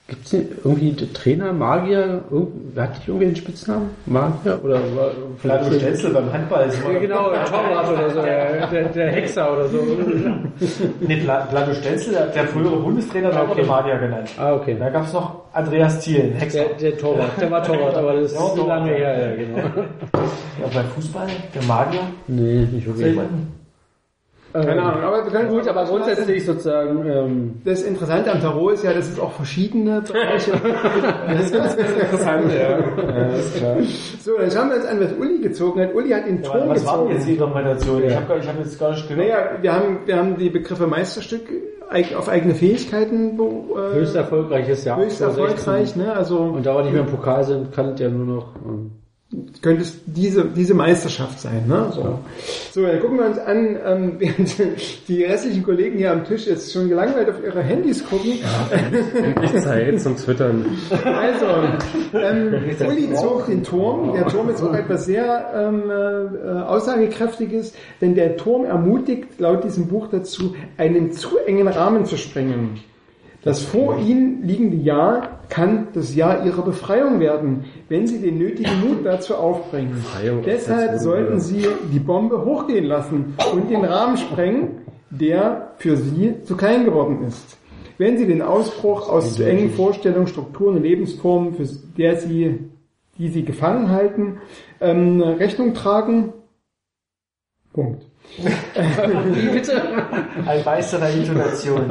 [SPEAKER 4] gibt es irgendwie Trainer, Magier, irgend- hat die irgendwie einen Spitznamen? Magier? Oder war
[SPEAKER 5] Flavio Stenzel beim Handball ist
[SPEAKER 4] Ja, genau, der Torwart oder so, der, der, der Hexer oder so. [laughs]
[SPEAKER 5] Nee, Fla- Flavio Stenzel, der, der frühere Bundestrainer, der
[SPEAKER 4] Okay.
[SPEAKER 5] wurde Magier genannt.
[SPEAKER 4] Ah, okay.
[SPEAKER 5] Da gab es noch Andreas Thiel, ein Hexer.
[SPEAKER 4] Der, der Torwart, der war Torwart, aber das ist so lange her, ja, genau.
[SPEAKER 5] Ja, beim Fußball, der Magier.
[SPEAKER 4] Nee, nicht wirklich.
[SPEAKER 3] Keine Ahnung, aber wir können
[SPEAKER 4] Gut, aber grundsätzlich [laughs] sozusagen, ähm,
[SPEAKER 3] Das Interessante am Tarot ist ja, dass es auch verschiedene Bereiche Das ist ganz
[SPEAKER 2] Interessant, ja. ja ist klar.
[SPEAKER 3] So, dann schauen wir uns an, was Uli gezogen hat. Uli hat den Turm
[SPEAKER 5] Was war denn
[SPEAKER 3] gezogen.
[SPEAKER 5] jetzt die Interpretation? Ich habe ich hab jetzt gar nicht gehört.
[SPEAKER 3] Naja, wir haben, wir haben die Begriffe Meisterstück auf eigene Fähigkeiten wo, äh,
[SPEAKER 4] höchst erfolgreiches Jahr.
[SPEAKER 3] höchst erfolgreich. Ne? Also
[SPEAKER 4] Und da wir nicht mehr im Pokal sind, kann es ja nur noch, ähm,
[SPEAKER 3] könnte es diese, diese Meisterschaft sein. Ne? So. so, dann gucken wir uns an, ähm, [laughs] während die restlichen Kollegen hier am Tisch jetzt schon gelangweilt auf ihre Handys gucken.
[SPEAKER 2] Endlich Zeit zum Twittern.
[SPEAKER 3] Also, ähm, Uli zog den Turm. Der Turm ist auch etwas sehr ähm, äh, aussagekräftiges, denn der Turm ermutigt laut diesem Buch dazu, einen zu engen Rahmen zu sprengen. Das vor ihnen liegende Jahr kann das Jahr ihrer Befreiung werden, wenn sie den nötigen Mut dazu aufbringen.
[SPEAKER 2] Befreiung,
[SPEAKER 3] Deshalb sollten sie die Bombe hochgehen lassen und den Rahmen sprengen, der für sie zu klein geworden ist. Wenn sie den Ausbruch aus zu engen Vorstellungen, Strukturen und Lebensformen, für der sie, die sie gefangen halten, ähm, Rechnung tragen, Punkt.
[SPEAKER 5] Ein Meister der Intonation. [laughs]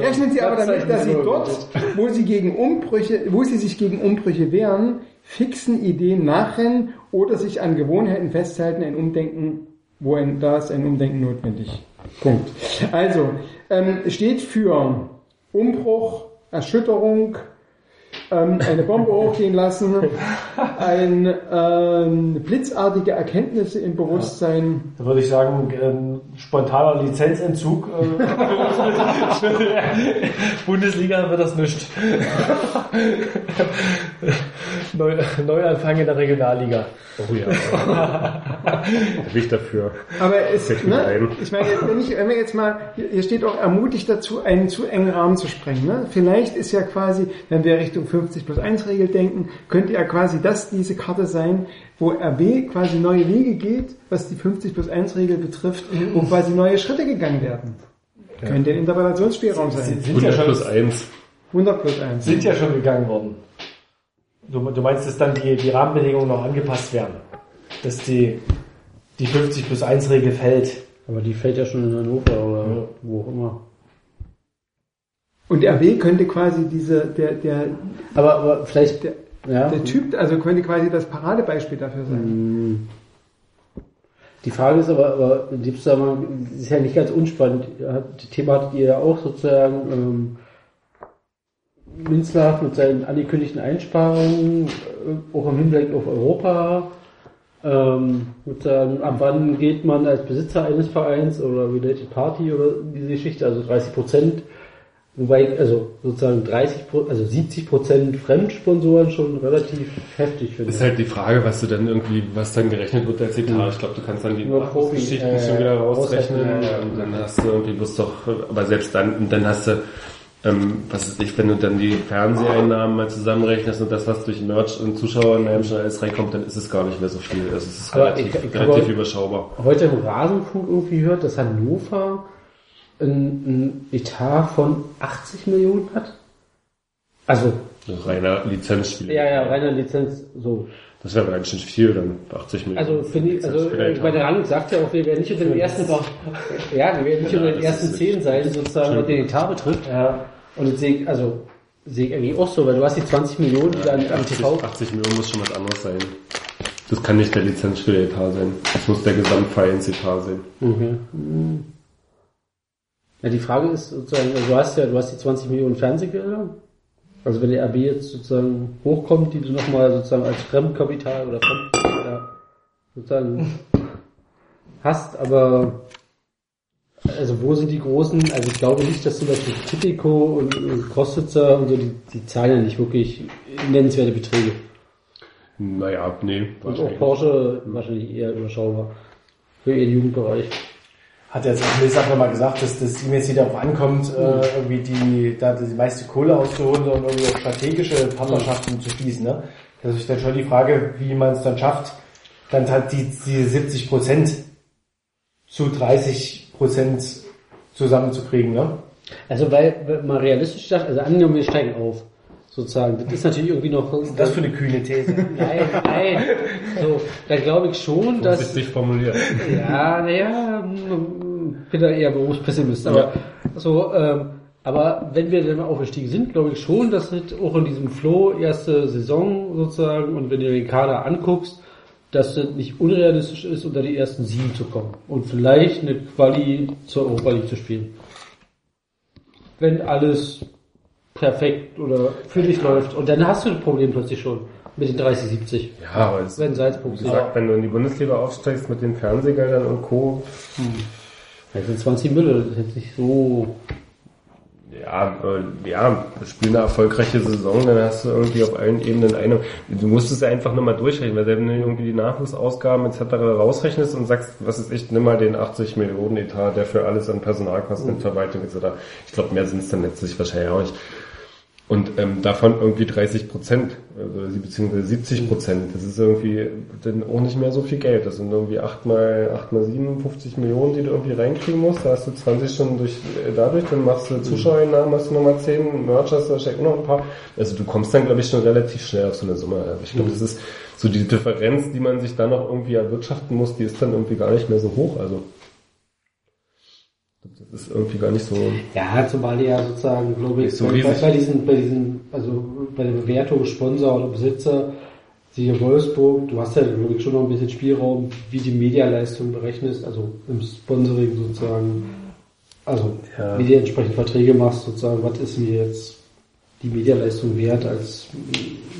[SPEAKER 3] Rechnen Sie aber damit, dass Sie dort, wo Sie gegen Umbrüche, wo Sie sich gegen Umbrüche wehren, fixen Ideen nachrennen oder sich an Gewohnheiten festhalten, ein Umdenken, wo ein, da ist ein Umdenken notwendig. Punkt. Also, ähm, steht für Umbruch, Erschütterung, ähm, eine Bombe hochgehen lassen, ein ähm, blitzartige Erkenntnisse im Bewusstsein.
[SPEAKER 8] Da würde ich sagen, ein spontaner Lizenzentzug. Äh, Bundesliga wird das nicht. Neu, Neuanfang in der Regionalliga.
[SPEAKER 2] Oh ja. bin ich dafür.
[SPEAKER 3] Aber es,
[SPEAKER 2] mir
[SPEAKER 3] ne, ich meine, wenn, ich, wenn wir jetzt mal, hier steht auch ermutigt dazu, einen zu engen Rahmen zu sprengen. Ne? Vielleicht ist ja quasi, wenn wir Richtung 50 plus 1 Regel denken, könnte ja quasi das diese Karte sein, wo RB quasi neue Wege geht, was die 50 plus 1 Regel betrifft, wo quasi neue Schritte gegangen werden. Könnte ein Interpretationsspielraum sein.
[SPEAKER 8] Sind, sind, ja
[SPEAKER 2] 100
[SPEAKER 8] schon,
[SPEAKER 2] plus 1.
[SPEAKER 3] 100 plus 1.
[SPEAKER 8] sind ja schon gegangen worden. Du, du meinst, dass dann die, die Rahmenbedingungen noch angepasst werden? Dass die, die 50 plus 1 Regel fällt?
[SPEAKER 4] Aber die fällt ja schon in Hannover oder wo auch immer.
[SPEAKER 3] Und RB könnte quasi diese, der, der,
[SPEAKER 4] Aber, aber vielleicht,
[SPEAKER 3] der,
[SPEAKER 4] ja.
[SPEAKER 3] der Typ, also könnte quasi das Paradebeispiel dafür sein.
[SPEAKER 4] Hm. Die Frage ist aber, aber in dem Zusammenhang ist ja nicht ganz unspannend. Die Thema hattet ihr ja auch sozusagen, ähm, Minzler mit seinen angekündigten Einsparungen, äh, auch im Hinblick auf Europa, ähm, sozusagen, ab wann geht man als Besitzer eines Vereins oder Related Party oder diese Geschichte, also 30 Prozent, wobei, also sozusagen 30, Pro- also 70 Prozent Fremdsponsoren schon relativ heftig finde.
[SPEAKER 2] Ist halt die Frage, was du dann irgendwie, was dann gerechnet wird als Etat. Ich glaube, du kannst dann die Geschichten
[SPEAKER 4] äh,
[SPEAKER 2] schon wieder rausrechnen.
[SPEAKER 4] ja.
[SPEAKER 2] Und dann hast du irgendwie bloß doch, aber selbst dann, und dann hast du, ähm, was ist ich, wenn du dann die Fernseheinnahmen mal zusammenrechnest und das, was durch Merch und Zuschauereinnahmen schon alles reinkommt, dann ist es gar nicht mehr so viel. Also es ist
[SPEAKER 4] Aber
[SPEAKER 2] relativ,
[SPEAKER 4] ich- ich
[SPEAKER 2] relativ überschaubar.
[SPEAKER 4] heute im Rasenfunk irgendwie hört, dass Hannover ein, ein Etat von 80 Millionen hat. Also,
[SPEAKER 2] Reiner Lizenzspiel.
[SPEAKER 4] ja, ja, reiner Lizenz, so.
[SPEAKER 2] Das wäre ganz schön viel, dann 80 Millionen.
[SPEAKER 4] Also, finde ich, also, bei der Rang sagt ja auch, wir werden nicht unter den ersten, ja, wir werden nicht unter den ersten zehn sein, sozusagen, was den Etat betrifft. Ja. Und ich, also, sehe ich eigentlich auch so, weil du hast die 20 Millionen, die dann am
[SPEAKER 2] 80,
[SPEAKER 4] TV,
[SPEAKER 2] 80 Millionen muss schon was anderes sein. Das kann nicht der Lizenzspieler-Etat sein. Das muss der Gesamtvereinsetat sein.
[SPEAKER 4] Mhm. Ja, die Frage ist sozusagen, also du hast ja, du hast die 20 Millionen Fernsehgelder. Also wenn der RB jetzt sozusagen hochkommt, die du nochmal sozusagen als Fremdkapital oder Fremd, ja, sozusagen hast, aber also wo sind die großen? Also ich glaube nicht, dass zum Beispiel Tipico und, und Crossitzer und so, die, die zahlen ja nicht wirklich nennenswerte Beträge.
[SPEAKER 2] Naja, nee.
[SPEAKER 4] Und auch. Porsche wahrscheinlich eher überschaubar für ihren Jugendbereich.
[SPEAKER 8] Hat jetzt auch Mills einfach mal gesagt, dass das ihm jetzt nicht darauf ankommt, äh, irgendwie die, da die meiste Kohle auszuholen, sondern irgendwie auf strategische Partnerschaften zu schließen. Ne? Das ist dann schon die Frage, wie man es dann schafft, dann halt die, die 70 Prozent zu 30 Prozent zusammenzukriegen. Ne?
[SPEAKER 4] Also weil, wenn man realistisch sagt, also angenommen wir steigen auf, sozusagen, das ist natürlich irgendwie noch...
[SPEAKER 8] Das für eine kühne These. [laughs]
[SPEAKER 4] Nein, nein. So, da glaube ich schon, dass...
[SPEAKER 2] Vorsichtig formuliert.
[SPEAKER 4] Ja, naja, bin da eher Berufspessimist. Aber, ja. so, ähm, aber wenn wir dann mal aufgestiegen sind, glaube ich schon, dass es auch in diesem Flow erste Saison sozusagen und wenn du den Kader anguckst, dass es nicht unrealistisch ist, unter die ersten sieben zu kommen und vielleicht eine Quali zur Europa League zu spielen. Wenn alles perfekt oder für dich läuft. Und dann hast du das Problem plötzlich schon mit den 30, 70.
[SPEAKER 2] Ja, aber es,
[SPEAKER 4] wenn Salzburg
[SPEAKER 2] wie gesagt, wenn du in die Bundesliga aufsteigst mit den Fernsehgeldern und Co.
[SPEAKER 4] Hm. Also 20 Müller, das hätte sich so.
[SPEAKER 2] Ja, äh, ja, spiel eine erfolgreiche Saison, dann hast du irgendwie auf allen Ebenen eine. Du musst es ja einfach nur mal durchrechnen, weil selbst wenn du irgendwie die Nachwuchsausgaben etc. rausrechnest und sagst, was ist echt, nimm mal den 80 Millionen Etat, der für alles an Personalkosten, mhm. Verwaltung etc. Ich glaube, mehr sind es dann letztlich wahrscheinlich auch nicht. Und ähm, davon irgendwie 30 Prozent, also sie- beziehungsweise 70 Prozent, das ist irgendwie dann auch nicht mehr so viel Geld. Das sind irgendwie 8 mal, 8 mal 57 Millionen, die du irgendwie reinkriegen musst. Da hast du 20 schon durch, äh, dadurch, dann machst du Zuschauereinnahmen, hast du nochmal 10, Merch hast du wahrscheinlich noch ein paar. Also du kommst dann, glaube ich, schon relativ schnell auf so eine Summe. Also ich glaube, das ist so die Differenz, die man sich dann noch irgendwie erwirtschaften muss, die ist dann irgendwie gar nicht mehr so hoch. Also ist irgendwie gar nicht so...
[SPEAKER 4] Ja, zumal die ja sozusagen, glaube ich,
[SPEAKER 2] so
[SPEAKER 4] bei, bei diesen, bei diesen, also bei der Bewertung Sponsor oder Besitzer, siehe Wolfsburg, du hast ja, glaube ich, schon noch ein bisschen Spielraum, wie die Medialeistung berechnest, also im Sponsoring sozusagen, also
[SPEAKER 8] Ja.
[SPEAKER 4] wie du entsprechend Verträge machst, sozusagen, was ist mir jetzt die Medialeistung wert als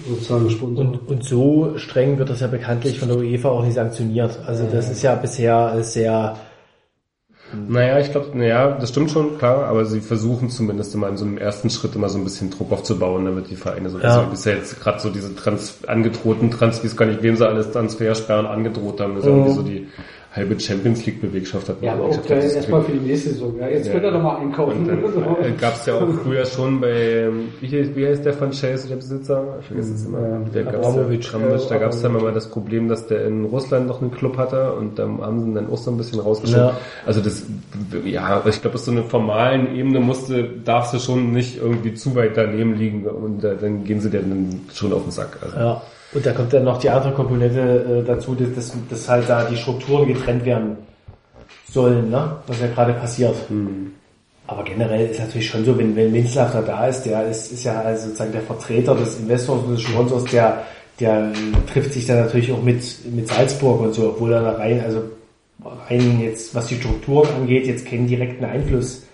[SPEAKER 4] sozusagen Sponsor.
[SPEAKER 5] Und, und so streng wird das ja bekanntlich von der UEFA auch nicht sanktioniert. Also das ist ja bisher sehr
[SPEAKER 2] Naja, ich glaube, naja, das stimmt schon, klar, aber sie versuchen zumindest immer in so einem ersten Schritt immer so ein bisschen Druck aufzubauen, damit die Vereine so,
[SPEAKER 5] Ja.
[SPEAKER 2] also ist ja jetzt gerade so diese Trans angedrohten Trans, ich gar nicht, wem sie alles Transfersperren angedroht haben, ist ja irgendwie so die halbe Champions League Bewegschaft hat man
[SPEAKER 4] Ja, aber
[SPEAKER 2] auch
[SPEAKER 4] gleich erstmal für die nächste Saison. Ja, jetzt
[SPEAKER 2] Ja.
[SPEAKER 4] könnt ihr noch mal einkaufen.
[SPEAKER 2] Dann [laughs] äh, gab's ja auch früher schon bei, ähm, wie, heißt- wie heißt der von Chelsea, der Besitzer? Ich vergesse es immer. Der gab's
[SPEAKER 5] Abramovic.
[SPEAKER 2] ja, Abramovic, da gab's dann mal das Problem, dass der in Russland noch einen Club hatte und dann haben sie ihn dann auch so ein bisschen rausgeschoben.
[SPEAKER 5] Ja.
[SPEAKER 2] Also das, ja, ich glaube, auf so einer formalen Ebene musste, darfst du schon nicht irgendwie zu weit daneben liegen und äh, dann gehen sie dir dann schon auf den Sack. Also.
[SPEAKER 5] Ja. Und da kommt dann noch die andere Komponente äh, dazu, dass, dass, halt da die Strukturen getrennt werden sollen, ne? was ja gerade passiert. Aber generell ist natürlich schon so, wenn, wenn Minzlaff da ist, der ist, ist ja also sozusagen der Vertreter des Investors und des Sponsors, der, der äh, trifft sich dann natürlich auch mit, mit Salzburg und so, obwohl er da rein, also rein jetzt, was die Strukturen angeht, jetzt keinen direkten Einfluss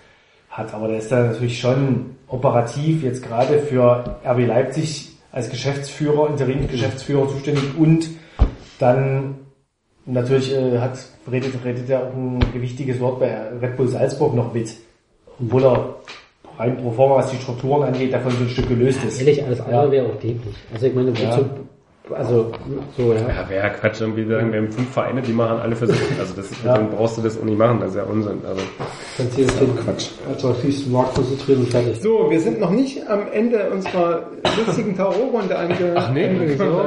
[SPEAKER 5] hat. Aber der ist da natürlich schon operativ jetzt gerade für RB Leipzig als Geschäftsführer, Interimsgeschäftsführer zuständig und dann natürlich äh, hat, redet, redet er auch ein gewichtiges Wort bei Red Bull Salzburg noch mit. Obwohl er rein pro forma, was die Strukturen angeht, davon so ein Stück gelöst ist.
[SPEAKER 4] Ehrlich, alles andere
[SPEAKER 5] Ja.
[SPEAKER 4] wäre auch dämlich. Also ich meine,
[SPEAKER 5] Ja.
[SPEAKER 4] Also so, ja.
[SPEAKER 2] Ja, wäre ja Quatsch, irgendwie sagen, wir haben fünf Vereine, die machen alle für sich. Also das,
[SPEAKER 5] Ja.
[SPEAKER 2] dann brauchst du das auch nicht machen, das ist ja Unsinn. Also,
[SPEAKER 4] Kannst du jetzt den Quatsch. Also auf den Markt konzentrieren und fertig.
[SPEAKER 3] So, wir sind noch nicht am Ende unserer lustigen Tarot-Runde ange
[SPEAKER 2] Ach nee,
[SPEAKER 3] angekommen.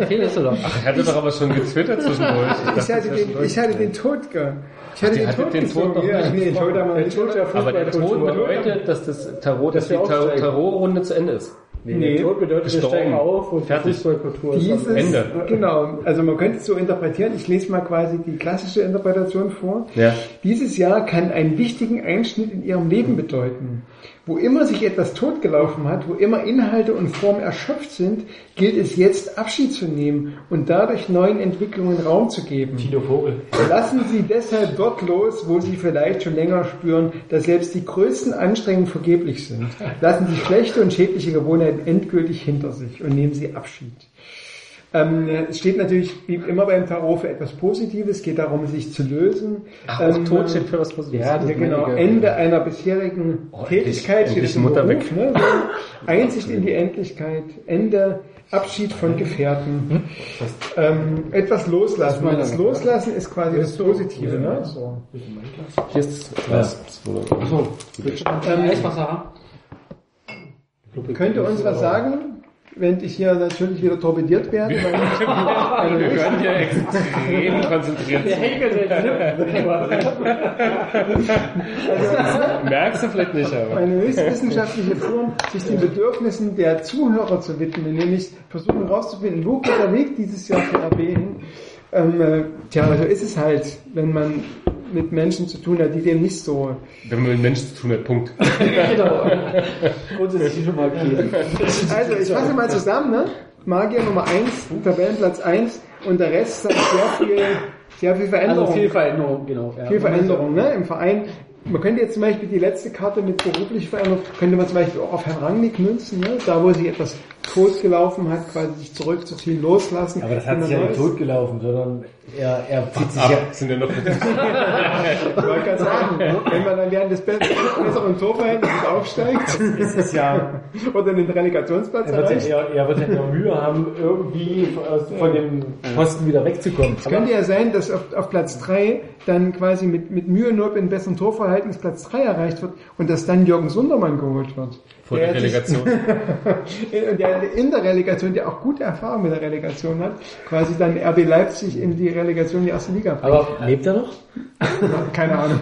[SPEAKER 4] Erzählst du doch.
[SPEAKER 2] ich hatte doch aber schon getwittert zwischendurch.
[SPEAKER 3] Ich
[SPEAKER 2] dachte,
[SPEAKER 3] hatte,
[SPEAKER 2] das
[SPEAKER 3] den, ich
[SPEAKER 2] schon
[SPEAKER 3] hatte
[SPEAKER 2] durch.
[SPEAKER 3] den Tod ge... Ich hatte den Tod
[SPEAKER 2] den Tod noch
[SPEAKER 3] ja,
[SPEAKER 2] nicht
[SPEAKER 3] nee, den Tod haben wir
[SPEAKER 4] Der
[SPEAKER 3] nicht.
[SPEAKER 2] Aber der Tod bedeutet, dass das Tarot, dass,
[SPEAKER 4] Dass
[SPEAKER 2] die. Tarot-Runde zu Ende ist.
[SPEAKER 4] Nee, der Tod bedeutet, wir
[SPEAKER 2] Gestorben.
[SPEAKER 4] steigen auf und die
[SPEAKER 2] Fertig.
[SPEAKER 4] Fußballkultur ist
[SPEAKER 3] Dieses,
[SPEAKER 4] am
[SPEAKER 2] Ende.
[SPEAKER 3] Genau, also man könnte es so interpretieren, ich lese mal quasi die klassische Interpretation vor.
[SPEAKER 2] Ja.
[SPEAKER 3] Dieses Jahr kann einen wichtigen Einschnitt in ihrem Leben bedeuten. Wo immer sich etwas totgelaufen hat, wo immer Inhalte und Formen erschöpft sind, gilt es jetzt Abschied zu nehmen und dadurch neuen Entwicklungen Raum zu geben.
[SPEAKER 5] Tino Vogel.
[SPEAKER 3] Lassen Sie deshalb dort los, wo Sie vielleicht schon länger spüren, dass selbst die größten Anstrengungen vergeblich sind. Lassen Sie schlechte und schädliche Gewohnheiten endgültig hinter sich und nehmen Sie Abschied. Ähm, es steht natürlich wie immer beim Tarot für etwas Positives, es geht darum, sich zu lösen.
[SPEAKER 2] Ach,
[SPEAKER 3] Ähm,
[SPEAKER 2] auch Tod steht für was Positives.
[SPEAKER 4] Ja, das
[SPEAKER 3] ja, genau. Ende einer bisherigen
[SPEAKER 2] Oh,
[SPEAKER 3] Tätigkeit
[SPEAKER 2] endlich-
[SPEAKER 3] steht es
[SPEAKER 2] Mutter
[SPEAKER 3] Beruf,
[SPEAKER 2] weg.
[SPEAKER 3] ne? [laughs] Einsicht in die Endlichkeit, Ende, Abschied von Gefährten, ähm, etwas loslassen.
[SPEAKER 4] Das
[SPEAKER 3] Das Loslassen ist quasi das Positive. Ne? So.
[SPEAKER 2] Hier ist das Glas.
[SPEAKER 3] Ähm? Könnte uns was sagen, wenn ich hier natürlich wieder torpediert werde? Meine,
[SPEAKER 2] Wir können [laughs] hier extrem konzentriert sein. Merkst du vielleicht nicht, aber.
[SPEAKER 3] meine höchstwissenschaftliche Form, sich den Bedürfnissen der Zuhörer zu widmen, nämlich versuchen herauszufinden, wo geht der Weg dieses Jahr für RB hin. Ähm, äh, tja, so ist es halt, wenn man mit Menschen zu tun hat, die dem nicht so.
[SPEAKER 2] Wenn man mit Menschen zu tun hat, Punkt. [laughs]
[SPEAKER 4] Genau. Grundsätzlich schon mal.
[SPEAKER 3] Also, ich fasse mal zusammen, ne? Magier Nummer 1, Tabellenplatz 1 und der Rest sagt sehr viel, sehr viel Veränderung.
[SPEAKER 4] Also viel Veränderung, genau. Ja.
[SPEAKER 3] viel Veränderung ne? im Verein. Man könnte jetzt zum Beispiel die letzte Karte mit beruflich Veränderung, könnte man zum Beispiel auch auf Herrn Rangnick münzen, ne? da wo sich etwas tot gelaufen hat, quasi sich zurückzuziehen, loslassen.
[SPEAKER 5] Aber das hat sich ja nicht
[SPEAKER 3] Neues.
[SPEAKER 5] tot gelaufen, sondern er, er zieht sich ja,
[SPEAKER 2] Ab, sind ja noch [laughs]
[SPEAKER 3] Ich wollte gerade sagen, wenn man dann während des be- besseren Torverhältnisses aufsteigt
[SPEAKER 5] es ist ja, [laughs]
[SPEAKER 3] oder den Relegationsplatz
[SPEAKER 5] er wird,
[SPEAKER 3] erreicht,
[SPEAKER 5] ja, er, er wird ja nur Mühe haben, irgendwie von- von dem Posten wieder wegzukommen.
[SPEAKER 3] Es könnte ja sein, dass auf, auf Platz 3 dann quasi mit, mit Mühe nur in besseren Torverhältnis Platz 3 erreicht wird und dass dann Jürgen Sundermann geholt wird.
[SPEAKER 2] Vor der
[SPEAKER 3] Der
[SPEAKER 2] Relegation. [laughs]
[SPEAKER 3] Und der in der Relegation, der auch gute Erfahrung mit der Relegation hat, quasi dann RB Leipzig in die Relegation in die erste Liga.
[SPEAKER 5] Aber lebt er noch? [laughs]
[SPEAKER 3] keine Ahnung.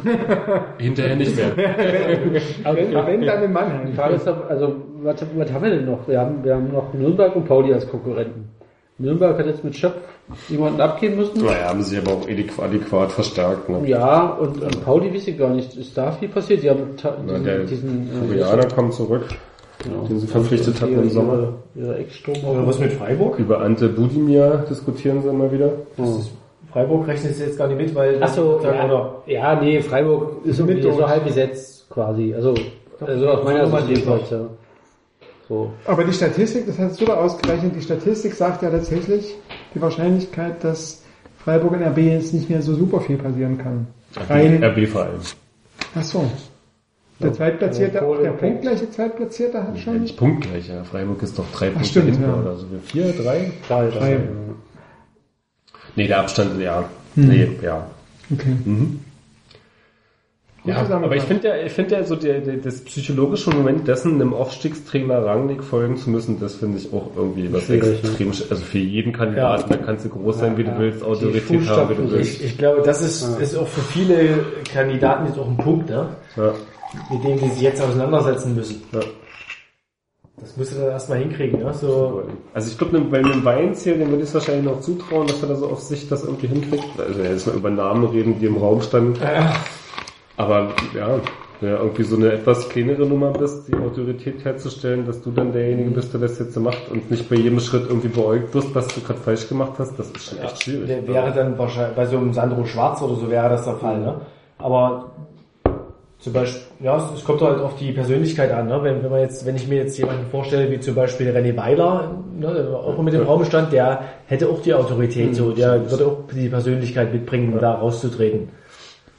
[SPEAKER 2] Hinterher nicht mehr. [laughs]
[SPEAKER 3] wenn, wenn dann in Mannheim.
[SPEAKER 4] Also, was, was haben wir denn noch? Wir haben, wir haben noch Nürnberg und Pauli als Konkurrenten. Nürnberg hat jetzt mit Schöpf jemanden abgeben müssen.
[SPEAKER 2] Naja, haben sich aber auch adäquat, verstärkt. Ne?
[SPEAKER 4] Ja, und, und Pauli weiß ich gar nicht. Ist da viel passiert? Die haben
[SPEAKER 2] Na,
[SPEAKER 4] diesen,
[SPEAKER 2] Koreaner kommt zurück,
[SPEAKER 4] genau.
[SPEAKER 2] den sie verpflichtet hatten im Sommer.
[SPEAKER 4] Ihre, ihre
[SPEAKER 5] was mit Freiburg?
[SPEAKER 2] Über Ante Budimir diskutieren sie immer wieder.
[SPEAKER 5] Freiburg rechnet es jetzt gar nicht mit, weil...
[SPEAKER 4] Achso,
[SPEAKER 5] Dann-
[SPEAKER 4] ja,
[SPEAKER 5] oder,
[SPEAKER 4] ja, nee, Freiburg ist
[SPEAKER 3] Mit
[SPEAKER 4] so halb besetzt quasi. Also, also aus meiner Sicht jedenfalls, ja. So.
[SPEAKER 3] Aber die Statistik, das hast du da ausgerechnet, die Statistik sagt ja tatsächlich die Wahrscheinlichkeit, dass Freiburg in RB jetzt nicht mehr so super viel passieren kann. Rein,
[SPEAKER 2] RB vor allem.
[SPEAKER 3] ach so. Der Zweitplatzierte,
[SPEAKER 4] Also,
[SPEAKER 3] auch der punktgleiche Zweitplatzierte hat schon.
[SPEAKER 2] Nicht punktgleich, ja. Freiburg ist doch drei Punkte
[SPEAKER 3] stimmt,
[SPEAKER 2] hinten
[SPEAKER 3] ja.
[SPEAKER 2] oder so. Vier, drei?
[SPEAKER 4] Klar,
[SPEAKER 3] Drei.
[SPEAKER 2] Nee, der Abstand, ja. Nee, ja.
[SPEAKER 3] Okay.
[SPEAKER 2] Ja, aber ich finde ja, ich finde ja so der, der, das psychologische Moment dessen, einem Aufstiegstrainer Rangnick folgen zu müssen, das finde ich auch irgendwie was
[SPEAKER 4] Schwierig,
[SPEAKER 2] extrem, also für jeden Kandidaten, da kannst du groß sein, wie du willst, Autorität haben, wie du willst.
[SPEAKER 8] Ich, ich glaube, das ist, ist auch für viele Kandidaten jetzt auch ein Punkt, ne?
[SPEAKER 2] Ja,
[SPEAKER 8] mit dem die sich jetzt auseinandersetzen müssen.
[SPEAKER 2] ja.
[SPEAKER 8] Das musst du dann erstmal hinkriegen, ne? So,
[SPEAKER 2] Also ich glaube, bei einem Weinz hier, dem würde ich es wahrscheinlich noch zutrauen, dass er da so auf sich das irgendwie hinkriegt. Also ja, jetzt mal über Namen reden, die im Raum standen. Aber ja, wenn du irgendwie so eine etwas kleinere Nummer bist, die Autorität herzustellen, dass du dann derjenige bist, der das jetzt so macht und nicht bei jedem Schritt irgendwie beäugt wirst, was du gerade falsch gemacht hast, das ist schon echt schwierig.
[SPEAKER 8] der wäre dann wahrscheinlich, bei so einem Sandro Schwarz oder so wäre das der Fall, ne? Aber zum Beispiel, ja, es, kommt halt auf die Persönlichkeit an, ne? Wenn, wenn man jetzt, wenn ich mir jetzt jemanden vorstelle, wie zum Beispiel René Weiler, ne, der auch mit dem Raum stand, der hätte auch die Autorität, so, der würde auch die Persönlichkeit mitbringen, da rauszutreten.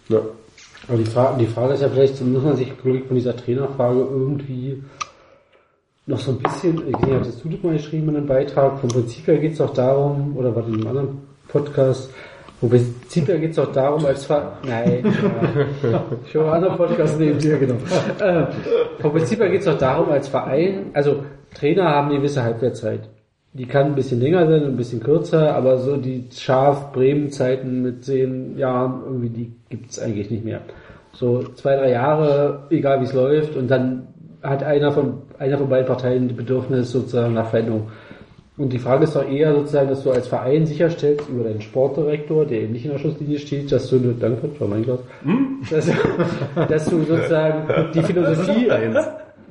[SPEAKER 2] Ja.
[SPEAKER 4] Aber die Frage, die Frage ist ja vielleicht, muss man sich wirklich von dieser Trainerfrage irgendwie noch so ein bisschen, ich sehe, hattest du das mal geschrieben in einem Beitrag, vom Prinzip her geht es auch darum, oder war das in einem anderen Podcast, vom Prinzip her geht es auch darum, als Ver nein, [laughs] ja. ich höre einen anderen Podcast neben dir, genau. Äh, vom Prinzip her geht es auch darum, als Verein, also Trainer haben eine gewisse Halbwertzeit. Die kann ein bisschen länger sein, ein bisschen kürzer, aber so die Schaf-Bremen-Zeiten mit zehn Jahren, irgendwie, die gibt's eigentlich nicht mehr. So zwei, drei Jahre, egal wie es läuft, und dann hat einer von, einer von beiden Parteien die Bedürfnis sozusagen nach Veränderung. Und die Frage ist doch eher sozusagen, dass du als Verein sicherstellst über deinen Sportdirektor, der eben nicht in der Schusslinie steht, dass du, eine, danke, war mein Glas, dass, [laughs] dass du sozusagen [laughs] die Philosophie,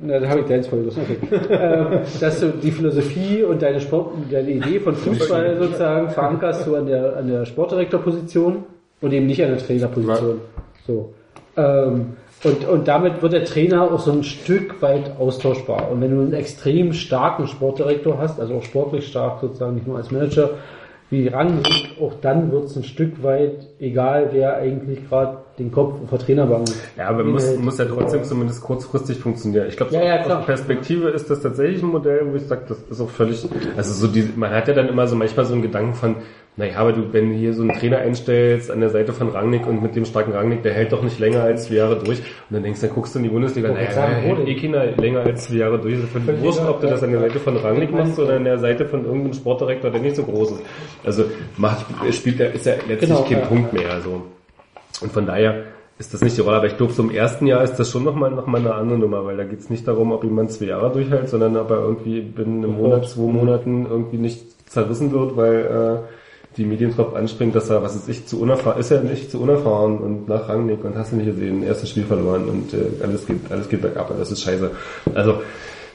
[SPEAKER 4] na, da habe ich deins voll [laughs] okay. ähm, dass du die Philosophie und deine Sport, deine Idee von Fußball sozusagen verankerst du an der, an der Sportdirektorposition und eben nicht an der Trainerposition. So. Ähm, und, und damit wird der Trainer auch so ein Stück weit austauschbar. Und wenn du einen extrem starken Sportdirektor hast, also auch sportlich stark sozusagen, nicht nur als Manager, wie Rangnick, auch dann wird es ein Stück weit egal, wer eigentlich gerade den Kopf auf der Trainerbank
[SPEAKER 2] Ja, aber muss, muss ja trotzdem zumindest kurzfristig funktionieren. Ich glaube,
[SPEAKER 4] Ja, ja,
[SPEAKER 2] aus der Perspektive ist das tatsächlich ein Modell, wo ich sage, das ist auch völlig, also so die, man hat ja dann immer so manchmal so einen Gedanken von, naja, aber du, wenn du hier so einen Trainer einstellst an der Seite von Rangnick und mit dem starken Rangnick, der hält doch nicht länger als zwei Jahre durch. Und dann denkst du, dann guckst du in die Bundesliga, naja, der hält eh keiner länger als zwei Jahre durch. Das ist wurscht, ob du das an der Seite von Rangnick machst oder an der Seite von irgendeinem Sportdirektor, der nicht so groß ist. Also macht, spielt der, ist ja letztlich
[SPEAKER 4] Genau,
[SPEAKER 2] kein
[SPEAKER 4] ja.
[SPEAKER 2] Punkt mehr, also. Und von daher ist das nicht die Rolle, aber ich glaube, so im ersten Jahr ist das schon nochmal noch mal eine andere Nummer, weil da geht es nicht darum, ob jemand zwei Jahre durchhält, sondern ob er irgendwie binnen einem Monat, zwei Monaten irgendwie nicht zerrissen wird, weil äh, die Medien drauf anspringen, dass er, was ist ich, zu unerfahren, ist er nicht zu unerfahren und nach Rangnick und hast du nicht gesehen, erstes Spiel verloren und äh, alles geht, alles geht bergab, das ist scheiße. Also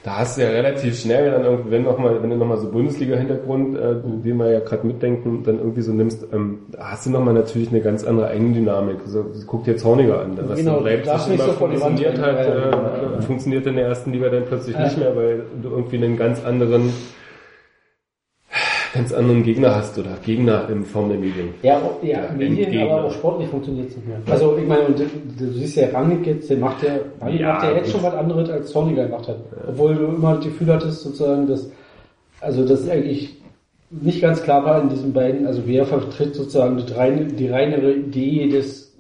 [SPEAKER 2] da hast du ja relativ schnell dann irgendwie, wenn noch mal, wenn du nochmal so Bundesliga-Hintergrund, äh, den wir ja gerade mitdenken, dann irgendwie so nimmst, ähm, da hast du nochmal natürlich eine ganz andere Eigendynamik. So, guck dir jetzt Horniger an, was
[SPEAKER 4] Genau,
[SPEAKER 2] in Leipzig
[SPEAKER 4] nicht
[SPEAKER 2] immer
[SPEAKER 4] so
[SPEAKER 2] funktioniert hat,
[SPEAKER 4] rennen.
[SPEAKER 2] äh, funktioniert in der ersten Liga dann plötzlich nicht mehr, weil du irgendwie einen ganz anderen ganz anderen Gegner hast oder Gegner in Form der Medien.
[SPEAKER 4] Ja, auch, ja, Medien,
[SPEAKER 2] Entgegen.
[SPEAKER 4] aber auch sportlich funktioniert es nicht mehr. Also ich meine, und du, du siehst ja Rangnick jetzt, der macht ja, Rangnick
[SPEAKER 2] Ja,
[SPEAKER 4] macht ja jetzt schon was anderes als Zorniger gemacht hat. Obwohl du immer das Gefühl hattest, sozusagen, dass, also das eigentlich nicht ganz klar war in diesen beiden, also wer vertritt sozusagen die, reine, die reinere Idee des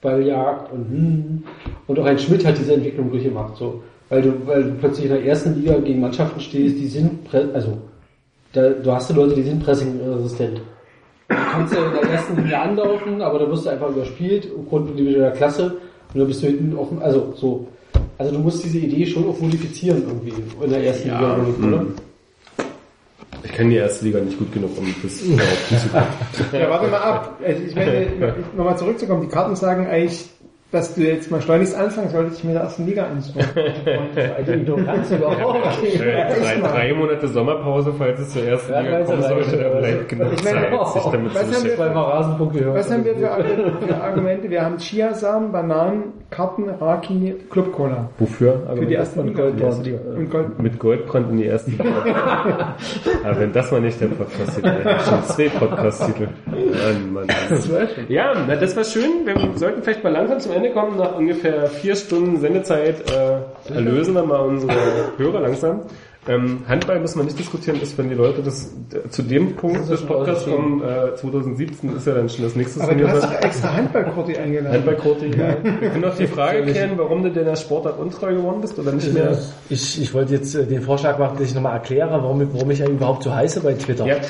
[SPEAKER 4] Balljagd und hm, und auch ein Schmidt hat diese Entwicklung durchgemacht, so. Weil du, weil du plötzlich in der ersten Liga gegen Mannschaften stehst, die sind, also, da, du hast die Leute, die sind pressingresistent. Du kannst ja in der ersten Linie anlaufen, aber da wirst du einfach überspielt aufgrund individueller Klasse und dann bist du hinten offen, also so. Also du musst diese Idee schon auch modifizieren irgendwie in der ersten
[SPEAKER 2] Ja,
[SPEAKER 4] Liga, oder?
[SPEAKER 2] hm. Ich kenne die erste Liga nicht gut genug, um das behaupten zu können.
[SPEAKER 3] Ja, warte mal ab. Also ich meine, [laughs] nochmal zurückzukommen, die Karten sagen eigentlich dass du jetzt mal schleunigst anfangen solltest, ich mir der ersten Liga anschauen. [laughs]
[SPEAKER 4] Ignoranz überhaupt.
[SPEAKER 2] Drei, drei Monate Sommerpause, falls es zur ersten
[SPEAKER 4] Ja,
[SPEAKER 2] Liga kommen sollte,
[SPEAKER 4] leider.
[SPEAKER 2] da bleibt genug
[SPEAKER 3] Ich meine,
[SPEAKER 2] Zeit, sich damit zu
[SPEAKER 3] was haben wir
[SPEAKER 4] gehört.
[SPEAKER 3] Was haben wir für, für Argumente? Wir haben Chiasamen, Bananen, Karten, Raki, Club Cola.
[SPEAKER 2] Wofür?
[SPEAKER 3] Für die ersten Liga. Und Gold.
[SPEAKER 2] Mit Goldbrand in die ersten [laughs] Liga. Aber wenn das mal nicht der Podcast-Titel wäre, schon zwei Podcast-Titel. Mann, Mann. Ja, na, das war schön. Wir sollten vielleicht mal langsam zum Ende kommen. Nach ungefähr vier Stunden Sendezeit äh, erlösen wir mal unsere Hörer langsam. Ähm, Handball müssen wir nicht diskutieren, ist, wenn die Leute das zu dem Punkt des Podcasts kommen, äh, 2017 ist ja dann schon das nächste
[SPEAKER 3] Aber du hast doch extra Handballkurti eingeladen.
[SPEAKER 2] Handballquote, ja. Wir können auch die Frage klären, warum du denn der Sportart untreu geworden bist oder nicht mehr.
[SPEAKER 5] Ich, ich wollte jetzt äh, den Vorschlag machen, dass ich nochmal erkläre, warum, warum ich ja überhaupt so heiße bei Twitter.
[SPEAKER 2] Ja. [laughs]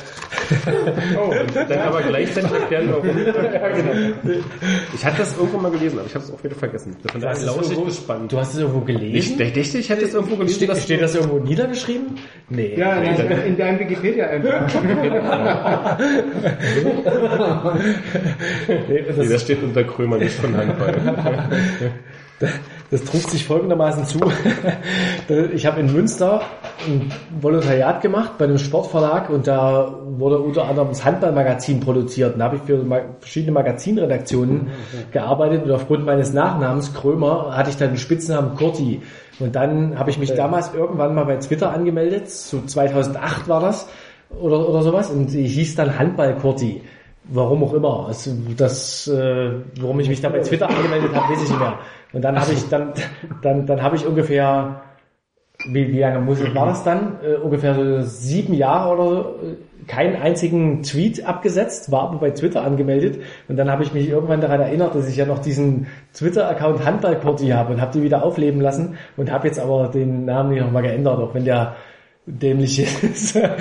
[SPEAKER 2] Oh, dann aber gleichzeitig erklären, warum. Ich hatte das irgendwo mal gelesen, aber ich habe es auch wieder vergessen. Von daher
[SPEAKER 5] hast es
[SPEAKER 2] lausche ich
[SPEAKER 5] irgendwo-
[SPEAKER 2] gespannt.
[SPEAKER 5] Du hast es irgendwo
[SPEAKER 2] Ich
[SPEAKER 5] gelesen?
[SPEAKER 2] dachte, ich hätte es irgendwo gelesen.
[SPEAKER 5] Steht,
[SPEAKER 2] dass
[SPEAKER 5] steht das irgendwo niedergeschrieben? Nee.
[SPEAKER 3] Ja, in, in deinem [laughs] Wikipedia-Eintrag.
[SPEAKER 5] nee
[SPEAKER 2] Nee,
[SPEAKER 5] das,
[SPEAKER 2] das steht unter Krömer, nicht von Handball.
[SPEAKER 5] das trug sich folgendermaßen zu. Ich habe in Münster ein Volontariat gemacht bei einem Sportverlag und da wurde unter anderem das Handballmagazin produziert. Und da habe ich für verschiedene Magazinredaktionen gearbeitet und aufgrund meines Nachnamens Krömer hatte ich dann den Spitznamen Kurti. Und dann habe ich mich damals irgendwann mal bei Twitter angemeldet, so 2008 war das oder, oder sowas und ich hieß dann Handball Kurti. Warum auch immer. Also das, äh, warum ich mich da bei Twitter angemeldet habe, weiß ich nicht mehr. Und dann habe ich dann, dann, dann habe ich ungefähr, wie, wie lange muss, war das dann? Äh, ungefähr so sieben Jahre oder so, äh, keinen einzigen Tweet abgesetzt, war aber bei Twitter angemeldet. Und dann habe ich mich irgendwann daran erinnert, dass ich ja noch diesen Twitter-Account Handballkurti habe und habe die wieder aufleben lassen und habe jetzt aber den Namen nicht nochmal geändert, auch wenn der dämlich ist.
[SPEAKER 2] Ja,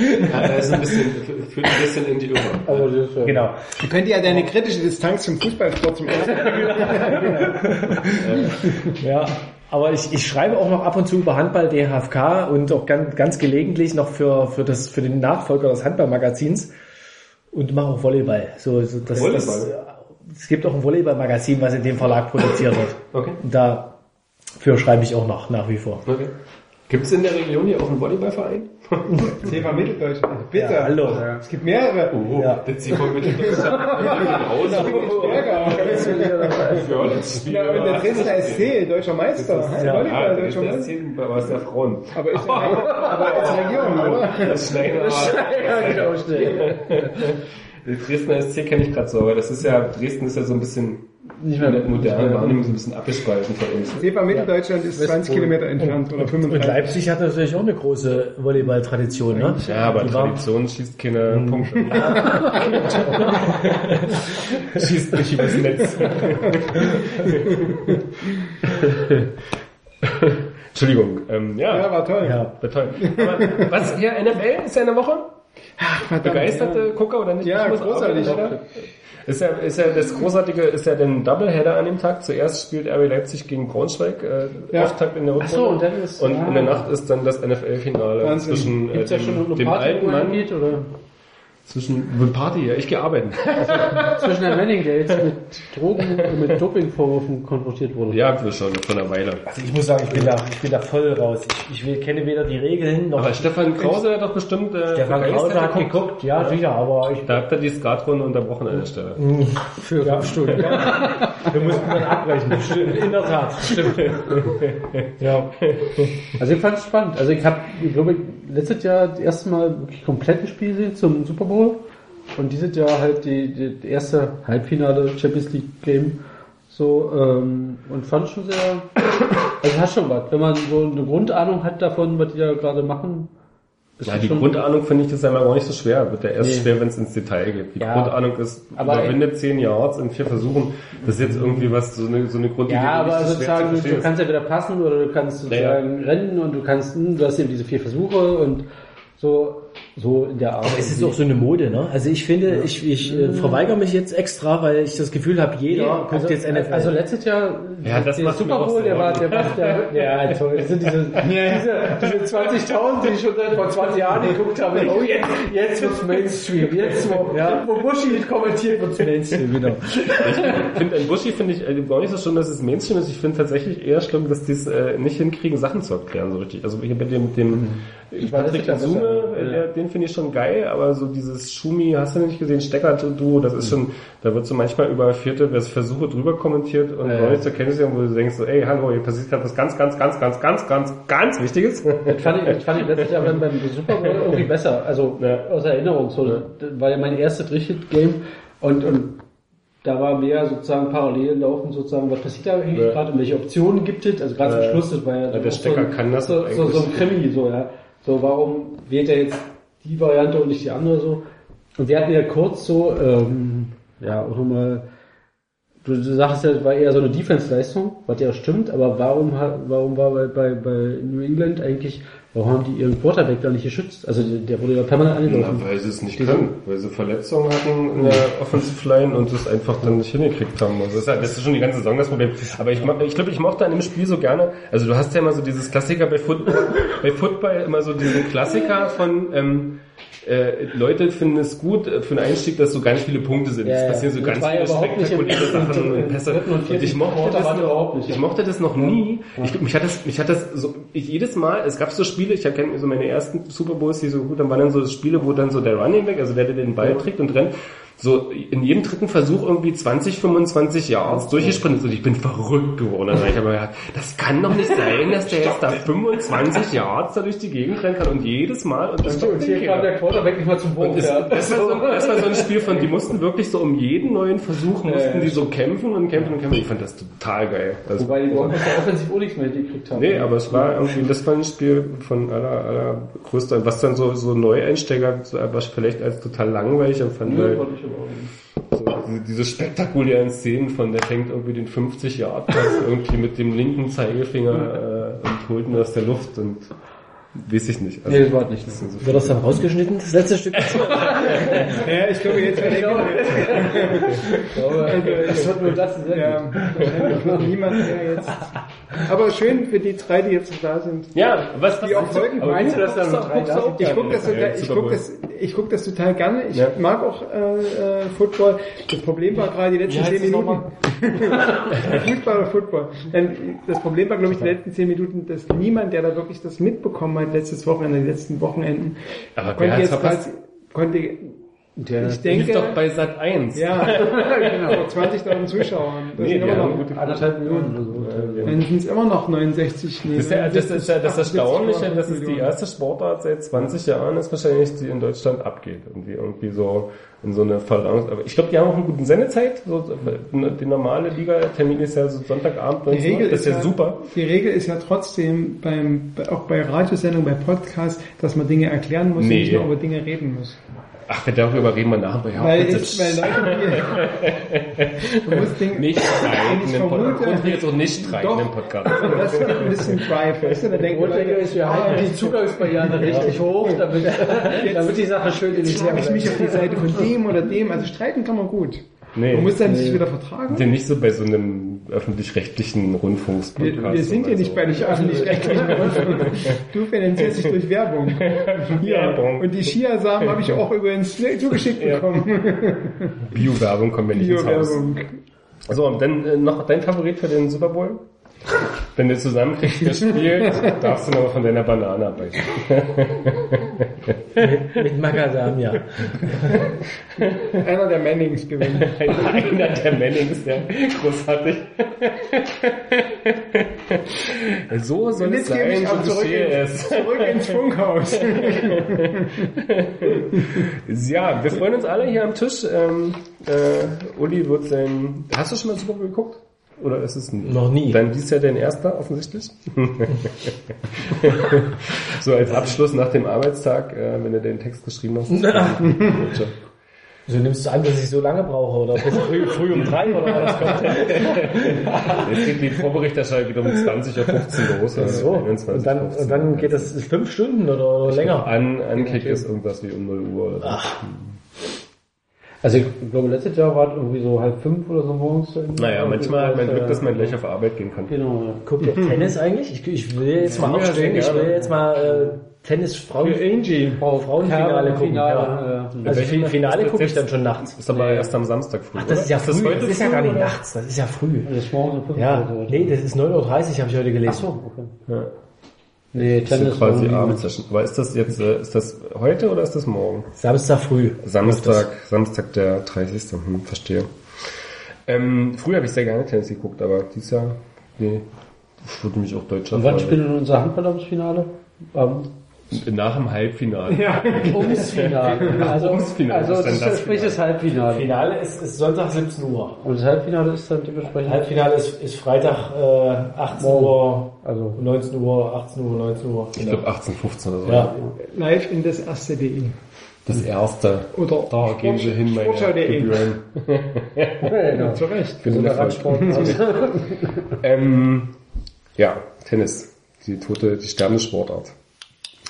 [SPEAKER 2] das ist ein bisschen, führt ein bisschen in die Irre.
[SPEAKER 4] Aber das ist ja
[SPEAKER 5] genau.
[SPEAKER 3] Du könnt ja deine kritische Distanz zum Fußballsport zum ersten [laughs]
[SPEAKER 5] Ja, aber ich, ich schreibe auch noch ab und zu über Handball DHFK und auch ganz, ganz gelegentlich noch für, für, das, für den Nachfolger des Handballmagazins und mache auch Volleyball. So, so das,
[SPEAKER 2] Volleyball?
[SPEAKER 5] Das, es gibt auch ein Volleyballmagazin, was in dem Verlag produziert wird.
[SPEAKER 2] Okay.
[SPEAKER 5] Und dafür schreibe ich auch noch nach wie vor.
[SPEAKER 2] okay. Gibt es in der Region hier auch einen Volleyballverein? [laughs]
[SPEAKER 3] Thema Mitteldeutschland. Bitte.
[SPEAKER 5] Ja, hallo.
[SPEAKER 3] Es gibt mehrere.
[SPEAKER 2] Oh,
[SPEAKER 5] Ja.
[SPEAKER 2] das sieht man mit dem [laughs]
[SPEAKER 3] Ja, und der Dresdner SC, deutscher Meister.
[SPEAKER 5] Ja.
[SPEAKER 3] Volleyball, deutscher
[SPEAKER 2] das
[SPEAKER 3] Meister.
[SPEAKER 2] ist der Frauen.
[SPEAKER 3] Aber ist [laughs] aber ist Region, oder?
[SPEAKER 2] Das Schneider.
[SPEAKER 5] Ja, genau, schnell.
[SPEAKER 2] Der Dresdner SC kenne ich gerade so, aber das ist ja, Dresden ist ja so ein bisschen
[SPEAKER 4] nicht mehr
[SPEAKER 2] modernen Wahrnehmung so ein bisschen abgespalten von uns.
[SPEAKER 3] Thema Mitteldeutschland ist 20 Kilometer entfernt oder
[SPEAKER 5] Und
[SPEAKER 3] 35.
[SPEAKER 5] Leipzig hat natürlich auch eine große Volleyball-Tradition, ne?
[SPEAKER 2] Ja, aber
[SPEAKER 5] Die waren-
[SPEAKER 2] Tradition schießt keine Punkte. [laughs] schießt nicht übers Netz. [laughs] Entschuldigung, ähm, ja,
[SPEAKER 3] Ja, war toll.
[SPEAKER 5] Ja.
[SPEAKER 2] war toll. Aber was, hier, NFL ist ja eine Woche?
[SPEAKER 3] Verdammt,
[SPEAKER 2] Begeisterte Gucker oder nicht?
[SPEAKER 3] Ja,
[SPEAKER 2] Ich muss
[SPEAKER 3] großartig.
[SPEAKER 2] oder? Ist ja, ist ja das Großartige, ist ja den Doubleheader an dem Tag. Zuerst spielt RB Leipzig gegen Braunschweig, äh,
[SPEAKER 3] Ja.
[SPEAKER 2] Auftakt in der Rückrunde.
[SPEAKER 4] so, und dann ist-
[SPEAKER 2] und
[SPEAKER 4] ah.
[SPEAKER 2] in der Nacht ist dann das NFL-Finale zwischen äh,
[SPEAKER 4] Gibt's ja schon
[SPEAKER 2] dem,
[SPEAKER 4] eine
[SPEAKER 2] dem
[SPEAKER 4] Party,
[SPEAKER 2] alten Mann,
[SPEAKER 4] geht, oder?
[SPEAKER 2] Zwischen mit Party, ja, ich gehe arbeiten. [laughs]
[SPEAKER 4] Zwischen der Manning, der jetzt mit Drogen, mit Dopingvorwürfen konfrontiert wurde.
[SPEAKER 2] ja, wir schon vor einer Weile.
[SPEAKER 5] Also ich muss sagen, ich bin da, ich bin da voll raus. Ich, ich will- kenne weder die Regeln noch.
[SPEAKER 2] Aber Stefan Krause hat doch bestimmt äh,
[SPEAKER 5] Stefan Krause hat
[SPEAKER 2] geguckt.
[SPEAKER 5] geguckt, ja, sicher, aber ich
[SPEAKER 2] Da habt ihr die Skatrunde unterbrochen an der Stelle.
[SPEAKER 5] für ja, Stunden. [laughs] Wir mussten dann abbrechen. Stimmt, in der Tat. Stimmt. Ja.
[SPEAKER 4] Also ich fand es spannend. Also ich habe, ich glaube, letztes Jahr das erste Mal wirklich komplett ein Spiel gesehen zum Super Bowl. Und dieses Jahr halt die, die, erste Halbfinale Champions League Game. So, ähm, und fand schon sehr, also hat schon was. Wenn man so eine Grundahnung hat davon, was die da gerade machen. ist
[SPEAKER 2] Ja, die
[SPEAKER 4] schon-
[SPEAKER 2] Grundahnung finde ich das einmal auch nicht so schwer. Wird ja erst
[SPEAKER 4] Nee.
[SPEAKER 2] schwer, wenn es ins Detail geht. Die
[SPEAKER 4] Ja.
[SPEAKER 2] Grundahnung ist,
[SPEAKER 4] Aber-
[SPEAKER 2] überwinde zehn Yards in vier Versuchen. Das ist jetzt irgendwie was, so eine, so eine Grundidee.
[SPEAKER 4] Ja, aber
[SPEAKER 2] nicht so schwer
[SPEAKER 4] sozusagen,
[SPEAKER 2] zu
[SPEAKER 4] du, du kannst ja wieder passen oder du kannst sozusagen rennen und du kannst, hm, du hast eben diese vier Versuche und so. So in der Art.
[SPEAKER 5] Aber es ist auch so eine Mode, ne? Also ich finde, ich, ich äh, verweigere mich jetzt extra, weil ich das Gefühl habe, jeder
[SPEAKER 4] Ja,
[SPEAKER 5] guckt
[SPEAKER 4] also,
[SPEAKER 5] jetzt NFL.
[SPEAKER 4] also letztes Jahr,
[SPEAKER 2] Ja, das
[SPEAKER 4] der Super Bowl, der war, der war, der, [laughs] ja, toll. Das sind diese, [laughs] diese, diese 20.000, die ich schon seit vor 20 Jahren geguckt haben. Oh, jetzt, jetzt wird's Mainstream. Jetzt, wo,
[SPEAKER 5] Ja.
[SPEAKER 4] wo Bushi kommentiert wird's Mainstream, genau. [laughs]
[SPEAKER 2] Ich finde, an Buschi finde ich äh, gar nicht so schlimm, dass es Mainstream ist. Ich finde tatsächlich eher schlimm, dass die es äh, nicht hinkriegen, Sachen zu erklären, so richtig. Also hier bei dem, mit dem Patrick
[SPEAKER 4] das ist ja
[SPEAKER 2] der, den finde ich schon geil, aber so dieses Schumi, hast du nicht gesehen, Stecker-Duo, das ist schon, da wird so manchmal über vierte Versuche drüber kommentiert und
[SPEAKER 4] Ja,
[SPEAKER 2] gar
[SPEAKER 4] ja.
[SPEAKER 2] nicht zur Kenntnis nehmen, wo du denkst so, ey, hallo, hier passiert gerade was ganz, ganz, ganz, ganz, ganz, ganz, ganz Wichtiges. [laughs]
[SPEAKER 4] Das fand ich, das fand ich letztes Jahr beim, beim Super Bowl irgendwie besser. Also
[SPEAKER 2] Ja.
[SPEAKER 4] aus Erinnerung. So, Das war ja mein erstes Richtet-Game und, und da war mehr sozusagen parallel laufen, sozusagen, was passiert da eigentlich
[SPEAKER 2] Ja.
[SPEAKER 4] gerade und welche Optionen gibt es? Also gerade
[SPEAKER 2] Ja.
[SPEAKER 4] zum Schluss, das war ja,
[SPEAKER 2] Ja, der Stecker
[SPEAKER 4] so, ein-
[SPEAKER 2] kann das
[SPEAKER 4] so, so, so ein. Krimi, so, ja. So, warum wählt er jetzt die Variante und nicht die andere so? Und wir hatten ja kurz so, ähm, ja, auch nochmal, du, sagst ja, das war eher so eine Defense-Leistung, was ja stimmt, aber warum warum war bei, bei, bei New England eigentlich, warum haben die ihren Quarterback da nicht geschützt? Also der, der wurde ja permanent angelaufen.
[SPEAKER 2] Na, weil sie es nicht können, weil sie Verletzungen hatten in der Offensive Line und es einfach dann nicht hingekriegt haben. Also das ist, ja, das ist schon die ganze Saison das Problem. Aber ich, ich glaube, ich mochte an dem Spiel so gerne, also du hast ja immer so dieses Klassiker bei Football, bei Football immer so diesen Klassiker von, ähm, äh, Leute finden es gut äh, für den Einstieg, dass so ganz viele Punkte sind.
[SPEAKER 4] Ja,
[SPEAKER 2] es
[SPEAKER 4] ja.
[SPEAKER 2] passieren so ganz
[SPEAKER 4] ja
[SPEAKER 2] viele spektakuläre Sachen und Pässe.
[SPEAKER 4] und
[SPEAKER 2] ich mochte das noch,
[SPEAKER 4] nicht.
[SPEAKER 2] ich mochte das noch nie. Ich, mich hat das, mich hat das so, ich, jedes Mal, es gab so Spiele, ich erkenne so meine ersten Super Bowls, die so gut, dann waren dann so Spiele, wo dann so der Running Back, also der, der den Ball trägt und rennt, so in jedem dritten Versuch irgendwie 20, 25 Yards durchgesprintet ist und ich bin verrückt geworden. Ich aber gedacht, das kann doch nicht sein, dass der jetzt da 25 Yards da durch die Gegend rennen kann und jedes Mal und dann
[SPEAKER 4] Und hier kam der Quarterback nicht mal zum
[SPEAKER 2] es,
[SPEAKER 4] ja.
[SPEAKER 2] das, war so, das war so ein Spiel von, die [laughs] mussten wirklich so um jeden neuen Versuch mussten die so kämpfen und kämpfen und kämpfen. Ich fand das total geil. Also,
[SPEAKER 4] Wobei die Broncos ja offensiv auch nichts mehr gekriegt haben.
[SPEAKER 2] nee, aber es war irgendwie, das war ein Spiel von aller, aller größter, was dann so, so Neueinsteiger, was vielleicht als total langweilig empfanden,
[SPEAKER 4] Nö,
[SPEAKER 2] weil so, diese, diese spektakulären Szenen von, der fängt irgendwie den 50 Yard Pass irgendwie mit dem linken Zeigefinger äh, und holt ihn aus der Luft und weiß ich nicht. Also,
[SPEAKER 4] Nee, das war nicht.
[SPEAKER 2] das so
[SPEAKER 5] Wird das dann rausgeschnitten, das letzte Stück? [laughs]
[SPEAKER 3] Ja, ich glaube, jetzt
[SPEAKER 4] Ich glaube, das wird nur das sein.
[SPEAKER 3] ja, wahrscheinlich noch niemand mehr jetzt. Aber schön für die drei, die jetzt noch da sind.
[SPEAKER 2] Ja, was,
[SPEAKER 3] Die auch folgen.
[SPEAKER 2] aber
[SPEAKER 3] Meinst du,
[SPEAKER 4] dass da noch drei da?
[SPEAKER 3] Ich gucke das, total- ich guck das, ich guck das total gerne. Ich
[SPEAKER 2] Ja.
[SPEAKER 3] mag auch äh, äh, Football. Das Problem war gerade die letzten zehn
[SPEAKER 7] es
[SPEAKER 3] Minuten. [laughs] Fußball oder Football. Das Problem war, glaube ich, die letzten zehn Minuten, dass niemand, der da wirklich das mitbekommen hat, letztes Wochenende, die letzten Wochenenden,
[SPEAKER 2] Aber
[SPEAKER 3] konnte jetzt quasi, konnte,
[SPEAKER 4] Der
[SPEAKER 3] ich
[SPEAKER 2] Lief
[SPEAKER 3] denke,
[SPEAKER 2] doch bei Sat 1.
[SPEAKER 3] ja, [laughs] genau, 20.000 Zuschauer. Das
[SPEAKER 2] Nee,
[SPEAKER 3] sind
[SPEAKER 2] die
[SPEAKER 3] immer noch,
[SPEAKER 2] gute
[SPEAKER 4] anderthalb Millionen oder so.
[SPEAKER 3] dann sind es immer noch 69, nee,
[SPEAKER 2] Das ist, ja, das ist ja das
[SPEAKER 3] 78,
[SPEAKER 2] Erstaunliche, dass es die erste Sportart seit 20 Jahren ist wahrscheinlich, die in Deutschland abgeht. Irgendwie, irgendwie so in so eine Verlangung. Aber ich glaube, die haben auch eine gute Sendezeit. So, die normale Liga-Termin ist ja so Sonntagabend, 19
[SPEAKER 3] Die. Regel
[SPEAKER 2] das ist ja
[SPEAKER 3] ja,
[SPEAKER 2] super.
[SPEAKER 3] Die Regel ist ja trotzdem beim, bei- auch bei Radiosendungen, bei Podcasts, dass man Dinge erklären muss
[SPEAKER 2] Nee.
[SPEAKER 3] und nicht nur über Dinge reden muss.
[SPEAKER 2] Ach, darüber reden wir nachher. Ja,
[SPEAKER 3] Weil,
[SPEAKER 2] bitte.
[SPEAKER 3] ich, weil Leute, die, [laughs] du musst Dinge,
[SPEAKER 2] nicht streiten
[SPEAKER 3] ich
[SPEAKER 2] im Podcast.
[SPEAKER 3] vermute-
[SPEAKER 2] Und jetzt auch nicht streiten
[SPEAKER 3] Doch.
[SPEAKER 2] im Podcast. [laughs]
[SPEAKER 3] das gibt ein bisschen Drive, weißt du, da denken
[SPEAKER 4] Grundlage
[SPEAKER 3] Leute,
[SPEAKER 4] ist, wir halten die Zugangsbarriere richtig hoch, damit, damit die Sache schön in die
[SPEAKER 3] jetzt schlage ich mich auf die. Seite von dem oder dem, also streiten kann man gut.
[SPEAKER 2] Nee.
[SPEAKER 3] Man muss dann sich wieder vertragen.
[SPEAKER 2] sind nicht so bei so einem öffentlich-rechtlichen Rundfunkspodcast.
[SPEAKER 3] Wir, wir sind ja nicht bei nicht öffentlich-rechtlichen Rundfunk. Du finanzierst dich durch Werbung. [laughs] Ja.
[SPEAKER 2] Werbung.
[SPEAKER 3] Und die Chiasamen habe ich auch übrigens zugeschickt bekommen.
[SPEAKER 2] Bio-Werbung kommen wir nicht ins Haus.
[SPEAKER 3] Bio-Werbung.
[SPEAKER 2] So, und dann äh, noch dein Favorit für den Super Bowl? Wenn du zusammenkriegst, [laughs] wer spielt, darfst du noch von deiner Banane abbeißen.
[SPEAKER 5] Mit Macadamia.
[SPEAKER 3] Einer der Mannings gewinnt. [laughs]
[SPEAKER 2] Einer der Mannings, der großartig. so soll es sein, so
[SPEAKER 3] zurück, in, zurück ins Funkhaus.
[SPEAKER 2] Ja, wir freuen uns alle hier am Tisch. Ähm, äh, Uli wird sein... Hast du schon mal Super Bowl geguckt? Oder ist es ein,
[SPEAKER 5] Noch nie.
[SPEAKER 2] Dann dies Jahr dein erster, offensichtlich. [laughs] so als Abschluss nach dem Arbeitstag, äh, wenn du den Text geschrieben hast.
[SPEAKER 8] So nimmst du an, dass ich so lange brauche oder bis früh, früh um drei oder was kommt? [laughs]
[SPEAKER 2] Jetzt geht die Vorberichterstattung wieder um 20 Uhr 15 los. also
[SPEAKER 8] So,
[SPEAKER 2] 21,
[SPEAKER 8] und dann,
[SPEAKER 2] 15.
[SPEAKER 8] und dann geht das fünf Stunden oder, oder länger.
[SPEAKER 2] An, Ankick ist irgendwas wie um 0 Uhr oder so.
[SPEAKER 4] Also ich glaube, letztes Jahr war es irgendwie so halb fünf oder so morgens.
[SPEAKER 2] Naja, manchmal hat man Glück, dass man
[SPEAKER 4] Äh,
[SPEAKER 2] gleich auf Arbeit gehen kann.
[SPEAKER 4] Genau, ja.
[SPEAKER 8] Guckt ihr Tennis eigentlich? Ich, ich will jetzt mal
[SPEAKER 2] Ja,
[SPEAKER 8] aufstehen, ich will jetzt mal äh, Tennis Frauen,
[SPEAKER 3] Für Angie.
[SPEAKER 8] Frau, Frauenfinale gucken.
[SPEAKER 4] Finale,
[SPEAKER 8] ja.
[SPEAKER 4] ja.
[SPEAKER 8] Also Fin- Finale
[SPEAKER 2] Das
[SPEAKER 8] gucke ich dann schon nachts.
[SPEAKER 2] Ist aber erst am Samstag früh.
[SPEAKER 8] Ach, das ist ja früh.
[SPEAKER 2] heute
[SPEAKER 8] Das ist ja gar nicht nachts, das ist ja früh.
[SPEAKER 4] Das ist morgen um fünf
[SPEAKER 8] Ja,
[SPEAKER 4] oder so.
[SPEAKER 8] nee, das ist 9.30 Uhr, habe ich heute gelesen.
[SPEAKER 4] Ach so, okay. Nee, Tennis
[SPEAKER 2] quasi
[SPEAKER 4] irgendwie
[SPEAKER 2] abends.
[SPEAKER 4] mit-
[SPEAKER 2] Session. Aber ist das jetzt, äh, ist das heute oder ist das morgen?
[SPEAKER 8] Samstag früh.
[SPEAKER 2] Samstag, Samstag der 30. Hm, verstehe. Ähm, früher habe ich sehr gerne Tennis geguckt, aber dieses Jahr, nee, ich würde mich auch Deutscher
[SPEAKER 4] Und wann spielt denn unser Handball ums Finale? Am
[SPEAKER 2] Nach dem Halbfinale.
[SPEAKER 3] Ja,
[SPEAKER 4] ums Finale. [laughs] Also,
[SPEAKER 2] Ums Finale
[SPEAKER 4] also
[SPEAKER 2] ist dann
[SPEAKER 4] das
[SPEAKER 2] das
[SPEAKER 4] ist sprich das Halbfinale.
[SPEAKER 8] Finale ist, ist Sonntag 17 Uhr.
[SPEAKER 4] Und das Halbfinale ist dann dementsprechend.
[SPEAKER 8] Halbfinale ist, ist Freitag äh, 18 Uhr,
[SPEAKER 4] Also
[SPEAKER 8] 19 Uhr, 18 Uhr, 19 Uhr.
[SPEAKER 2] Ich glaube 18, 15 oder so.
[SPEAKER 8] Ja.
[SPEAKER 3] live in das erste.de.
[SPEAKER 2] Das erste.
[SPEAKER 3] Oder
[SPEAKER 2] Da geben Sie hin, meine
[SPEAKER 3] Sportschau.de.
[SPEAKER 2] Gebühren. [laughs]
[SPEAKER 4] genau.
[SPEAKER 3] Zu Recht.
[SPEAKER 2] Für den Erfolg. [laughs] Ähm, ja, Tennis. Die tote, die sterbende Sportart.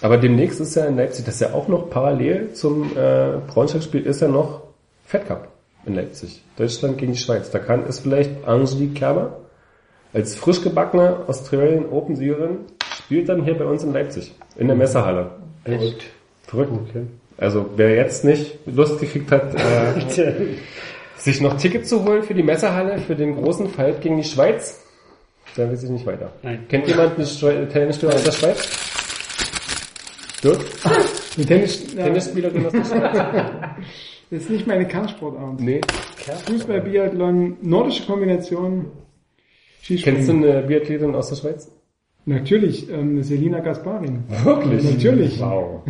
[SPEAKER 2] Aber demnächst ist ja in Leipzig, das ist ja auch noch parallel zum äh, Braunschweig-Spiel, ist ja noch Fed Cup in Leipzig. Deutschland gegen die Schweiz. Da kann ist vielleicht Angelique Kerber als frisch gebackene Australian Open-Siegerin spielt dann hier bei uns in Leipzig. In der Messerhalle.
[SPEAKER 4] Echt?
[SPEAKER 2] Verrückt.
[SPEAKER 4] Okay.
[SPEAKER 2] Also wer jetzt nicht Lust gekriegt hat, äh, [laughs] sich noch Ticket zu holen für die Messerhalle, für den großen Fight gegen die Schweiz, dann weiß ich nicht weiter.
[SPEAKER 4] Nein.
[SPEAKER 2] Kennt jemand eine Tennisspieler aus der Schweiz? Dirk?
[SPEAKER 3] Mit [laughs] Tennis, ja,
[SPEAKER 2] Tennisspielerin Schweiz? [laughs]
[SPEAKER 3] das ist nicht meine Kernsportart.
[SPEAKER 2] Nee.
[SPEAKER 3] Fußball, Biathlon, nordische Kombination, Skispringen.
[SPEAKER 2] Kennst du eine Biathletin aus der Schweiz?
[SPEAKER 3] Natürlich, ähm, Selina Gasparin.
[SPEAKER 2] Wirklich?
[SPEAKER 3] Natürlich.
[SPEAKER 2] Wow.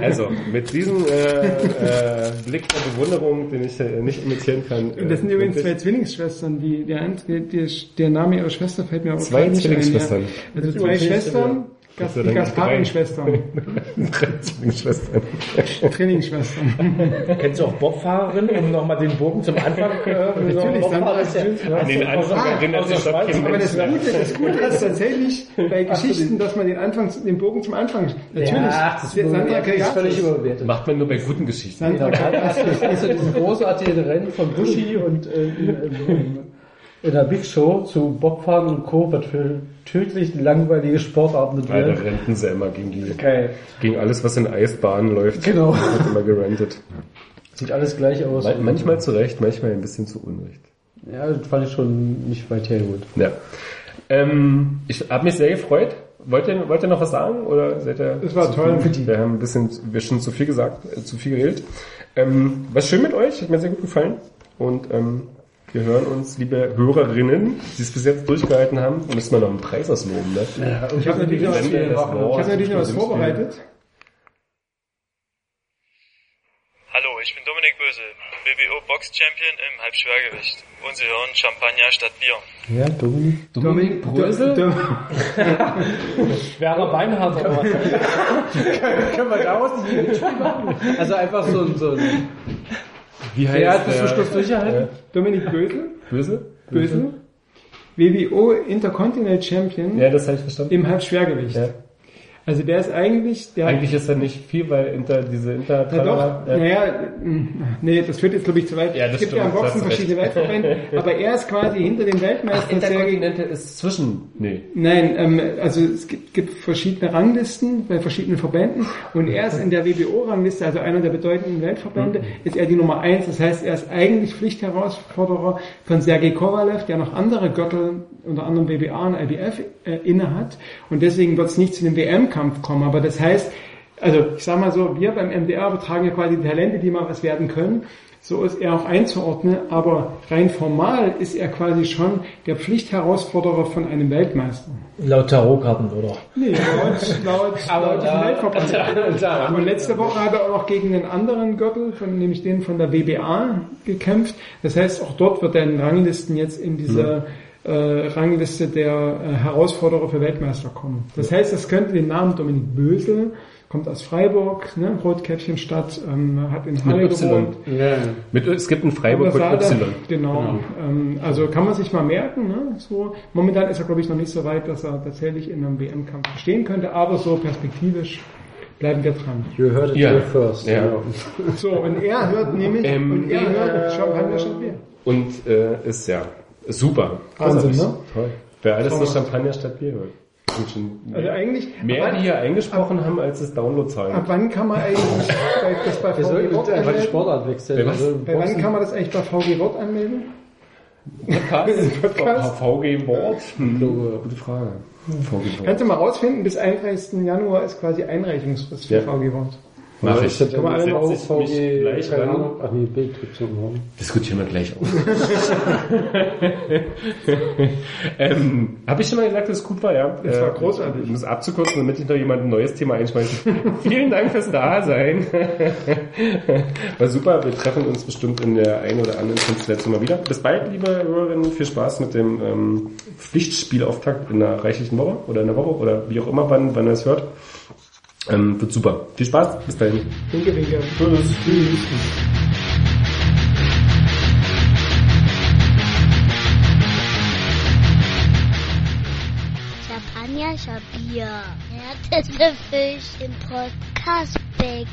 [SPEAKER 2] Also, mit diesem äh, äh, Blick der Bewunderung, den ich äh, nicht imitieren kann.
[SPEAKER 3] Und das sind
[SPEAKER 2] äh,
[SPEAKER 3] übrigens zwei Zwillingsschwestern. Die, der, der, der Name ihrer Schwester fällt mir auch
[SPEAKER 2] Zwei
[SPEAKER 3] nicht ein,
[SPEAKER 2] Zwillingsschwestern.
[SPEAKER 3] Ja. Also zwei Schwestern, Gas, die Gasparin-Schwestern,
[SPEAKER 2] Zwillingsschwestern. [laughs]
[SPEAKER 3] Trainingsschwestern.
[SPEAKER 8] Kennst du auch Bobfahrerin, um nochmal den Bogen zum Anfang äh,
[SPEAKER 3] Natürlich,
[SPEAKER 8] Bobfahrer ist ja,
[SPEAKER 2] An den Anfang erinnert sich doch kein
[SPEAKER 3] Aber das. Gute, das Gute ist tatsächlich bei Geschichten, dass man den Anfang, den Bogen zum Anfang, natürlich,
[SPEAKER 4] Ja, das
[SPEAKER 3] der Sandra
[SPEAKER 4] ist völlig überbewertet.
[SPEAKER 2] Macht man nur bei guten Geschichten.
[SPEAKER 3] Sandra Kagatis. [laughs]
[SPEAKER 4] Also diesen großartigen Rennen von Bushi und äh, [laughs] in, der Big Show zu Bobfahren und Co. was für tödlich langweilige Sportarten
[SPEAKER 2] Ja, da
[SPEAKER 4] werden.
[SPEAKER 2] rennten sie immer gegen die,
[SPEAKER 4] Geil.
[SPEAKER 2] gegen alles, was in Eisbahnen läuft.
[SPEAKER 4] Genau.
[SPEAKER 2] Wird immer gerentet. [laughs]
[SPEAKER 4] Sieht alles gleich aus.
[SPEAKER 2] Man- Manchmal zu Recht, manchmal ein bisschen zu Unrecht.
[SPEAKER 4] Ja, das fand ich schon nicht weit hergeholt.
[SPEAKER 2] Ja. Ähm, ich habe mich sehr gefreut. Wollt ihr, wollt ihr noch was sagen? Oder seid ihr
[SPEAKER 3] Das war toll.
[SPEAKER 2] Viel? Wir haben ein bisschen, wir schon zu viel gesagt, äh, zu viel geredet. Ähm, was schön mit euch, hat mir sehr gut gefallen. Und ähm, wir hören uns, liebe Hörerinnen, die es bis jetzt durchgehalten haben. Da müssen wir noch einen Preis ausloben, ne?
[SPEAKER 4] Ja,
[SPEAKER 3] Ich habe natürlich noch was, ich habe natürlich noch was vorbereitet.
[SPEAKER 9] Hallo, ich bin Dominik Böse, BBO Box Champion im Halbschwergewicht. Und Sie hören Champagner statt Bier.
[SPEAKER 4] Ja, Dominik.
[SPEAKER 3] Dominik Brösel? [laughs]
[SPEAKER 8] schwerer Beinhard oder was? [laughs]
[SPEAKER 4] Können wir daraus nicht ein Mitspiel machen? Also einfach so ein, so ein
[SPEAKER 2] Wie heißt
[SPEAKER 4] Wer hat bis zum? Schluss durchgehalten?
[SPEAKER 3] Dominik Bösel?
[SPEAKER 2] Böse?
[SPEAKER 3] Bösel? WBO Intercontinental Champion
[SPEAKER 2] Ja, das habe ich verstanden.
[SPEAKER 3] im Halbschwergewicht.
[SPEAKER 2] Ja.
[SPEAKER 3] Also der ist eigentlich, der
[SPEAKER 2] Eigentlich ist er nicht viel, weil inter, diese Inter...
[SPEAKER 3] Ja doch,
[SPEAKER 2] Ja.
[SPEAKER 3] naja, mh, nee, das führt jetzt glaube ich zu weit.
[SPEAKER 2] Ja, das
[SPEAKER 3] es gibt ja im
[SPEAKER 2] stimmt,
[SPEAKER 3] Boxen
[SPEAKER 2] hast recht.
[SPEAKER 3] verschiedene Weltverbände, aber er ist quasi hinter dem Weltmeister.
[SPEAKER 2] Interkontinente ist zwischen... Nee.
[SPEAKER 3] Nein, ähm, also es gibt, gibt verschiedene Ranglisten bei verschiedenen Verbänden und er ist in der WBO-Rangliste, also einer der bedeutenden Weltverbände, ist er die Nummer eins. Das heißt, er ist eigentlich Pflichtherausforderer von Sergei Kovalev, der noch andere Gürtel, unter anderem WBA und IBF, äh, inne hat. Und deswegen wird es nicht zu dem WM-Kampf kommen. Aber das heißt, also ich sag mal so, wir beim MDR betragen ja quasi die Talente, die mal was werden können. So ist er auch einzuordnen, aber rein formal ist er quasi schon der Pflichtherausforderer von einem Weltmeister.
[SPEAKER 8] Laut Tarotkarten, oder?
[SPEAKER 3] Nee, laut, laut, [laughs] laut diesem Weltverband. [laughs] Und letzte Woche hat er auch noch gegen einen anderen Gürtel, von, nämlich den von der WBA, gekämpft. Das heißt, auch dort wird er in Ranglisten jetzt in dieser äh, Rangliste der äh, Herausforderer für Weltmeister kommen. Das heißt, es könnte den Namen Dominik Bösel kommt aus Freiburg, ne, Rotkäppchenstadt, ähm, hat in Halle
[SPEAKER 2] Mit Y.
[SPEAKER 3] gewohnt.
[SPEAKER 4] Ja,
[SPEAKER 2] Mit, es gibt einen Freiburg mit Y.
[SPEAKER 3] Genau. Ähm, also kann man sich mal merken. Ne? So, momentan ist er, glaube ich, noch nicht so weit, dass er tatsächlich in einem WM-Kampf stehen könnte, aber so perspektivisch bleiben wir dran.
[SPEAKER 4] you heard it
[SPEAKER 2] Ja.
[SPEAKER 4] here first.
[SPEAKER 2] Ja.
[SPEAKER 4] Genau.
[SPEAKER 3] So, und er hört nämlich,
[SPEAKER 2] Ähm,
[SPEAKER 3] und er hört Champagner statt Bier.
[SPEAKER 2] Und äh, ist ja super.
[SPEAKER 3] Wahnsinn, ne?
[SPEAKER 2] Toll. Wer alles so Champagner statt Bier
[SPEAKER 3] Also eigentlich,
[SPEAKER 2] mehr,
[SPEAKER 3] ab,
[SPEAKER 2] die hier eingesprochen haben, als es Downloadzahlen
[SPEAKER 3] ab wann kann man eigentlich [laughs] bei- das bei VG Wort
[SPEAKER 4] die
[SPEAKER 3] anmelden?
[SPEAKER 4] Sportart wechseln. Also,
[SPEAKER 3] Bei wann kann man das eigentlich bei VG Wort anmelden?
[SPEAKER 2] Podcast? [laughs]
[SPEAKER 3] Podcast?
[SPEAKER 2] VG Wort? Hm, gute Frage. VG Wort.
[SPEAKER 3] Kannst du mal rausfinden, bis 31. Januar ist quasi Einreichungsfrist für
[SPEAKER 2] Ja.
[SPEAKER 3] VG Wort.
[SPEAKER 2] Mach
[SPEAKER 4] Oder
[SPEAKER 2] ich.
[SPEAKER 4] ist das
[SPEAKER 3] man alle mal
[SPEAKER 4] VG,
[SPEAKER 2] gleich
[SPEAKER 4] keine
[SPEAKER 2] ran.
[SPEAKER 4] Ahnung. Ach nee, Bild gibt's noch morgen.
[SPEAKER 2] Diskutieren wir gleich aus. [laughs] ähm, Habe ich schon mal gesagt, dass es gut war, ja?
[SPEAKER 3] Es war großartig.
[SPEAKER 2] Um es abzukürzen, damit ich noch jemand ein neues Thema einschmeiße. [laughs] Vielen Dank fürs Dasein. [laughs] war super. Wir treffen uns bestimmt in der einen oder anderen Konstellation mal wieder. Bis bald, liebe Hörerinnen. Viel Spaß mit dem ähm, Pflichtspielauftakt in einer reichlichen Woche oder in der Woche oder wie auch immer, wann, wann ihr es hört. Ähm, wird super. Viel Spaß. Bis dahin.
[SPEAKER 3] Winke, winke.
[SPEAKER 10] Champagner, Bier. Härteste Fisch im Podcastbecken.